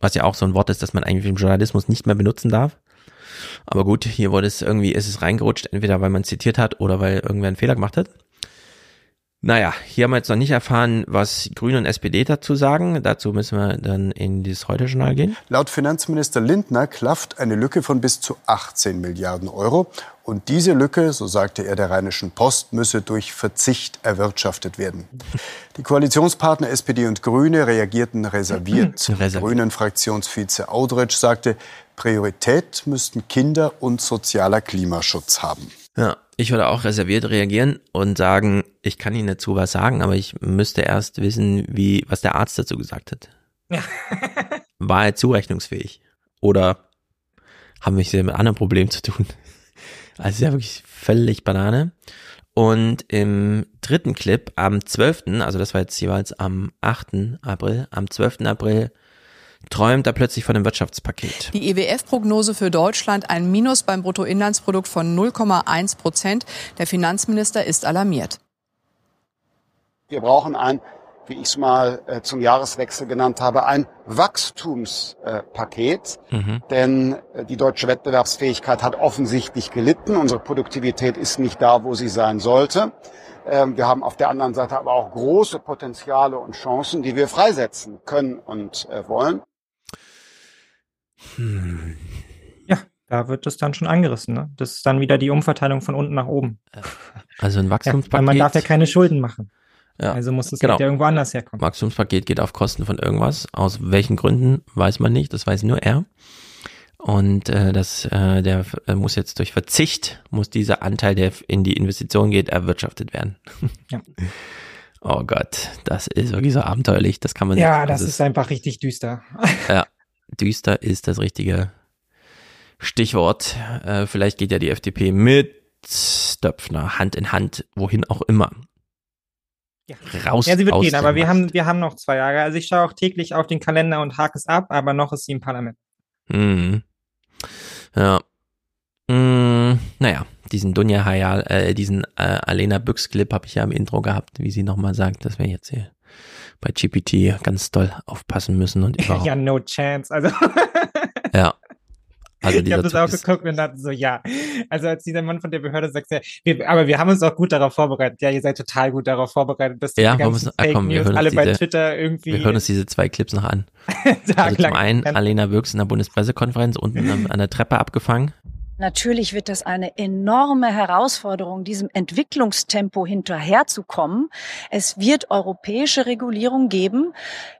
was ja auch so ein Wort ist, das man eigentlich im Journalismus nicht mehr benutzen darf. Aber gut, hier wurde es irgendwie, ist es reingerutscht, entweder weil man zitiert hat oder weil irgendwer einen Fehler gemacht hat. Naja, hier haben wir jetzt noch nicht erfahren, was Grüne und SPD dazu sagen. Dazu müssen wir dann in dieses Heute-Journal gehen. Laut Finanzminister Lindner klafft eine Lücke von bis zu 18 Milliarden Euro. Und diese Lücke, so sagte er der Rheinischen Post, müsse durch Verzicht erwirtschaftet werden. Die Koalitionspartner SPD und Grüne reagierten reserviert. Grünen-Fraktionsvize Audretsch sagte, Priorität müssten Kinder und sozialer Klimaschutz haben. Ja, ich würde auch reserviert reagieren und sagen, ich kann Ihnen dazu was sagen, aber ich müsste erst wissen, wie, was der Arzt dazu gesagt hat. Ja. War er zurechnungsfähig? Oder haben wir hier mit anderen Problemen zu tun? Also ist ja wirklich völlig Banane. Und im dritten Clip am 12., also das war jetzt jeweils am 8. April, am 12. April träumt er plötzlich von einem Wirtschaftspaket. Die IWF-Prognose für Deutschland ein Minus beim Bruttoinlandsprodukt von 0,1 Prozent. Der Finanzminister ist alarmiert. Wir brauchen ein, wie ich es mal äh, zum Jahreswechsel genannt habe, ein Wachstumspaket. Äh, mhm. Denn äh, die deutsche Wettbewerbsfähigkeit hat offensichtlich gelitten. Unsere Produktivität ist nicht da, wo sie sein sollte. Ähm, wir haben auf der anderen Seite aber auch große Potenziale und Chancen, die wir freisetzen können und äh, wollen. Hm. Ja, da wird es dann schon angerissen. Ne? Das ist dann wieder die Umverteilung von unten nach oben. Also ein Wachstumspaket. Ja, man darf ja keine Schulden machen. Ja, also muss es genau. ja irgendwo anders herkommen. Wachstumspaket geht auf Kosten von irgendwas. Aus welchen Gründen weiß man nicht. Das weiß nur er. Und äh, das, äh, der äh, muss jetzt durch Verzicht, muss dieser Anteil, der in die Investition geht, erwirtschaftet werden. Ja. Oh Gott, das ist wirklich so abenteuerlich. Das kann man Ja, nicht, das, das ist, einfach richtig düster. Ja, düster ist das richtige Stichwort. Äh, vielleicht geht ja die FDP mit Stöpfner Hand in Hand, wohin auch immer. Ja. Raus. Ja, sie wird gehen, aber wir haben, wir haben noch zwei Jahre. Also ich schaue auch täglich auf den Kalender und hake es ab, aber noch ist sie im Parlament. Mhm. Ja. Mm, naja, diesen Dunja Hayal, äh, diesen äh, Alena Büchs Clip habe ich ja im Intro gehabt, wie sie nochmal sagt, dass wir jetzt hier bei GPT ganz doll aufpassen müssen und überhaupt. ja, no chance. Also. ja. Also ich habe das auch geguckt und dachte so, ja. Also als dieser Mann von der Behörde sagt, ja, wir, aber wir haben uns auch gut darauf vorbereitet. Ja, ihr seid total gut darauf vorbereitet, dass die ja, ganzen Fake komm, News alle diese, bei Twitter irgendwie. Wir hören uns diese zwei Clips noch an. also zum einen Alena Wirks in der Bundespressekonferenz unten an der Treppe abgefangen. Natürlich wird das eine enorme Herausforderung, diesem Entwicklungstempo hinterherzukommen. Es wird europäische Regulierung geben.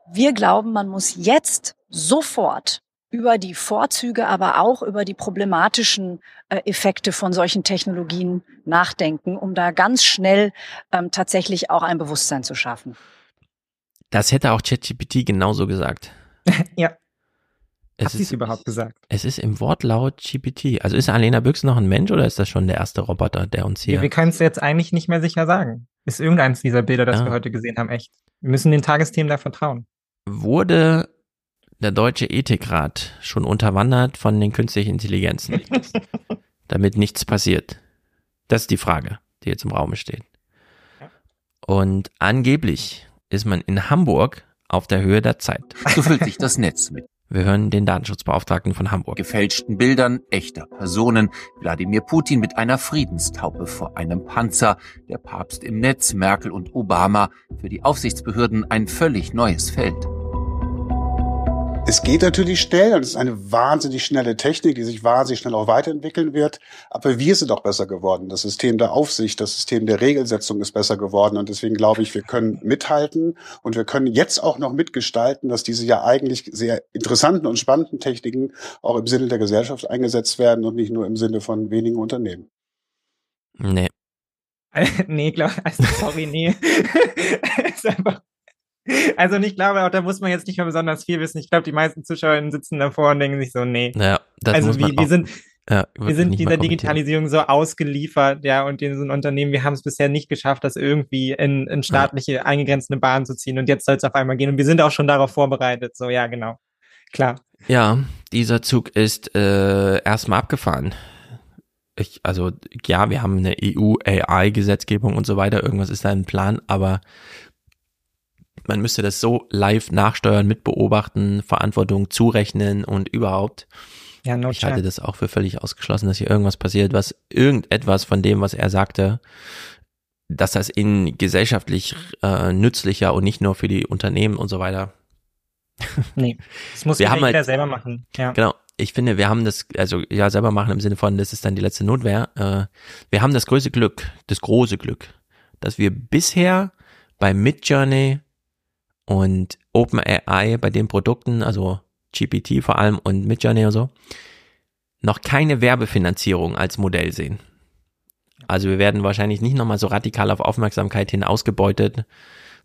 Wir glauben, man muss jetzt sofort über die Vorzüge, aber auch über die problematischen äh, Effekte von solchen Technologien nachdenken, um da ganz schnell ähm, tatsächlich auch ein Bewusstsein zu schaffen. Das hätte auch ChatGPT genauso gesagt. ja. Es Hat ist überhaupt gesagt? Es ist im Wortlaut GPT. Also ist Alena Büchs noch ein Mensch oder ist das schon der erste Roboter, der uns hier. Ja, wir können es jetzt eigentlich nicht mehr sicher sagen. Ist irgendeins dieser Bilder, das ja. wir heute gesehen haben, echt. Wir müssen den Tagesthemen da vertrauen. Wurde der Deutsche Ethikrat schon unterwandert von den künstlichen Intelligenzen, damit nichts passiert? Das ist die Frage, die jetzt im Raum steht. Und angeblich ist man in Hamburg auf der Höhe der Zeit. So füllt sich das Netz mit. Wir hören den Datenschutzbeauftragten von Hamburg. Gefälschten Bildern echter Personen. Wladimir Putin mit einer Friedenstaupe vor einem Panzer. Der Papst im Netz, Merkel und Obama. Für die Aufsichtsbehörden ein völlig neues Feld. Es geht natürlich schnell und es ist eine wahnsinnig schnelle Technik, die sich wahnsinnig schnell auch weiterentwickeln wird. Aber wir sind auch besser geworden. Das System der Aufsicht, das System der Regelsetzung ist besser geworden. Und deswegen glaube ich, wir können mithalten und wir können jetzt auch noch mitgestalten, dass diese ja eigentlich sehr interessanten und spannenden Techniken auch im Sinne der Gesellschaft eingesetzt werden und nicht nur im Sinne von wenigen Unternehmen. Nee. nee, glaub, also sorry, nee. ist einfach also ich glaube, auch da muss man jetzt nicht mehr besonders viel wissen. Ich glaube, die meisten Zuschauer sitzen davor und denken sich so, nee. Ja, das also muss man wie, wir sind, Ja, wir sind dieser Digitalisierung so ausgeliefert, ja, und in so einem Unternehmen, wir haben es bisher nicht geschafft, das irgendwie in, in staatliche, ja. eingegrenzte Bahn zu ziehen. Und jetzt soll es auf einmal gehen. Und wir sind auch schon darauf vorbereitet. So, ja, genau. Klar. Ja, dieser Zug ist äh, erstmal abgefahren. Ich, also ja, wir haben eine EU-AI-Gesetzgebung und so weiter, irgendwas ist da im Plan, aber man müsste das so live nachsteuern, mitbeobachten, Verantwortung zurechnen und überhaupt. Ja, no ich halte das auch für völlig ausgeschlossen, dass hier irgendwas passiert, was irgendetwas von dem, was er sagte, dass das in gesellschaftlich äh, nützlicher und nicht nur für die Unternehmen und so weiter. Nee, das muss wir jeder halt, selber machen. Ja. Genau. Ich finde, wir haben das, also ja, selber machen im Sinne von, das ist dann die letzte Notwehr. Äh, wir haben das größte Glück, das große Glück, dass wir bisher bei Midjourney und OpenAI bei den Produkten, also GPT vor allem und Midjourney und so, noch keine Werbefinanzierung als Modell sehen. Also wir werden wahrscheinlich nicht nochmal so radikal auf Aufmerksamkeit hin ausgebeutet,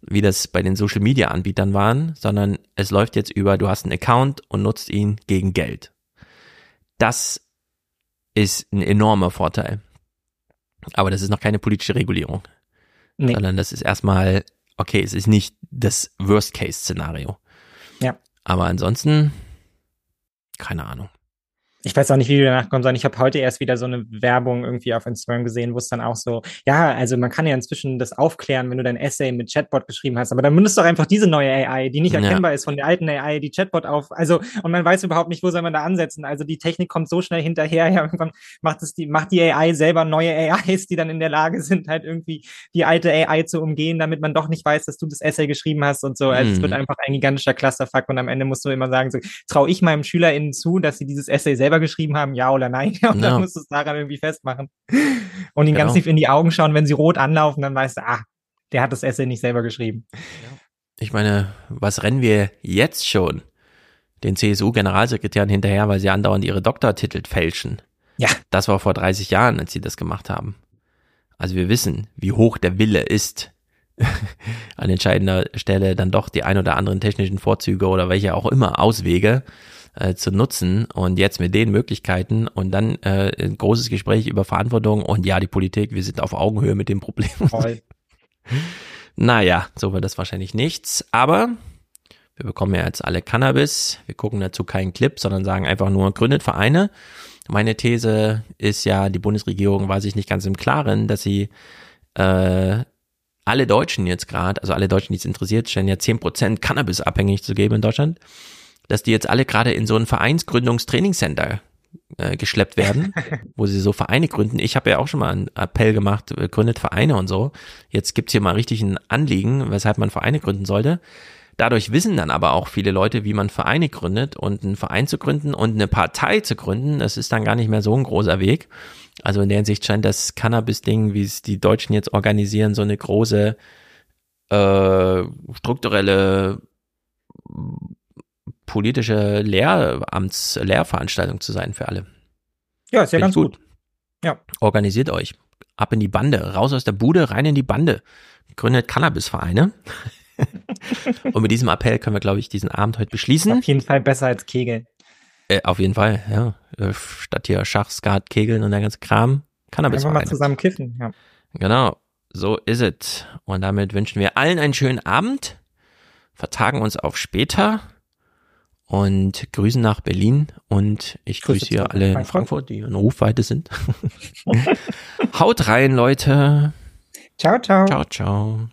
wie das bei den Social Media Anbietern waren, sondern es läuft jetzt über, du hast einen Account und nutzt ihn gegen Geld. Das ist ein enormer Vorteil. Aber das ist noch keine politische Regulierung. Nee. Sondern das ist erstmal okay, es ist nicht das Worst-Case-Szenario. Ja. Aber ansonsten, keine Ahnung ich weiß auch nicht, wie wir danach kommen sollen. Ich habe heute erst wieder so eine Werbung irgendwie auf Instagram gesehen, wo es dann auch so, ja, also man kann ja inzwischen das aufklären, wenn du dein Essay mit Chatbot geschrieben hast, aber dann benutzt doch einfach diese neue AI, die nicht erkennbar ja. ist von der alten AI, die Chatbot auf, also und man weiß überhaupt nicht, wo soll man da ansetzen. Also die Technik kommt so schnell hinterher, ja, irgendwann macht es die, macht die AI selber neue AIs, die dann in der Lage sind, halt irgendwie die alte AI zu umgehen, damit man doch nicht weiß, dass du das Essay geschrieben hast und so. Also mhm. es wird mhm. einfach ein gigantischer Clusterfuck und am Ende musst du immer sagen, so, traue ich meinem SchülerInnen zu, dass sie dieses Essay selber selber geschrieben haben, ja oder nein. Und ja. dann musst du es daran irgendwie festmachen. Und ihn genau. ganz tief in die Augen schauen, wenn sie rot anlaufen, dann weißt du, ah, der hat das Essay nicht selber geschrieben. Ich meine, was rennen wir jetzt schon den CSU-Generalsekretären hinterher, weil sie andauernd ihre Doktortitel fälschen? Ja. Das war vor 30 Jahren, als sie das gemacht haben. Also wir wissen, wie hoch der Wille ist, an entscheidender Stelle dann doch die ein oder anderen technischen Vorzüge oder welche auch immer Auswege äh, zu nutzen und jetzt mit den Möglichkeiten und dann äh, ein großes Gespräch über Verantwortung und ja, die Politik, wir sind auf Augenhöhe mit dem Problem. Voll. naja, so wird das wahrscheinlich nichts, aber wir bekommen ja jetzt alle Cannabis, wir gucken dazu keinen Clip, sondern sagen einfach nur, gründet Vereine. Meine These ist ja, die Bundesregierung war sich nicht ganz im Klaren, dass sie äh, alle Deutschen jetzt gerade, also alle Deutschen, die es interessiert, stellen ja zehn Prozent Cannabis abhängig zu geben in Deutschland dass die jetzt alle gerade in so ein Vereinsgründungstrainingscenter äh, geschleppt werden, wo sie so Vereine gründen. Ich habe ja auch schon mal einen Appell gemacht, äh, gründet Vereine und so. Jetzt gibt's hier mal richtig ein Anliegen, weshalb man Vereine gründen sollte. Dadurch wissen dann aber auch viele Leute, wie man Vereine gründet und einen Verein zu gründen und eine Partei zu gründen, das ist dann gar nicht mehr so ein großer Weg. Also in der Hinsicht scheint das Cannabis-Ding, wie es die Deutschen jetzt organisieren, so eine große äh, strukturelle politische Lehramts, Lehrveranstaltung zu sein für alle. Ja, ist ja ganz gut. gut. Ja. Organisiert euch. Ab in die Bande. Raus aus der Bude, rein in die Bande. Gründet Cannabisvereine. Und mit diesem Appell können wir, glaube ich, diesen Abend heute beschließen. Auf jeden Fall besser als Kegeln. Äh, auf jeden Fall, ja. Äh, statt hier Schach, Skat, Kegeln und der ganze Kram. Cannabisvereine. Einfach mal zusammen kiffen, ja. Genau. So ist es. Und damit wünschen wir allen einen schönen Abend. Vertagen uns auf später und grüßen nach Berlin und ich grüße hier alle in Frankfurt, die in Rufweite sind. Haut rein, Leute. Ciao, ciao. Ciao, ciao.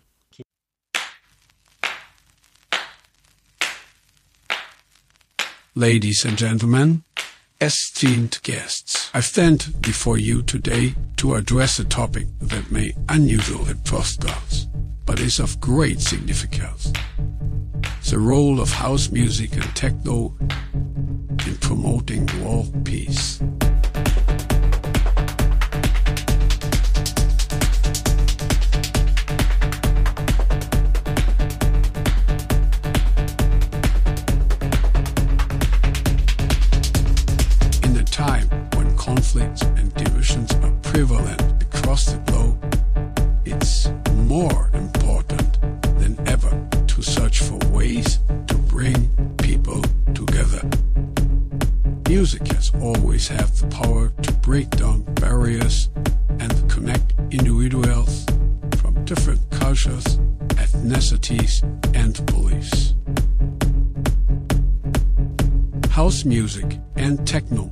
Ladies and gentlemen, esteemed guests, I stand before you today to address a topic that may unusual at first glance, but is of great significance. The role of house music and techno in promoting world peace. In a time when conflicts and divisions are prevalent across the globe, it's more had the power to break down barriers and connect individuals from different cultures, ethnicities, and beliefs. House music and techno,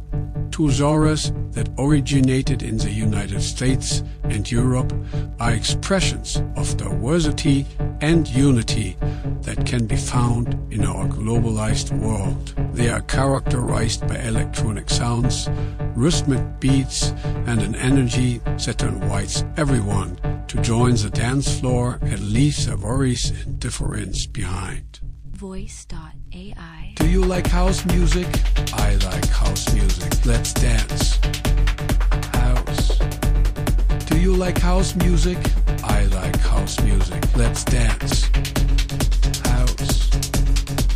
two genres that originated in the United States and Europe, are expressions of diversity and unity that can be found in our globalized world. They are characterized by electronic sounds, rhythmic beats, and an energy that invites everyone to join the dance floor and leave their worries and difference behind. Voice.ai. Do you like house music? I like house music. Let's dance. Do you like house music? I like house music. Let's dance. House.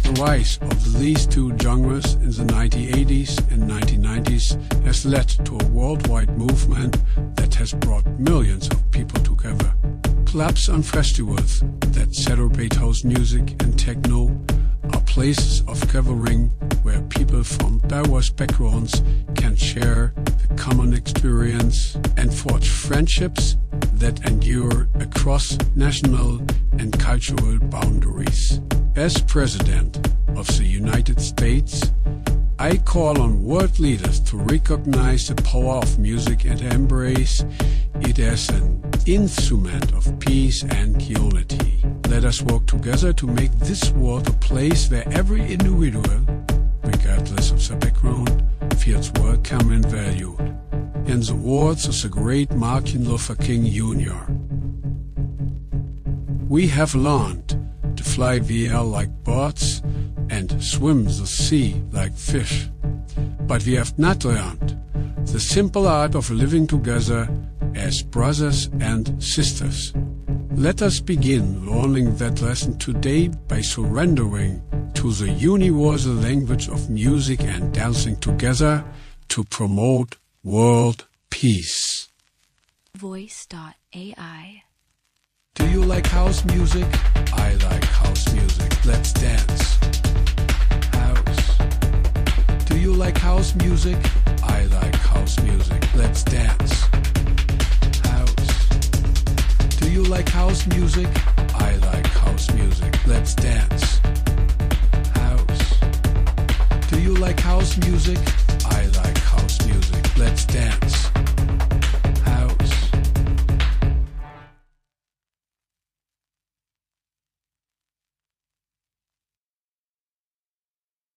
The rise of these two genres in the 1980s and 1990s has led to a worldwide movement that has brought millions of people together. Clubs and festivals that celebrate house music and techno are places of gathering where people from diverse backgrounds can share the common experience and forge friendships that endure across national and cultural boundaries. As President of the United States, I call on world leaders to recognize the power of music and embrace it as an instrument of peace and unity. Let us work together to make this world a place where every individual, regardless of their background, feels welcome and valued. In the words of the great Martin Luther King Jr., we have learned to fly the air like birds and swim the sea like fish. But we have not learned the simple art of living together as brothers and sisters. Let us begin learning that lesson today by surrendering to the universal language of music and dancing together to promote world peace. Voice.ai. Do you like house music? I like house music. Let's dance. House. Do you like house music? I like house music. Let's dance. House. Do you like house music? I like house music. Let's dance you like house music? I like house music. Let's dance.